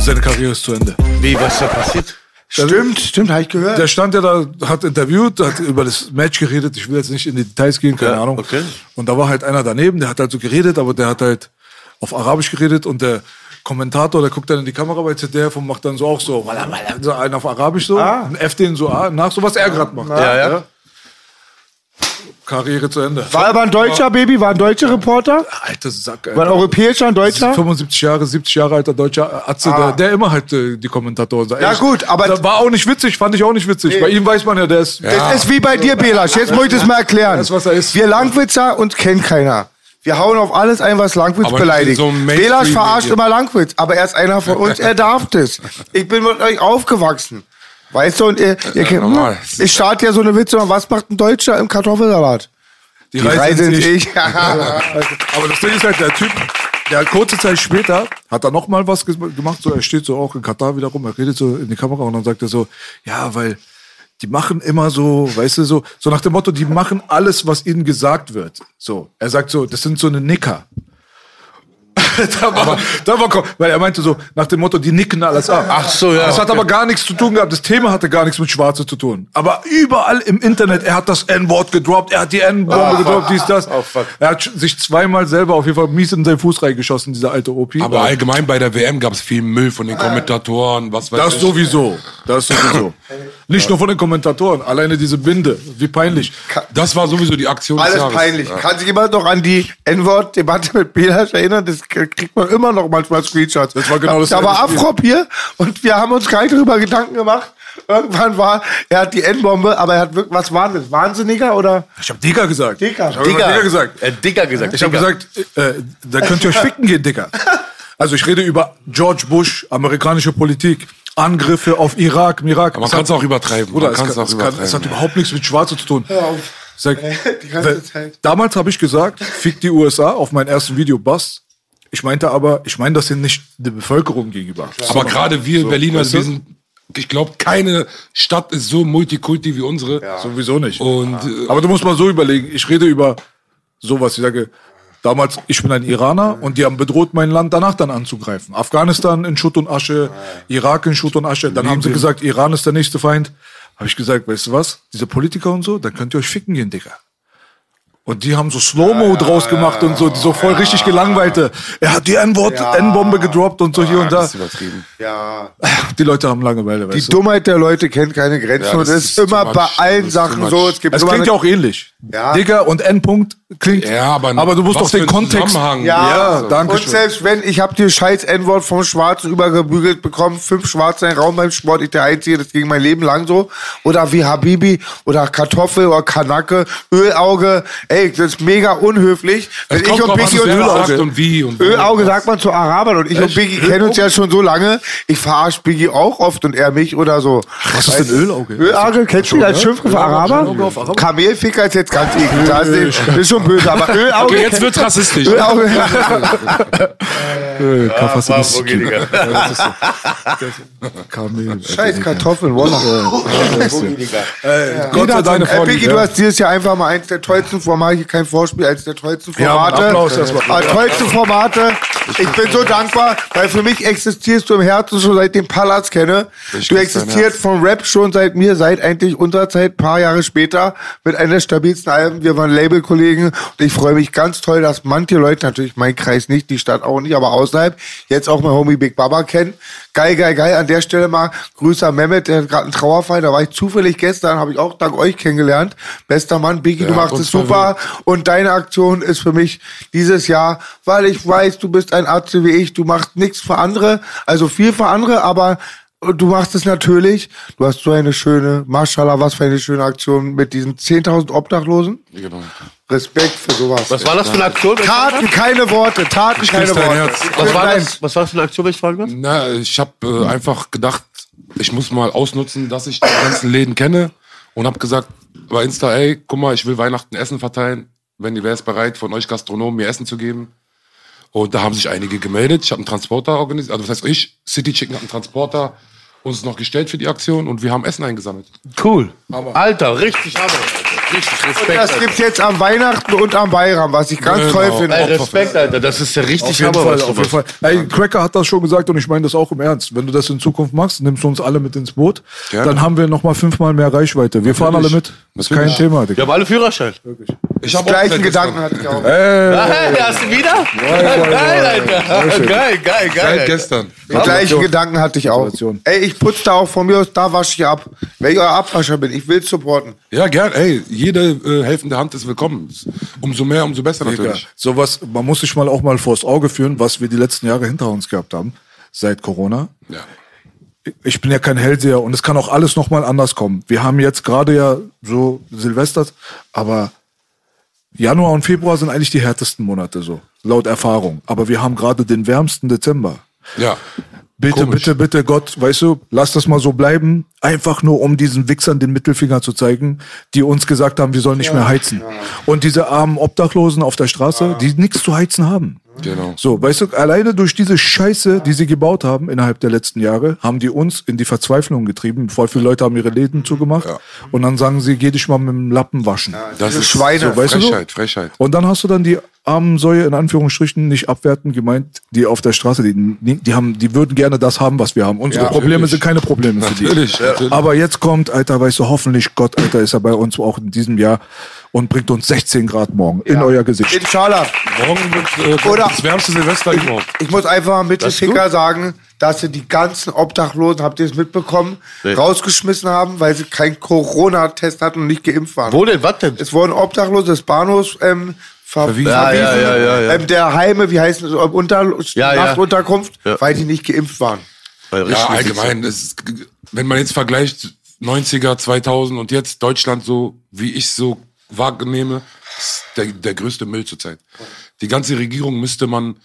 Seine Karriere ist zu Ende. Wie, was da passiert? Stimmt, stimmt, habe ich gehört. Der stand ja da, hat interviewt, hat über das Match geredet. Ich will jetzt nicht in die Details gehen, keine Ahnung. okay. Und da war halt einer daneben, der hat halt so geredet, aber der hat halt auf Arabisch geredet und der Kommentator, der guckt dann in die Kamera bei ZDF und macht dann so auch so, walla, walla, so einen auf Arabisch so, und F den so nach, so was er gerade macht. Ja, ja. Karriere zu Ende. War aber ein deutscher Baby, war ein deutscher Reporter? Alter Sack, War ein Alter. europäischer, ein deutscher? 75 Jahre, 70 Jahre alter deutscher Atze, der, der immer halt äh, die Kommentatoren sagt. Ja, gut, aber- Das war auch nicht witzig, fand ich auch nicht witzig. Bei ihm weiß man ja, der ist. Das ist wie bei dir, Belasch. Jetzt muss ich das mal erklären. Das, was er ist. Wir Langwitzer, uns kennt keiner. Wir hauen auf alles ein, was Langwitz Aber beleidigt. so Belasch verarscht immer Langwitz, aber er ist einer von uns, er darf das. Ich bin mit euch aufgewachsen. Weißt du, und ihr, ihr kennt, normal. ich starte ja so eine Witze, was macht ein Deutscher im Kartoffelsalat? Die, Die Reise sind ich. Aber das Ding ist halt, der Typ, der hat kurze Zeit später, hat er noch mal was gemacht, so, er steht so auch in Katar wieder rum, er redet so in die Kamera und dann sagt er so, ja, weil die machen immer so, weißt du, so, so nach dem Motto, die machen alles, was ihnen gesagt wird. So, er sagt so, das sind so eine Nicker. da war, da war, weil er meinte so, nach dem Motto, die nicken alles ab. Ach so, ja. Das hat aber gar nichts zu tun gehabt. Das Thema hatte gar nichts mit Schwarze zu tun. Aber überall im Internet, er hat das N-Wort gedroppt, er hat die N-Bombe gedroppt, dies, das. Er hat sich zweimal selber auf jeden Fall mies in seinen Fuß reingeschossen, dieser alte OP. Aber allgemein bei der WM gab es viel Müll von den Kommentatoren, was weiß das ich. sowieso. Das sowieso. Nicht nur von den Kommentatoren, alleine diese Binde. Wie peinlich. Das war sowieso die Aktion des Alles Jahres. peinlich. Kann sich jemand noch an die N-Wort-Debatte mit Belasch erinnern? Das kriegt man immer noch manchmal Screenshots. Das war genau das Da war. Afrop hier und wir haben uns gar nicht darüber Gedanken gemacht. Irgendwann war, er hat die N-Bombe, aber er hat wirklich, was war das? Wahnsinniger oder? Ich hab Digger gesagt. Dicker. Ich hab Digger gesagt. Äh, Dicker gesagt. Ich habe Dicker. gesagt, äh, da könnt ihr euch ficken gehen, Dicker. Also ich rede über George Bush, amerikanische Politik, Angriffe auf Irak, Irak. Aber man kann es auch übertreiben. Man es, kann auch es, kann, es hat übertreiben. überhaupt nichts mit Schwarze zu tun. Sag, Die ganze Zeit. Damals habe ich gesagt, fick die USA auf meinem ersten Video Bass. Ich meinte aber, ich meine das hier nicht der Bevölkerung gegenüber. Aber gerade wir Berliner, weißt du? wir sind, ich glaube, keine Stadt ist so multikulti wie unsere. Sowieso nicht. Und äh, Aber du musst mal so überlegen, ich rede über sowas, ich sage, damals, ich bin ein Iraner und die haben bedroht, mein Land danach dann anzugreifen. Afghanistan in Schutt und Asche, Irak in Schutt und Asche. Dann haben sie gesagt, Iran ist der nächste Feind. Habe ich gesagt, weißt du was, diese Politiker und so, dann könnt ihr euch ficken gehen, Digga. Und die haben so Slow-Mo draus gemacht und so, die so voll richtig gelangweilte. Er hat die N-Wort, N-Bombe gedroppt und so hier und da. das ist übertrieben. Ja. Die Leute haben Langeweile, Die weißt du. Dummheit der Leute kennt keine Grenzen Ja, und ist ist immer too bei much. allen Sachen so. much. Es gibt Es klingt ja auch ähnlich. Ja. Digga und N-Punkt klingt. Ja, aber, aber du musst doch den Kontext. Ja, Ja, danke Und schön. selbst wenn, ich habe die scheiß N-Wort vom Schwarzen übergebügelt bekommen, fünf Schwarze im Raum beim Sport, ich der Einzige, das ging mein Leben lang so. Oder wie Habibi oder Kartoffel oder Kanacke, Ölauge, ey, das ist mega unhöflich. Wenn ich und Biggie und Ölauge, sagt und wie und wo. Ölauge sagt man zu Arabern und ich und Biggie kennen uns ja schon so lange. Ich verarsche Biggie auch oft und er mich oder so. Was ist denn Ölauge? Ölauge, kennst du das als Schimpfgriff für Araber? Kamelficker ist jetzt ganz eklig. Das ist, schon böse, aber Ölauge. Okay, jetzt wird's rassistisch. Ölauge. Digga. Kamel. Scheiß Kartoffeln, Wallah. Gott sei Dank. Ey, Biggie, du hast dieses Jahr einfach mal eins der tollsten Formate, hier kein Vorspiel, eins der tollsten Ja, Formate. Applaus erstmal. Ah, tollste Formate. Ich bin so dankbar, weil für mich existierst du im Herzen schon seit dem Palast kenne. Ich Du existierst vom Rap schon seit mir, seit eigentlich unserer Zeit, paar Jahre später, mit einer der stabilsten Alben. Wir waren Labelkollegen und ich freue mich ganz toll, dass manche Leute, natürlich mein Kreis nicht, die Stadt auch nicht, aber außerhalb, jetzt auch mein Homie Big Baba kennen. Geil, geil, geil. An der Stelle mal Grüße an Mehmet, der hat gerade einen Trauerfall, da war ich zufällig gestern, habe ich auch dank euch kennengelernt. Bester Mann, Biggie, du Ja, machst uns es super. Und deine Aktion ist für mich dieses Jahr, weil ich weiß, du bist ein Arzt wie ich, du machst nichts für andere, also viel für andere, aber du machst es natürlich. Du hast so eine schöne, Mashallah, was für eine schöne Aktion mit diesen 10.000 Obdachlosen. Genau. Respekt für sowas. Was war das für eine Aktion? Taten, keine Worte, Taten, Ich keine Worte. Was war das? Was war das für eine Aktion, wenn ich fragen darf? Na, ich habe äh, einfach gedacht, ich muss mal ausnutzen, dass ich die ganzen Läden kenne und habe gesagt bei Insta, ey, guck mal, ich will Weihnachten Essen verteilen. Wenn ihr wäre es bereit, von euch Gastronomen mir Essen zu geben. Und da haben sich einige gemeldet. Ich habe einen Transporter organisiert. Also das heißt, ich, City Chicken hat einen Transporter uns noch gestellt für die Aktion und wir haben Essen eingesammelt. Cool. Alter, richtig Hammer. Richtig Respekt. Das Alter. gibt's jetzt am Weihnachten und am Bayram, was ich ganz Genau. toll finde. Ey, Respekt, Alter. Das ist ja richtig Auf jeden Hammer, Fall, auf jeden Fall. Ey, Cracker hat das schon gesagt und ich meine das auch im Ernst. Wenn du das in Zukunft machst, nimmst du uns alle mit ins Boot, Gerne. dann haben wir noch mal fünfmal mehr Reichweite. Wir fahren alle mit. Ist kein Natürlich. Thema, Wir haben alle Führerschein. Ich habe Gleichen Gedanken hatte ich auch. Hey, hast du wieder? Geil, Alter. Geil, geil, Seit geil. gestern. Die gleichen Gedanken hatte ich auch. Situation. Ey, ich putze da auch von mir aus, da wasche ich ab. Wenn ich euer Abwascher bin, ich will supporten. Ja, gern. Ey, jede äh, helfende Hand ist willkommen. Umso mehr, umso besser natürlich. sowas, man muss sich mal auch mal vors Auge führen, was wir die letzten Jahre hinter uns gehabt haben, seit Corona. Ja. ich bin ja kein Hellseher und es kann auch alles noch mal anders kommen. Wir haben jetzt gerade ja so Silvester, aber Januar und Februar sind eigentlich die härtesten Monate so, laut Erfahrung. Aber wir haben gerade den wärmsten Dezember. Ja. Bitte, Komisch. bitte, bitte, Gott, weißt du, lass das mal so bleiben. Einfach nur, um diesen Wichsern den Mittelfinger zu zeigen, die uns gesagt haben, wir sollen nicht mehr heizen. Und diese armen Obdachlosen auf der Straße, die nichts zu heizen haben. Genau. So, weißt du, alleine durch diese Scheiße, die sie gebaut haben innerhalb der letzten Jahre, haben die uns in die Verzweiflung getrieben. Voll viele Leute haben ihre Läden zugemacht. Und dann sagen sie, geh dich mal mit dem Lappen waschen. Das ist Schweine. So, weißt du? Frechheit, Frechheit. Und dann hast du dann die armen Säue in Anführungsstrichen nicht abwertend gemeint, die auf der Straße, die, die haben, die würden gerne das haben, was wir haben. Unsere Ja, Probleme natürlich. sind keine Probleme für die. Natürlich, natürlich. Aber jetzt kommt, Alter, weißt du, hoffentlich Gott, Alter, ist er bei uns auch in diesem Jahr und bringt uns 16 Grad morgen in euer Gesicht. Inshallah. Morgen wird äh, Oder- das wärmste Silvester überhaupt. Ich muss einfach mal mit Ficker sagen, dass sie die ganzen Obdachlosen, habt ihr es mitbekommen, rausgeschmissen haben, weil sie keinen Corona-Test hatten und nicht geimpft waren. Wo denn? Was denn? Es wurden Obdachlose des Bahnhofs ähm, Verwiesen. Ja, ja, ja, ja, ja. Ähm, der Heime, wie heißt es, Unter Ja, ja. Nachtunterkunft, Ja. weil die nicht geimpft waren. Ja, allgemein. Es ist, wenn man jetzt vergleicht 90er, 2000 und jetzt Deutschland so, wie ich so wahrnehme, ist der, der größte Müll zurzeit. Die ganze Regierung müsste man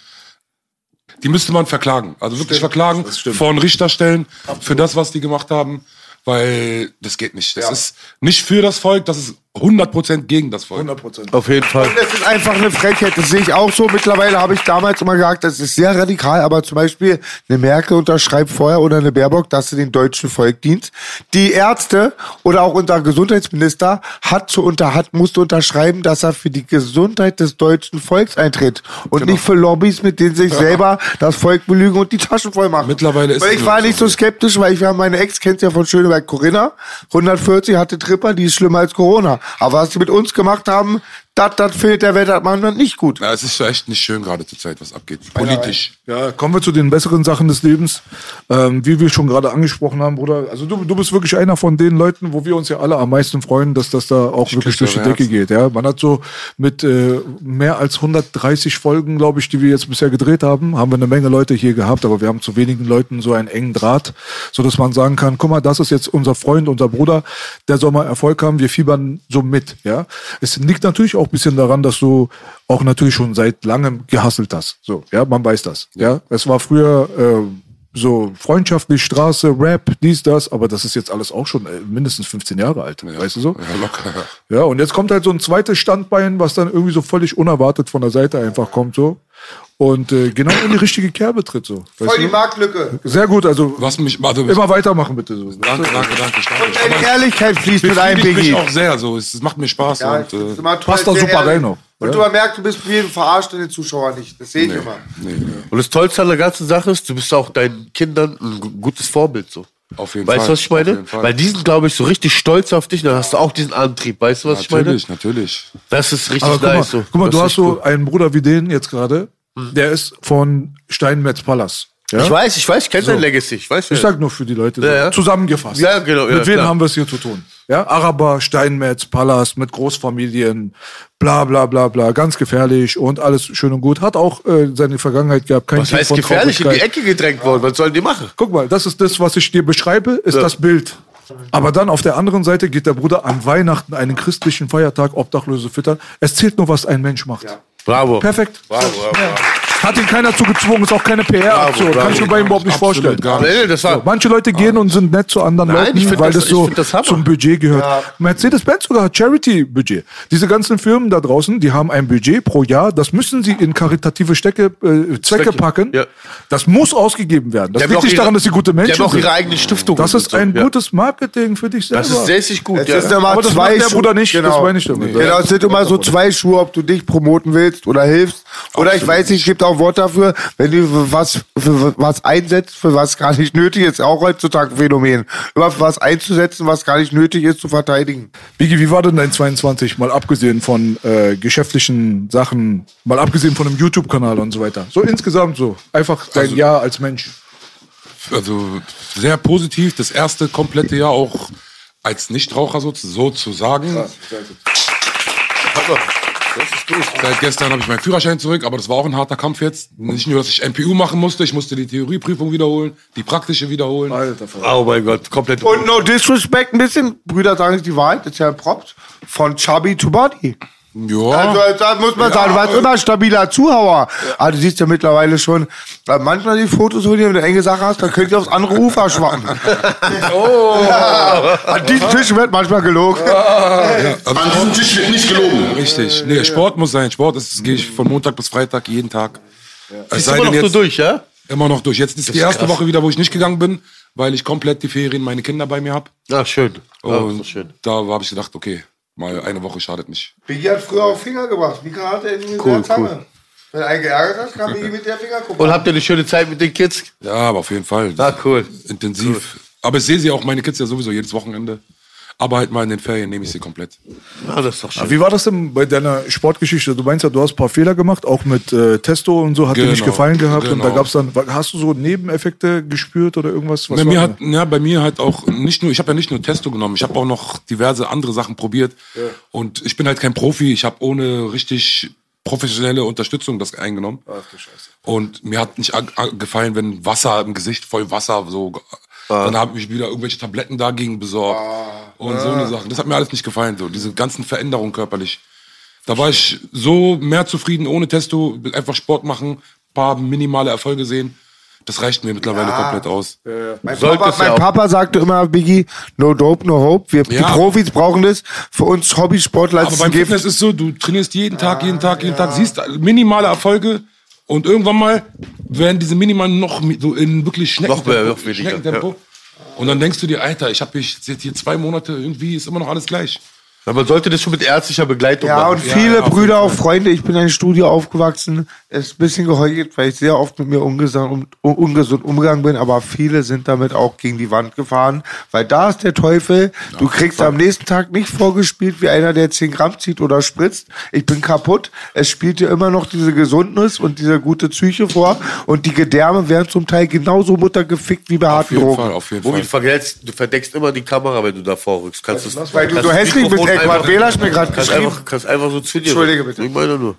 die müsste man verklagen. Also wirklich verklagen, vor einen Richter stellen für das, was die gemacht haben. Weil das geht nicht. Das ist nicht für das Volk, das ist 100% gegen das Volk. 100%. Auf jeden Fall. Und es ist einfach eine Frechheit. Das sehe ich auch so. Mittlerweile habe ich damals immer gesagt, das ist sehr radikal, aber zum Beispiel eine Merkel unterschreibt vorher oder eine Baerbock, dass sie den deutschen Volk dient. Die Ärzte oder auch unser Gesundheitsminister hat zu unter, hat, musste unterschreiben, dass er für die Gesundheit des deutschen Volks eintritt und nicht für Lobbys, mit denen sich selber das Volk belügen und die Taschen voll machen. Mittlerweile ist Weil es ich war so. nicht so skeptisch, weil ich ja meine Ex kennt ja von Schöneberg Corinna. 140 hatte Tripper, die ist schlimmer als Corona. Aber was sie mit uns gemacht haben, das, das fehlt der Wettermann dann nicht gut. Ja, es ist echt nicht schön gerade zur Zeit, was abgeht. Politisch. Ja, kommen wir zu den besseren Sachen des Lebens. Ähm, wie wir schon gerade angesprochen haben, Bruder. Also du, du bist wirklich einer von den Leuten, wo wir uns ja alle am meisten freuen, dass das da auch wirklich durch die Decke geht. Ja, man hat so mit äh, mehr als 130 Folgen, glaube ich, die wir jetzt bisher gedreht haben, haben wir eine Menge Leute hier gehabt, aber wir haben zu wenigen Leuten so einen engen Draht, so dass man sagen kann, guck mal, das ist jetzt unser Freund, unser Bruder, der soll mal Erfolg haben. Wir fiebern so mit. Ja, es liegt natürlich auch ein bisschen daran, dass du auch natürlich schon seit langem gehasselt hast. So, ja, man weiß das. Ja, es war früher äh, so freundschaftlich, Straße, Rap, dies, das, aber das ist jetzt alles auch schon äh, mindestens 15 Jahre alt. Weißt du so? Ja, locker. Ja. Ja, und jetzt kommt halt so ein zweites Standbein, was dann irgendwie so völlig unerwartet von der Seite einfach kommt so. Und äh, genau in die richtige Kerbe tritt so. Weißt Voll die? Marktlücke. Sehr gut, also Was mich, also, immer weitermachen bitte so. danke, danke, danke. Ich danke. Und deine Ehrlichkeit fließt mit ein, befriedigt mich Biggie. auch sehr so. Es, macht mir Spaß. Ja, und, äh, immer toll, passt da sehr super ehrlich. rein noch, Und ja. du merkst, du bist für jeden verarscht und den Zuschauer nicht. Das sehe ich immer. Und das Tollste an der ganzen Sache ist, du bist auch deinen Kindern ein gu- gutes Vorbild so. Auf jeden Weißt Fall. du, was ich Auf meine? jeden Fall. Weil die sind, glaube ich, so richtig stolz auf dich. Dann hast du auch diesen Antrieb. Weißt du, was natürlich, ich meine? natürlich. Das ist richtig Aber guck mal, nice. so. guck mal Das du ist hast so cool. einen Bruder wie den jetzt gerade, der ist von Steinmetz Palast. Ja? Ich weiß, ich weiß, ich kenne dein Legacy. Ich weiß, Ich sag nur für die Leute so. Ja, ja. zusammengefasst. Ja, genau, ja, mit wem haben wir es hier zu tun? Ja, Araber, Steinmetz, Palast mit Großfamilien, bla bla bla bla, ganz gefährlich und alles schön und gut. Hat auch äh, seine Vergangenheit gehabt. Kein Was Kind heißt gefährlich in die. Ecke gedrängt worden? Was sollen die machen? Guck mal, das ist das, was ich dir beschreibe, ist das Bild. Aber dann auf der anderen Seite geht der Bruder an Weihnachten, einen christlichen Feiertag, Obdachlose füttern. Es zählt nur, was ein Mensch macht. Bravo. Perfekt. Bravo, bravo. Hat ihn keiner zu gezwungen, ist auch keine PR-Aktion. bravo. Kann ich mir bei ihm überhaupt nicht vorstellen. gar Nee, das war, Manche Leute gehen und sind nett zu anderen Nein, Leuten, weil das- das, so das zum Budget gehört. Mercedes-Benz sogar hat Charity-Budget. Diese ganzen Firmen da draußen, die haben ein Budget pro Jahr, das müssen sie in karitative Stecke, äh, Zwecke Zwecke, packen. ja. Das muss ausgegeben werden. Das Die liegt nicht ihre- daran, dass sie gute die Menschen haben auch sind. ihre eigene Stiftung. Das ist ein ja. gutes Marketing für dich selber. Das ist sehr, sehr gut. Es Ja. sind immer Aber das zwei macht der Bruder nicht, das Genau. meine ich damit. Genau, es sind immer so zwei Schuhe, ob du dich promoten willst oder hilfst. Oder ich weiß nicht, es gibt auch Wort dafür, wenn du für was, für was einsetzt, für was gar nicht nötig ist, auch heutzutage ein Phänomen. Immer für was einzusetzen, was gar nicht nötig ist, zu verteidigen. Biggie, wie war denn dein 22, mal abgesehen von äh, geschäftlichen Sachen, mal abgesehen von einem YouTube-Kanal und so weiter? So insgesamt so. Einfach dein Also- Jahr als Mensch. Also sehr positiv. Das erste komplette Jahr auch als Nichtraucher so, sozusagen. Seit gestern habe ich meinen Führerschein zurück, aber das war auch ein harter Kampf jetzt. Nicht nur, dass ich MPU machen musste, ich musste die Theorieprüfung wiederholen, die praktische wiederholen. Alter. Oh mein Gott, komplett. Und no disrespect ein bisschen, Brüder sagen die Wahrheit, das ist ja ein Prompt, von Chubby to Body. Ja, Also da muss man sagen, du warst immer stabiler Zuhauer. Aber du siehst ja mittlerweile schon, äh, manchmal die Fotos, wo du eine enge Sache hast, dann könnt ihr aufs andere Ufer schwappen. oh. An diesem Tisch wird manchmal gelogen. An diesem Tisch wird nicht gelogen. richtig. Nee, Sport muss sein. Sport ist, gehe ich von Montag bis Freitag jeden Tag. Es Ist sei immer noch so jetzt, durch, ja? immer noch durch. Jetzt ist die ist erste krass. Woche wieder, wo ich nicht gegangen bin, weil ich komplett die Ferien meine Kinder bei mir habe. Ja, schön. Ja, Und das ist schön. da habe ich gedacht, okay, mal eine Woche schadet nicht. Biggie hat früher auf Finger gebracht. Mika hatte in Cool, der Zange. Wenn einen geärgert hast, kann Biggie mit der Fingerkuppe. Und habt ihr eine schöne Zeit mit den Kids? Ja, aber auf jeden Fall. Ah, cool. Intensiv. Aber ich sehe sie auch, meine Kids ja sowieso jedes Wochenende. Aber halt mal in den Ferien nehme ich sie komplett. Ja, das ist doch schön. Wie war das denn bei deiner Sportgeschichte? Du meinst ja, du hast ein paar Fehler gemacht, auch mit äh, Testo und so, hat dir nicht Genau, gefallen gehabt. Und da genau. gab's dann, hast du so Nebeneffekte gespürt oder irgendwas? Was bei mir hat, ja, bei mir halt auch nicht nur, ich habe ja nicht nur Testo genommen, ich habe auch noch diverse andere Sachen probiert. Und ich bin halt kein Profi, ich habe ohne richtig professionelle Unterstützung das eingenommen. Und mir hat nicht gefallen, wenn Wasser im Gesicht voll Wasser so. Dann habe ich wieder irgendwelche Tabletten dagegen besorgt und so eine Sachen. Das hat mir alles nicht gefallen, so diese ganzen Veränderungen körperlich. Da war ich so mehr zufrieden ohne Testo, einfach Sport machen, paar minimale Erfolge sehen. Das reicht mir mittlerweile komplett aus. Mein, Sollte Papa, ja mein. Papa sagte immer, Biggie, no dope, no hope. Wir, Die Ja. Profis brauchen das. Für uns Hobbysportler ist Aber beim. Fitness ist so, du trainierst jeden Tag, jeden Tag, jeden Tag, siehst minimale Erfolge und irgendwann mal werden diese minimalen noch so in wirklich Noch mehr, Schneckentempo. noch weniger, Schneckentempo. Und dann denkst du dir, Alter, ich habe jetzt hier zwei Monate, irgendwie ist immer noch alles gleich. Ja, man sollte das schon mit ärztlicher Begleitung Ja, machen. und viele Brüder, auch Freunde. Ich bin in einem Studio aufgewachsen. Es ist ein bisschen geheuchelt, weil ich sehr oft mit mir ungesund, um, un- ungesund umgegangen bin. Aber viele sind damit auch gegen die Wand gefahren. Weil da ist der Teufel. Du kriegst am nächsten Tag nicht vorgespielt wie einer, der 10 Gramm zieht oder spritzt. Ich bin kaputt. Es spielt dir immer noch diese Gesundnis und diese gute Psyche vor. Und die Gedärme werden zum Teil genauso muttergefickt wie bei Auf harten jeden Drogen. Fall, auf jeden Fall. du, verdeckst, du verdeckst immer die Kamera, wenn du davor rückst. Kannst du's- Weil du, kannst du das hässlich bist, ey, einfach- Quad Wähler ist mir gerade geschrieben. einfach, kannst einfach so zu dir. Entschuldige bitte. Ich meine nur.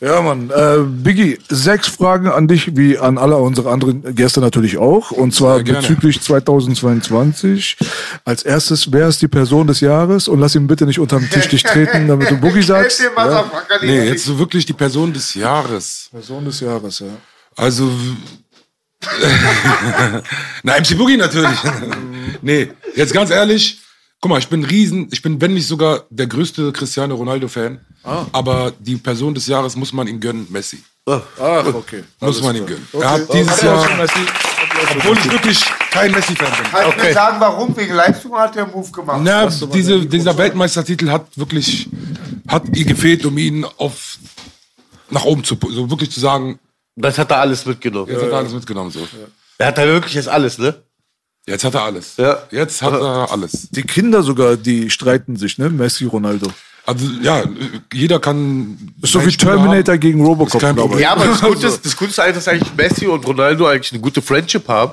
Ja, Mann. Äh, Biggie, sechs Fragen an dich, wie an alle unsere anderen Gäste natürlich auch. Und zwar gerne. bezüglich 2022. Als erstes, wer ist die Person des Jahres? Und lass ihn bitte nicht unterm Tisch dich treten, damit du Boogie sagst. Ja. Nee, jetzt so wirklich die Person des Jahres. Person des Jahres, ja. Also. Na, MC Boogie natürlich. nee, jetzt ganz ehrlich, guck mal, ich bin riesen, ich bin, wenn nicht sogar der größte Cristiano Ronaldo-Fan. Aber die Person des Jahres muss man ihm gönnen, Messi. Ach, okay. Muss man ihm gönnen. Er hat dieses Hat er Jahr, obwohl ich wirklich kein Messi-Fan bin. Kannst du mir sagen, warum? Wegen Leistung hat der Move gemacht. Na, diese, dieser Weltmeistertitel hat wirklich, hat ihr gefehlt, um ihn auf, nach oben zu, so wirklich zu sagen, Das hat er alles mitgenommen. jetzt hat er alles mitgenommen, so. Er hat da wirklich jetzt alles, ne? Jetzt hat er alles. Ja. Jetzt hat er alles. Die Kinder sogar, die streiten sich, ne? Messi, Ronaldo. Also, ja, jeder kann. Ist so wie Terminator haben. gegen Robocop, Ist kein glaube ich. Problem. Ja, aber das Gute ist, das Gute ist eigentlich, dass eigentlich Messi und Ronaldo eigentlich eine gute Friendship haben.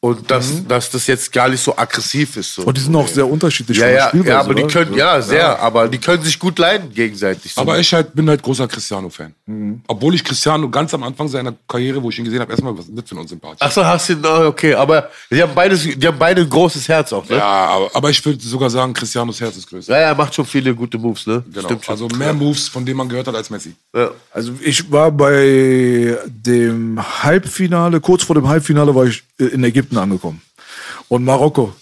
Und dass, dass das jetzt gar nicht so aggressiv ist. So. Und die sind auch sehr unterschiedlich ja, ja, ja, aber die können, ja, sehr, aber die können sich gut leiden gegenseitig. So. Aber ich halt, bin halt großer Cristiano-Fan. Mhm. Obwohl ich Cristiano ganz am Anfang seiner Karriere, wo ich ihn gesehen habe, erstmal, was das für ein Unsympath? Ach so, hast du, ah, okay, aber die haben beide, die haben beide ein großes Herz auch, ne? Ja, aber, aber ich würde sogar sagen, Cristianos Herz ist größer. Ja, er macht schon viele gute Moves, ne? Genau. Stimmt schon. Also mehr Moves, von denen man gehört hat, als Messi. Ja. Also ich war bei dem Halbfinale, kurz vor dem Halbfinale war ich in Ägypten angekommen. Und Marokko.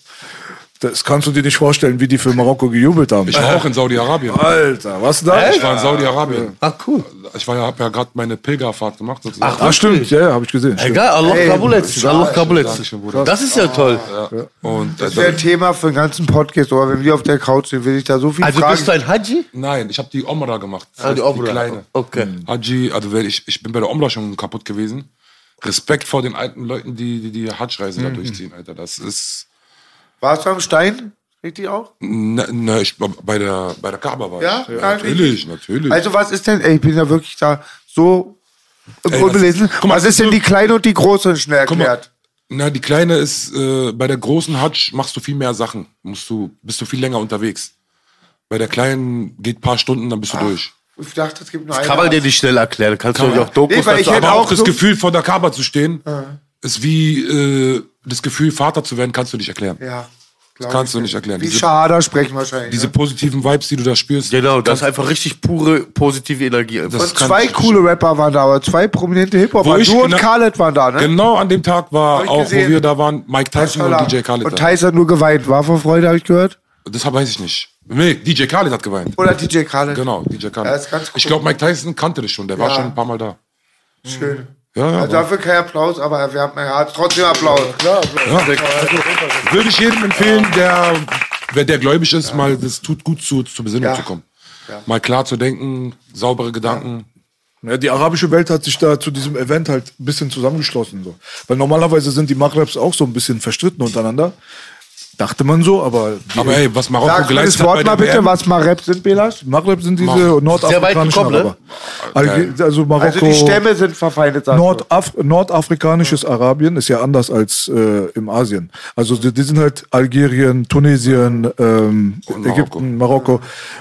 Das kannst du dir nicht vorstellen, wie die für Marokko gejubelt haben. Ich war auch in Saudi-Arabien. Alter, was da? Ich war in Saudi-Arabien. Ach, cool. Ich war ja, hab ja gerade meine Pilgerfahrt gemacht, sozusagen. Ah, stimmt, ja, ja, habe ich gesehen. Egal, Allah jetzt. Allah Kabul jetzt. Dankeschön, Bruder. Das ist ja toll. Und äh, Das wäre ein Thema für den ganzen Podcast, aber wenn wir auf der Couch sind, will ich da so viel Also fragen. bist du ein Haji? nein, ich habe die Omra gemacht. Ah, die Omra. kleine. Okay. Haji, also ich, ich bin bei der Omra schon kaputt gewesen. Respekt vor den alten Leuten, die die, die Hajj-Reise Mhm. da durchziehen, Alter. Das ist. Warst du am Stein? Richtig auch? Ne, ne, ich, bei der, bei der Kaaba war Ja? ich. Ja, natürlich, natürlich. Also was ist denn, ey, ich bin ja wirklich da so Ey, unbelesen. was- guck mal, was ist denn die kleine und die große schnell Guck mal, erklärt? Na, die kleine ist, äh, bei der großen Hajj machst du viel mehr Sachen. Musst du, bist du viel länger unterwegs. Bei der kleinen geht ein paar Stunden, dann bist du durch. Ich dachte, es gibt nur eine. Kann man dir nicht schnell erklären. Kannst Kann du auch Dokus Nee, weil ich dazu hätte Aber auch auch das so- Gefühl, vor der Kaaba zu stehen, ist wie äh, das Gefühl, Vater zu werden, kannst du nicht erklären. Ja. Das kannst du nicht erklären. Wie Diese, Schade sprechen wahrscheinlich. diese ne? positiven Vibes, die du da spürst. Genau, das ist einfach richtig pure positive Energie. Das Und kann zwei coole Rapper waren da, aber zwei prominente Wo Hip-Hopper. ich Du und genau- Khaled waren da, ne? Genau an dem Tag war ich auch, gesehen. wo wir da waren, Mike Tyson und DJ Khaled. Und da. Tyson hat nur geweint. War vor Freude, habe ich gehört. Das weiß ich nicht. Nee, DJ Khaled hat geweint. Oder DJ Khaled. Genau, DJ Khaled. Ja, ist ganz ich cool. glaube, Mike Tyson kannte das schon. Der war Ja. schon ein paar Mal da. Schön. Ja, ja. Also dafür kein Applaus, aber wir haben ja, trotzdem Applaus. Klar, Würde ich jedem empfehlen, der, wer der gläubig ist, mal, das tut gut zu, zur Besinnung Ja. zu kommen. Mal klar zu denken, saubere Gedanken. Ja, die arabische Welt hat sich da zu diesem Event halt ein bisschen zusammengeschlossen. So. Weil normalerweise sind die Maghrebs auch so ein bisschen verstritten untereinander. Dachte man so, aber Aber hey, was Marokko Sag das geleistet hat Wort bei mal bitte, WM, was Mareb sind, Belas? Maghreb sind diese nordafrikanischen ne? Araber. Alge- Also Marokko, Also die Stämme sind verfeindet. Nordaf nordafrikanisches Arabien ist ja anders als äh, im Asien. Also die, die sind halt Algerien, Tunesien, ähm, Marokko. Ägypten, Marokko.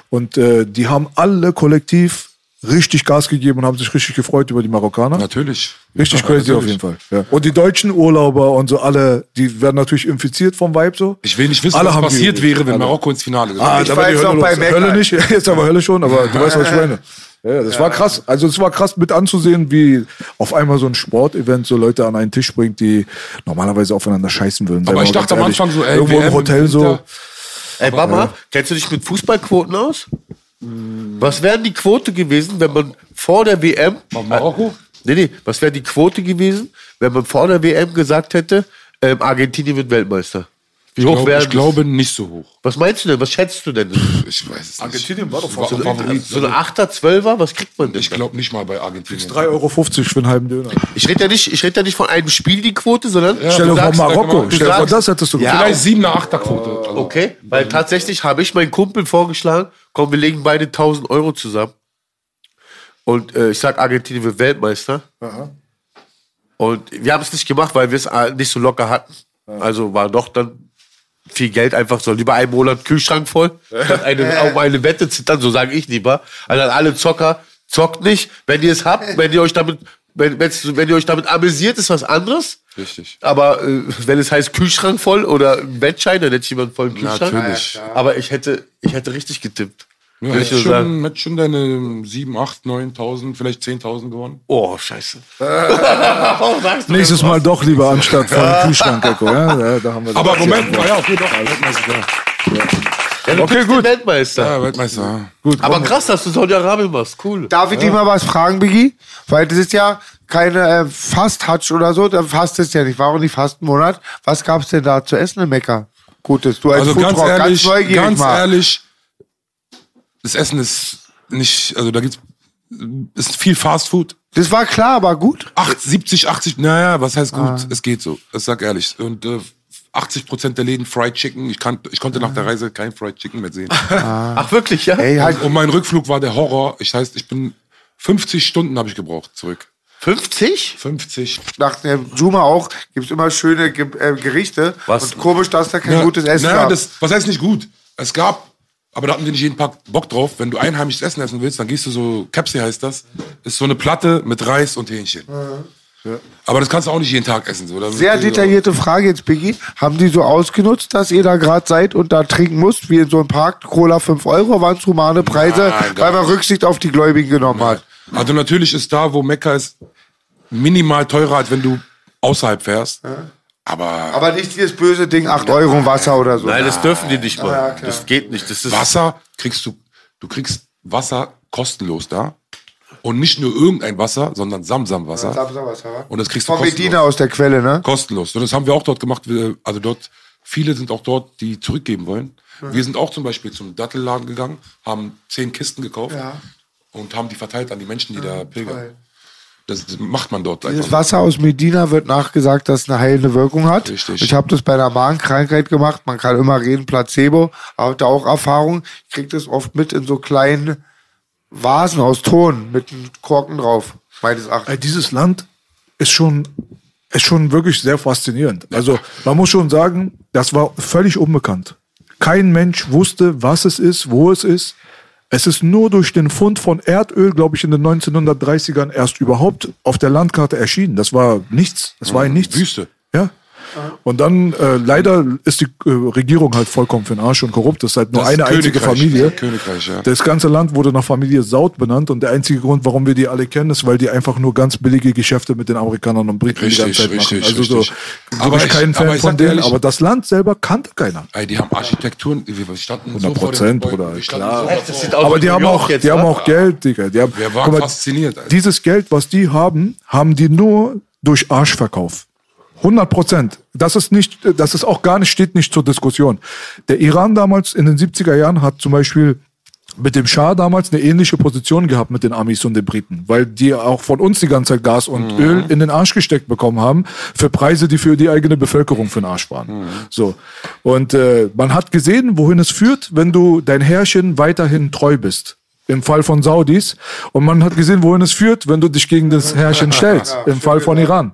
Und äh, die haben alle kollektiv richtig Gas gegeben und haben sich richtig gefreut über die Marokkaner. Natürlich. Richtig Ja, crazy auf natürlich. jeden Fall. Ja. Und die deutschen Urlauber und so alle, die werden natürlich infiziert vom Vibe so. Ich will nicht wissen, Alle was haben passiert die- wäre, wenn alle. Marokko ins Finale Ah, gekommen da war die jetzt Hölle noch bei. Mecca. Hölle nicht, jetzt aber Hölle schon, aber du weißt, was ich meine. Ja, das war krass. Also es war krass mit anzusehen, wie auf einmal so ein Sportevent so Leute an einen Tisch bringt, die normalerweise aufeinander scheißen würden. Aber ich dachte am. Anfang so, ey, irgendwo WM im Hotel so. Ey, Mama, kennst du dich mit Fußballquoten aus? Was wäre die Quote gewesen, wenn man vor der WM. Marokko? Nee, nee, was wäre die Quote gewesen, wenn man vor der WM gesagt hätte, ähm, Argentinien wird Weltmeister? Wie Ich hoch glaube, wäre ich glaube nicht so hoch. Was meinst du denn? Was schätzt du denn? Ich weiß es nicht. Argentinien war doch fast Favorit. So eine 8er, 12er, was kriegt man denn? Ich glaube nicht mal bei Argentinien. 3,50 Euro für einen halben Döner. Ich rede ja nicht, ich rede ja nicht von einem Spiel die Quote, sondern Stell du dir vor Marokko. Stell dir vor, das hättest du Ja, Vielleicht 7er, 8er Quote. Also, Okay, weil tatsächlich habe ich meinen Kumpel vorgeschlagen, komm, wir legen beide 1000 Euro zusammen. Und äh, ich sag, Argentinien wird Weltmeister. Und wir haben es nicht gemacht, weil wir es äh, nicht so locker hatten. Also war doch dann viel Geld einfach so. Lieber einen Monat Kühlschrank voll, statt eine, auf eine Wette zittern, so sage ich lieber. Also an alle Zocker, zockt nicht. Wenn ihr es habt, wenn ihr euch damit, wenn, wenn ihr euch damit amüsiert, ist was anderes. Richtig. Aber äh, wenn es heißt Kühlschrank voll oder ein Wettschein, dann hätte ich jemand vollen Kühlschrank. Natürlich. Aber ich hätte, ich hätte richtig getippt. Ja, hätte schon, hätte schon deine 7, 8, 9.000, vielleicht 10.000 gewonnen. Oh, scheiße. Nächstes Mal doch lieber anstatt von Kühlschrank, Echo. Ja, ja, da haben wir Aber. Moment, ja, okay, doch. Ja, du Okay, bist gut. der Weltmeister. Ja, Weltmeister. ja. Gut, Aber krass, dass du Saudi-Arabien machst. Cool. Darf ich dich mal was fragen, Biggie? Weil das ist ja keine äh, Fast-Hatch oder so, da fastest ja nicht. War auch nicht Fastenmonat. Was gab's denn da zu essen in Mekka? Gutes, du als Also ganz Foodrock, ehrlich, neugierig ganz mal. ehrlich, das Essen ist nicht, also da gibt's, ist viel Fast Food. Das war klar, aber gut. 8, 70, 80, naja, was heißt gut? Ah. Es geht so. Ich sag ehrlich. Und äh, 80 Prozent der Läden Fried Chicken. Ich, kann, ich konnte nach der Reise kein Fried Chicken mehr sehen. Ach, wirklich, ja? Ey, halt, Und mein Rückflug war der Horror. Ich heißt, ich bin 50 Stunden habe ich gebraucht zurück. 50? 50. nach der Juma auch gibt's immer schöne Ge äh, Gerichte. Was? Und komisch, dass da kein Ja, gutes Essen naja, gab. das, was heißt nicht gut? Es gab, aber da hatten wir nicht jeden Tag Bock drauf. Wenn du einheimisches Essen essen willst, dann gehst du so, Capsi heißt das, ist so eine Platte mit Reis und Hähnchen. Aber das kannst du auch nicht jeden Tag essen. So. Sehr detaillierte Frage jetzt, Biggie. Haben die so ausgenutzt, dass ihr da gerade seid und da trinken müsst, wie in so einem Park, Cola 5 Euro, waren es humane Preise, Nein, weil man Rücksicht auf die Gläubigen genommen hat? Also natürlich ist da, wo Mekka ist, minimal teurer, als wenn du außerhalb fährst. Aber, Aber nicht dieses böse Ding, 8 Euro Wasser oder so. Nein, das dürfen die nicht mal. Ja, das geht nicht. Das ist Wasser kriegst du, du kriegst Wasser kostenlos da. Und nicht nur irgendein Wasser, sondern Samsam-Wasser. Samstagwasser, wa? Und das kriegst du Von kostenlos. Medina aus der Quelle, ne? Kostenlos. Und das haben wir auch dort gemacht. Also dort, viele sind auch dort, die zurückgeben wollen. Wir sind auch zum Beispiel zum Dattelladen gegangen, haben zehn Kisten gekauft Ja. und haben die verteilt an die Menschen, die da pilgern. Das, das macht man dort einfach. Wasser aus Medina wird nachgesagt, dass es eine heilende Wirkung hat. Richtig. Ich habe das bei einer Magenkrankheit gemacht. Man kann immer reden, Placebo. Aber da auch Erfahrung. Ich krieg das oft mit in so kleinen Vasen aus Ton mit einem Korken drauf. Meines Erachtens. dieses Land ist schon, ist schon wirklich sehr faszinierend. Also man muss schon sagen, das war völlig unbekannt. Kein Mensch wusste, was es ist, wo es ist. Es ist nur durch den Fund von Erdöl, glaube ich, in den 1930ern erst überhaupt auf der Landkarte erschienen. Das war nichts. Das war ein Nichts. Wüste. Ja. Und dann, äh, leider ist die äh, Regierung halt vollkommen für den Arsch und korrupt. Das ist halt nur Das eine einzige. Familie. Königreich, ja. Das ganze Land wurde nach Familie Saud benannt und der einzige Grund, warum wir die alle kennen, ist, weil die einfach nur ganz billige Geschäfte mit den Amerikanern und Briten die ganze Richtig, Zeit machen. richtig, Also so, richtig. wirklich Aber ich- kein aber Fan ich von denen, ehrlich- aber das Land selber kannte keiner. Ey, die haben Architekturen, wir standen 100 so vor Prozent, Gebäuden, Bruder, klar. so Aber die haben auch, jetzt, die haben auch Geld, Digga. Die haben, Wir waren mal, fasziniert. Alter. dieses Geld, was die haben, haben die nur durch Arschverkauf. 100 Prozent. Das ist nicht, das ist auch gar nicht, steht nicht zur Diskussion. Der Iran damals in den 70er Jahren hat zum Beispiel mit dem Schah damals eine ähnliche Position gehabt mit den Amis und den Briten, weil die auch von uns die ganze Zeit Gas und Öl in den Arsch gesteckt bekommen haben für Preise, die für die eigene Bevölkerung für den Arsch waren. So und äh, man hat gesehen, wohin es führt, wenn du dein Herrchen weiterhin treu bist. Im Fall von Saudis. Und man hat gesehen, wohin es führt, wenn du dich gegen das Herrchen stellst. Im Fall von Iran.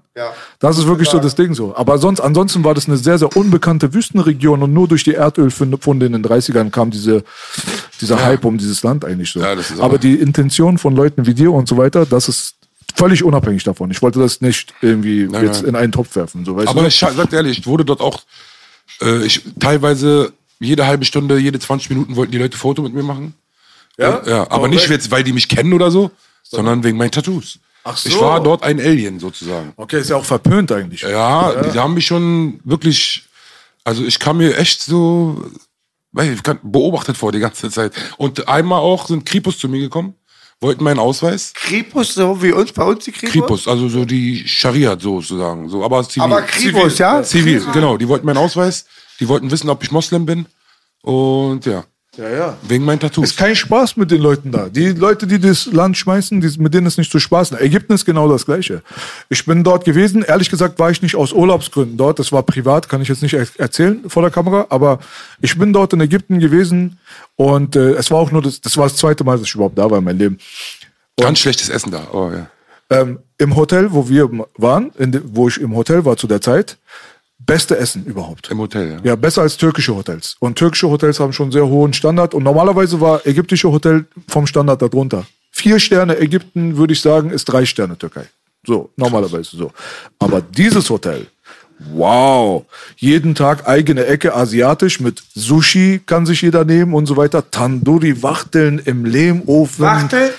Das ist wirklich so das Ding so. Aber sonst, ansonsten war das eine sehr, sehr unbekannte Wüstenregion und nur durch die Erdölfunde in den 30ern kam diese, dieser Hype um dieses Land eigentlich so. Ja, aber aber- die Intention von Leuten wie dir und so weiter, das ist völlig unabhängig davon. Ich wollte das nicht irgendwie Nein, jetzt nein. in einen Topf werfen. So, weißt Aber du? ich sag ehrlich, ich wurde dort auch, äh, ich, teilweise jede halbe Stunde, jede 20 Minuten wollten die Leute Foto mit mir machen. Ja? Ja, aber Oh, nicht jetzt, weil die mich kennen oder so, sondern wegen meinen Tattoos. Ach so. Ich war dort ein Alien sozusagen. Okay, ist ja auch verpönt eigentlich. Ja, die haben mich schon wirklich, also ich kam mir echt so, weiß ich, kann- beobachtet vor die ganze Zeit. Und einmal auch sind Kripus zu mir gekommen, wollten meinen Ausweis. Kripus, so wie uns, bei uns die Kripus? Kripus, also so die Scharia sozusagen, so, aber zivil. Aber Kripus, ja? Zivil, genau. Die wollten meinen Ausweis, die wollten wissen, ob ich Moslem bin. Und ja, Ja, ja. wegen meinen Tattoos. Ist kein Spaß mit den Leuten da. Die Leute, die das Land schmeißen, die, mit denen ist nicht zu spaßen. Ägypten ist genau das Gleiche. Ich bin dort gewesen. Ehrlich gesagt war ich nicht aus Urlaubsgründen dort. Das war privat, kann ich jetzt nicht er erzählen vor der Kamera. Aber ich bin dort in Ägypten gewesen und äh, es war auch nur das, das war das zweite Mal, dass ich überhaupt da war in meinem Leben. Ganz schlechtes Essen da. Oh, ja. Ähm, Im Hotel, wo wir waren, in de, wo ich im Hotel war zu der Zeit, beste Essen überhaupt. Im Hotel, ja. Ja, besser als türkische Hotels. Und türkische Hotels haben schon sehr hohen Standard. Und normalerweise war ägyptische Hotel vom Standard darunter. Vier Sterne Ägypten, würde ich sagen, ist drei Sterne Türkei. So, normalerweise so. Aber dieses Hotel, wow. Jeden Tag eigene Ecke asiatisch mit Sushi kann sich jeder nehmen und so weiter. Tandoori, Wachteln im Lehmofen. Wachtel?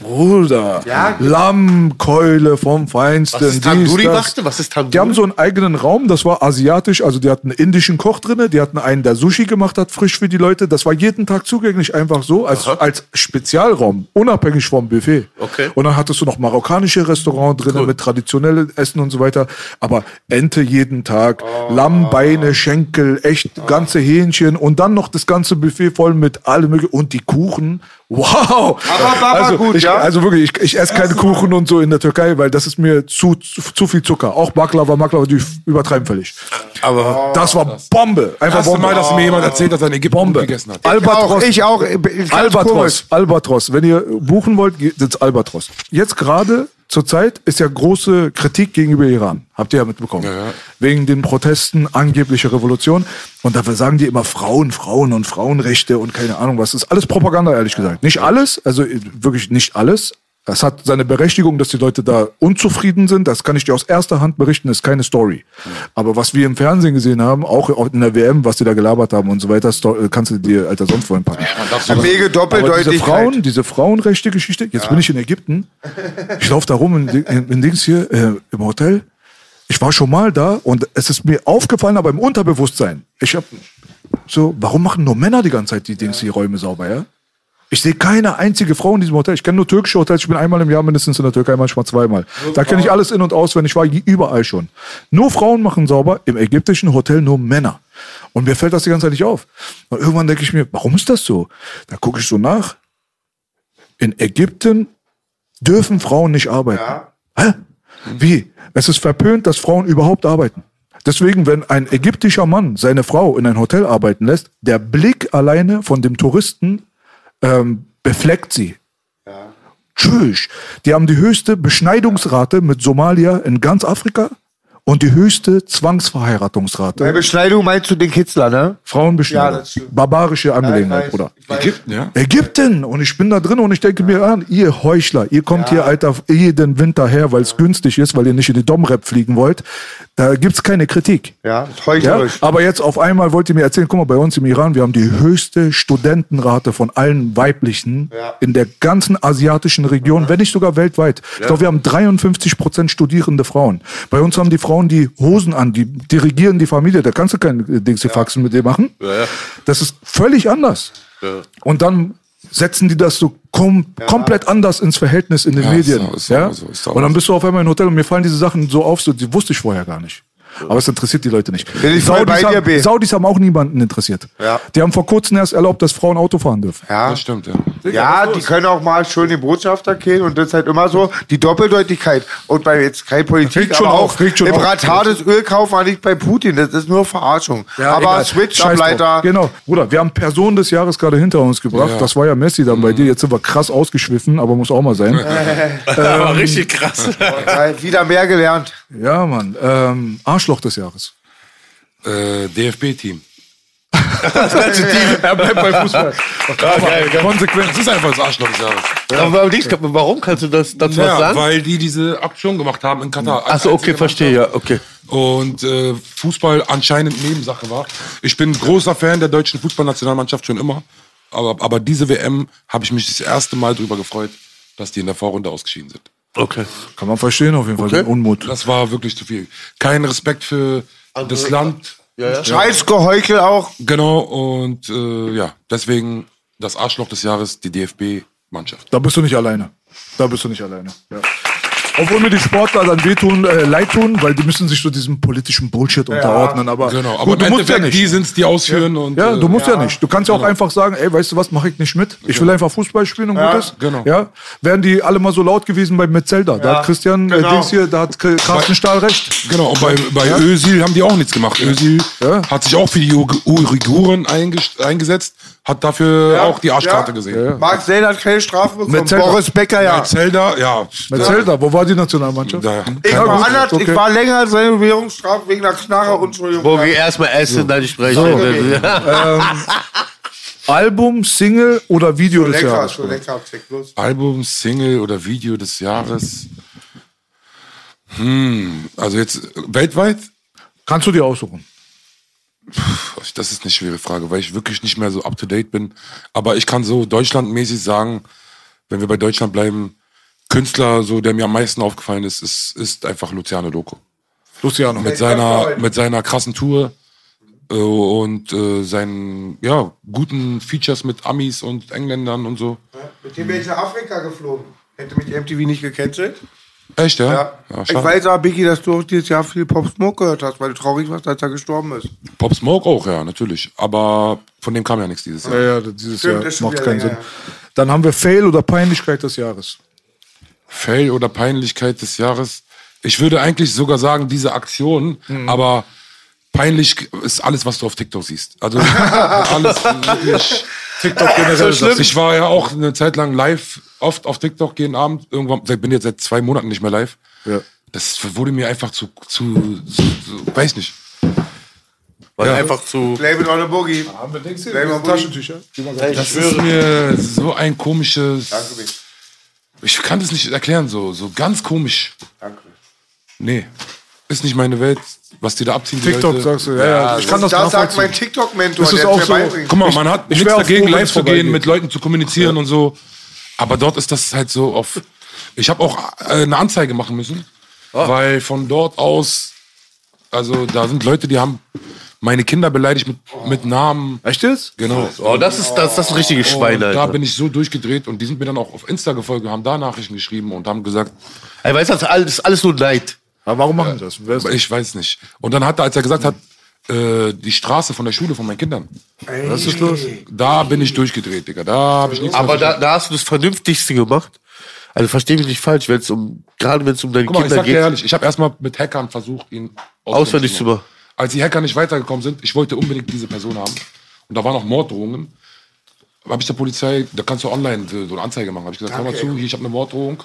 Bruder, Ja. Lammkeule vom Feinsten. Was ist Tandoori, das. Wachte? Was ist Tandoori? Die haben so einen eigenen Raum, das war asiatisch, also die hatten einen indischen Koch drinne, die hatten einen, der Sushi gemacht hat, frisch für die Leute. Das war jeden Tag zugänglich, einfach so, als, als Spezialraum, unabhängig vom Buffet. Okay. Und dann hattest du noch marokkanische Restaurant drinne mit traditionellem Essen und so weiter. Aber Ente jeden Tag, Lamm, Beine, Schenkel, echt ganze Hähnchen und dann noch das ganze Buffet voll mit allem möglichen und die Kuchen. Wow! Aber war also, gut, ich, ja? also wirklich, ich, ich esse keine Kuchen und so in der Türkei, weil das ist mir zu, zu, zu viel Zucker. Auch Baklava, Baklava, die übertreiben völlig. Aber Das war Bombe. Einfach erste Bombe. Mal, dass mir jemand erzählt, dass er in Ägypten Bombe. gegessen hat. Albatros. Ich auch, ich auch. Albatros. Albatros. Wenn ihr buchen wollt, geht ins Albatros. Jetzt gerade zur Zeit ist ja große Kritik gegenüber Iran. Habt ihr ja mitbekommen. Ja, ja. Wegen den Protesten, angebliche Revolution. Und dafür sagen die immer Frauen, Frauen und Frauenrechte und keine Ahnung was. Das ist alles Propaganda, ehrlich gesagt. Nicht alles, also äh, wirklich nicht alles. Das hat seine Berechtigung, dass die Leute da unzufrieden sind. Das kann ich dir aus erster Hand berichten, ist keine Story. Aber was wir im Fernsehen gesehen haben, auch in der WM, was die da gelabert haben und so weiter, äh, kannst du dir alter sonst wohin packen. Mega Aber diese Doppeldeutigkeit. Frauen, diese Frauenrechte-Geschichte, jetzt bin ich in Ägypten. Ich laufe da rum in, in, in Dings hier äh, im Hotel. Ich war schon mal da und es ist mir aufgefallen, aber im Unterbewusstsein. Ich hab so, warum machen nur Männer die ganze Zeit die Dings, die Räume sauber, ja? Ich sehe keine einzige Frau in diesem Hotel. Ich kenne nur türkische Hotels. Ich bin einmal im Jahr mindestens in der Türkei, manchmal zweimal. Da kenne ich alles in- und auswendig. Ich war überall schon. Nur Frauen machen sauber, im ägyptischen Hotel nur Männer. Und mir fällt das die ganze Zeit nicht auf. Und irgendwann denke ich mir, warum ist das so? Da gucke ich so nach. In Ägypten dürfen Frauen nicht arbeiten. Hä? Wie? Es ist verpönt, dass Frauen überhaupt arbeiten. Deswegen, wenn ein ägyptischer Mann seine Frau in ein Hotel arbeiten lässt, der Blick alleine von dem Touristen ähm, befleckt sie. Tschüss. Die haben die höchste Beschneidungsrate mit Somalia in ganz Afrika und die höchste Zwangsverheiratungsrate. Bei Beschneidung meinst du den Kitzler, ne? Frauenbeschneidung. Ja, das stimmt. Barbarische Angelegenheit. Bruder. Ägypten, ja? Ägypten und ich bin da drin und ich denke mir an, ihr Heuchler, ihr kommt hier, Alter, jeden Winter her, weil es günstig ist, weil ihr nicht in die Domrep fliegen wollt. Da gibt's keine Kritik. Ja, Ja? heuchlerisch. Aber jetzt auf einmal wollt ihr mir erzählen, guck mal, bei uns im Iran, wir haben die höchste Studentenrate von allen weiblichen in der ganzen asiatischen Region, wenn nicht sogar weltweit. Ich glaube, wir haben 53 Prozent studierende Frauen. Bei uns haben die Frauen die Hosen an, die dirigieren die Familie. Da kannst du kein äh, Dings Faxen mit dir machen. Das ist völlig anders. Und dann setzen die das so kom komplett anders ins Verhältnis in den Ja, Medien. ist auch- ist ja? so, ist auch und dann so. bist du auf einmal im Hotel und mir fallen diese Sachen so auf, so, die wusste ich vorher gar nicht. Aber es interessiert die Leute nicht. Bin ich voll bei Saudis, dir, B. haben, Saudis haben auch niemanden interessiert. Ja. Die haben vor kurzem erst erlaubt, dass Frauen Auto fahren dürfen. Ja. Das stimmt, ja. Ja, die können auch mal schön den Botschafter killen und das ist halt immer so die Doppeldeutigkeit. Und bei jetzt keine Politik, Regt schon aber auf, auch schon im auf. Radar des Ölkauf war nicht bei Putin, das ist nur Verarschung. aber egal. Switch Scheiß drauf. Ableiter. Genau, Bruder, wir haben Person des Jahres gerade hinter uns gebracht. Ja. Das war ja Messi dann bei dir. Jetzt sind wir krass ausgeschwiffen, aber muss auch mal sein. Aber richtig krass. Ja, wieder mehr gelernt. Ja, Mann. Ähm, Arschloch des Jahres. Äh, DFB-Team. Er bleibt bei Fußball. Konsequenz. Das ist einfach das Arschloch des Jahres. Aber nichts, warum kannst du das dazu was Ja, sagen? weil die diese Aktion gemacht haben in Katar. Achso, okay, verstehe, ja, okay. und äh, Fußball anscheinend Nebensache war. Ich bin großer Fan der deutschen Fußballnationalmannschaft schon immer, aber, aber diese WM habe ich mich das erste Mal drüber gefreut, dass die in der Vorrunde ausgeschieden sind. Okay. Kann man verstehen auf jeden Fall, den Unmut. Das war wirklich zu viel. Kein Respekt für das Land. Scheiß Geheuchel auch. Genau, und äh, ja, deswegen das Arschloch des Jahres, die DFB-Mannschaft. Da bist du nicht alleine. Da bist du nicht alleine. Ja. Obwohl mir die Sportler dann wehtun, äh, leid tun, weil die müssen sich so diesem politischen Bullshit unterordnen. Aber, Genau, aber gut, du musst ja nicht. die sind die ausführen und Ja, du äh, musst ja, nicht. Du kannst ja auch einfach sagen, ey, weißt du was, mache ich nicht mit. Ich will einfach Fußball spielen und gut ist. genau. Ja, wären die alle mal so laut gewesen bei Metzelda. Da hat Christian äh, genau. Dings hier, da hat Carsten Stahl recht. Genau, und bei, bei Özil haben die auch nichts gemacht. Özil Ja. hat sich auch für die Uiguren einges- eingesetzt, hat dafür auch die Arschkarte ja. gesehen. Marc Sell hat keine Strafe bekommen. Metzelder. Boris Becker ja. Bei Zelda, ja. Metzelda, wo war die Nationalmannschaft? Da, Ich kein- war, anders, okay. ich war länger als seine Währungsstrafe wegen einer Knarre und Entschuldigung. Wo wir erstmal essen, dann sprechen. Ja. Album, Single oder Video des Lecker, Jahres? schon lecker. Check los. Album, Single oder Video des Jahres. Hm, also jetzt weltweit? Kannst du dir aussuchen. Das ist eine schwere Frage, weil ich wirklich nicht mehr so up to date bin. Aber ich kann so deutschlandmäßig sagen, wenn wir bei Deutschland bleiben, Künstler, so der mir am meisten aufgefallen ist, ist, ist einfach Luciano Loco. Luciano. Mit seiner, mit seiner krassen Tour äh, und äh, seinen ja, guten Features mit Amis und Engländern und so. Mit dem bin ich nach Afrika geflogen. Hätte mich MTV nicht gecancelt. Echt, ja? Ja. ja ich weiß aber, Biggie, dass du auch dieses Jahr viel Pop Smoke gehört hast, weil du traurig warst, als er gestorben ist. Pop Smoke auch, ja, natürlich. Aber von dem kam ja nichts dieses Jahr. Ja, ja, dieses Stimmt, Jahr macht keinen Sinn. Dann haben wir Fail oder Peinlichkeit des Jahres. Fail oder Peinlichkeit des Jahres. Ich würde eigentlich sogar sagen, diese Aktion, Mhm. aber peinlich ist alles, was du auf TikTok siehst. Also alles wirklich. TikTok generell. So ich war ja auch eine Zeit lang live, oft auf TikTok jeden Abend. Irgendwann, ich bin jetzt seit zwei Monaten nicht mehr live. Ja. Das wurde mir einfach zu, zu, zu, zu weiß nicht. Weil einfach zu. Blame it on a Boogie. Haben wir Dings Blame it on Taschentücher? Das ist mir so ein komisches. Danke, Biggie. Ich kann das nicht erklären, so, so ganz komisch. Danke. Nee. Ist nicht meine Welt, was die da abziehen. die TikTok Leute. sagst du, ja, ja. Ich kann das Das sagt mein TikTok-Mentor, Das ist der auch so-. Guck mal, man hat ich nichts dagegen, froh, live zu gehen, mit Leuten zu kommunizieren und so. Aber dort ist das halt so auf. Ich habe auch äh, eine Anzeige machen müssen, weil von dort aus, also da sind Leute, die haben meine Kinder beleidigt mit, mit Namen. Echt jetzt? Genau. Oh, das ist das, das ist ein richtiges Schwein, Und da bin ich so durchgedreht und die sind mir dann auch auf Insta gefolgt und haben da Nachrichten geschrieben und haben gesagt, Ey, weißt du, das ist alles, alles nur Neid. Aber warum machen die das? Ich weiß nicht. Und dann hat er, als er gesagt hat, äh, die Straße von der Schule von meinen Kindern, Was ist los? da bin ich durchgedreht, Digga. Da habe ich nichts Aber mehr da, da hast du das Vernünftigste gemacht. Also versteh mich nicht falsch, wenn es um, gerade wenn es um deine Guck mal, ich Kinder sag dir geht. ehrlich, ich habe erstmal mit Hackern versucht, ihn Auswendig zu machen. Als die Hacker nicht weitergekommen sind, ich wollte unbedingt diese Person haben. Und da waren auch Morddrohungen. Habe ich der Polizei, da kannst du online so eine Anzeige machen. Habe ich gesagt, hör mal zu, hier, ich habe eine Morddrohung.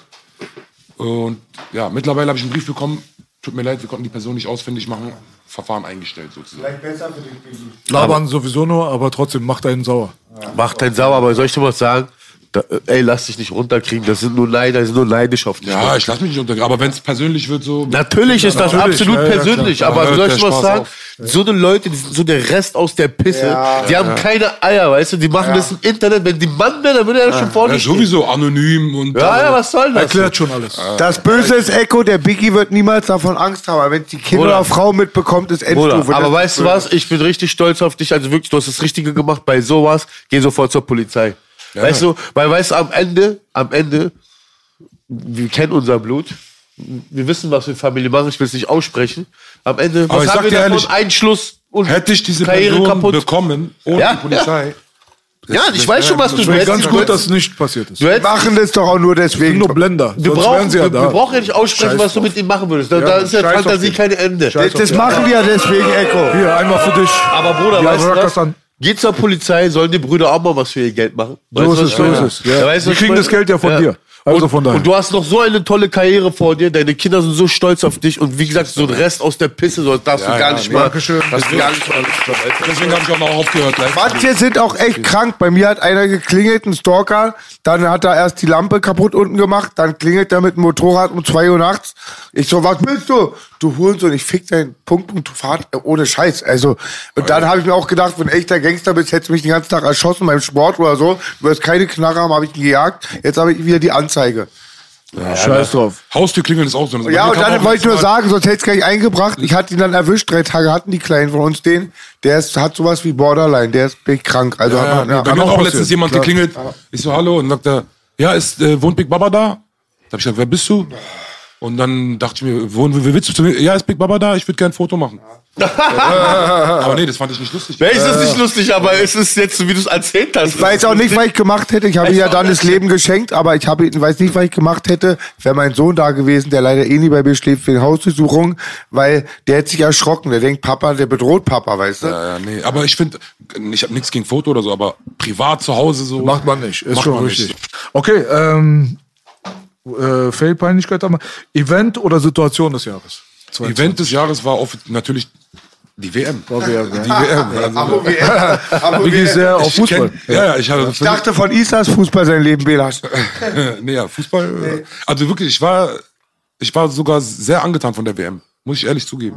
Und ja, mittlerweile habe ich einen Brief bekommen. Tut mir leid, wir konnten die Person nicht ausfindig machen. Verfahren eingestellt sozusagen. Vielleicht besser für dich. Labern sowieso nur, aber trotzdem macht einen sauer. Macht dein sauer, aber soll ich dir was sagen? Da, ey, lass dich nicht runterkriegen. Das sind nur Neider, die sind nur neidisch auf dich. Ja, ich lasse mich nicht untergehen. Aber wenn es persönlich wird, so. Natürlich ist das Natürlich, absolut ja, ja, persönlich, klar. aber soll ich was sagen? auf. So eine Leute, die sind so der Rest aus der Pisse, die haben keine Eier, weißt du, die machen das im Internet. Wenn die Mann wäre, dann würde er das schon vorne Ja, stehen. sowieso anonym und. Ja, ja, was soll das? Erklärt schon alles. Das Böse ist Echo, der Biggie wird niemals davon Angst haben. Aber wenn die Kinder oder Frau mitbekommt, ist Endstufe. aber Das weißt du was? Ich bin richtig stolz auf dich. Also wirklich, du hast das Richtige gemacht. Bei sowas, geh sofort zur Polizei. Weißt du, weil weißt du, am Ende, am Ende, wir kennen unser Blut. wir wissen, was wir Familie machen, ich will es nicht aussprechen. Am Ende, Aber was ich haben wir dir davon? ehrlich, Einschluss und Hätte ich diese Karriere Person kaputt. bekommen, ohne Ja, die Polizei. Ja, ich weiß schon, was du, hättest. ganz gut, dass es nicht passiert ist. Du Wir machen das doch auch nur deswegen. nur Blender. wir brauchen, ja wir, da. wir brauchen ja nicht aussprechen, Scheiß was du mit ihm machen würdest. Da, Ja, da ist ja Fantasie den. keine Ende. Scheiß Das machen wir ja deswegen, Echo. Hier, einmal für dich. Aber Bruder, Ja, weißt du was? das an. Geh zur Polizei, sollen die Brüder auch mal was für ihr Geld machen. So Weißt ist du, was es, so ich ist es. Ja. Ja, weißt du, Die kriegen das Geld ja von dir. Also und, von daher. Und du hast noch so eine tolle Karriere vor dir, deine Kinder sind so stolz auf dich und wie gesagt, so ein Rest aus der Pisse, so darfst Ja, du gar ja, nicht mal. Dankeschön. Darfst du gar nicht mal. Deswegen habe ich auch mal aufgehört. live. Manche sind auch echt krank. Bei mir hat einer geklingelt, ein Stalker. Dann hat er erst die Lampe kaputt unten gemacht. Dann klingelt er mit dem Motorrad um zwei Uhr nachts. Ich so, was willst du? Du Hurensohn, ich fick deinen Punkt und Fahrt äh, ohne Scheiß. Also, und dann habe ich mir auch gedacht, wenn echter Gangster bist, hättest du mich den ganzen Tag erschossen beim Sport oder so. Du wirst keine Knarre haben, habe ich ihn gejagt. Jetzt habe ich wieder die Anzeige. Scheiß drauf. Haustürklingeln ist auch so. eine Sache. Ja, und dann wollte ich nur sagen, sonst hätte ich gleich eingebracht. Ich hatte ihn dann erwischt, drei Tage hatten die Kleinen von uns den. Der ist, hat sowas wie Borderline, der ist big krank. Also Ja, hat ja, man, ja. bei mir hat auch auch letztens jemand klar. geklingelt. Ich so, hallo. Und sagt er, ja, ist, äh, wohnt Big Baba da? Da hab ich gesagt, wer bist du? Und dann dachte ich mir, wo, wo willst du zu mir? Ja, ist Big Baba da? Ich würde gerne ein Foto machen. aber nee, das fand ich nicht lustig. Ja, ist es nicht lustig, aber es ist jetzt, so wie du es erzählt hast. Ich weiß auch nicht, was ich gemacht hätte. Ich habe ihm ja dann das Leben geschenkt, aber ich habe ihn, weiß nicht, was ich gemacht hätte. Wäre mein Sohn da gewesen, der leider eh nie bei mir schläft für die Hausdurchsuchung, weil der hätte sich erschrocken. Der denkt, Papa, der bedroht Papa, weißt du? Ja, ja, nee. Aber ich finde, ich habe nichts gegen Foto oder so, aber privat zu Hause so. Macht man nicht. Ist Macht schon man richtig. nicht. Okay, ähm, äh, Fail-Peinlichkeit haben. Event oder Situation des Jahres? Event des Jahres war oft natürlich die WM. War WM, Die WM. Also, Aber Wie wir- sehr auf ich Fußball? kenn, ja, ja, ich hatte Ich dachte von Isas Fußball sein Leben, Belasch. nee, ja, Fußball. äh, Also wirklich, ich war, ich war sogar sehr angetan von der WM. Muss ich ehrlich zugeben.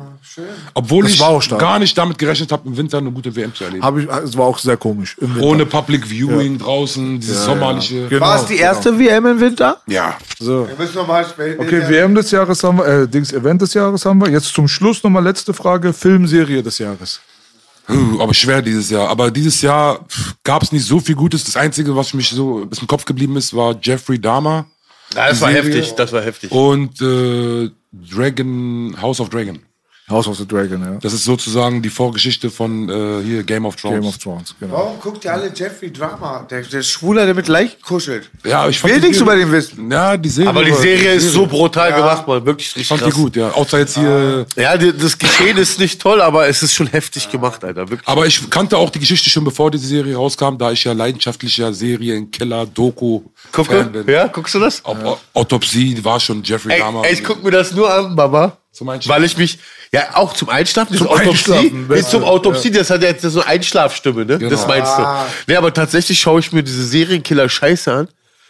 Obwohl Das ich war auch stark. gar nicht damit gerechnet habe, im Winter eine gute WM zu erleben. Hab ich, es war auch sehr komisch. Im Winter. Ohne Public Viewing draußen, dieses sommerliche. Genau, War es die erste WM im Winter? Ja. So. Wir müssen noch mal später. Okay, WM des Jahres haben wir, äh, Dings, Event des Jahres haben wir. Jetzt zum Schluss nochmal letzte Frage. Filmserie des Jahres. Uh, aber schwer dieses Jahr. Aber dieses Jahr gab es nicht so viel Gutes. Das Einzige, was mich so bis im Kopf geblieben ist, war Jeffrey Dahmer Ja, das war Serie. heftig, das war heftig. und äh, Dragon, House of Dragon. House of the Dragon, ja. Das ist sozusagen die Vorgeschichte von äh, hier Game of Thrones. Game of Thrones, genau. Warum guckt ihr alle Jeffrey Drama? Der, der Schwuler, der mit Leichen kuschelt. Ja, ich fand Will die nichts über den wissen. Ja, die Serie. Aber die Serie ist so brutal gemacht, man. Wirklich Ich richtig fand die krass. gut, ja. Außer jetzt hier. Ja, die, das Geschehen ist nicht toll, aber es ist schon heftig gemacht, Alter. Wirklich. Aber ich kannte auch die Geschichte schon bevor diese Serie rauskam, da ich ja leidenschaftlicher Serienkiller, Doku. Guck, Fan bin. ja, guckst du das? Au- Autopsie war schon Jeffrey Ey, Dahmer. ey, ich guck mir das nur an, Mama. Zum Einschlafen. Weil ich mich, ja, auch zum Einschlafen, Zum zum Autopsie, Einschlafen, beste, zum Autopsie, das hat ja jetzt so Einschlafstimme, ne? Das Genau. meinst du. Nee, aber tatsächlich schaue ich mir diese Serienkiller Scheiße an,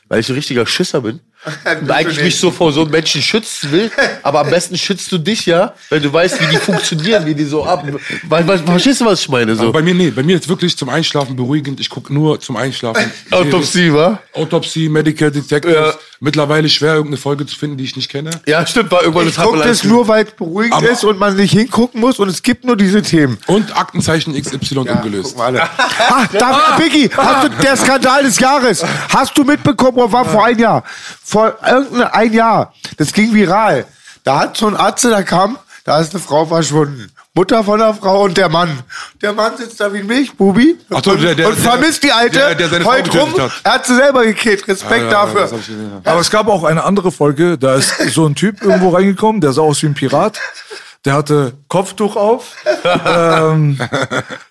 weil ich ein richtiger Schisser bin. Und eigentlich mich so vor so einem Menschen schützen will, aber am besten schützt du dich ja, wenn du weißt, wie die funktionieren, wie die so ab. Weil, weil, verstehst du, was ich meine? Aber So. bei mir, nee, bei mir ist wirklich zum Einschlafen beruhigend. Ich gucke nur zum Einschlafen. Autopsie, wa? Autopsie, Medical Detectives. Ja. Mittlerweile schwer, irgendeine Folge zu finden, die ich nicht kenne. Ja, stimmt, war irgendwann Ich gucke das nur, weil es beruhigend Aber- ist und man nicht hingucken muss und es gibt nur diese Themen. Und Aktenzeichen XY ungelöst. Gucken wir alle. Ah, da, Biggie, hast du, der Skandal des Jahres. Hast du mitbekommen, oder war vor ein Jahr? Vor irgendein ein Jahr. Das ging viral. Da hat so ein Arzt, der kam, da ist eine Frau verschwunden. Mutter von der Frau und der Mann. Der Mann sitzt da wie ein Milchbubi Ach so, und, der- der- und vermisst die Alte. der- der seine Frau heult rum. Er hat sie selber gekillt. Respekt Ja, ja, dafür. gesehen, ja. Aber es gab auch eine andere Folge, da ist so ein Typ irgendwo reingekommen, der sah aus wie ein Pirat. Der hatte Kopftuch auf, ähm,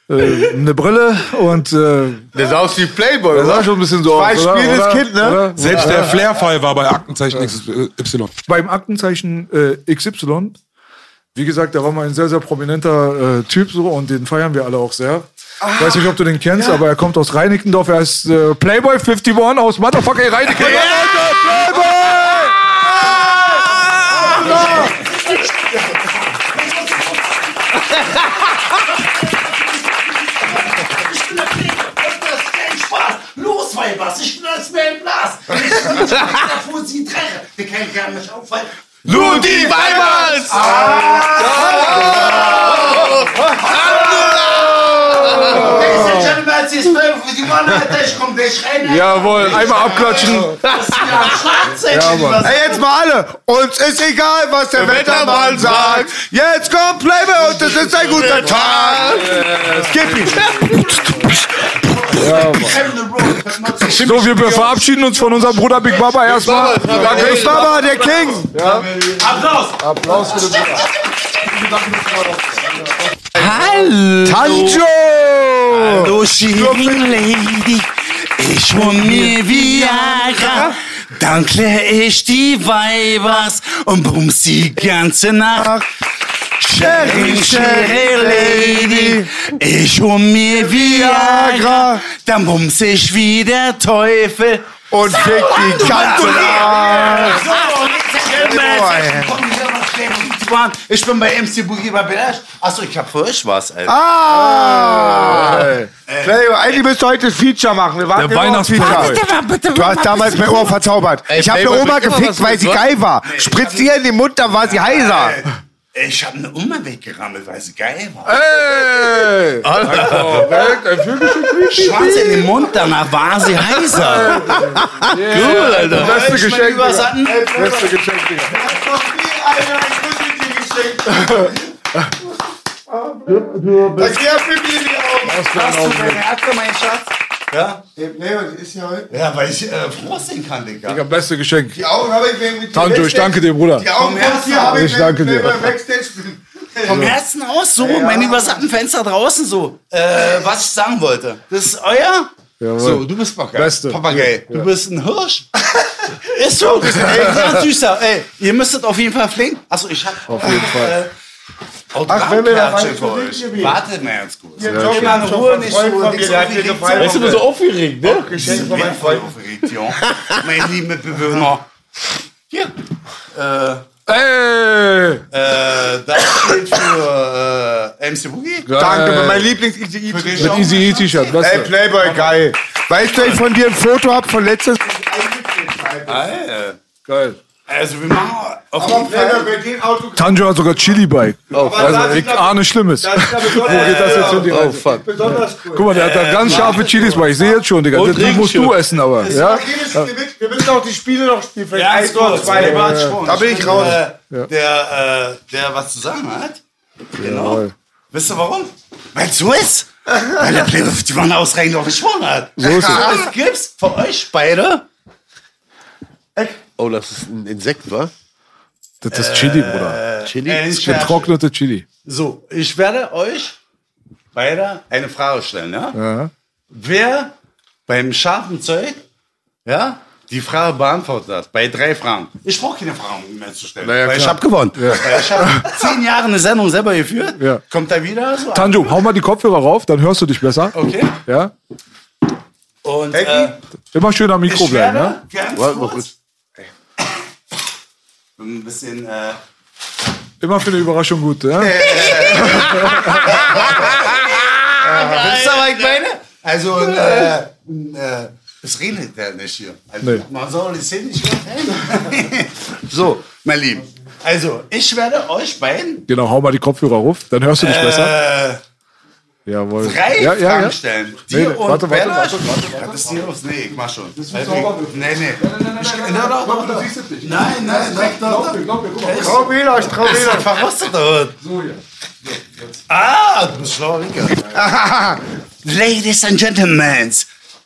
äh, eine Brille und äh, Der sah aus wie Playboy, der sah oder? schon ein bisschen so Zwei aus. oder? spielendes Oder? Kind, ne? Oder? Selbst der Flair-Fall war bei Aktenzeichen XY. Beim Aktenzeichen äh, XY, wie gesagt, der war mal ein sehr, sehr prominenter äh, Typ so und den feiern wir alle auch sehr. Ich weiß nicht, ob du den kennst, aber er kommt aus Reinickendorf. Er ist äh, Playboy 51 aus Motherfucker Reinickendorf. Playboy! Los, Weibers, ich bin als Mail Blas. Ich bin nicht davor, sie treffe. Der kann gar nicht auffallen. Ludi Weibers! Ladies and Gentlemen, jetzt ist Flavor für die Mann, Alter. Ich komm gleich rein. Alter. Jawohl, einmal abklatschen. Das ist ja am Start sein, Ja, wenn die Mann. was- Ey, jetzt mal alle. Uns ist egal, was der, Wettermann sagt. Jetzt kommt Playboy und es ist ein guter Tag. Skip ihn. So, wir verabschieden uns von unserem Bruder Big Baba erstmal. Danke, Big Baba, der King. Applaus. Applaus für den Bruder. Hallo. Tanjo. Hallo, Shirin Lady. Ich hol mir Viagra. Dann klär ich die Weibers und bums die ganze Nacht. Shirin, Shirin Lady. Ich hol mir Viagra. Dann bums ich wie der Teufel. Und fick die ganze Nacht. Ich bin bei MC Boogie bei Belash. Achso, ich hab für euch was, Alter. Ah. Playboy, eigentlich müsst ihr heute ein Feature machen. Wir warten Der immer auf. Du hast damals mein Ohr verzaubert. Ey, Ich habe eine Oma gefickt, weil sie geil war. Spritzt ihr in den Mund, da war sie heiser. Ich hab eine Oma weggerammelt, weil sie geil war. Ey! Ein Vögelchen Schwanz in den Mund, danach war sie heiser. Cool, Alter. Beste Ich Geschenk, mein Übersatten. Digga. Beste Geschenk, Digga. Hast du deine Akte, mein Schatz? Ja? ist ja heute. Ja, weil ich äh, Frost sehen kann, Digga. Digga, beste Geschenk. Die Augen habe ich mir mit Tanjo, ich danke dir, Bruder. Die Augen von dir habe ich Ich danke mir dir. beim Backstage. Vom Herzen aus so, meine übersatten Fenster draußen so. Äh, was ich sagen wollte. Das ist euer? Jawohl. So, du bist Papagei. Beste. Papagei. Du bist ein Hirsch. ist so. Das ist ey, sehr süßer. Ey, ihr müsstet auf jeden Fall fliegen. Achso, ich hab. Auf jeden Fall. Ach, wenn wir da für euch. Wartet mal ganz kurz. Ja, Johnny mal in Ruhe, nicht so. Weißt du, du so aufgeregt, ne? Von bin voll aufgeregt, ja. Mein lieben Mitbewohner. Hier. Äh, Ey! äh, das steht für äh, MC Boogie. Danke, mein Lieblings-Easy Mit. Easy E T-Shirt, Ey. Playboy, geil. Weißt du, ich von dir ein Foto hab von letztes Geil. Geil. Also wir machen auf Aber jeden Fall. Bei dem Auto Tanjo hat sogar Chili bei. Also, ich ahne Schlimmes. Das ja Wo geht das jetzt hin? die Oh, fuck. besonders cool. Guck mal, der hat da ganz scharfe Chilis bei. Ich sehe jetzt schon, Digga. Und Die musst du essen, aber. Ja? Ja? Wir müssen auch die Spiele noch spielen. Ganz eins kurz, zwei. der war schon. Da bin ich raus. Äh, der, äh, der was zu sagen hat. Genau. Wisst ihr warum? Weil es so ist. Weil der Playboy die Mann ausreichend noch gesprochen hat. So ist es. Es gibt's für euch beide. Oh, das ist ein Insekt, wa? Das ist Chili, Bruder. Chili? Äh, ich Getrocknete Chili. So, ich werde euch beide eine Frage stellen, ja? Ja. Wer beim scharfen Zeug, ja, die Frage beantwortet hat, bei drei Fragen. Ich brauche keine Fragen mehr zu stellen, Na ja, weil ich habe gewonnen. Weil ich habe zehn Jahre eine Sendung selber geführt. Ja. Kommt da wieder so? Tanjo, hau mal die Kopfhörer rauf, dann hörst du dich besser. Okay. Ja? Und äh, Immer schön am Mikro ich bleiben, ne? ganz kurz ein bisschen äh, Immer für eine Überraschung gut, ja? Wisst ihr, was ich meine? Also, äh, äh, es regnet ja nicht hier. Also, Nee. Man soll die Szene nicht übertreiben. So, mein Lieben. Also, ich werde euch beiden Genau, hau mal die Kopfhörer rauf, dann hörst du dich besser. Jawohl. drei ja, ja, Fragen ja. stellen. Nee, Dir nee, und warte, warte, Bella. warte, warte, Was ist hier los? Nee, ich mach schon. Das nee, nee. Ich, na, doch, doch, doch. Nein, nein, doch, doch, doch. Trau Wähler, ich trau Er ist Wähler. verrostet dort. Ah, du bist schlauer Winker. Ladies and gentlemen,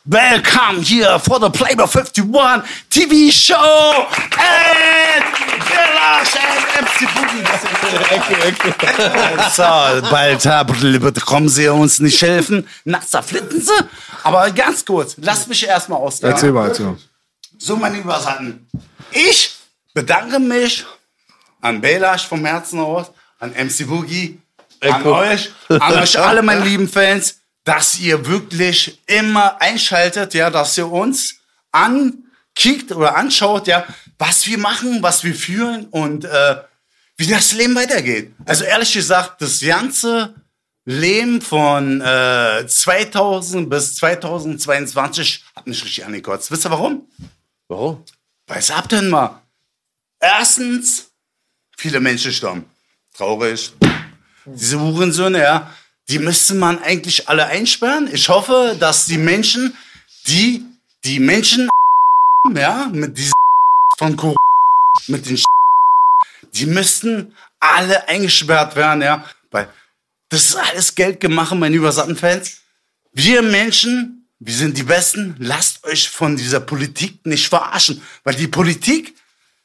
welcome here for the Playboy 51 TV show and Village and MC Boogie. So, bald kommen Sie uns nicht helfen. Nasser flitten Sie. Aber ganz kurz, lasst mich erstmal ausgehen. Erzähl mal, erzähl. So, meine Übersatten. Ich bedanke mich an Belash vom Herzen aus, an MC Boogie, an euch, an euch alle, meine lieben Fans, dass ihr wirklich immer einschaltet, ja, dass ihr uns ankickt oder anschaut, ja, was wir machen, was wir fühlen und äh, wie das Leben weitergeht. Also ehrlich gesagt, das ganze Leben von äh, 2000 bis 2022 hat mich richtig angekotzt. Wisst ihr warum? Warum? Was habt denn mal? Erstens, viele Menschen sterben. Traurig. Diese Hurensöhne, ja. Die müsste man eigentlich alle einsperren. Ich hoffe, dass die Menschen, die die Menschen, ja, mit diesem von Corona, mit den die müssten alle eingesperrt werden, ja, weil das ist alles Geldgemache, meine übersatten Fans. Wir Menschen, wir sind die Besten. Lasst euch von dieser Politik nicht verarschen, weil die Politik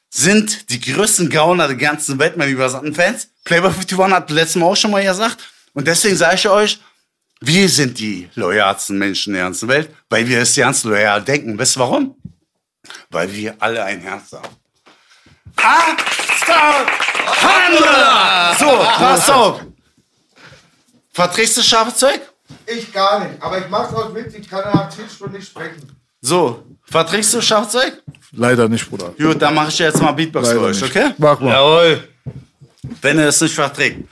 sind die größten Gauner der ganzen Welt, meine übersatten Fans. Playboy 51 hat letztes Mal auch schon mal gesagt. Und deswegen sage ich euch, wir sind die loyalsten Menschen der ganzen Welt, weil wir es ganz loyal denken. Wisst ihr warum? Weil wir alle ein Herz haben. Handler! So, pass auf. Verträgst du scharfes Zeug? Ich gar nicht, aber ich mach's aus Witz, ich kann nach 10 Stunden nicht sprechen. So, verträgst du scharfes Zeug? Leider nicht, Bruder. Gut, dann mache ich jetzt mal Beatbox Leider für euch, nicht. okay? Mach mal. Jawohl. Wenn er es nicht verträgt.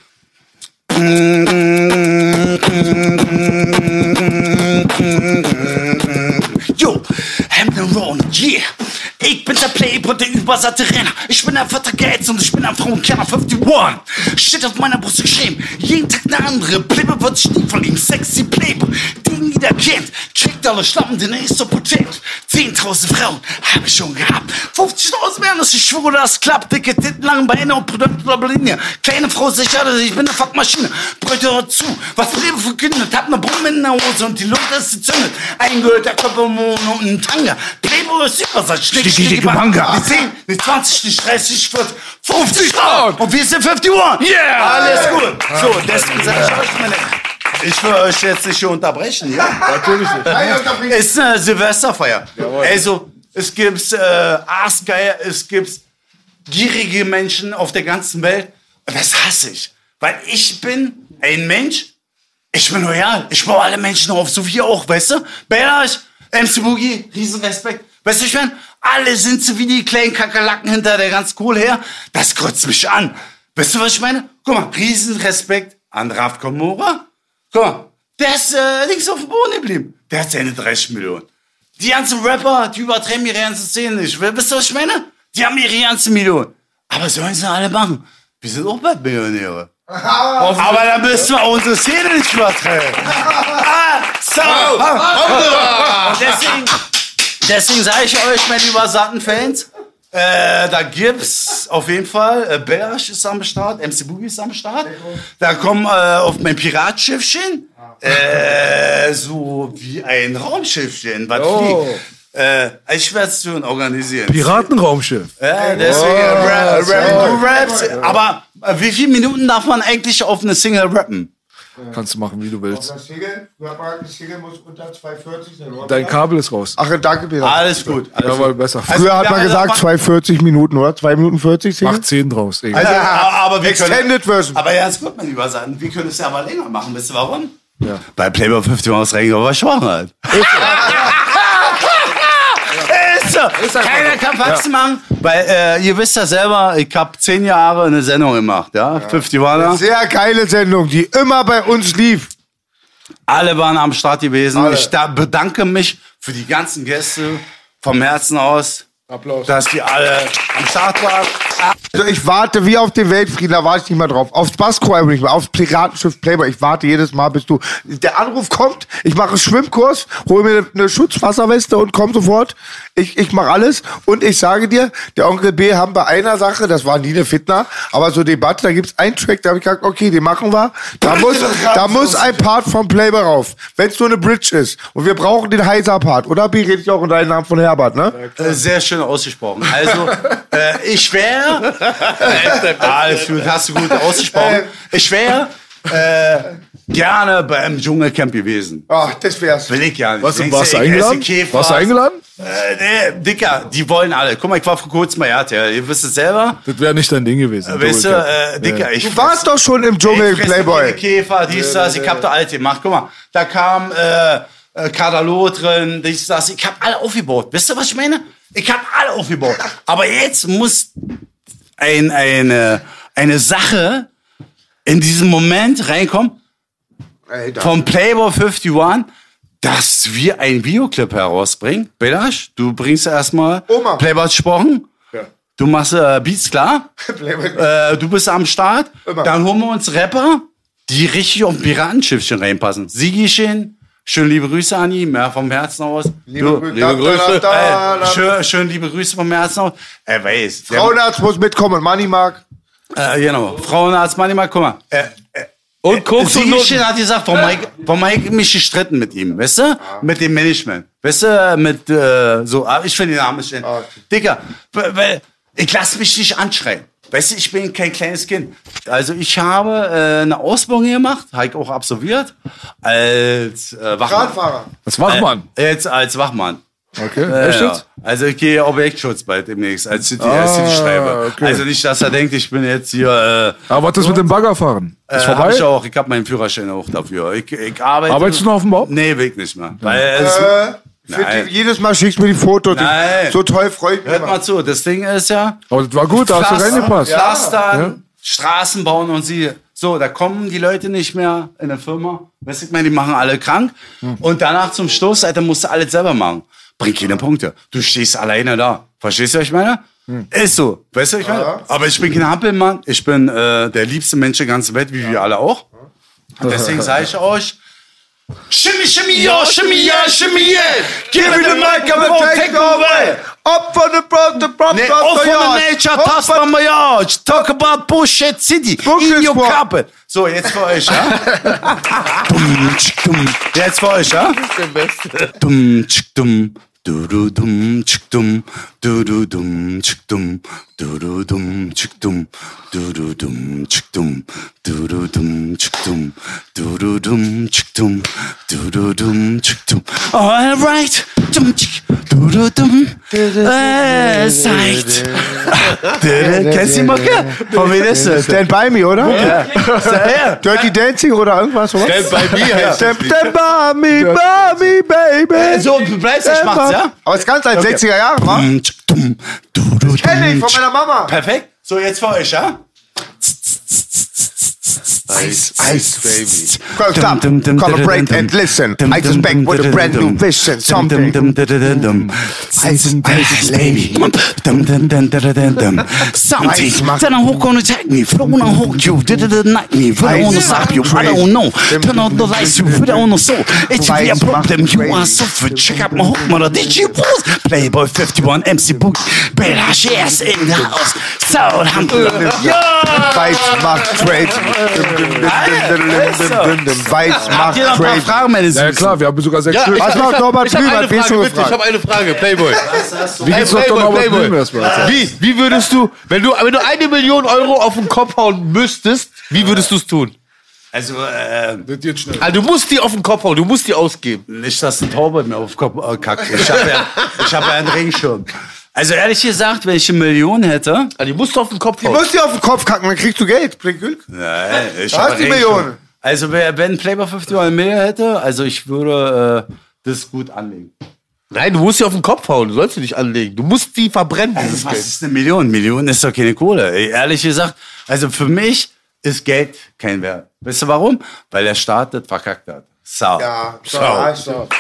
Jo, Hamden Ron, yeah. Ich bin der Playboy, der übersatte Renner. Ich bin ein Vater Gates und ich bin ein Frauenkerner 51. Steht auf meiner Brust geschrieben. Jeden Tag eine andere. Playboy wird sich nie verlieben. Sexy Playboy, den jeder kennt. Checkt alle Schlappen, denn er ist so potent. 10.000 Frauen habe ich schon gehabt. 50.000 mehr, dass ich schwöre, das klappt. Dicke Titten, lange Beine und Produktlinie. Kleine Frau sicher, ich bin eine Fuckmaschine. Bräuchte hört zu, was Playboy verkündet. Hab ne Bombe in der Hose und die Luft ist gezündet. Eingehörter Körpermond und ein Tanga. Playboy ist übersatz. Schnick, Bang. banga. Nicht 10, nicht 20, nicht 30, 40, 50 Frauen. Und wir sind 51. Yeah. Alles gut. So, deswegen sage ich euch, meine, ich will euch jetzt nicht hier unterbrechen, ja? Natürlich nicht. Nein. Es ist eine Silvesterfeier. Also, es gibt äh, Aasgeier, es gibt gierige Menschen auf der ganzen Welt. Und das hasse ich. Weil ich bin ein Mensch, ich bin loyal. Ich baue alle Menschen auf, so wie ihr auch, weißt du? Bellach, MC Boogie, Riesenrespekt. Weißt du, ich meine, alle sind so wie die kleinen Kakerlaken hinter der ganzen Kohle her. Das kotzt mich an. Weißt du, was ich meine? Guck mal, Riesenrespekt an Raf Komora. Guck mal, der ist äh, links auf dem Boden geblieben. Der hat seine 30 Millionen. Die ganzen Rapper, die übertreiben ihre ganze Szene nicht. Wisst ihr, was ich meine? Die haben ihre ganzen Millionen. Aber sollen sie alle machen? Wir sind auch bald Millionäre. Aber dann müssen wir unsere Szene nicht übertreiben. ah, so. Und deswegen, deswegen sage ich euch, meine übersatten Fans, äh, da gibt's auf jeden Fall, äh, Bersch ist am Start, MC Boogie ist am Start. Da kommen äh, auf mein Piratschiffchen, äh, so wie ein Raumschiffchen, was fliegt. Äh, ich werde es schon organisieren. Piratenraumschiff. Ja, deswegen Oh, rap, rap, du rappst. Aber äh, wie viele Minuten darf man eigentlich auf eine Single rappen? Kannst du machen, wie du willst. Das Single, das Single muss unter 2,40 sein. oder? Dein Kabel ist raus. Ach, danke, Peter. Alles gut. Alles Ja, war gut. besser. Also, Früher hat man gesagt davon- 2,40 Minuten, oder? 2 Minuten 40 Single? Mach 10 draus. Egal. Also, aber, aber wir können, Extended Version. aber ja, ist gut, mein Lieber sagen. Wir können es ja aber länger machen. Wisst ihr warum? Ja. Bei Playboy 50 Maus Regen war schwach halt. Ist so. Keiner kann Faxen machen, weil äh, ihr wisst ja selber, ich habe zehn Jahre eine Sendung gemacht, ja, 50 Warner. Sehr geile Sendung, die immer bei uns lief. Alle waren am Start gewesen. Alle. Ich da bedanke mich für die ganzen Gäste vom Herzen aus, Applaus. dass die alle am Start waren. Also ich warte wie auf den Weltfrieden, da warte ich nicht mehr drauf. Aufs Baskro nicht mehr, aufs Piratenschiff Playboy. Ich warte jedes Mal, bis du. Der Anruf kommt, ich mache einen Schwimmkurs, hole mir eine Schutzwasserweste und komm sofort. Ich, ich mache alles und ich sage dir, der Onkel B haben bei einer Sache, das war nie eine Fitner, aber so Debatte, da gibt's einen Track, da habe ich gesagt, okay, den machen wir. Da muss, da muss ein Part vom Playboy rauf, wenn es nur eine Bridge ist. Und wir brauchen den Heiser-Part, oder? B, rede ich auch in deinem Namen von Herbert, ne? Äh, Sehr schön ausgesprochen. Also, äh, ich wäre. Äh, alles gut, hast du gut ausgesprochen. Ich wäre äh, gerne beim Dschungelcamp gewesen. Ach, das wär's. Will ich ja nicht. Was, warst du eingeladen? Warst du eingeladen? Äh, nee, Dicker, die wollen alle. Guck mal, ich war vor kurzem bei RTL. Ihr wisst es selber. Das wäre nicht dein Ding gewesen. Weißt du, äh, Dicker, ich Du warst doch schon im Dschungel, Ich Playboy. Käfer, dies, das, ich hab da alt gemacht. Guck mal, da kam äh, äh, Kadalo drin, dies, das, ich hab alle aufgebaut. Wisst ihr, was ich meine? Ich hab alle aufgebaut. Aber jetzt muss ein, eine, eine Sache in diesem Moment reinkommen Alter. vom Playboy 51, dass wir einen Videoclip herausbringen. Belasch, du bringst erstmal. Playboy gesprochen. Ja. Du machst äh, Beats klar. Äh, du bist am Start. Immer. Dann holen wir uns Rapper. die richtig auf ein Piratenschiffchen reinpassen. Sigi-Chen, schön liebe Grüße an ihn, mehr vom Herzen aus. Liebe, Du, liebe da, da, Grüße. da, da, Äh, schön, schön liebe Grüße vom Herzen aus. Er weiß. Frauenarzt muss mitkommen, Money Mark. Äh, genau. Frauenarzt, manchmal, guck mal. Äh, äh, Und und Siegelchen Nutten. hat gesagt, warum ich, warum ich mich gestritten mit ihm, weißt du? Mit dem Management. Weißt du, mit, äh, so, ah, ich will den Namen nicht nennen. Dicker, weil- weil ich lass mich nicht anschreien. Weißt du, ich bin kein kleines Kind. Also ich habe äh, eine Ausbildung gemacht, habe ich auch absolviert, als äh, Wachmann. Radfahrer. Das Wachmann. Äh, jetzt als Wachmann. Okay, Äh, echt ja. Also ich gehe Objektschutz bald demnächst als City, Ah, als City Schreiber. okay. Also nicht, dass er denkt, ich bin jetzt hier. Äh, Aber was ist mit dem Baggerfahren? Ist äh, hab vorbei? ich auch. Ich habe meinen Führerschein auch dafür. Ich, ich arbeite. Arbeitest du noch auf dem Bau? Nee, weg nicht mehr. Weil es, Äh, Nein. die, jedes Mal schickst du mir die Fotos. Die- Nein. So toll freut mich. hört mal zu, das Ding ist ja. Aber das war gut, da hast du reingepasst. Pflastern, Straßen bauen und sie. So, da kommen die Leute nicht mehr in der Firma. Weißt du, ich meine, die machen alle krank. Hm. Und danach zum Schluss, Alter, musst du alles selber machen. Bringt keine Punkte. Du stehst alleine da. Verstehst du, was ich meine? Hm. Ist so. Weißt du, was ich meine? Aber ich bin kein Hampelmann. Ich bin äh, der liebste Mensch der ganzen Welt, wie wir alle auch. Und deswegen sage ich euch, Shimmy, shimmy, yo, shimmy, yeah, shimmy, yeah. Give me the microphone, take away. Up for the bro, the bro, Nee, off on the nature, toss from my yard. Talk about bullshit city. In your carpet. So, jetzt für euch, ja? Jetzt für euch, ja? Dum, tsch, dum. Du du dum tschik dum du du dum tschik dum du du dum tschik dum du du dum tschik dum du du dum tschik dum du du dum tschik dum du du dum tschik dum all right dum tschik du du dum äh, seid Kennst du die Mucke? Von wem ist das? Stand by me, oder? Ja. Dirty Dancing oder irgendwas, oder? Stand by me heißt Stand, stand by me, by me, baby. So, du mach's, ja? Aber es ist ganz alt, 60er Jahre, wa? Dum, tschik, dum, du, du, Kenn ich von meiner Mama. Perfekt. So, jetzt für euch, ja? Ice, ice, baby. Well, stop, collaborate and listen. I just back with a brand new vision, something. Ice, ice, baby. Something. Then I hook on attack me. Flow on hook you. Did it night me. Put on the stop you. I don't know. Turn on the lights you. Put on the soul. It's be a problem. You are suffer. Check out my hook, mother. Did you pause? Playboy 51 MC Book. Bad ass ass in the house. Southampton. Yeah. Weiß macht Trade. Weiß macht Trade. Fragen, meine Ja klar, wir haben sogar sechs Stück. Was macht Norbert Ich habe Blüm? eine Hat Frage, bitte. Ich habe eine Frage, Playboy. Wie geht's. Playboy, Norbert. Blüm erstmal? Wie, wie würdest du, wenn du, wenn du eine Million Euro auf den Kopf hauen müsstest, wie würdest du es tun? Also, äh, Also du musst die auf den Kopf hauen, du musst die ausgeben. nicht, dass ein Taube mir auf den Kopf äh, kackt. Ich habe ja, ich hab ja einen Regenschirm. Also ehrlich gesagt, wenn ich eine Million hätte, Also die musst du auf den Kopf Du hauen. musst dir auf den Kopf kacken, dann kriegst du Geld. Bringt Glück. Nein, ich Da hab hast die einen Regenschirm. Million. Also wer, wenn Playboy 50 Euro mehr hätte, also ich würde äh, das gut anlegen. Nein, du musst die auf den Kopf hauen, du sollst sie nicht anlegen. Du musst die verbrennen, dieses Was Geld. ist eine Million? Million ist doch keine Kohle. Ey, ehrlich gesagt, also für mich ist Geld kein Wert. Weißt du warum? Weil der Staat das verkackt hat. So. Ja, so. ja, stimmt.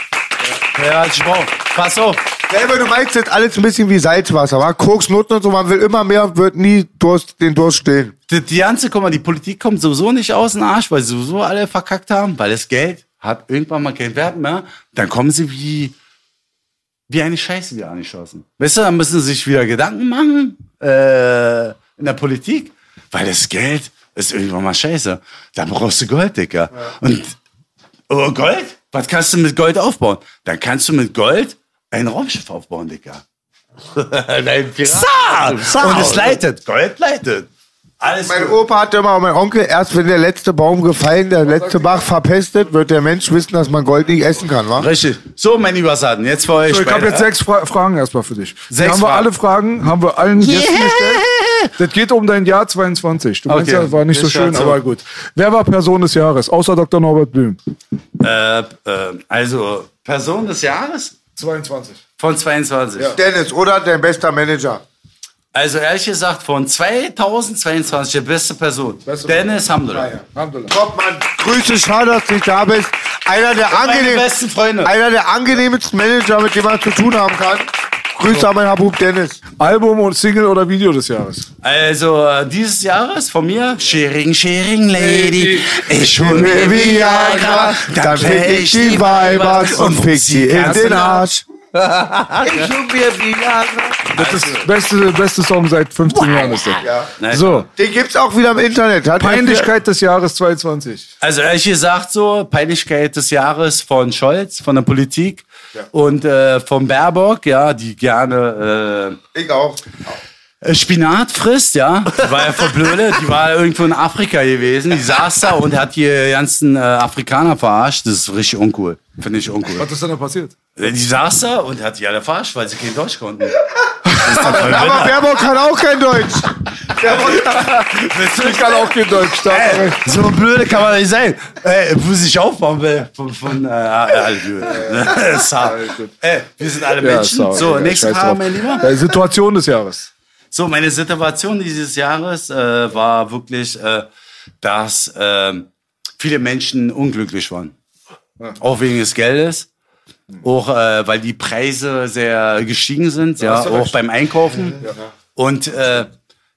Ja, ich brauch. Pass auf. Selber, du meinst jetzt alles ein bisschen wie Salzwasser, wa? Koks, Nutten und so, man will immer mehr, wird nie Durst, den Durst stillen. Die, die ganze, guck mal, die Politik kommt sowieso nicht aus dem Arsch, weil sie sowieso alle verkackt haben, weil das Geld hat irgendwann mal keinen Wert mehr. Dann kommen sie wie, wie eine Scheiße wieder angeschossen. Weißt du, dann müssen sie sich wieder Gedanken machen, äh, in der Politik, weil das Geld ist irgendwann mal scheiße. Da brauchst du Gold, Dicker. Und, oh, Gold? Was kannst du mit Gold aufbauen? Dann kannst du mit Gold ein Raumschiff aufbauen, Dicker. Nein, Sa! Und es leitet. Gold leitet. Alles Mein gut. Opa hatte immer, mein Onkel, erst wenn der letzte Baum gefallen, der letzte Bach verpestet, wird der Mensch wissen, dass man Gold nicht essen kann, wa? Richtig. So, mein lieber Saden, jetzt für euch. So, ich habe jetzt sechs Fra Fragen erstmal für dich. Sechs haben wir Fragen. alle Fragen, haben wir allen Gästen gestellt. Das geht um dein Jahr 22. Du meinst Okay. ja, war nicht so schön, so. aber gut. Wer war Person des Jahres, außer Dr. Norbert Blüm? Äh, äh, also, Person des Jahres 22. von 22. Dennis, oder dein bester Manager. Also, ehrlich gesagt, von 2022 der beste Person. Dennis Hamdullah. Top, Mann. Grüße, schade, dass du nicht da bist. Einer der, angenehm, besten Freunde. einer der angenehmsten Manager, mit dem man zu tun haben kann. Grüße an meinen Habub Dennis. Album und Single oder Video des Jahres? Also äh, dieses Jahres von mir, Sharing, Sharing Lady, ich hol mir Viagra, dann fick ich die Weibers und fick sie in den Arsch. Ich hol mir Viagra. Das ist der beste, beste Song seit 15 Jahren. Ist das. So, Den gibt's auch wieder im Internet. Hat Peinlichkeit des Jahres 22. Also ehrlich gesagt so, Peinlichkeit des Jahres von Scholz, von der Politik und äh, von Baerbock, ja, die gerne Ich auch. Äh, Spinat frisst, ja. Die war ja voll blöde, die war irgendwo in Afrika gewesen, die saß da und hat die ganzen äh, Afrikaner verarscht. Das ist richtig uncool. Finde ich uncool. Was ist denn da passiert? Die saß da und hat die alle verarscht, weil sie kein Deutsch konnten. Aber Baerbock kann auch kein Deutsch. Ich kann auch kein Deutsch. er recht. So blöde kann man nicht sein. Ey, muss ich aufbauen will. Von, von äh, blöd. Sa- Ey, wir sind alle Ja, Menschen. sorry, so, ja, nächste scheiß Frage, drauf. mein Lieber. Äh, Situation des Jahres. So, meine Situation dieses Jahres äh, war wirklich, äh, dass äh, viele Menschen unglücklich waren. Auch wegen des Geldes. Auch äh, weil die Preise sehr gestiegen sind, ja, du auch recht. beim Einkaufen. Und äh,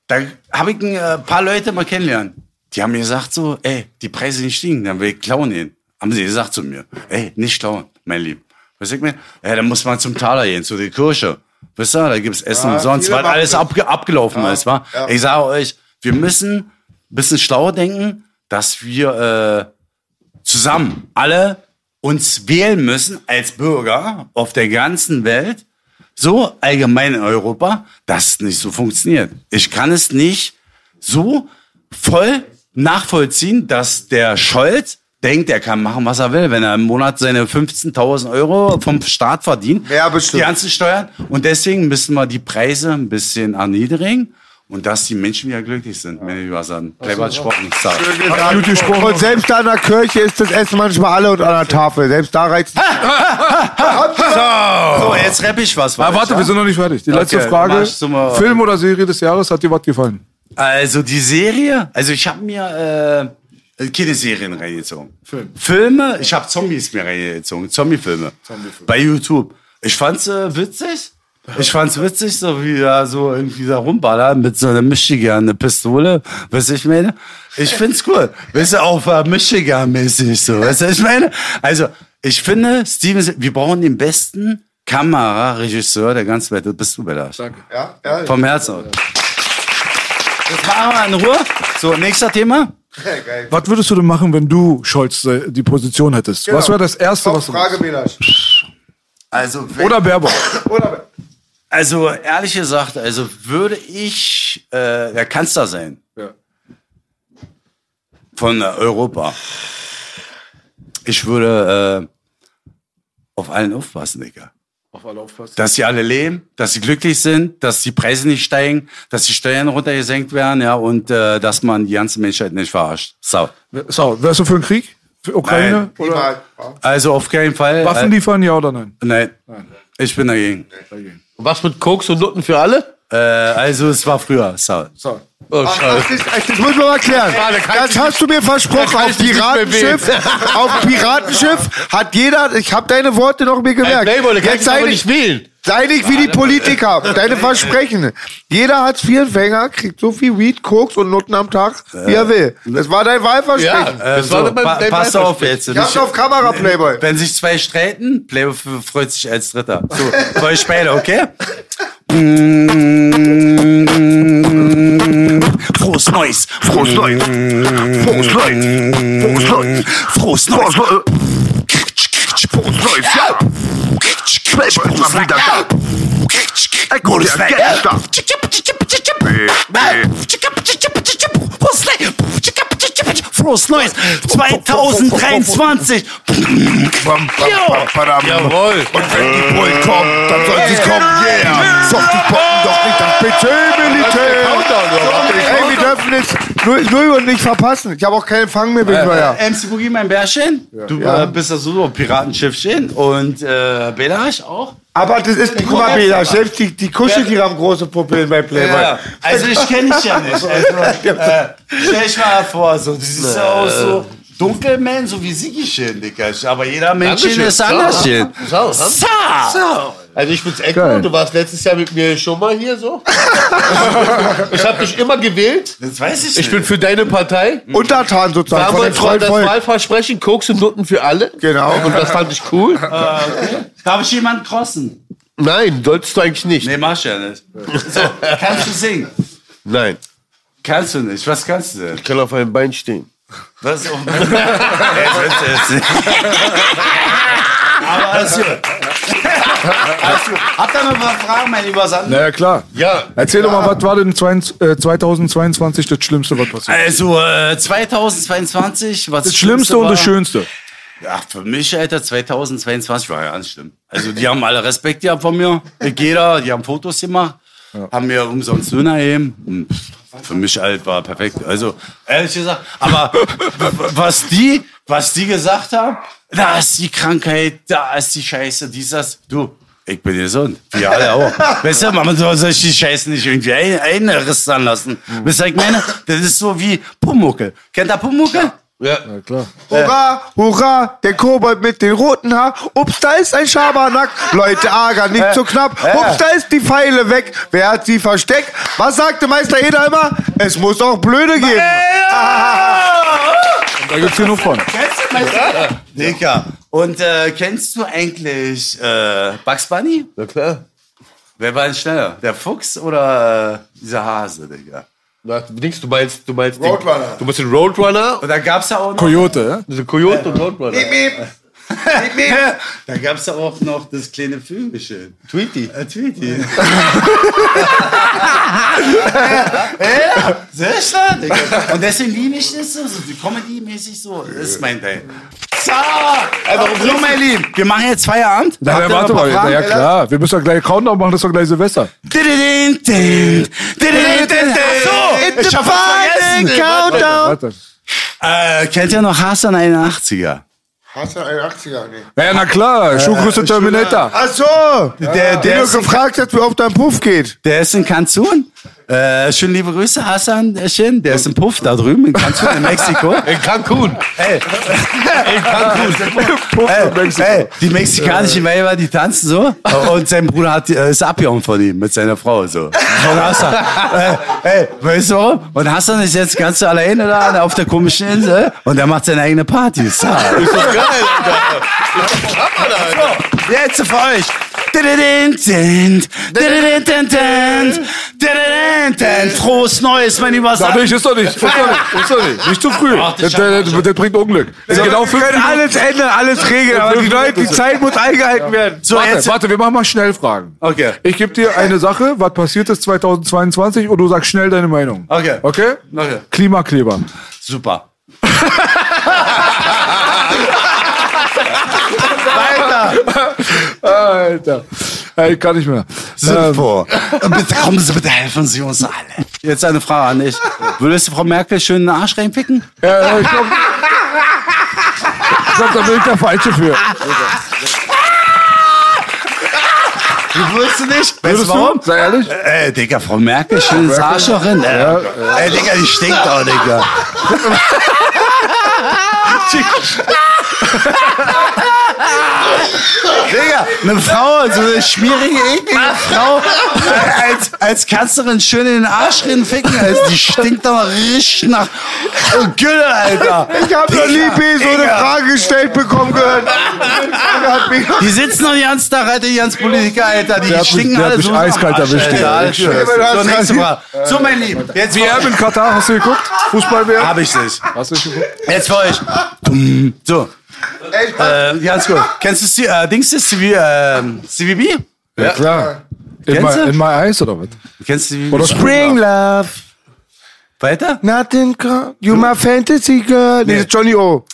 da habe ich ein äh, paar Leute mal kennenlernen. Die haben mir gesagt so, ey, die Preise sind gestiegen, dann will ich klauen gehen. Haben sie gesagt zu mir, ey, nicht klauen, mein Lieb. Was ich mir? Ja, dann muss man zum Taler gehen, zu der Kirche. Wisst ihr, da gibt's Essen Ja, und sonst, weil alles abge abgelaufen ist, wa? ja. Ich sage euch, wir müssen ein bisschen schlauer denken, dass wir äh, zusammen alle uns wählen müssen als Bürger auf der ganzen Welt, so allgemein in Europa, dass es nicht so funktioniert. Ich kann es nicht so voll nachvollziehen, dass der Scholz denkt, er kann machen, was er will, wenn er im Monat seine 15.000 Euro vom Staat verdient, Ja, bestimmt. die ganzen Steuern. Und deswegen müssen wir die Preise ein bisschen erniedrigen und dass die Menschen wieder glücklich sind, wenn ich was sagen. Clever gesprochen. Sag. Gut gesprochen. Und selbst da in der Kirche ist das Essen manchmal alle und an der Tafel. Selbst da reizt So, jetzt rapp ich was. Ah, warte, wir sind noch nicht fertig. Die letzte Okay, Frage. ich mal- Film oder Serie des Jahres hat dir was gefallen? Also die Serie, also ich habe mir äh, keine Serien reingezogen. Filme, ich habe Zombies mir reingezogen, Zombiefilme. Bei YouTube. Ich fand's äh, witzig. Ich fand's witzig, so wie da so irgendwie da rumballern mit so einer Michigan, eine Pistole, weißt du, ich meine? Ich find's cool. Weißt du, auch äh, Michigan-mäßig so, weißt du, ich meine? Also, ich finde, Steven, wir brauchen den besten Kameraregisseur der ganzen Welt. Das bist du, Belasch. Danke. Ja, ja. Vom Herzen aus. Jetzt machen wir in Ruhe. So, nächster Thema. Geil. Was würdest du denn machen, wenn du Scholz äh, die Position hättest? Was wäre das Erste, Top was du Frage, Belasch. Also, Oder Baerbock. Oder also ehrlich gesagt, also würde ich äh, der Kanzler sein Ja. von Europa. Ich würde äh, auf allen aufpassen, Digga. Auf alle aufpassen. Dass sie alle leben, dass sie glücklich sind, dass die Preise nicht steigen, dass die Steuern runtergesenkt werden, ja, und äh, dass man die ganze Menschheit nicht verarscht. So. So, wärst du für einen Krieg? Für Ukraine? Nein. Oder. Also auf keinen Fall. Waffen liefern, ja oder nein? Äh, nein. Ich bin dagegen. Was mit Koks und Nutten für alle? Äh, also es war früher. So. So. Oh, Ach, scheiße. das, das muss man mal klären. Das hast du mir versprochen. Auf Piratenschiff, auf Piratenschiff hat jeder, ich habe deine Worte noch mir gemerkt. Playboy, Jetzt ich sei aber nicht, nicht wählen. Sei nicht wie die Politiker. Deine Versprechen. Jeder Hartz-IV-Empfänger kriegt so viel Weed, Koks und Nutten am Tag, wie er will. Das war dein Wahlversprechen. Ja, das so, war mein, pa mein pass auf jetzt. Ich hab's auf Kamera, Playboy. Wenn sich zwei streiten, Playboy freut sich als Dritter. So, euch beide, okay? Frohes Neues! Frohes Neues! Frohes Neues! Frohes Neues! Frohes Neues! Frohes Neues! Ja! Playboy ist mal wieder da! Gutes Wetter! Frohes Neues. 2023! Jawohl. Und wenn die Bull kommt, dann soll sie kommen, yeah! Doch, die poppen doch nicht PC-Militär! Ey, wir dürfen 0 0 und nicht verpassen. Ich habe auch keinen Fang mehr wegen Neujahr. MC Boogie, mein Bärchen. Du äh, bist ja so Piratenschiffchen. Und äh, Belasch auch. Aber das ist, guck mal, Bela, selbst die, die Kuscheltiere haben große Pupillen bei Playboy. Ja, also ich kenne dich ja nicht. Also, äh, stell dich mal vor, so, du siehst ja aus so Dunkelman, so wie Sigi schön, Dicker. Aber jeder Mensch ist anders. So, so. So. Also ich bin's Echo, Geil. du warst letztes Jahr mit mir schon mal hier so. ich habe dich immer gewählt. Das weiß ich Ich bin für deine Partei. Untertan sozusagen dem Damals freien das Volk. Wahlversprechen, Koks und Nutten für alle. Genau. Und das fand ich cool. Darf ich jemanden crossen? Nein, solltest du eigentlich nicht. Nee, mach ich ja nicht. So, kannst du singen? Nein, Kannst du nicht. Was kannst du denn? ich kann auf einem Bein stehen. Was? Jetzt wird's jetzt. Aber alles gut. Habt ihr noch ein paar Fragen, mein lieber Sander? Naja, klar. Ja. Erzähl doch mal, was war denn 22, äh, 2022 das Schlimmste, was passiert? Also, äh, 2022, was Das Schlimmste und das Schönste. Ja, für mich, Alter, 2022 war ja ganz schlimm. Also, die haben alle Respekt gehabt von mir. Jeder, die haben Fotos gemacht, haben mir umsonst Döner gegeben. Und Für mich halt war perfekt. Also, ehrlich gesagt, aber was die, was die gesagt haben, da ist die Krankheit, da ist die Scheiße, dies, das. Du, ich bin gesund. Wir alle auch. weißt du, man soll sich die Scheiße nicht irgendwie ein, einrissern lassen. Weißt du, ich meine? Das ist so wie Pumuckel. Kennt ihr Pumuckel? Ja. Ja, klar. Hurra, hurra, der Kobold mit den roten Haar. Ups, da ist ein Schabernack. Leute, ärgern, nicht so knapp. Ups, da ist die Pfeile weg. Wer hat sie versteckt? Was sagte Meister Eder immer? Es muss auch Blöde geben. Da gibt's genug von. Kennst du Meister? Dicker. Und äh, kennst du eigentlich äh, Bugs Bunny? Na klar. Wer war denn schneller? Der Fuchs oder äh, dieser Hase, Digga? Na, du meinst, du meinst Roadrunner. Den, du musst den Roadrunner, Und da gab's ja auch noch. Coyote, ja? diese Coyote und Roadrunner. da gab's ja auch noch das kleine Vögelchen. Tweety. Äh, Tweety. ja, sehr stark, Digga. Und deswegen liebe ich das so, so Comedy-mäßig so. Das ist mein Teil. So, aber so, mein Lieben, wir machen jetzt Feierabend. Na, Habt warte ein mal. Fragen? Ja, klar. Wir müssen doch gleich Countdown machen, das ist doch gleich Silvester. Din, din, din. Ach so, ich hab was vergessen. Countdown. Warte. Äh, kennt ihr noch Hassan 81er? Hast du einen 80er? Nee. Ja, na klar. Schuhgröße Terminator. Ach so. Der, Der der, gefragt hast, wie oft dein Puff geht. der ist in Cancun. Äh, schöne liebe Grüße, Hassan. äh, Schön. Der ist im Puff da drüben in Cancun, in Mexiko. In Cancun. Ey, ey, ey, die mexikanischen Weiber, die tanzen so. Und sein Bruder hat, äh, ist abgehauen von ihm, mit seiner Frau so. Von Hassan. Ey, ey, weißt du warum? Und Hassan ist jetzt ganz alleine da auf der komischen Insel und er macht seine eigene Party. Ist das Ist geil, Alter. Ist doch Hammer, Alter. Jetzt für euch. Frohes Neues, mein lieber Sack. nicht, ist doch nicht. Ist doch nicht. Ist doch nicht. Nicht zu früh. Ach, das Das, das, bringt Unglück. Das ist genau Wir können alles ändern, alles regeln, aber die Leute, die Zeit muss eingehalten werden. So, Warte, jetzt. warte, wir machen mal Schnellfragen. Okay. Ich gebe dir eine Sache, was passiert ist 2022 und du sagst schnell deine Meinung. Okay. Okay? Okay. Klimakleber. Super. Alter. Ey, kann nicht mehr. Ähm, Super. bitte kommen Sie, bitte helfen Sie uns alle. Jetzt eine Frage an dich. Würdest du Frau Merkel schön in den Arsch reinpicken? ja, ich glaube, ich glaub, da bin ich der Falsche für. Du würdest du nicht? Weißt du warum? Sei ehrlich. Ey, Digga, Frau Merkel, schön ins Arschloch-Rennen. Ey. ey, Digga, die stinkt auch, Digga. Digga, eine Frau, so eine schmierige, eklige Frau, als, als Kanzlerin schön in den Arsch ficken, also die stinkt doch richtig nach Gülle, Alter. Ich habe noch nie so eine Frage gestellt bekommen gehört. Die sitzen noch den ganzen Tag, Alter, die ganzen Politiker, Alter, die Der mich- stinken hat alle mich so eiskalt Arsch, erwischt, Alter. schwör's. So, nächste Frage. So, mein Lieben, jetzt WM in Katar, hast du geguckt? Fußball-WM? Hab ich nicht. Hast du nicht geguckt? Jetzt für euch. So. Äh, ganz gut. Kennst du äh, Dings ist CB, äh, CBB? Ja, klar. In Kennst my, du? in my eyes oder was? Kennst du CBB? Oder Spring Love. Weiter? Nothing come. You my fantasy girl. Nee, Johnny O.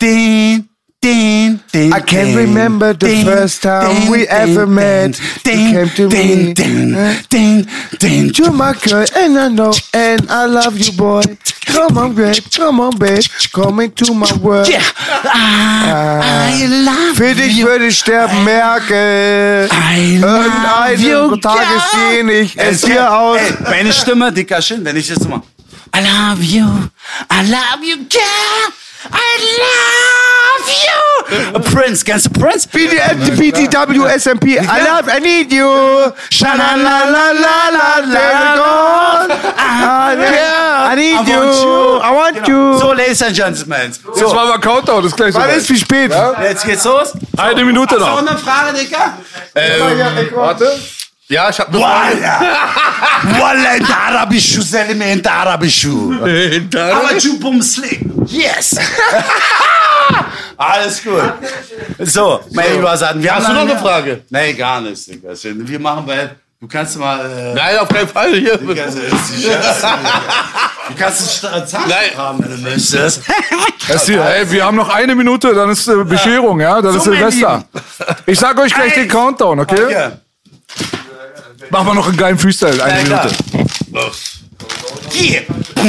Din, din, din, I can't din, remember the din, first time din, we din, ever din, met. din, You came to din, me. din, din, din. You're my girl, and I know, and I love you, boy. Come on, babe, come on, babe, come into my world. Yeah. Ah, I love Für dich you. würde ich sterben, Merkel. I love you, Irgendeines Tages girl. gehe ich es hier aus. Ey, meine Stimme, dicker schön, wenn ich jetzt mal. I love you, I love you, girl. I love love you. Prince, kennst a Prince? BDF, BDW, SMP, I love, I need you. Sha la la la la la I need you. I want you. So, Ladies and Gentlemen. So. Jetzt machen wir Countdown, das ist gleich so. Alles ist wie spät? Ja? Jetzt geht's los. Eine Minute noch. Hast du Noch eine Frage, Digga? Ähm, warte. Ja, ich hab ne Walla! Walla in der Arabischu, Selime in der Arabischu. Aber du bumsling. Yes! alles gut so mein lieber Satten wir Hast haben du noch eine Frage? nee gar nicht Digga. wir machen bei du kannst mal äh, Nein, auf keinen Fall. Hier. du kannst, du kannst einen Zahn Nein. haben wenn du möchtest Das hier, ey, wir haben noch eine Minute, dann ist äh, Bescherung, ja? Dann ist So, mein Silvester. Ich sag euch gleich den. Countdown, okay? okay. Machen wir noch einen geilen Freestyle, eine Ja, klar. Minute. Jo,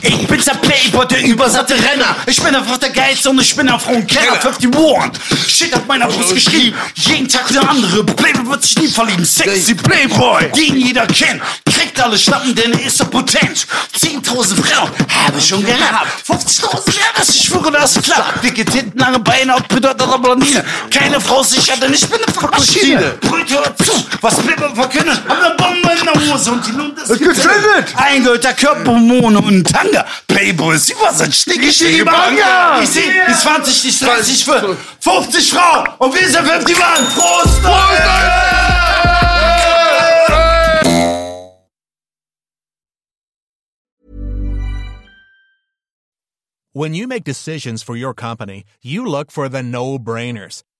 ich bin der Playboy, der übersatte Renner. Ich bin einfach der Geilste und ich bin ein Frauenkenner. 51 steht auf meiner Brust geschrieben. Jeden Tag der andere. Playboy wird sich nie verlieben. Sexy Playboy, den jeder kennt. Kriegt alle Schnappen, denn er ist so potent. 10.000 Frauen habe ich schon gehabt. 50.000 wäre es, ich schwöre, das klappt. Dicke Tinten, lange Beine und bedeutet Blondine. Keine Frau sicher, denn ich bin eine Maschine. Brüllt hört zu, was Playboy verkündet. Haben eine Bombe in der Hose und die Lunte ist gezündet. Ein Goldter Körpermone und Tanga. Playboy ist über sein Schnicki, Schnicki, Manga. Ich seh die 20, die 30 50 Frauen und wir sind 50 Mann. Prost! When you make decisions for your company, you look for the no brainers.